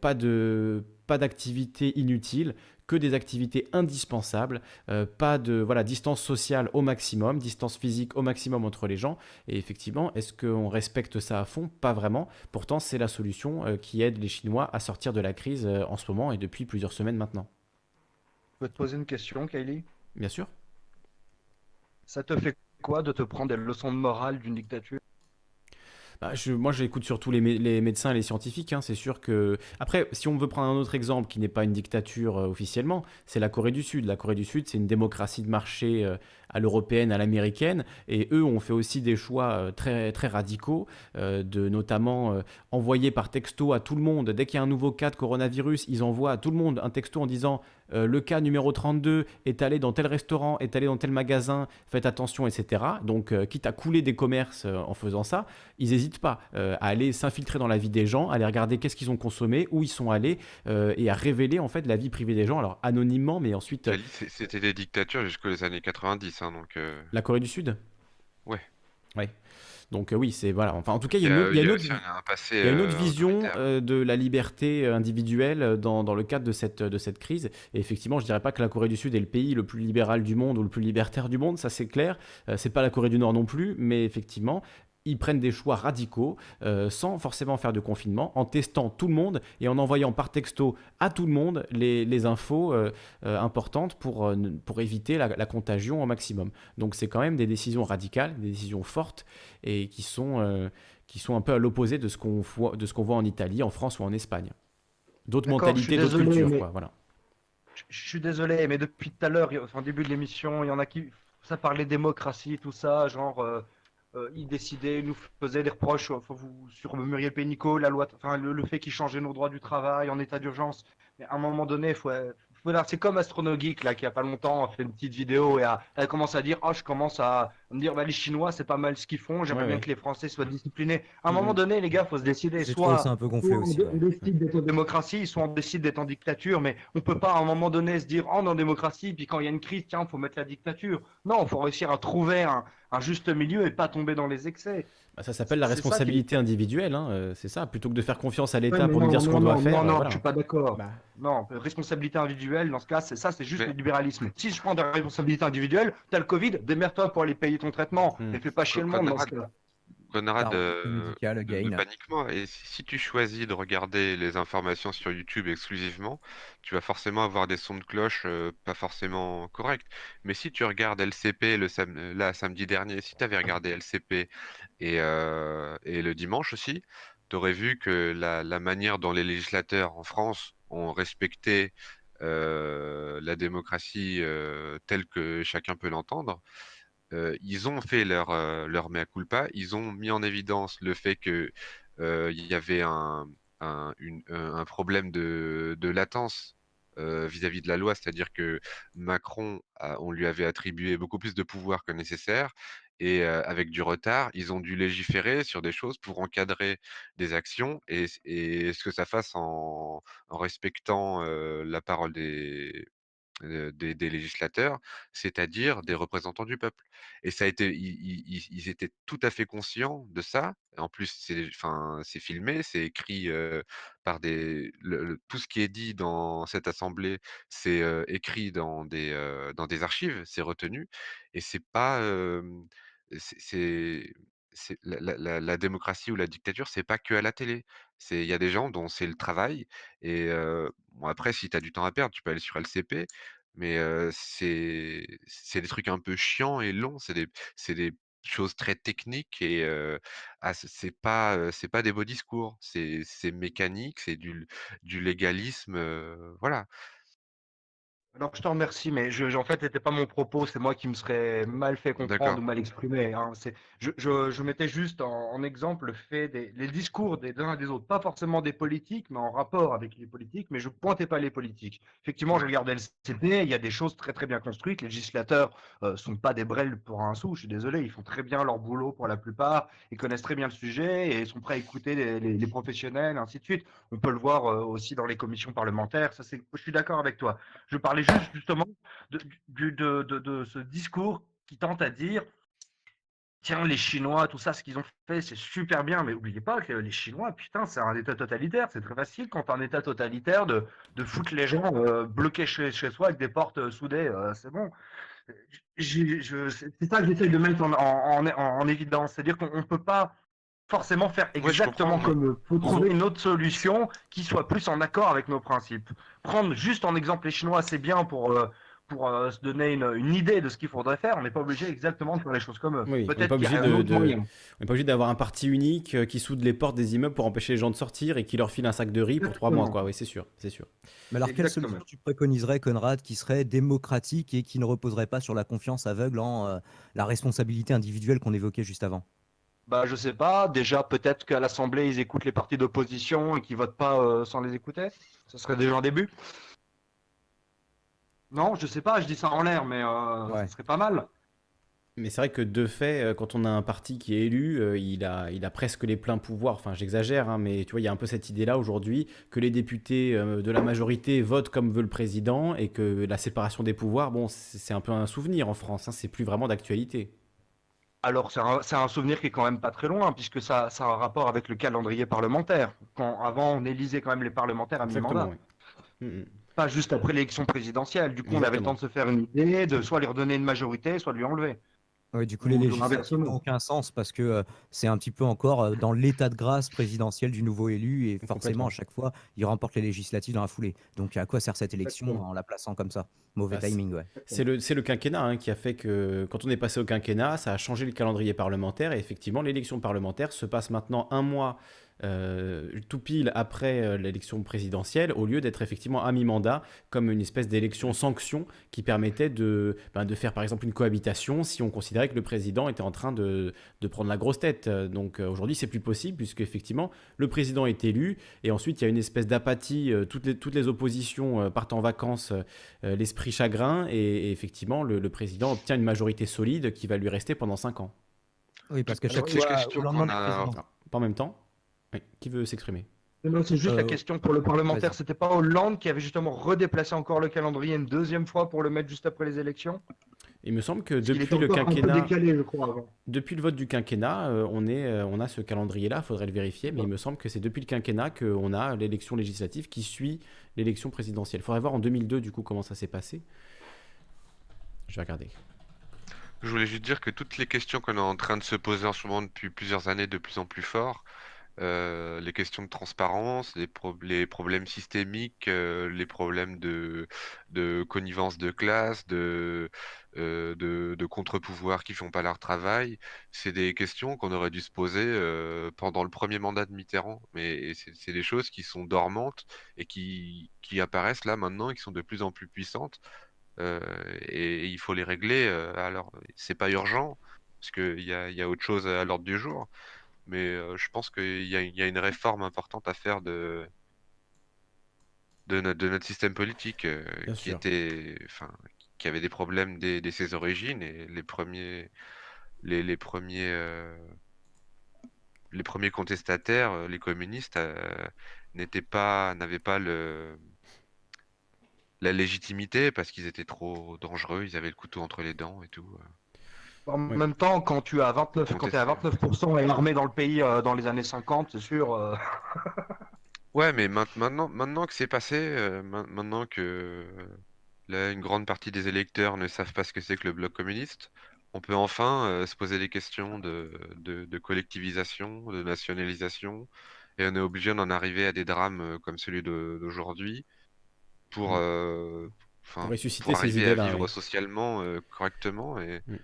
pas de pas d'activité inutile, que des activités indispensables, euh, pas de voilà distance sociale au maximum, distance physique au maximum entre les gens. Et effectivement, est-ce qu'on respecte ça à fond? Pas vraiment. Pourtant, c'est la solution euh, qui aide les Chinois à sortir de la crise euh, en ce moment et depuis plusieurs semaines maintenant. Je peux te poser une question, Kylie Bien sûr. Ça te fait quoi de te prendre des leçons de morale d'une dictature? Bah, moi, j'écoute surtout les médecins et les scientifiques. hein. C'est sûr que. Après, si on veut prendre un autre exemple qui n'est pas une dictature euh, officiellement, c'est la Corée du Sud. La Corée du Sud, c'est une démocratie de marché euh, à l'européenne, à l'américaine. Et eux ont fait aussi des choix euh, très, très radicaux, euh, de notamment euh, envoyer par texto à tout le monde, dès qu'il y a un nouveau cas de coronavirus, ils envoient à tout le monde un texto en disant euh, le cas numéro 32 est allé dans tel restaurant, est allé dans tel magasin, faites attention, etc. Donc, quitte à couler des commerces en faisant ça, ils n'hésitent pas à aller s'infiltrer dans la vie des gens, à aller regarder qu'est-ce qu'ils ont consommé, où ils sont allés, et à révéler en fait la vie privée des gens, alors anonymement, mais ensuite... c'était des dictatures jusqu'aux années 90, hein, donc. euh, La Corée du Sud? Ouais. Ouais. Donc oui, c'est voilà. Enfin, en tout cas, il y a une, autre- euh, vision euh, de la liberté euh, individuelle dans, dans le cadre de cette, de cette crise. Et effectivement, je dirais pas que la Corée du Sud est le pays le plus libéral du monde ou le plus libertaire du monde, ça c'est clair. Euh, c'est pas la Corée du Nord non plus, mais effectivement, ils prennent des choix radicaux euh, sans forcément faire de confinement, en testant tout le monde et en envoyant par texto à tout le monde les, les infos euh, euh, importantes pour, pour éviter la, la contagion au maximum. Donc c'est quand même des décisions radicales, des décisions fortes et qui sont, qui sont un peu à l'opposé de ce qu'on voit, de ce qu'on voit en Italie, en France ou en Espagne. D'autres mentalités, d'autres cultures, mais- quoi, voilà. Je je suis désolé, mais depuis tout à l'heure, enfin, au début de l'émission, il y en a qui. Ça parlait démocratie, tout ça, genre. euh, euh, ils décidaient, ils nous faisaient des reproches enfin, vous, sur Muriel Pénicaud, la loi, enfin, le, fait qu'ils changeaient nos droits du travail en état d'urgence. Mais à un moment donné, il faut. C'est comme Astronogeek, là, qui a pas longtemps a fait une petite vidéo et a, elle commence à dire Oh, je commence à me dire, bah, les Chinois, c'est pas mal ce qu'ils font, j'aimerais Ouais, bien ouais. que les Français soient disciplinés. À un Mhm. moment donné, les gars, faut se décider. Soit, un peu gonflé aussi, ouais. on décide d'être en démocratie, soit on décide d'être en dictature, mais on peut pas à un moment donné se dire, oh, on est en démocratie, puis quand il y a une crise, tiens, faut mettre la dictature. Non, il faut réussir à trouver un, un juste milieu et pas tomber dans les excès. Bah, ça s'appelle la qui- responsabilité individuelle, hein, euh, c'est ça. Plutôt que de faire confiance à l'État pour nous non, dire ce qu'on doit non, faire, Non, bah, non, voilà. je suis pas d'accord. Non, responsabilité individuelle, dans ce cas, c'est ça, c'est juste le libéralisme. Si je prends de la responsabilité individuelle, t'as le Covid, démerde-toi pour aller payer ton traitement. Hmm. Et fais pas chier le monde dans ce cas. Conrad, euh, ne- panique-moi. Et si, tu choisis de regarder les informations sur YouTube exclusivement, tu vas forcément avoir des sons de cloche euh, pas forcément corrects. Mais si tu regardes LCP le sam- là, samedi dernier, si tu avais regardé LCP et, euh, et le dimanche aussi, tu aurais vu que la, la manière dont les législateurs en France ont respecté euh, la démocratie euh, telle que chacun peut l'entendre, euh, ils ont fait leur, euh, leur mea culpa, ils ont mis en évidence le fait que euh, y avait un, un, problème de, de latence euh, vis-à-vis de la loi, c'est-à-dire que Macron, on lui avait attribué beaucoup plus de pouvoir que nécessaire, et euh, avec du retard, ils ont dû légiférer sur des choses pour encadrer des actions et, et ce que ça fasse en, respectant euh, la parole des, euh, des, des législateurs, c'est-à-dire des représentants du peuple. Et ça a été, ils, étaient tout à fait conscients de ça. En plus, c'est, enfin, filmé, c'est écrit euh, par des, tout ce qui est dit dans cette assemblée, c'est euh, écrit dans des, euh, dans des archives, c'est retenu, et c'est pas, euh, c'est, c'est- la, démocratie ou la dictature, c'est pas que à la télé. C'est, il y a des gens dont c'est le travail et après si tu as du temps à perdre, tu peux aller sur LCP, mais c'est des trucs un peu chiants et longs, c'est des des choses très techniques et heu, ah pas, pas des beaux discours, c'est mécanique, c'est du du légalisme, voilà. Alors, je te remercie, mais je, en fait, c'était pas mon propos, c'est moi qui me serais mal fait comprendre ou mal exprimé. hein. Je, je, je mettais juste en, en exemple le fait des les discours des uns et des autres, pas forcément des politiques, mais en rapport avec les politiques, mais je pointais pas les politiques. Effectivement, je regardais le CP, il y a des choses très très bien construites. Les législateurs euh, sont pas des brels pour un sou, je suis désolé, ils font très bien leur boulot pour la plupart, ils connaissent très bien le sujet et sont prêts à écouter les, les- les professionnels, ainsi de suite. On peut le voir euh, aussi dans les commissions parlementaires, ça c'est, je suis d'accord avec toi. Je parlais juste justement de, ce discours qui tente à dire tiens, les Chinois, tout ça, ce qu'ils ont fait, c'est super bien, mais n'oubliez pas que les Chinois, putain, c'est un État totalitaire. C'est très facile quand un État totalitaire de, de foutre les gens euh, bloqués chez, chez soi avec des portes euh, soudées. euh, c'est bon. C'est ça que j'essaye de mettre en, en, en- en évidence. C'est-à-dire qu'on ne peut pas forcément faire exactement comme eux. Il faut trouver une autre solution qui soit plus en accord avec nos principes. Prendre juste en exemple les Chinois, c'est bien pour, euh, pour euh, se donner une, une idée de ce qu'il faudrait faire. On n'est pas obligé exactement de faire les choses comme eux. Oui, on n'est Peut-être pas obligé on n'est pas d'avoir un parti unique euh, qui soude les portes des immeubles pour empêcher les gens de sortir et qui leur file un sac de riz pour trois mois, quoi. Oui, c'est sûr, c'est sûr. Mais alors, quelle solution tu préconiserais, Conrad, qui serait démocratique et qui ne reposerait pas sur la confiance aveugle en euh, la responsabilité individuelle qu'on évoquait juste avant? Bah, je sais pas. Déjà, peut-être qu'à l'Assemblée, ils écoutent les partis d'opposition et qu'ils votent pas euh, sans les écouter. Ce serait déjà un début. Non, je sais pas. Je dis ça en l'air, mais euh, ce serait pas mal. Mais c'est vrai que de fait, euh, quand on a un parti qui est élu, il a, il a presque les pleins pouvoirs. Enfin, j'exagère, hein, mais tu vois, il y a un peu cette idée-là aujourd'hui que les députés de la majorité votent comme veut le président et que la séparation des pouvoirs, bon, c'est c'est un peu un souvenir en France. hein, c'est plus vraiment d'actualité. Alors, c'est un, souvenir qui est quand même pas très loin, puisque ça, ça a un rapport avec le calendrier parlementaire. Quand, avant, on élisait quand même les parlementaires à mi-mandat. Oui. Mm, mm. Pas juste après l'élection présidentielle. Du coup, on avait le temps de se faire une idée, de soit lui redonner une majorité, soit de lui enlever. Ouais, du coup, les législatives n'ont aucun sens parce que euh, c'est un petit peu encore euh, dans l'état de grâce présidentiel du nouveau élu et forcément, à chaque fois, il remporte les législatives dans la foulée. Donc, à quoi sert cette élection Exactement. en la plaçant comme ça? Mauvais Bah, timing, ouais. C'est le, c'est le quinquennat hein, qui a fait que quand on est passé au quinquennat, ça a changé le calendrier parlementaire et effectivement l'élection parlementaire se passe maintenant un mois euh, tout pile après euh, l'élection présidentielle au lieu d'être effectivement à mi-mandat comme une espèce d'élection sanction qui permettait de, ben, de faire par exemple une cohabitation si on considérait que le président était en train de, de prendre la grosse tête. Donc euh, aujourd'hui c'est plus possible puisque effectivement le président est élu et ensuite il y a une espèce d'apathie, euh, toutes, les, toutes les oppositions euh, partent en vacances euh, l'esprit chagrin et, et effectivement le, le président obtient une majorité solide qui va lui rester pendant 5 ans. Oui, parce Alors, chaque fois, qu'on du a- pas en même temps. Oui, Qui veut s'exprimer Non, c'est juste la Euh, question pour le parlementaire. C'était pas Hollande qui avait justement redéplacé encore le calendrier une deuxième fois pour le mettre juste après les élections Il me semble que depuis le quinquennat, décalé, je crois, avant. depuis le vote du quinquennat, euh, on, est, euh, on a ce calendrier-là, il faudrait le vérifier, mais il me semble que c'est depuis le quinquennat qu'on a l'élection législative qui suit l'élection présidentielle. Il faudrait voir en 2002 du coup comment ça s'est passé. Je vais regarder. Je voulais juste dire que toutes les questions qu'on est en train de se poser en ce moment depuis plusieurs années de plus en plus fort, euh, les questions de transparence, les, pro- les problèmes systémiques, euh, les problèmes de, de connivence de classe, de, euh, contre-pouvoirs qui font pas leur travail, c'est des questions qu'on aurait dû se poser pendant le premier mandat de Mitterrand. Mais c'est des choses qui sont dormantes et qui, apparaissent là maintenant qui sont de plus en plus puissantes. Et, il faut les régler. alors, c'est pas urgent, parce qu'il y y a autre chose à l'ordre du jour, mais euh, je pense qu'il y a, il y a une réforme importante à faire de, de, notre, de notre système politique, euh, qui sûr. était, enfin, qui avait des problèmes dès, dès ses origines, et les premiers, les, les premiers, euh, les premiers contestataires, les communistes, euh, n'étaient pas, n'avaient pas le la légitimité parce qu'ils étaient trop dangereux, ils avaient le couteau entre les dents et tout. En même temps, quand tu as 29, quand es à 29% et armé dans le pays euh, dans les années 50, c'est sûr. euh, Ouais, mais maint- maintenant, maintenant que c'est passé, euh, main- maintenant que là, une grande partie des électeurs ne savent pas ce que c'est que le bloc communiste, on peut enfin euh, se poser des questions de, de, de collectivisation, de nationalisation, et on est obligé d'en arriver à des drames comme celui de- d'aujourd'hui pour, Mm. euh, enfin, Pour ressusciter pour ces arriver à idées-là, vivre oui. socialement euh, correctement et Mm.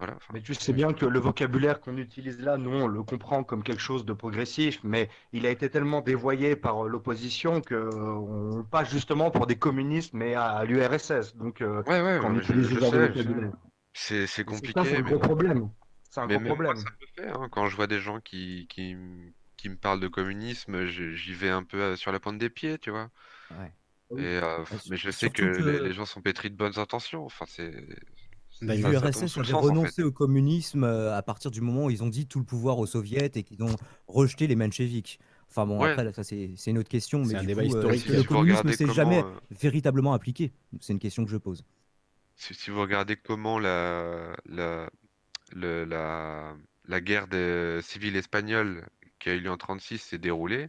Voilà. enfin, Mais tu sais bien que le vocabulaire qu'on utilise là, nous, on le comprend comme quelque chose de progressif, mais il a été tellement dévoyé par euh, l'opposition que euh, passe justement pour des communistes, mais à, à l'URSS. Donc, euh, Ouais, ouais, on utilise ce. C'est compliqué, c'est un gros problème. C'est un Mais gros moi, problème. ça me fait, hein, quand je vois des gens qui, qui, me parlent de communisme, j'y vais un peu sur la pointe des pieds, tu vois. Ouais. Et, euh, Ouais, mais je sais que, surtout les, que- les gens sont pétris de bonnes intentions. Enfin, c'est. Bah, ça- ça tombe L'URSS sous le avait sens, en fait. renoncé au communisme euh, à partir du moment où ils ont dit tout le pouvoir aux soviets et qu'ils ont rejeté les mencheviks. Enfin bon, Ouais. après, ça c'est une autre question, mais un du débat coup, historique. est-ce que Si le communisme regardez s'est jamais euh, véritablement appliqué C'est une question que je pose. Si, si vous regardez comment la, la, le- la, la guerre de- civile espagnole qui a eu lieu en 36 s'est déroulée,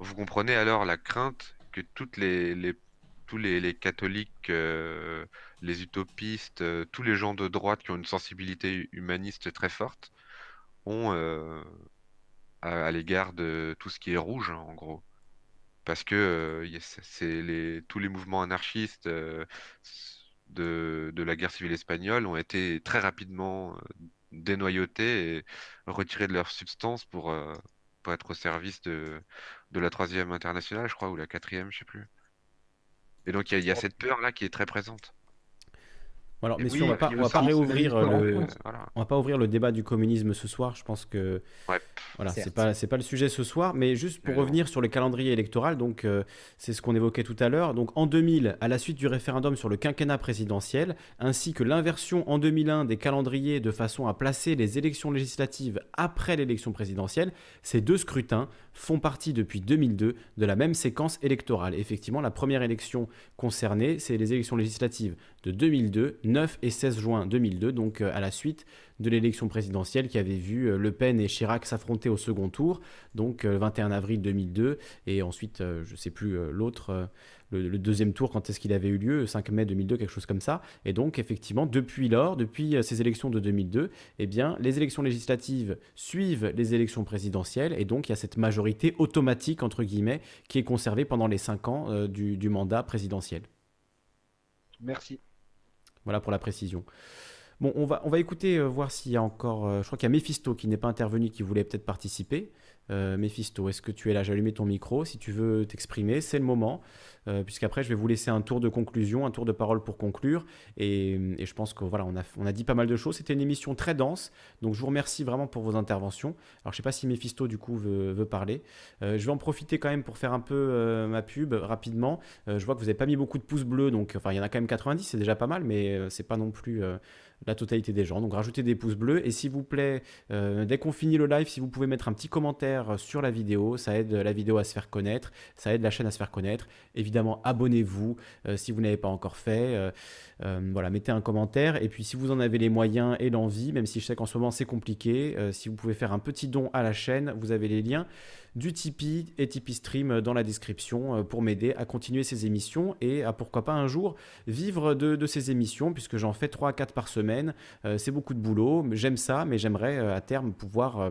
vous comprenez alors la crainte que toutes les, les- tous les, les catholiques, euh, les utopistes, euh, tous les gens de droite qui ont une sensibilité humaniste très forte ont euh, à, l'égard de tout ce qui est rouge, hein, en gros. Parce que euh, c'est tous les mouvements anarchistes de, la guerre civile espagnole ont été très rapidement dénoyautés et retirés de leur substance pour, être au service de, la troisième internationale, je crois, ou la quatrième, je sais plus. Et donc il y y a cette peur-là qui est très présente. Alors, Et messieurs, oui, on va pas, on va pas réouvrir en le, voilà. on va pas ouvrir le débat du communisme ce soir. Je pense que Ouais. voilà, c'est pas c'est pas le sujet ce soir. Mais juste pour Mais non. revenir sur le calendrier électoral, donc euh, c'est ce qu'on évoquait tout à l'heure. Donc en 2000, à la suite du référendum sur le quinquennat présidentiel, ainsi que l'inversion en 2001 des calendriers de façon à placer les élections législatives après l'élection présidentielle, ces deux scrutins font partie depuis 2002 de la même séquence électorale. Effectivement, la première élection concernée, c'est les élections législatives de 2002, 9 et 16 juin 2002, donc à la suite de l'élection présidentielle qui avait vu Le Pen et Chirac s'affronter au second tour, donc le 21 avril 2002, et ensuite, je ne sais plus l'autre le, deuxième tour, quand est-ce qu'il avait eu lieu 5 mai 2002, quelque chose comme ça. Et donc, effectivement, depuis lors, depuis euh, ces élections de 2002, eh bien, les élections législatives suivent les élections présidentielles. Et donc, il y a cette majorité automatique, entre guillemets, qui est conservée pendant les 5 ans euh, du, mandat présidentiel. Merci. Voilà pour la précision. Bon, on va, écouter, euh, voir s'il y a encore. je crois qu'il y a Mephisto qui n'est pas intervenu, qui voulait peut-être participer. Mephisto, est-ce que tu es là? J'ai allumé ton micro. Si tu veux t'exprimer, c'est le moment. Euh, puisqu'après je vais vous laisser un tour de conclusion, un tour de parole pour conclure. Et, je pense que voilà, on a, on a dit pas mal de choses. C'était une émission très dense, donc je vous remercie vraiment pour vos interventions. Alors je sais pas si Mephisto du coup veut, veut parler. Euh, je vais en profiter quand même pour faire un peu euh, ma pub rapidement. je vois que vous n'avez pas mis beaucoup de pouces bleus, donc enfin il y en a quand même 90, c'est déjà pas mal, mais c'est pas non plus la totalité des gens. Donc rajoutez des pouces bleus et s'il vous plaît, dès qu'on finit le live, si vous pouvez mettre un petit commentaire sur la vidéo, ça aide la vidéo à se faire connaître, ça aide la chaîne à se faire connaître. Évidemment, abonnez-vous euh, si vous n'avez pas encore fait. Euh, euh, voilà, mettez un commentaire. Et puis, si vous en avez les moyens et l'envie, même si je sais qu'en ce moment c'est compliqué, si vous pouvez faire un petit don à la chaîne, vous avez les liens du Tipeee et Tipeee Stream dans la description pour m'aider à continuer ces émissions et à pourquoi pas un jour vivre de, ces émissions puisque j'en fais 3 à 4 par semaine. c'est beaucoup de boulot, j'aime ça, mais j'aimerais à terme pouvoir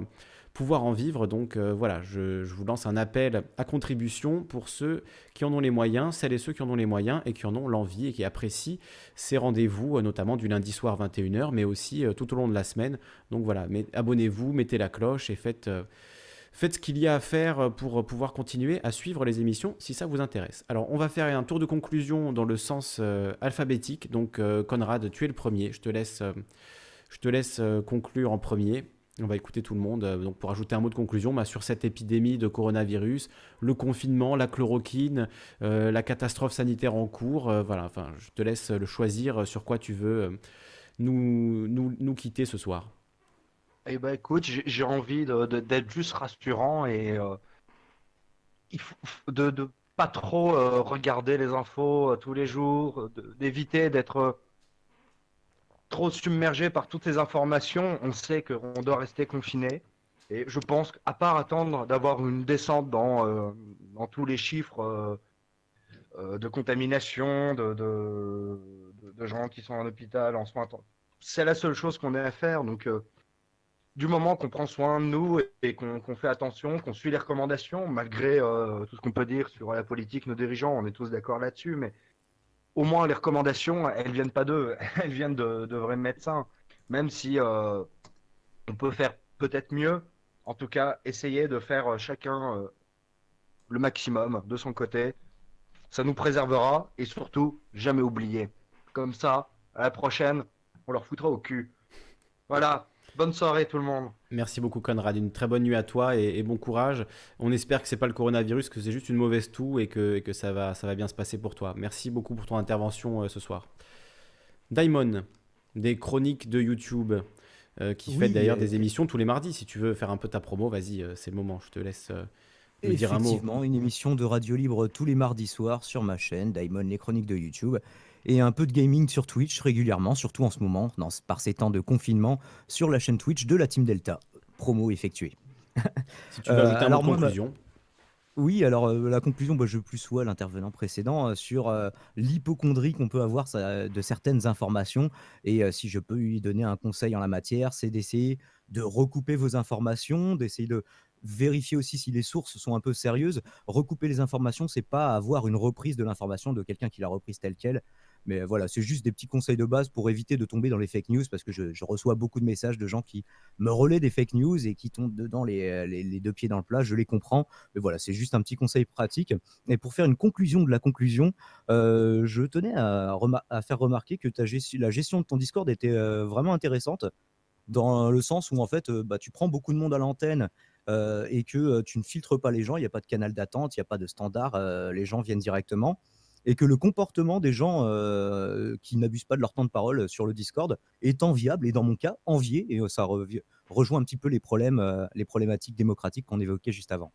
pouvoir en vivre. Donc euh, voilà, je, vous lance un appel à contribution pour ceux qui en ont les moyens, celles et ceux qui en ont les moyens et qui en ont l'envie et qui apprécient ces rendez-vous, euh, notamment du lundi soir 21h, mais aussi euh, tout au long de la semaine. Donc voilà, abonnez-vous, mettez la cloche et faites... Faites ce qu'il y a à faire pour pouvoir continuer à suivre les émissions si ça vous intéresse. Alors, on va faire un tour de conclusion dans le sens alphabétique. Donc, Conrad, tu es le premier. Je te laisse, je te laisse conclure en premier. On va écouter tout le monde. Euh, donc pour ajouter un mot de conclusion, bah, sur cette épidémie de coronavirus, le confinement, la chloroquine, euh, la catastrophe sanitaire en cours, euh, voilà, enfin, je te laisse le choisir sur quoi tu veux nous, nous, nous quitter ce soir. Eh ben écoute, j'ai envie d'être juste rassurant et faut de, de pas trop regarder les infos tous les jours, d'éviter d'être trop submergé par toutes ces informations, on sait qu'on doit rester confiné. Et je pense qu'à part attendre d'avoir une descente dans, euh, tous les chiffres euh, euh, de contamination, de, gens qui sont en hôpital en soins, c'est la seule chose qu'on ait à faire. Donc, du moment qu'on prend soin de nous et qu'on fait attention, qu'on suit les recommandations, malgré tout ce qu'on peut dire sur la politique, nos dirigeants, on est tous d'accord là-dessus, mais au moins les recommandations, elles viennent pas d'eux, elles viennent de, vrais médecins. Même si euh, on peut faire peut-être mieux, en tout cas, essayer de faire euh, chacun euh, le maximum de son côté. Ça nous préservera et surtout, jamais oublier. Comme ça, à la prochaine, on leur foutra au cul. Voilà, Bonne soirée tout le monde. Merci beaucoup Conrad, une très bonne nuit à toi et, bon courage. On espère que c'est pas le coronavirus, que c'est juste une mauvaise toux et que, que, ça, va, ça va bien se passer pour toi. Merci beaucoup pour ton intervention euh, ce soir. Daimon, des chroniques de YouTube, euh, qui fait d'ailleurs des émissions tous les mardis. Si tu veux faire un peu ta promo, vas-y, euh, c'est le moment, je te laisse. me dire un mot. Effectivement, une émission de radio libre tous les mardis soirs sur ma chaîne, Daimon, les chroniques de YouTube et un peu de gaming sur Twitch régulièrement, surtout en ce moment, par ces temps de confinement, sur la chaîne Twitch de la Team Delta. Promo effectuée. Si tu veux ajouter euh, alors, conclusion. Oui, alors euh, la conclusion, bah, je plus sois l'intervenant précédent euh, sur l'hypochondrie qu'on peut avoir de certaines informations. Et si je peux lui donner un conseil en la matière, c'est d'essayer de recouper vos informations, d'essayer de vérifier aussi si les sources sont un peu sérieuses. Recouper les informations, c'est pas avoir une reprise de l'information de quelqu'un qui l'a reprise telle quelle. Mais voilà, c'est juste des petits conseils de base pour éviter de tomber dans les fake news parce que je, reçois beaucoup de messages de gens qui me relaient des fake news et qui tombent dedans les, les, deux pieds dans le plat. Je les comprends. Mais voilà, c'est juste un petit conseil pratique. Et pour faire une conclusion de la conclusion, euh, je tenais à, faire remarquer que la gestion de ton Discord était euh, vraiment intéressante dans le sens où en fait, euh, bah, tu prends beaucoup de monde à l'antenne. et que tu ne filtres pas les gens, il n'y a pas de canal d'attente, il n'y a pas de standard, les gens viennent directement et que le comportement des gens euh, qui n'abusent pas de leur temps de parole sur le Discord est enviable et dans mon cas envié et ça rejoint un petit peu les problèmes, euh, les problématiques démocratiques qu'on évoquait juste avant.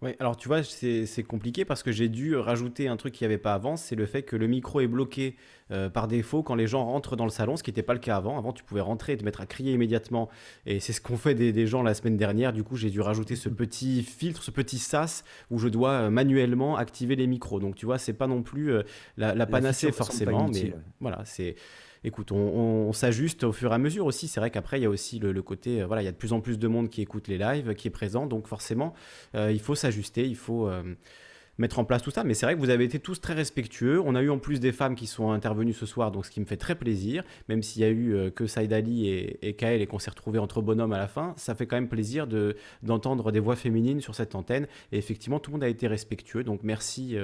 Ouais, alors tu vois, c'est compliqué parce que j'ai dû rajouter un truc qu'il n'y avait pas avant, c'est le fait que le micro est bloqué euh, par défaut quand les gens rentrent dans le salon, ce qui n'était pas le cas avant. Avant, tu pouvais rentrer et te mettre à crier immédiatement, et c'est ce qu'ont fait des, des gens la semaine dernière. Du coup, j'ai dû rajouter ce petit filtre, ce petit sas où je dois euh, manuellement activer les micros. Donc tu vois, c'est pas non plus euh, la, la panacée forcément, mais voilà, c'est Écoute, on, s'ajuste au fur et à mesure aussi. C'est vrai qu'après, il y a aussi le, côté, euh, voilà, il y a de plus en plus de monde qui écoute les lives, qui est présent. Donc forcément, euh, il faut s'ajuster, il faut euh, mettre en place tout ça. Mais c'est vrai que vous avez été tous très respectueux. On a eu en plus des femmes qui sont intervenues ce soir, donc ce qui me fait très plaisir. Même s'il y a eu que Saïd Ali et, et Kael et qu'on s'est retrouvés entre bonhommes à la fin, ça fait quand même plaisir de, d'entendre des voix féminines sur cette antenne. Et effectivement, tout le monde a été respectueux. Donc merci.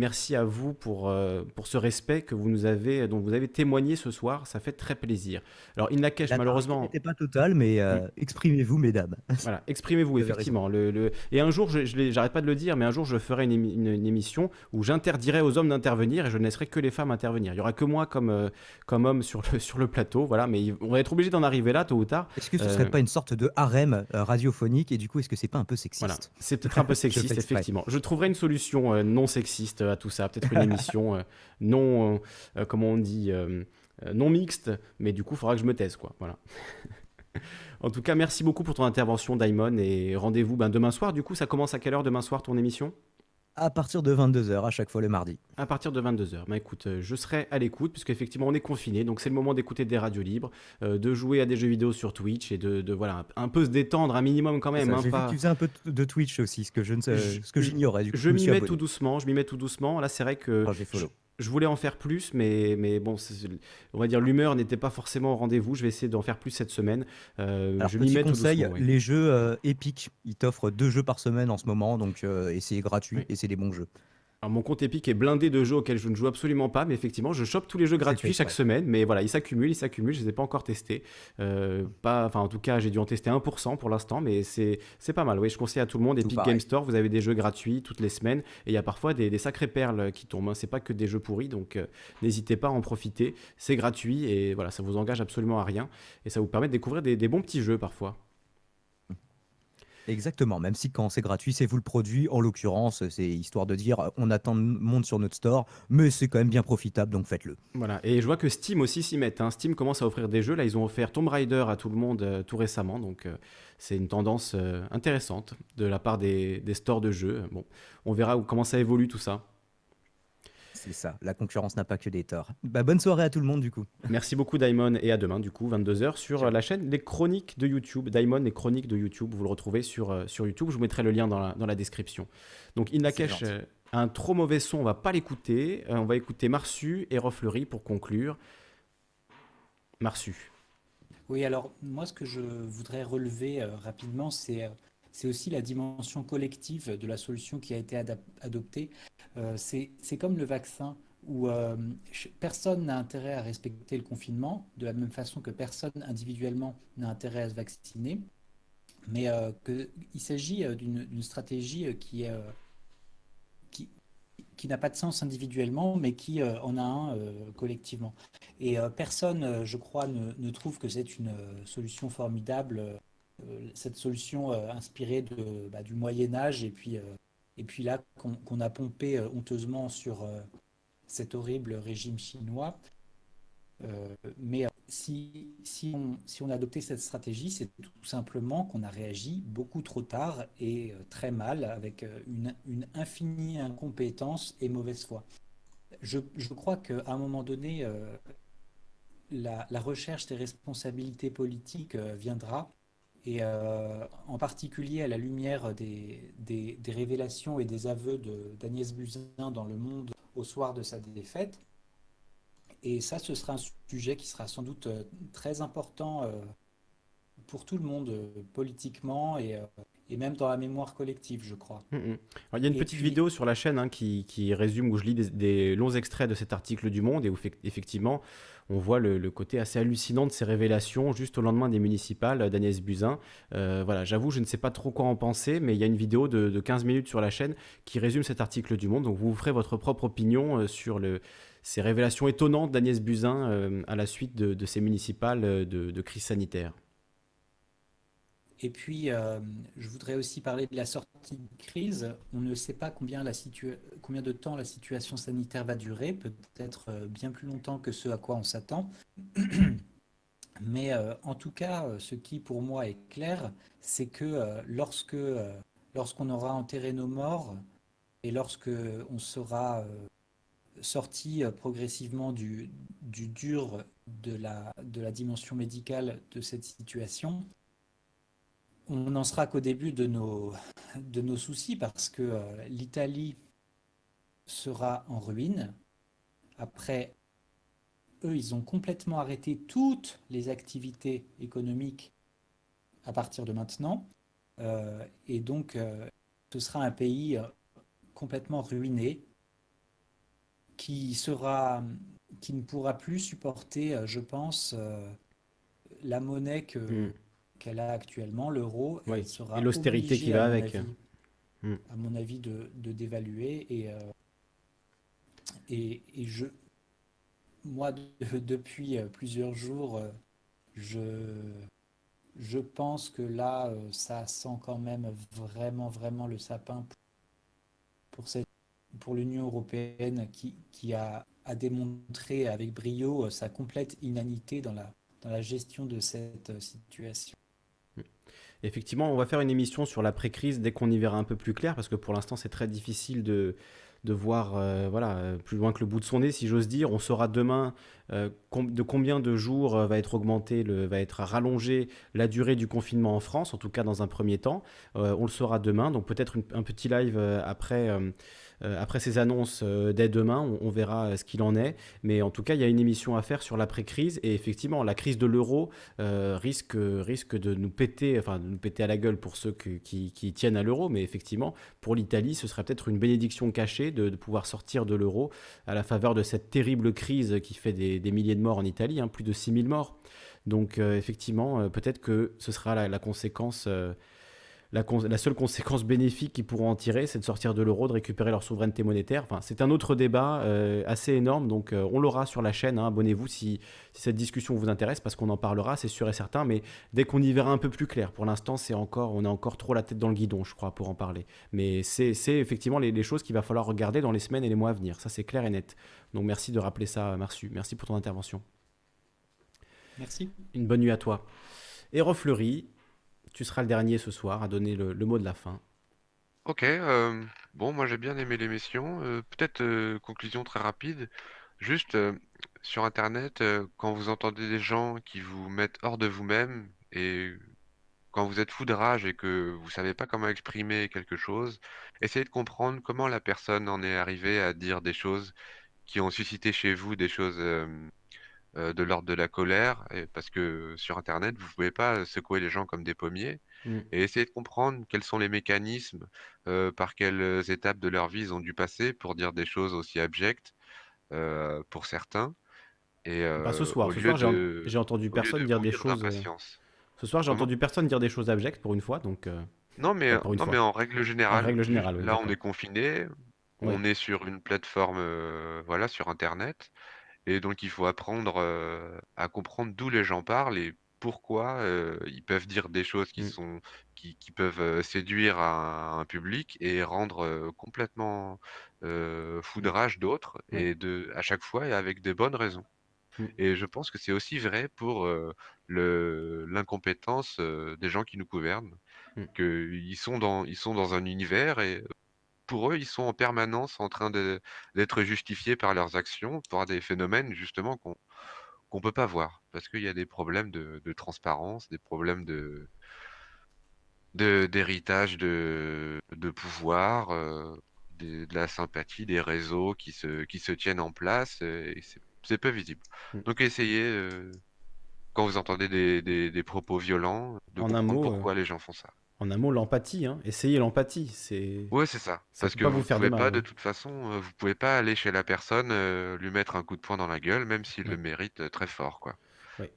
Merci à vous pour, euh, pour ce respect que vous nous avez, dont vous avez témoigné ce soir. Ça fait très plaisir. Alors, Inlakesh, La malheureusement. n'était pas totale, mais euh, exprimez-vous, mesdames. Voilà, exprimez-vous effectivement. Le, le- Et un jour, je, j'arrête pas de le dire, mais un jour, je ferai une, émi- une- une émission où j'interdirai aux hommes d'intervenir et je ne laisserai que les femmes intervenir. Il y aura que moi comme, euh, comme homme sur le, sur le plateau, voilà. Mais on va être obligé d'en arriver là, tôt ou tard. Est-ce que ce Euh, serait pas une sorte de harem radiophonique? Et du coup, est-ce que c'est pas un peu sexiste? Voilà, c'est peut-être un peu sexiste, effectivement. Je trouverai une solution non sexiste à tout ça, peut-être une émission euh, non, euh, euh, comment on dit, non mixte, mais du coup, il faudra que je me taise, quoi. Voilà. en tout cas, merci beaucoup pour ton intervention, Daimon, et rendez-vous ben, demain soir. Du coup, ça commence à quelle heure demain soir ton émission? À partir de 22h à chaque fois le mardi. À partir de 22h. Ben écoute, euh, je serai à l'écoute, puisque effectivement on est confiné, donc c'est le moment d'écouter des radios libres, euh, de jouer à des jeux vidéo sur Twitch et de, de, voilà, un, peu se détendre un minimum quand même. Hein, pas- tu faisais un peu de Twitch aussi, ce que je ne sais- Je- ce que j'ignorais. Je m'y mets abonné. tout doucement, je m'y mets tout doucement. Là, c'est vrai que Ah, j'ai follow. je, je voulais en faire plus, mais, mais bon, on va dire l'humeur n'était pas forcément au rendez-vous. Je vais essayer d'en faire plus cette semaine. Euh, Alors, je m'y mets conseil, doucement. oui. les jeux euh, Epic, ils t'offrent deux jeux par semaine en ce moment, donc euh, et c'est gratuit Oui. et c'est des bons jeux. Alors, mon compte Epic est blindé de jeux auxquels je ne joue absolument pas, mais effectivement, je chope tous les jeux gratuits chaque semaine. Mais voilà, ils s'accumulent, ils s'accumulent. Je ne les ai pas encore testés. Euh, pas, enfin, en tout cas, j'ai dû en tester 1% pour l'instant, mais c'est pas mal. Oui, je conseille à tout le monde. Epic. Game Store, vous avez des jeux gratuits toutes les semaines. Et il y a parfois des, des sacrées perles qui tombent. hein. C'est pas que des jeux pourris, donc euh, n'hésitez pas à en profiter. C'est gratuit et voilà, ça vous engage absolument à rien. Et ça vous permet de découvrir des, des bons petits jeux parfois. Exactement, même si quand c'est gratuit, c'est vous le produit. En l'occurrence, c'est histoire de dire on attend de monde sur notre store, mais c'est quand même bien profitable, donc faites-le. Voilà, et je vois que Steam aussi s'y met. hein. Steam commence à offrir des jeux. Là, ils ont offert Tomb Raider à tout le monde euh, tout récemment. Donc, euh, c'est une tendance euh, intéressante de la part des, stores de jeux. Bon, on verra comment ça évolue tout ça. C'est ça, la concurrence n'a pas que des torts. Bah, bonne soirée à tout le monde du coup. Merci beaucoup, Daimon, et à demain, du coup, 22h, sur euh, la chaîne Les Chroniques de YouTube. Daimon, Les Chroniques de YouTube, vous le retrouvez sur, euh, sur YouTube. Je vous mettrai le lien dans la, dans la description. Donc, Inlakesh gentil. euh, a un trop mauvais son, on va pas l'écouter. Euh, on va écouter Marsu et Rofleury pour conclure. Marsu. Oui, alors moi, ce que je voudrais relever euh, rapidement, c'est euh, c'est aussi la dimension collective de la solution qui a été adoptée. Euh, c'est comme le vaccin où euh, personne n'a intérêt à respecter le confinement, de la même façon que personne individuellement n'a intérêt à se vacciner, mais euh, il s'agit euh, d'une stratégie euh, qui qui, qui n'a pas de sens individuellement, mais qui en a un collectivement. Et personne, je crois, ne, trouve que c'est une solution formidable, cette solution euh, inspirée bah, du Moyen Âge, et puis, euh, et puis là, qu'on a pompé euh, honteusement sur euh, cet horrible régime chinois. Euh, mais euh, si, si, on, si on a adopté cette stratégie, c'est tout simplement qu'on a réagi beaucoup trop tard et euh, très mal, avec euh, une, infinie incompétence et mauvaise foi. Je, je crois qu'à un moment donné, euh, la, recherche des responsabilités politiques euh, viendra, et euh, en particulier à la lumière des, des, révélations et des aveux de- d'Agnès Buzyn dans Le Monde au soir de sa défaite. Et ça, ce sera un sujet qui sera sans doute euh, très important euh, pour tout le monde, politiquement et, et même dans la mémoire collective, je crois. Mm, mm. Alors, il y a une Et petite puis- vidéo sur la chaîne hein, qui, qui résume, où je lis des, des longs extraits de cet article du Monde, et où effectivement, on voit le, le côté assez hallucinant de ces révélations juste au lendemain des municipales d'Agnès Buzyn. Euh, voilà, j'avoue, je ne sais pas trop quoi en penser, mais il y a une vidéo de, de 15 minutes sur la chaîne qui résume cet article du Monde, donc vous ferez votre propre opinion euh, sur le, ces révélations étonnantes d'Agnès Buzyn euh, à la suite de, de ces municipales de, de crise sanitaire. Et puis, euh, je voudrais aussi parler de la sortie de crise. On ne sait pas combien, de temps la situation sanitaire va durer, peut-être euh, bien plus longtemps que ce à quoi on s'attend. Mais euh, en tout cas, ce qui pour moi est clair, c'est que lorsque lorsqu'on aura enterré nos morts et lorsque on sera sorti progressivement du, du dur de la, de la dimension médicale de cette situation, on n'en sera qu'au début de nos, soucis parce que euh, l'Italie sera en ruine. Après, eux, ils ont complètement arrêté toutes les activités économiques à partir de maintenant. Euh, et donc, euh, ce sera un pays complètement ruiné qui ne pourra plus supporter, je pense, la monnaie que, hmm qu'elle a actuellement, l'euro, oui. sera et l'austérité qui va avec. Hmm. À mon avis, de, de dévaluer. Et, euh, et, et, je, moi, depuis euh, plusieurs jours, euh, je, je pense que là, ça sent quand même vraiment, vraiment le sapin pour, cette, pour l'Union européenne qui, qui a, a démontré avec brio sa complète inanité dans la, dans la gestion de cette situation. Effectivement, on va faire une émission sur l'après-crise dès qu'on y verra un peu plus clair, parce que pour l'instant, c'est très difficile de, de voir euh, voilà, plus loin que le bout de son nez, si j'ose dire. On saura demain euh, de combien de jours euh, va être augmenté, va être rallongé la durée du confinement en France, en tout cas dans un premier temps. on le saura demain, donc peut-être un petit live après euh, après ces annonces euh, dès demain, on, verra euh, ce qu'il en est. Mais en tout cas, il y a une émission à faire sur l'après-crise. Et effectivement, la crise de l'euro risque, risque de nous péter, enfin de nous péter à la gueule pour ceux qui, tiennent à l'euro. Mais effectivement, pour l'Italie, ce serait peut-être une bénédiction cachée de, pouvoir sortir de l'euro à la faveur de cette terrible crise qui fait des, milliers de morts en Italie, hein, plus de 6000 morts. Donc effectivement, peut-être que ce sera la conséquence la, seule conséquence bénéfique qu'ils pourront en tirer, c'est de sortir de l'euro, de récupérer leur souveraineté monétaire. Enfin, c'est un autre débat euh, assez énorme, donc euh, on l'aura sur la chaîne. Hein. Abonnez-vous si, cette discussion vous intéresse, parce qu'on en parlera, c'est sûr et certain. Mais dès qu'on y verra un peu plus clair, pour l'instant, c'est encore, on a encore trop la tête dans le guidon, je crois, pour en parler. Mais c'est effectivement les, choses qu'il va falloir regarder dans les semaines et les mois à venir. Ça, c'est clair et net. Donc merci de rappeler ça, Marsu. Merci pour ton intervention. Merci. Une bonne nuit à toi. Et Fleury, tu seras le dernier ce soir à donner le, mot de la fin. Ok, euh, bon, moi j'ai bien aimé l'émission. Euh, peut-être euh, conclusion très rapide. Juste sur Internet, quand vous entendez des gens qui vous mettent hors de vous-même et quand vous êtes fou de rage et que vous savez pas comment exprimer quelque chose, essayez de comprendre comment la personne en est arrivée à dire des choses qui ont suscité chez vous des choses euh, de l'ordre de la colère, parce que sur Internet, vous ne pouvez pas secouer les gens comme des pommiers, mmh. et essayer de comprendre quels sont les mécanismes, euh, par quelles étapes de leur vie ils ont dû passer pour dire des choses aussi abjectes euh, pour certains. Et bah, ce soir, ce soir j'ai entendu personne dire des choses. Ce soir, j'ai entendu personne dire des choses abjectes pour une fois, donc. Non, mais, non mais en règle générale, règle générale là, on est confiné, on est sur une plateforme, voilà, sur Internet. Et donc, il faut apprendre à comprendre d'où les gens parlent et pourquoi ils peuvent dire des choses qui mmh. sont qui, qui peuvent séduire un, public et rendre complètement fou de mmh. rage d'autres et de à chaque fois et avec des bonnes raisons. Mmh. Et je pense que c'est aussi vrai pour le l'incompétence des gens qui nous gouvernent, qu'ils sont dans ils sont dans un univers et pour eux, ils sont en permanence en train d'être justifiés par leurs actions, par des phénomènes justement qu'on qu'on peut pas voir, parce qu'il y a des problèmes de, transparence, des problèmes de d'héritage de, de, pouvoir, euh, de, la sympathie, des réseaux qui se, qui se tiennent en place, et c'est peu visible. Mmh. Donc essayez, euh, quand vous entendez des, des, propos violents, de comprendre pourquoi euh, les gens font ça en un mot, l'empathie. Hein. Essayez l'empathie. C'est... Ouais, c'est ça. Parce que vous, pouvez pas, de hein. toute façon, euh, vous pouvez pas aller chez la personne, euh, lui mettre un coup de poing dans la gueule, même s'il le mérite euh, très fort, quoi.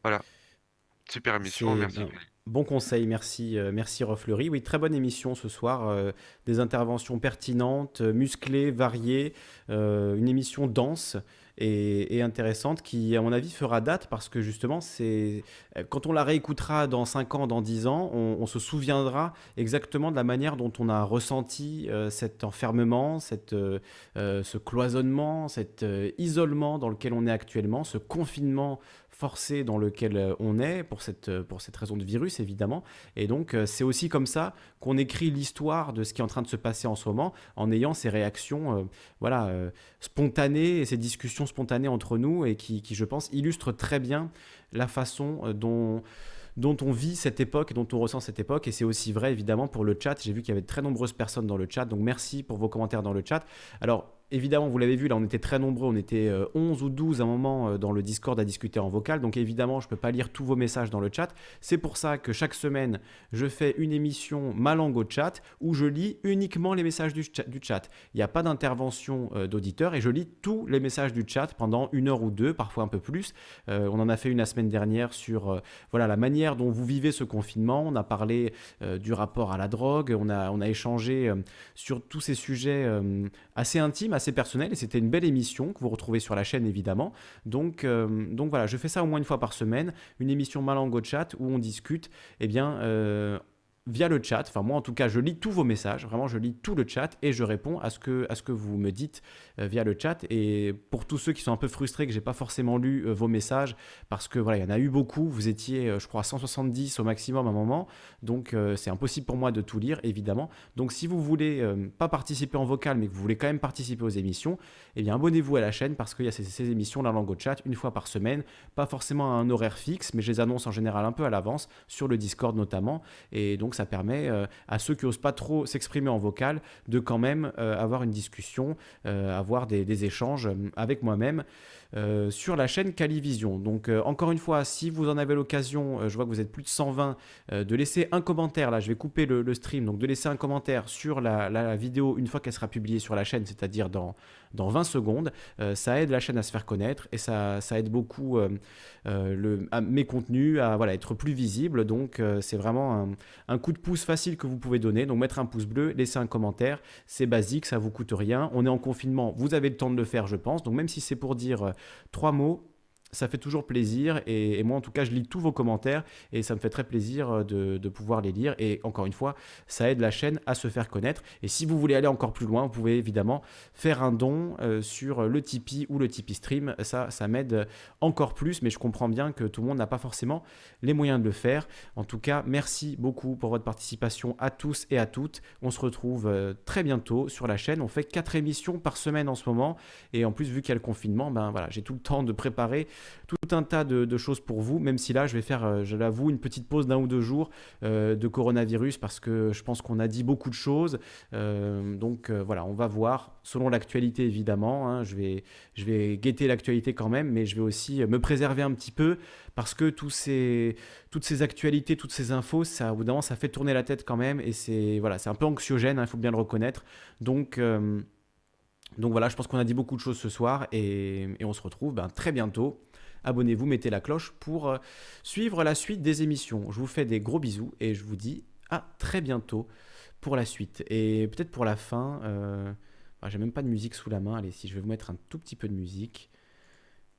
Voilà. Super émission, merci. Bon conseil, merci, euh, merci. Oui, très bonne émission ce soir. euh, des interventions pertinentes, musclées, variées. une émission dense et, intéressante qui, à mon avis, fera date parce que justement, c'est euh, quand on la réécoutera dans 5 ans, dans 10 ans, on, se souviendra exactement de la manière dont on a ressenti euh, cet enfermement, cette, euh, ce cloisonnement, cet isolement dans lequel on est actuellement, ce confinement forcé dans lequel euh, on est pour cette, euh, pour cette raison de virus évidemment. Et donc euh, c'est aussi comme ça qu'on écrit l'histoire de ce qui est en train de se passer en ce moment en ayant ces réactions voilà, spontanées et ces discussions spontanées entre nous et qui, je pense illustrent très bien la façon dont dont on vit cette époque et dont on ressent cette époque. Et c'est aussi vrai évidemment pour le chat. J'ai vu qu'il y avait très nombreuses personnes dans le chat. Donc merci pour vos commentaires dans le chat. Alors évidemment, vous l'avez vu, là on était très nombreux. On était euh, 11 ou 12 à un moment euh, dans le Discord à discuter en vocal. Donc évidemment, je ne peux pas lire tous vos messages dans le chat. C'est pour ça que chaque semaine, je fais une émission Ma langue au chat où je lis uniquement les messages du chat. Il n'y a pas d'intervention euh, d'auditeur et je lis tous les messages du chat pendant une heure ou deux, parfois un peu plus. Euh, on en a fait une la semaine dernière sur euh, voilà, la manière dont vous vivez ce confinement. On a parlé euh, du rapport à la drogue, on a, on a échangé euh, sur tous ces sujets euh, assez intimes, assez personnels, et c'était une belle émission que vous retrouvez sur la chaîne évidemment. Donc, euh, donc voilà, je fais ça au moins une fois par semaine, une émission Malango Chat où on discute eh bien, euh, via le chat. Enfin, moi, en tout cas, je lis tous vos messages. Vraiment, je lis tout le chat et je réponds à ce que, à ce que vous me dites euh, via le chat. Et pour tous ceux qui sont un peu frustrés que j'ai pas forcément lu euh, vos messages, parce que voilà, il y en a eu beaucoup. Vous étiez, euh, je crois, 170 au maximum à un moment. Donc, c'est impossible pour moi de tout lire, évidemment. Donc, si vous voulez pas participer en vocal, mais que vous voulez quand même participer aux émissions, eh bien, abonnez-vous à la chaîne parce qu'il y a ces, ces émissions, la langue au chat, une fois par semaine. Pas forcément à un horaire fixe, mais je les annonce en général un peu à l'avance, sur le Discord notamment. Et donc, ça permet euh, à ceux qui osent pas trop s'exprimer en vocal de quand même euh, avoir une discussion, euh, avoir des, échanges avec moi-même sur la chaîne Calivision. Donc, encore une fois, si vous en avez l'occasion, je vois que vous êtes plus de 120, euh, de laisser un commentaire. Là, je vais couper le, stream. Donc, de laisser un commentaire sur la vidéo une fois qu'elle sera publiée sur la chaîne, c'est-à-dire dans, dans 20 secondes. Euh, ça aide la chaîne à se faire connaître et ça, aide beaucoup euh, euh, mes contenus à être plus visible. Donc, c'est vraiment un, coup de pouce facile que vous pouvez donner. Donc, mettre un pouce bleu, laisser un commentaire, c'est basique, ça vous coûte rien. On est en confinement, vous avez le temps de le faire, je pense. Donc, même si c'est pour dire trois mots, ça fait toujours plaisir et, moi en tout cas je lis tous vos commentaires et ça me fait très plaisir euh, de, de pouvoir les lire et encore une fois ça aide la chaîne à se faire connaître et si vous voulez aller encore plus loin vous pouvez évidemment faire un don euh, sur le Tipeee ou le Tipeee Stream. Ça ça m'aide encore plus mais je comprends bien que tout le monde n'a pas forcément les moyens de le faire. En tout cas merci beaucoup pour votre participation à tous et à toutes. On se retrouve euh, très bientôt sur la chaîne. On fait quatre émissions par semaine en ce moment et en plus vu qu'il y a le confinement ben voilà j'ai tout le temps de préparer tout un tas de, choses pour vous, même si là, je vais faire, euh, je l'avoue, une petite pause d'un ou deux jours euh, de coronavirus parce que je pense qu'on a dit beaucoup de choses. Euh, donc voilà, on va voir, selon l'actualité évidemment. hein, je, vais, je vais guetter l'actualité quand même, mais je vais aussi me préserver un petit peu parce que ces, toutes ces actualités, toutes ces infos, ça, ça fait tourner la tête quand même et c'est voilà, un peu anxiogène, hein, il faut bien le reconnaître. Donc. donc voilà, je pense qu'on a dit beaucoup de choses ce soir et, et on se retrouve ben, très bientôt. Abonnez-vous, mettez la cloche pour euh, suivre la suite des émissions. Je vous fais des gros bisous et je vous dis à très bientôt pour la suite. Et peut-être pour la fin, euh, ah, j'ai même pas de musique sous la main. Allez, si je vais vous mettre un tout petit peu de musique.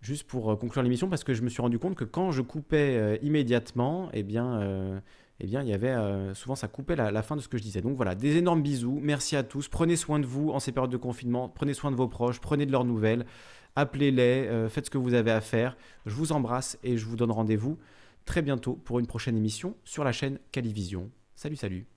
Juste pour euh, conclure l'émission, parce que je me suis rendu compte que quand je coupais immédiatement, eh bien, eh bien, il y avait souvent ça coupait la fin de ce que je disais. Donc voilà, des énormes bisous. Merci à tous. Prenez soin de vous en ces périodes de confinement. Prenez soin de vos proches. Prenez de leurs nouvelles. Appelez-les. euh, faites ce que vous avez à faire. Je vous embrasse et je vous donne rendez-vous très bientôt pour une prochaine émission sur la chaîne Calivision. Salut, salut.